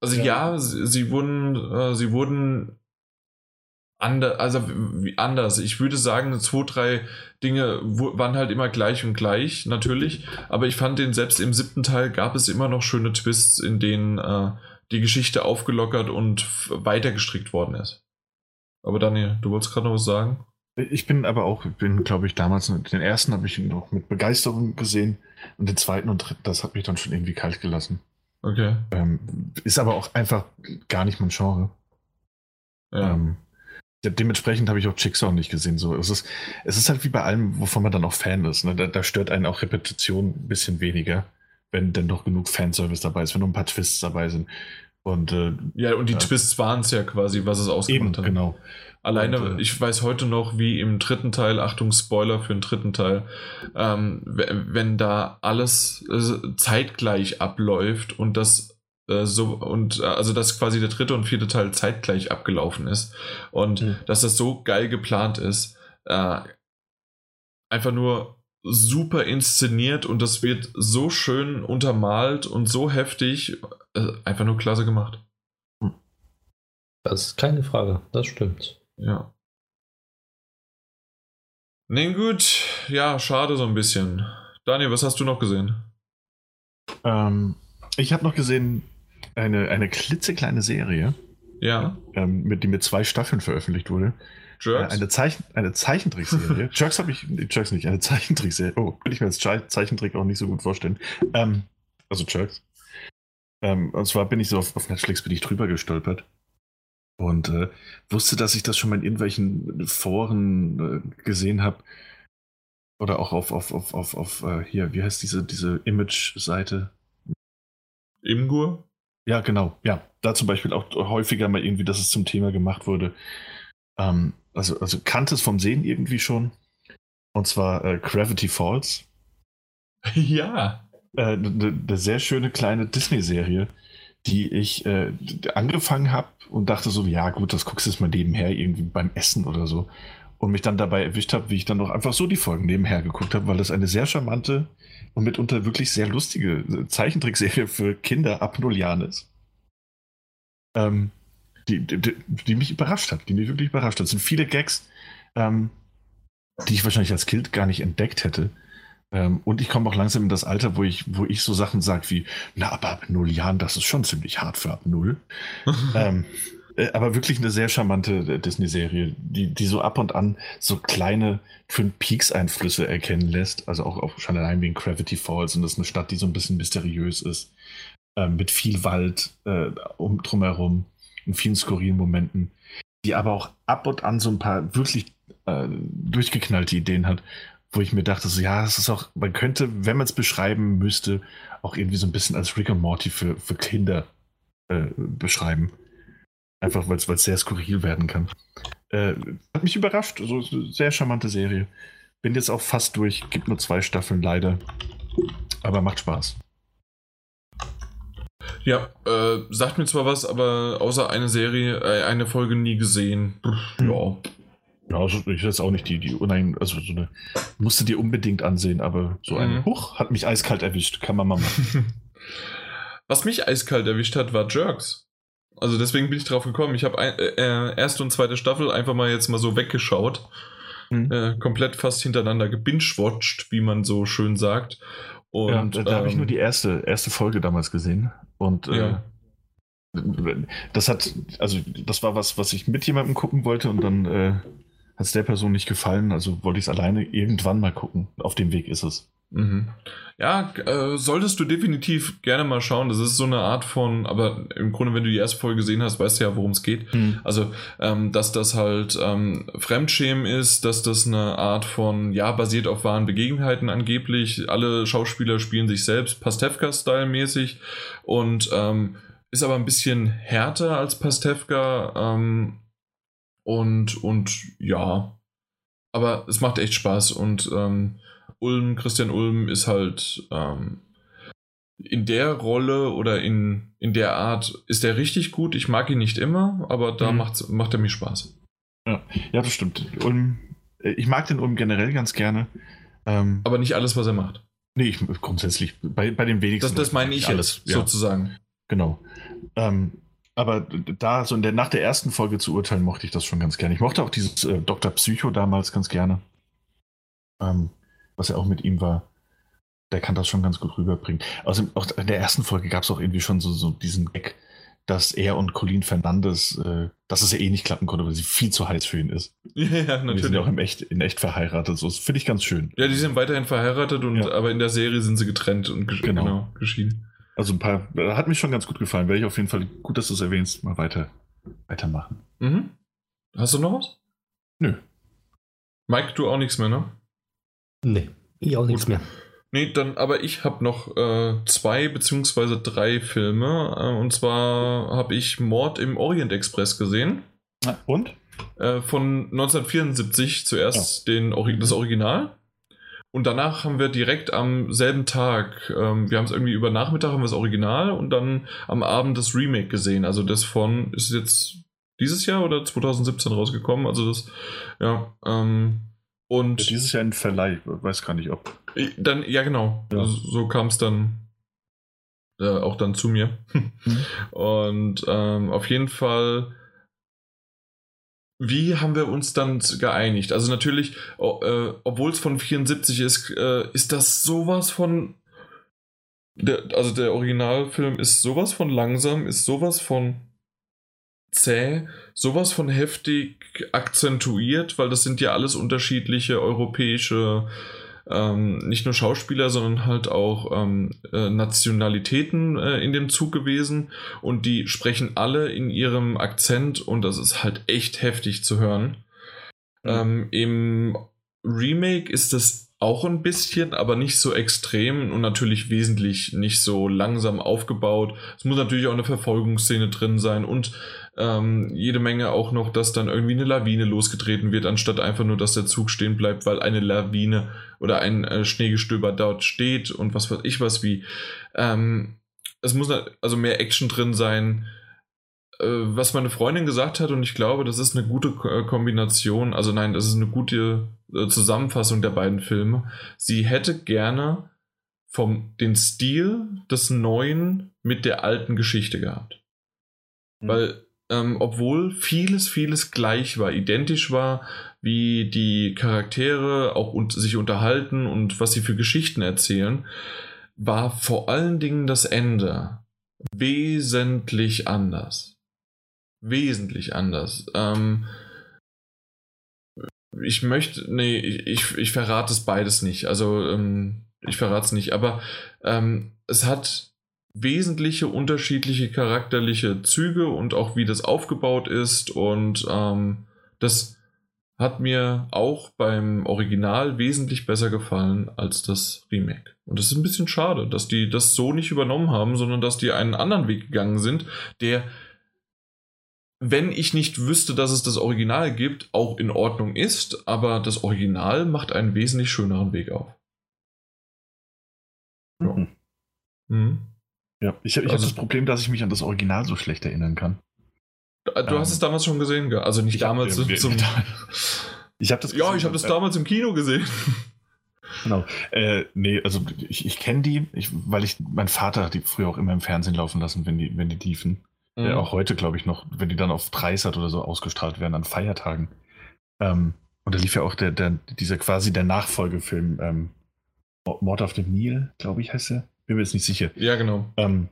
B: Also ja, ja sie, sie, wurden, äh, sie wurden anders, also wie anders. Ich würde sagen, zwei, drei Dinge waren halt immer gleich und gleich, natürlich. Aber ich fand den selbst im siebten Teil gab es immer noch schöne Twists, in denen äh, die Geschichte aufgelockert und weiter gestrickt worden ist. Aber Daniel, du wolltest gerade noch was sagen?
C: Ich bin aber auch, bin, glaube ich, damals, den ersten habe ich noch mit Begeisterung gesehen und den zweiten und dritten, das hat mich dann schon irgendwie kalt gelassen.
B: Okay.
C: Ähm, ist aber auch einfach gar nicht mein Genre. Ja. Ähm, dementsprechend habe ich auch Jigsaw nicht gesehen. So, es, ist, es ist halt wie bei allem, wovon man dann auch Fan ist. Ne? Da, da, stört einen auch Repetition ein bisschen weniger, wenn denn doch genug Fanservice dabei ist, wenn noch ein paar Twists dabei sind. Und, äh,
B: ja, und die äh, Twists waren es ja quasi, was es ausgemacht eben, hat.
C: Genau.
B: Alleine, und, äh, ich weiß heute noch, wie im dritten Teil, Achtung, Spoiler für den dritten Teil, ähm, wenn da alles äh, zeitgleich abläuft und das so und äh, also dass quasi der dritte und vierte Teil zeitgleich abgelaufen ist und mhm. dass das so geil geplant ist. Äh, einfach nur super inszeniert und das wird so schön untermalt und so heftig. Äh, einfach nur klasse gemacht.
A: Das ist keine Frage, das stimmt.
B: Ja. Nee, gut. Ja, schade so ein bisschen. Daniel, was hast du noch gesehen?
C: Ähm, ich habe noch gesehen eine, eine klitzekleine Serie.
B: Ja.
C: Ähm, mit, die mit zwei Staffeln veröffentlicht wurde. Jerks? Äh, eine, Zeichen, eine Zeichentrickserie. Jerks habe ich, Jerks nicht, eine Zeichentrickserie. Oh, kann ich mir als Zeichentrick auch nicht so gut vorstellen. Ähm, also Jerks. Ähm, und zwar bin ich so auf, auf Netflix bin ich drüber gestolpert und äh, wusste, dass ich das schon mal in irgendwelchen Foren äh, gesehen habe. Oder auch auf, auf, auf, auf, auf äh, hier, wie heißt diese, diese Image-Seite?
B: Imgur?
C: Ja, genau. Ja, da zum Beispiel auch häufiger mal irgendwie, dass es zum Thema gemacht wurde. Ähm, also, also kannte es vom Sehen irgendwie schon. Und zwar äh, Gravity Falls.
B: Ja.
C: Eine äh, ne, ne sehr schöne kleine Disney-Serie, die ich äh, angefangen habe und dachte so, ja gut, das guckst du jetzt mal nebenher irgendwie beim Essen oder so. Und mich dann dabei erwischt habe, wie ich dann noch einfach so die Folgen nebenher geguckt habe, weil das eine sehr charmante und mitunter wirklich sehr lustige äh, Zeichentrickserie für Kinder ab null Jahren ist. Ähm, die, die, die, mich überrascht hat, die mich wirklich überrascht hat. Es sind viele Gags, ähm, die ich wahrscheinlich als Kind gar nicht entdeckt hätte. Ähm, und ich komme auch langsam in das Alter, wo ich, wo ich so Sachen sage wie, na, aber ab null Jahren, das ist schon ziemlich hart für ab null. ähm, äh, aber wirklich eine sehr charmante äh, Disney-Serie, die, die so ab und an so kleine Twin Peaks-Einflüsse erkennen lässt. Also auch, auch schon allein wegen Gravity Falls. Und das ist eine Stadt, die so ein bisschen mysteriös ist. Äh, mit viel Wald äh, um, drumherum und vielen skurrilen Momenten. Die aber auch ab und an so ein paar wirklich äh, durchgeknallte Ideen hat, wo ich mir dachte, so, ja, es ist auch, man könnte, wenn man es beschreiben müsste, auch irgendwie so ein bisschen als Rick und Morty für, für Kinder äh, beschreiben. Einfach weil es sehr skurril werden kann. Äh, hat mich überrascht. Also, sehr charmante Serie. Bin jetzt auch fast durch. Gibt nur zwei Staffeln leider. Aber macht Spaß.
B: Ja, äh, sagt mir zwar was, aber außer eine Serie, äh, eine Folge nie gesehen.
C: Hm. Ja. Ja, also ich jetzt auch nicht die, die unheim, also so eine, musste die unbedingt ansehen, aber so eine, mhm. Huch, hat mich eiskalt erwischt, kann man mal machen.
B: Was mich eiskalt erwischt hat, war Jerks. Also deswegen bin ich drauf gekommen. Ich habe äh, äh, erste und zweite Staffel einfach mal jetzt mal so weggeschaut. Mhm. Äh, komplett fast hintereinander gebingewatcht, wie man so schön sagt. Und,
C: ja, da, da ähm, habe ich nur die erste, erste Folge damals gesehen. Und äh, ja. das hat, also das war was, was ich mit jemandem gucken wollte und dann äh, hat es der Person nicht gefallen, also wollte ich es alleine irgendwann mal gucken. Auf dem Weg ist es.
B: Mhm. Ja, äh, solltest du definitiv gerne mal schauen. Das ist so eine Art von, aber im Grunde, wenn du die erste Folge gesehen hast, weißt du ja, worum es geht. Mhm. Also, ähm, dass das halt ähm, Fremdschämen ist, dass das eine Art von, ja, basiert auf wahren Begebenheiten angeblich. Alle Schauspieler spielen sich selbst, Pastewka-Style-mäßig und ähm, ist aber ein bisschen härter als Pastewka. Ähm, und, und ja, aber es macht echt Spaß und ähm, Ulm, Christian Ulm ist halt ähm, in der Rolle oder in, in der Art ist er richtig gut. Ich mag ihn nicht immer, aber da mhm. macht, macht er mir Spaß.
C: Ja, ja, das stimmt. Ulm, äh, ich mag den Ulm generell ganz gerne.
B: Ähm, aber nicht alles, was er macht.
C: Nee, ich, grundsätzlich, bei, bei den wenigsten.
B: Das, das meine ich alles, jetzt, sozusagen.
C: Genau. Ähm, aber da, so in der, nach der ersten Folge zu urteilen, mochte ich das schon ganz gerne. Ich mochte auch dieses äh, Dr. Psycho damals ganz gerne. Ähm, was ja auch mit ihm war. Der kann das schon ganz gut rüberbringen. Also auch in der ersten Folge gab es auch irgendwie schon so, so diesen Gag, dass er und Colleen Fernandes, äh, dass es ja eh nicht klappen konnte, weil sie viel zu heiß für ihn ist.
B: Ja, natürlich. Die
C: sind ja auch im echt, in echt verheiratet. So, das finde ich ganz schön.
B: Ja, die sind weiterhin verheiratet, und, ja. aber in der Serie sind sie getrennt und gesch genau. genau geschieden.
C: Also ein paar, hat mich schon ganz gut gefallen. Werde ich auf jeden Fall, gut, dass du es erwähnst, mal weiter, weitermachen.
B: Mhm. Hast du noch was?
C: Nö.
B: Mike, du auch nichts mehr, ne?
A: Nee, ich auch nichts mehr.
B: Nee, dann, aber ich habe noch äh, zwei beziehungsweise drei Filme. Äh, und zwar habe ich Mord im Orient Express gesehen.
C: Und?
B: Äh, von 1974 zuerst ja. den, das Original. Und danach haben wir direkt am selben Tag, ähm, wir haben es irgendwie über Nachmittag haben wir das Original und dann am Abend das Remake gesehen. Also das von, ist jetzt dieses Jahr oder 2017 rausgekommen? Also das, ja, ähm, Und
C: Ja, dieses Jahr ein Verleih, weiß gar nicht ob.
B: dann, ja genau,
C: Ja.
B: so, so kam es dann äh, auch dann zu mir. Und ähm, auf jeden Fall, wie haben wir uns dann geeinigt? Also natürlich, äh, obwohl es von 74 ist, äh, ist das sowas von. Der, also der Originalfilm ist sowas von langsam, ist sowas von zäh, sowas von heftig akzentuiert, weil das sind ja alles unterschiedliche europäische, ähm, nicht nur Schauspieler, sondern halt auch ähm, äh, Nationalitäten äh, in dem Zug gewesen und die sprechen alle in ihrem Akzent und das ist halt echt heftig zu hören. Ähm, Im Remake ist das auch ein bisschen, aber nicht so extrem und natürlich wesentlich nicht so langsam aufgebaut. Es muss natürlich auch eine Verfolgungsszene drin sein und ähm, jede Menge auch noch, dass dann irgendwie eine Lawine losgetreten wird, anstatt einfach nur, dass der Zug stehen bleibt, weil eine Lawine oder ein äh, Schneegestöber dort steht und was weiß ich was wie. Ähm, es muss also mehr Action drin sein. Äh, was meine Freundin gesagt hat, und ich glaube, das ist eine gute äh, Kombination, also nein, das ist eine gute äh, Zusammenfassung der beiden Filme. Sie hätte gerne vom den Stil des Neuen mit der alten Geschichte gehabt.
C: Mhm.
B: Weil, ähm, obwohl vieles, vieles gleich war, identisch war, wie die Charaktere auch und sich unterhalten und was sie für Geschichten erzählen, war vor allen Dingen das Ende wesentlich anders. Wesentlich anders. Ähm, ich möchte, nee, ich, ich verrate es beides nicht. Also, ähm, ich verrate es nicht, aber ähm, es hat wesentliche unterschiedliche charakterliche Züge und auch wie das aufgebaut ist und ähm, das hat mir auch beim Original wesentlich besser gefallen als das Remake. Und das ist ein bisschen schade, dass die das so nicht übernommen haben, sondern dass die einen anderen Weg gegangen sind, der, wenn ich nicht wüsste, dass es das Original gibt, auch in Ordnung ist, aber das Original macht einen wesentlich schöneren Weg auf. Ja.
C: Mhm.
B: Mhm.
C: Ja, ich, ich
B: Also-
C: habe das Problem, dass ich mich an das Original so schlecht erinnern kann.
B: Du hast
C: Ähm,
B: es damals schon gesehen, gell? Also nicht
C: ich hab-
B: damals
C: wir- wir-
B: zum.
C: Ich habe das
B: Ja,
C: gesehen,
B: ich habe das
C: äh,
B: damals im Kino gesehen.
C: Genau. Äh, nee, also ich, ich kenne die, ich, weil ich, mein Vater hat die früher auch immer im Fernsehen laufen lassen, wenn die, wenn die liefen.
B: Mhm.
C: Äh, auch heute, glaube ich, noch, wenn die dann auf Dreisat oder so ausgestrahlt werden an Feiertagen. Ähm, und da lief ja auch der, der, dieser quasi der Nachfolgefilm, ähm, Mord auf dem Nil, glaube ich, heißt er. Bin mir jetzt nicht sicher.
B: Ja, genau.
C: Ähm,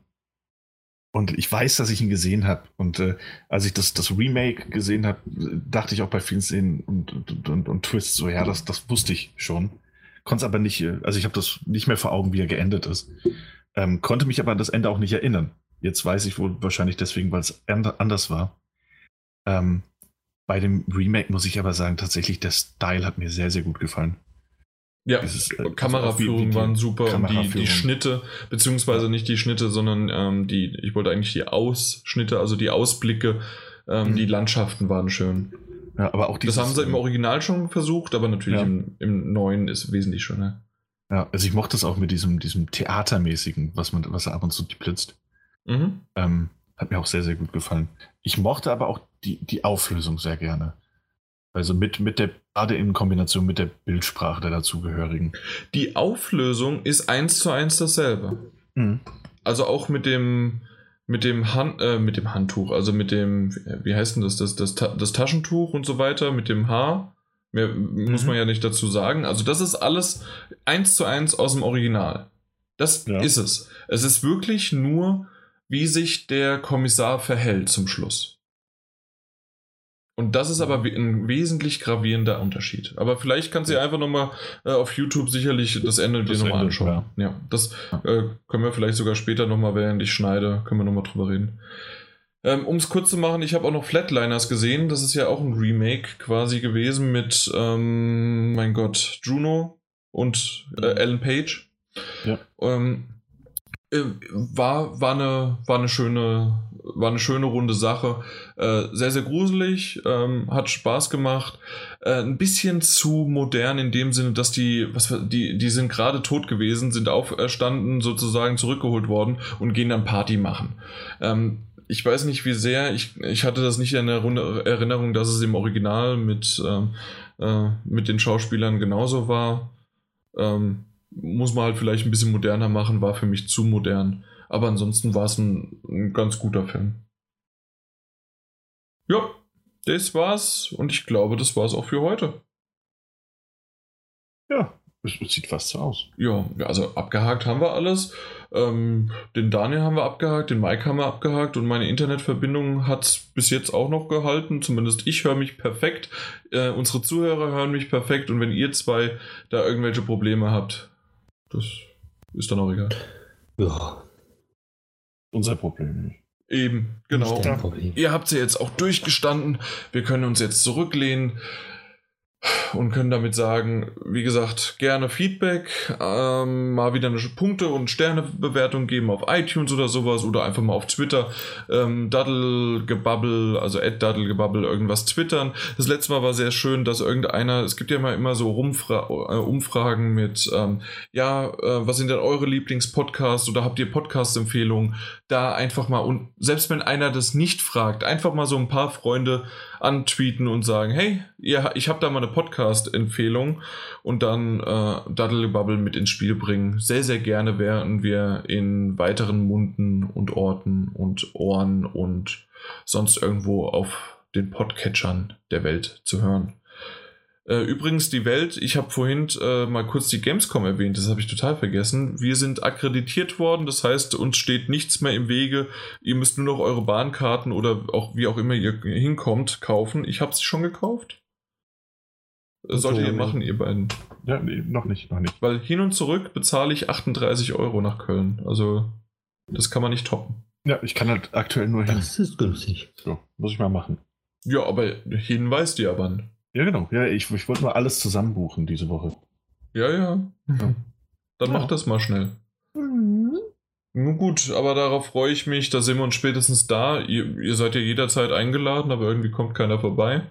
C: und ich weiß, dass ich ihn gesehen habe. Und äh, als ich das, das Remake gesehen habe, dachte ich auch bei vielen Szenen und, und, und, und Twists so, ja, das, das wusste ich schon. Konnte es aber nicht, äh, also ich habe das nicht mehr vor Augen, wie er geendet ist. Ähm, konnte mich aber an das Ende auch nicht erinnern. Jetzt weiß ich wohl wahrscheinlich deswegen, weil es and- anders war. Ähm, bei dem Remake muss ich aber sagen, tatsächlich der Style hat mir sehr, sehr gut gefallen.
B: Ja,
C: Dieses, äh,
B: Kameraführung
C: also wie die
B: waren super und die, die
C: Kameraführung.
B: Schnitte, beziehungsweise nicht die Schnitte, sondern ähm, die, ich wollte eigentlich die Ausschnitte, also die Ausblicke, ähm,
C: Mhm.
B: die Landschaften waren schön.
C: Ja, aber auch
B: Das
C: dieses,
B: haben sie im
C: ähm,
B: Original schon versucht, aber natürlich
C: Ja.
B: im, im neuen ist wesentlich schöner.
C: Ja, also ich mochte es auch mit diesem, diesem Theatermäßigen, was man, was ab und zu blitzt.
B: Mhm.
C: Ähm, hat mir auch sehr, sehr gut gefallen. Ich mochte aber auch die, die Auflösung sehr gerne. Also mit, mit der, gerade in Kombination mit der Bildsprache der dazugehörigen.
B: Die Auflösung ist eins zu eins dasselbe.
C: Mhm.
B: Also auch mit dem mit dem Hand, äh, mit dem Handtuch, also mit dem, wie heißt denn das, das, das, das Taschentuch und so weiter, mit dem Haar. Mehr muss
C: Mhm.
B: man ja nicht dazu sagen. Also das ist alles eins zu eins aus dem Original. Das
C: Ja.
B: ist es. Es ist wirklich nur, wie sich der Kommissar verhält zum Schluss. Und das ist aber ein wesentlich gravierender Unterschied. Aber vielleicht kannst du dir einfach nochmal äh, auf YouTube sicherlich das Ende dir
C: Das
B: nochmal
C: Ende,
B: anschauen. Ja, das
C: Ja.
B: äh, können wir vielleicht sogar später nochmal, während ich schneide, können wir nochmal drüber reden. Ähm, um es kurz zu machen, ich habe auch noch Flatliners gesehen. Das ist ja auch ein Remake quasi gewesen mit, ähm, mein Gott, Juno und äh, Ellen Page.
C: Ja.
B: Ähm, äh, war, war, eine, war, eine schöne, war eine schöne runde Sache. Äh, sehr, sehr gruselig, ähm, hat Spaß gemacht. Äh, ein bisschen zu modern in dem Sinne, dass die, was, die, die sind gerade tot gewesen, sind auferstanden, sozusagen zurückgeholt worden und gehen dann Party machen. Ähm, ich weiß nicht wie sehr, ich, ich hatte das nicht in der Runde Erinnerung, dass es im Original mit, ähm, äh, mit den Schauspielern genauso war. Ähm, muss man halt vielleicht ein bisschen moderner machen, war für mich zu modern. Aber ansonsten war es ein, ein ganz guter Film. Ja, das war's und ich glaube, das war's auch für heute.
C: Ja, es sieht fast so aus.
B: Ja, also abgehakt haben wir alles. Ähm, den Daniel haben wir abgehakt, den Mike haben wir abgehakt und meine Internetverbindung hat bis jetzt auch noch gehalten. Zumindest ich höre mich perfekt. Äh, unsere Zuhörer hören mich perfekt und wenn ihr zwei da irgendwelche Probleme habt, das ist dann auch egal.
A: Ja.
C: Unser Problem nicht.
B: Eben, genau. Ihr habt sie jetzt auch durchgestanden. Wir können uns jetzt zurücklehnen und können damit sagen, wie gesagt, gerne Feedback, ähm, mal wieder eine Punkte- und Sternebewertung geben auf iTunes oder sowas oder einfach mal auf Twitter ähm, Daddelgebabbel, also Daddelgebabbel irgendwas twittern. Das letzte Mal war sehr schön, dass irgendeiner, es gibt ja immer, immer so Rumfra äh, Umfragen mit, ähm, ja, äh, was sind denn eure Lieblingspodcasts oder habt ihr Podcast-Empfehlungen? Da einfach mal, und selbst wenn einer das nicht fragt, einfach mal so ein paar Freunde antweeten und sagen, hey, ihr, ich habe da mal eine Podcast-Empfehlung und dann äh, Daddelbubble mit ins Spiel bringen. Sehr, sehr gerne wären wir in weiteren Munden und Orten und Ohren und sonst irgendwo auf den Podcatchern der Welt zu hören. Äh, übrigens, die Welt, ich habe vorhin äh, mal kurz die Gamescom erwähnt, das habe ich total vergessen. Wir sind akkreditiert worden, das heißt, uns steht nichts mehr im Wege. Ihr müsst nur noch eure Bahnkarten oder auch wie auch immer ihr hinkommt, kaufen. Ich habe sie schon gekauft. Äh, Solltet ihr machen, ihr beiden.
C: Ja, nee, noch nicht, noch nicht.
B: Weil hin und zurück bezahle ich 38 Euro nach Köln. Also, das kann man nicht toppen.
C: Ja, ich kann halt aktuell nur hin.
A: Das ist günstig.
C: So, muss ich mal machen.
B: Ja, aber hin weißt du ja wann.
C: Ja, genau. Ja, ich, ich wollte mal alles zusammen buchen diese Woche.
B: Ja, ja.
C: Ja.
B: Dann mach
C: Ja.
B: das mal schnell. Nun gut, aber darauf freue ich mich. Da sind wir uns spätestens da. Ihr, ihr seid ja jederzeit eingeladen, aber irgendwie kommt keiner vorbei.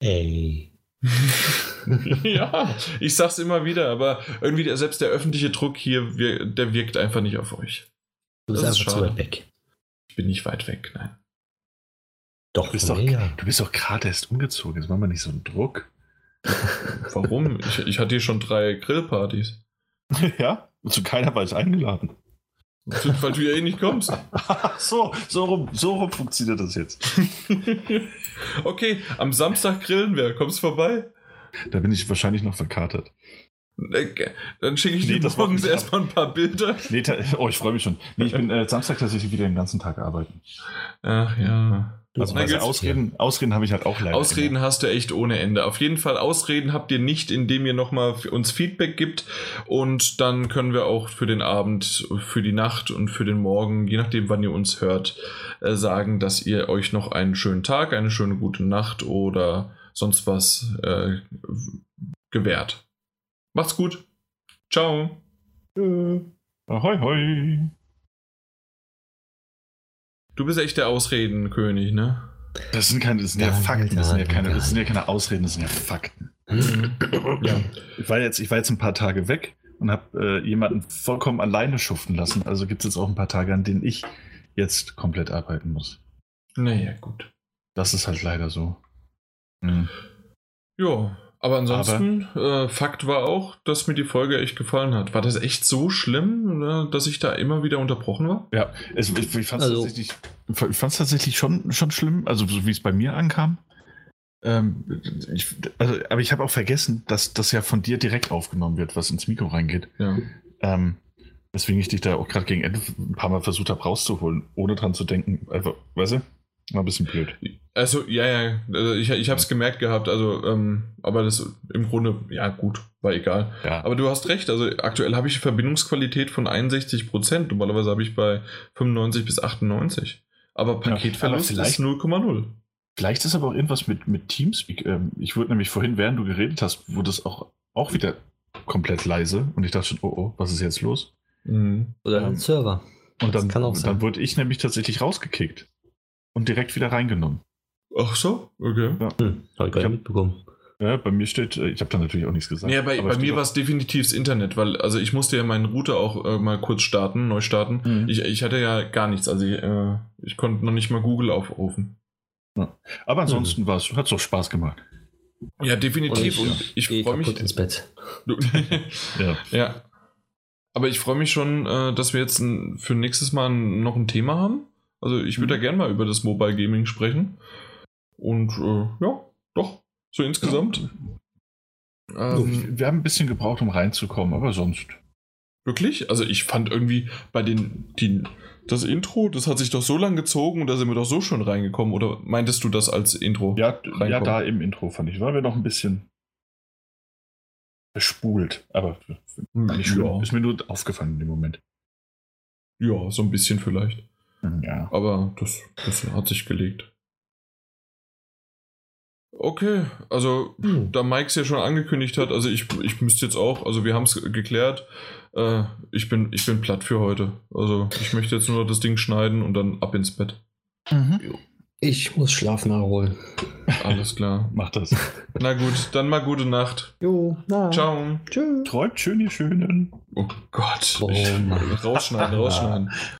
A: Ey.
B: ja, ich sag's immer wieder, aber irgendwie der, selbst der öffentliche Druck hier, wir, der wirkt einfach nicht auf euch.
A: Du bist
B: Das ist
A: einfach zu weit weg.
B: Ich bin nicht weit weg, nein.
A: Doch,
C: Du bist doch,
A: ja.
C: du bist doch gerade erst umgezogen. Jetzt machen wir nicht so einen Druck.
B: Warum? ich, ich hatte hier schon drei Grillpartys.
C: ja? Und zu keiner war ich eingeladen.
B: Weil du ja eh nicht kommst.
C: Ach so, so rum, so rum funktioniert das jetzt.
B: okay, am Samstag grillen wir. Kommst vorbei?
C: Da bin ich wahrscheinlich noch verkatert.
B: Äh, Dann schicke ich
C: Nee,
B: dir morgens erstmal ein paar Bilder.
C: Nee, oh, ich freue mich schon. Nee, ich bin äh, Samstag tatsächlich wieder den ganzen Tag arbeiten.
B: Ach ja.
C: Also. Ausreden, Ausreden habe ich halt auch leider.
B: Ausreden
C: immer.
B: hast du echt ohne Ende. Auf jeden Fall Ausreden habt ihr nicht, indem ihr nochmal uns Feedback gibt und dann können wir auch für den Abend, für die Nacht und für den Morgen, je nachdem wann ihr uns hört, äh, sagen, dass ihr euch noch einen schönen Tag, eine schöne gute Nacht oder sonst was äh, gewährt. Macht's gut. Ciao.
C: Äh, Ahoi, hoi.
B: Du bist echt der Ausredenkönig, ne?
C: Das sind keine, das sind ja Fakten, das sind ja, keine, das sind ja keine Ausreden, das sind ja Fakten.
B: ja.
C: Ich war jetzt, ich war jetzt ein paar Tage weg und habe äh, jemanden vollkommen alleine schuften lassen. Also gibt es jetzt auch ein paar Tage, an denen ich jetzt komplett arbeiten muss.
B: Naja, gut.
C: Das ist halt leider so. Hm.
B: Ja, aber ansonsten, äh, Fakt war auch, dass mir die Folge echt gefallen hat. War das echt so schlimm, äh, dass ich da immer wieder unterbrochen war?
C: Ja, es, ich, ich fand es
A: Also-
C: tatsächlich, ich fand's tatsächlich schon, schon schlimm, also so wie es bei mir ankam. Ähm, ich, also, aber ich habe auch vergessen, dass das ja von dir direkt aufgenommen wird, was ins Mikro reingeht.
B: Ja.
C: Ähm, weswegen ich dich da auch gerade gegen Ende ein paar Mal versucht habe rauszuholen, ohne dran zu denken. Einfach, weißt du? War ein bisschen blöd.
B: Also, ja, ja, äh, ich, ich habe es gemerkt gehabt, also, ähm, aber das im Grunde, ja, gut, war egal.
C: Ja,
B: Aber du hast recht, also aktuell habe ich Verbindungsqualität von 61%, normalerweise habe ich bei 95 bis 98. Aber Paketverlust
C: aber
B: ist
C: vielleicht-
B: 0,0.
C: Vielleicht ist aber auch irgendwas mit, mit Teamspeak. Ähm, ich wurde nämlich vorhin, während du geredet hast, wurde es auch, auch wieder komplett leise. Und ich dachte schon, oh oh, was ist jetzt los?
B: Mhm.
A: Oder
C: Ähm,
A: ein Server.
C: Und
A: Das
C: dann, dann wurde ich nämlich tatsächlich rausgekickt. Und direkt wieder reingenommen.
B: Ach so, okay.
A: Hm, hab ich gar nicht mitbekommen.
C: Ja, bei mir steht, äh, ich habe da natürlich auch nichts gesagt.
B: Ja, bei, bei mir war es definitiv das Internet, weil also ich musste ja meinen Router auch äh, mal kurz starten, neu starten. Mhm. Ich, ich hatte ja gar nichts, also ich, äh, ich konnte noch nicht mal Google aufrufen.
C: Ja. Aber ansonsten mhm. hat es doch Spaß gemacht.
B: Ja, definitiv. Und ich, ich freue mich.
A: ins Bett.
B: ja. ja. Aber ich freue mich schon, äh, dass wir jetzt ein, für nächstes Mal noch ein Thema haben. Also ich würde mhm. da gerne mal über das Mobile Gaming sprechen. Und äh, ja, doch, so insgesamt.
C: Ja. Ähm, wir haben ein bisschen gebraucht, um reinzukommen, aber sonst.
B: Wirklich? Also ich fand irgendwie bei den, die, das Intro, das hat sich doch so lang gezogen und da sind wir doch so schon reingekommen. Oder meintest du das als Intro?
C: Ja, ja da im Intro fand ich. Waren wir noch ein bisschen bespult. Aber hm, nicht ja. ist mir nur aufgefallen in dem Moment.
B: Ja, so ein bisschen vielleicht.
C: Hm, ja.
B: Aber das, das hat sich gelegt. Okay, also hm. da Mike es ja schon angekündigt hat, also ich, ich müsste jetzt auch, also wir haben es geklärt, äh, ich, bin, ich bin platt für heute. Also ich möchte jetzt nur das Ding schneiden und dann ab ins Bett.
A: Mhm. Ich muss Schlaf nachholen.
B: Alles klar.
C: Mach das.
B: Na gut, dann mal gute Nacht.
A: Jo, na.
B: Ciao.
C: Tschüss. Träumt schön, ihr Schönen.
B: Oh Gott. Oh. Rausschneiden, rausschneiden.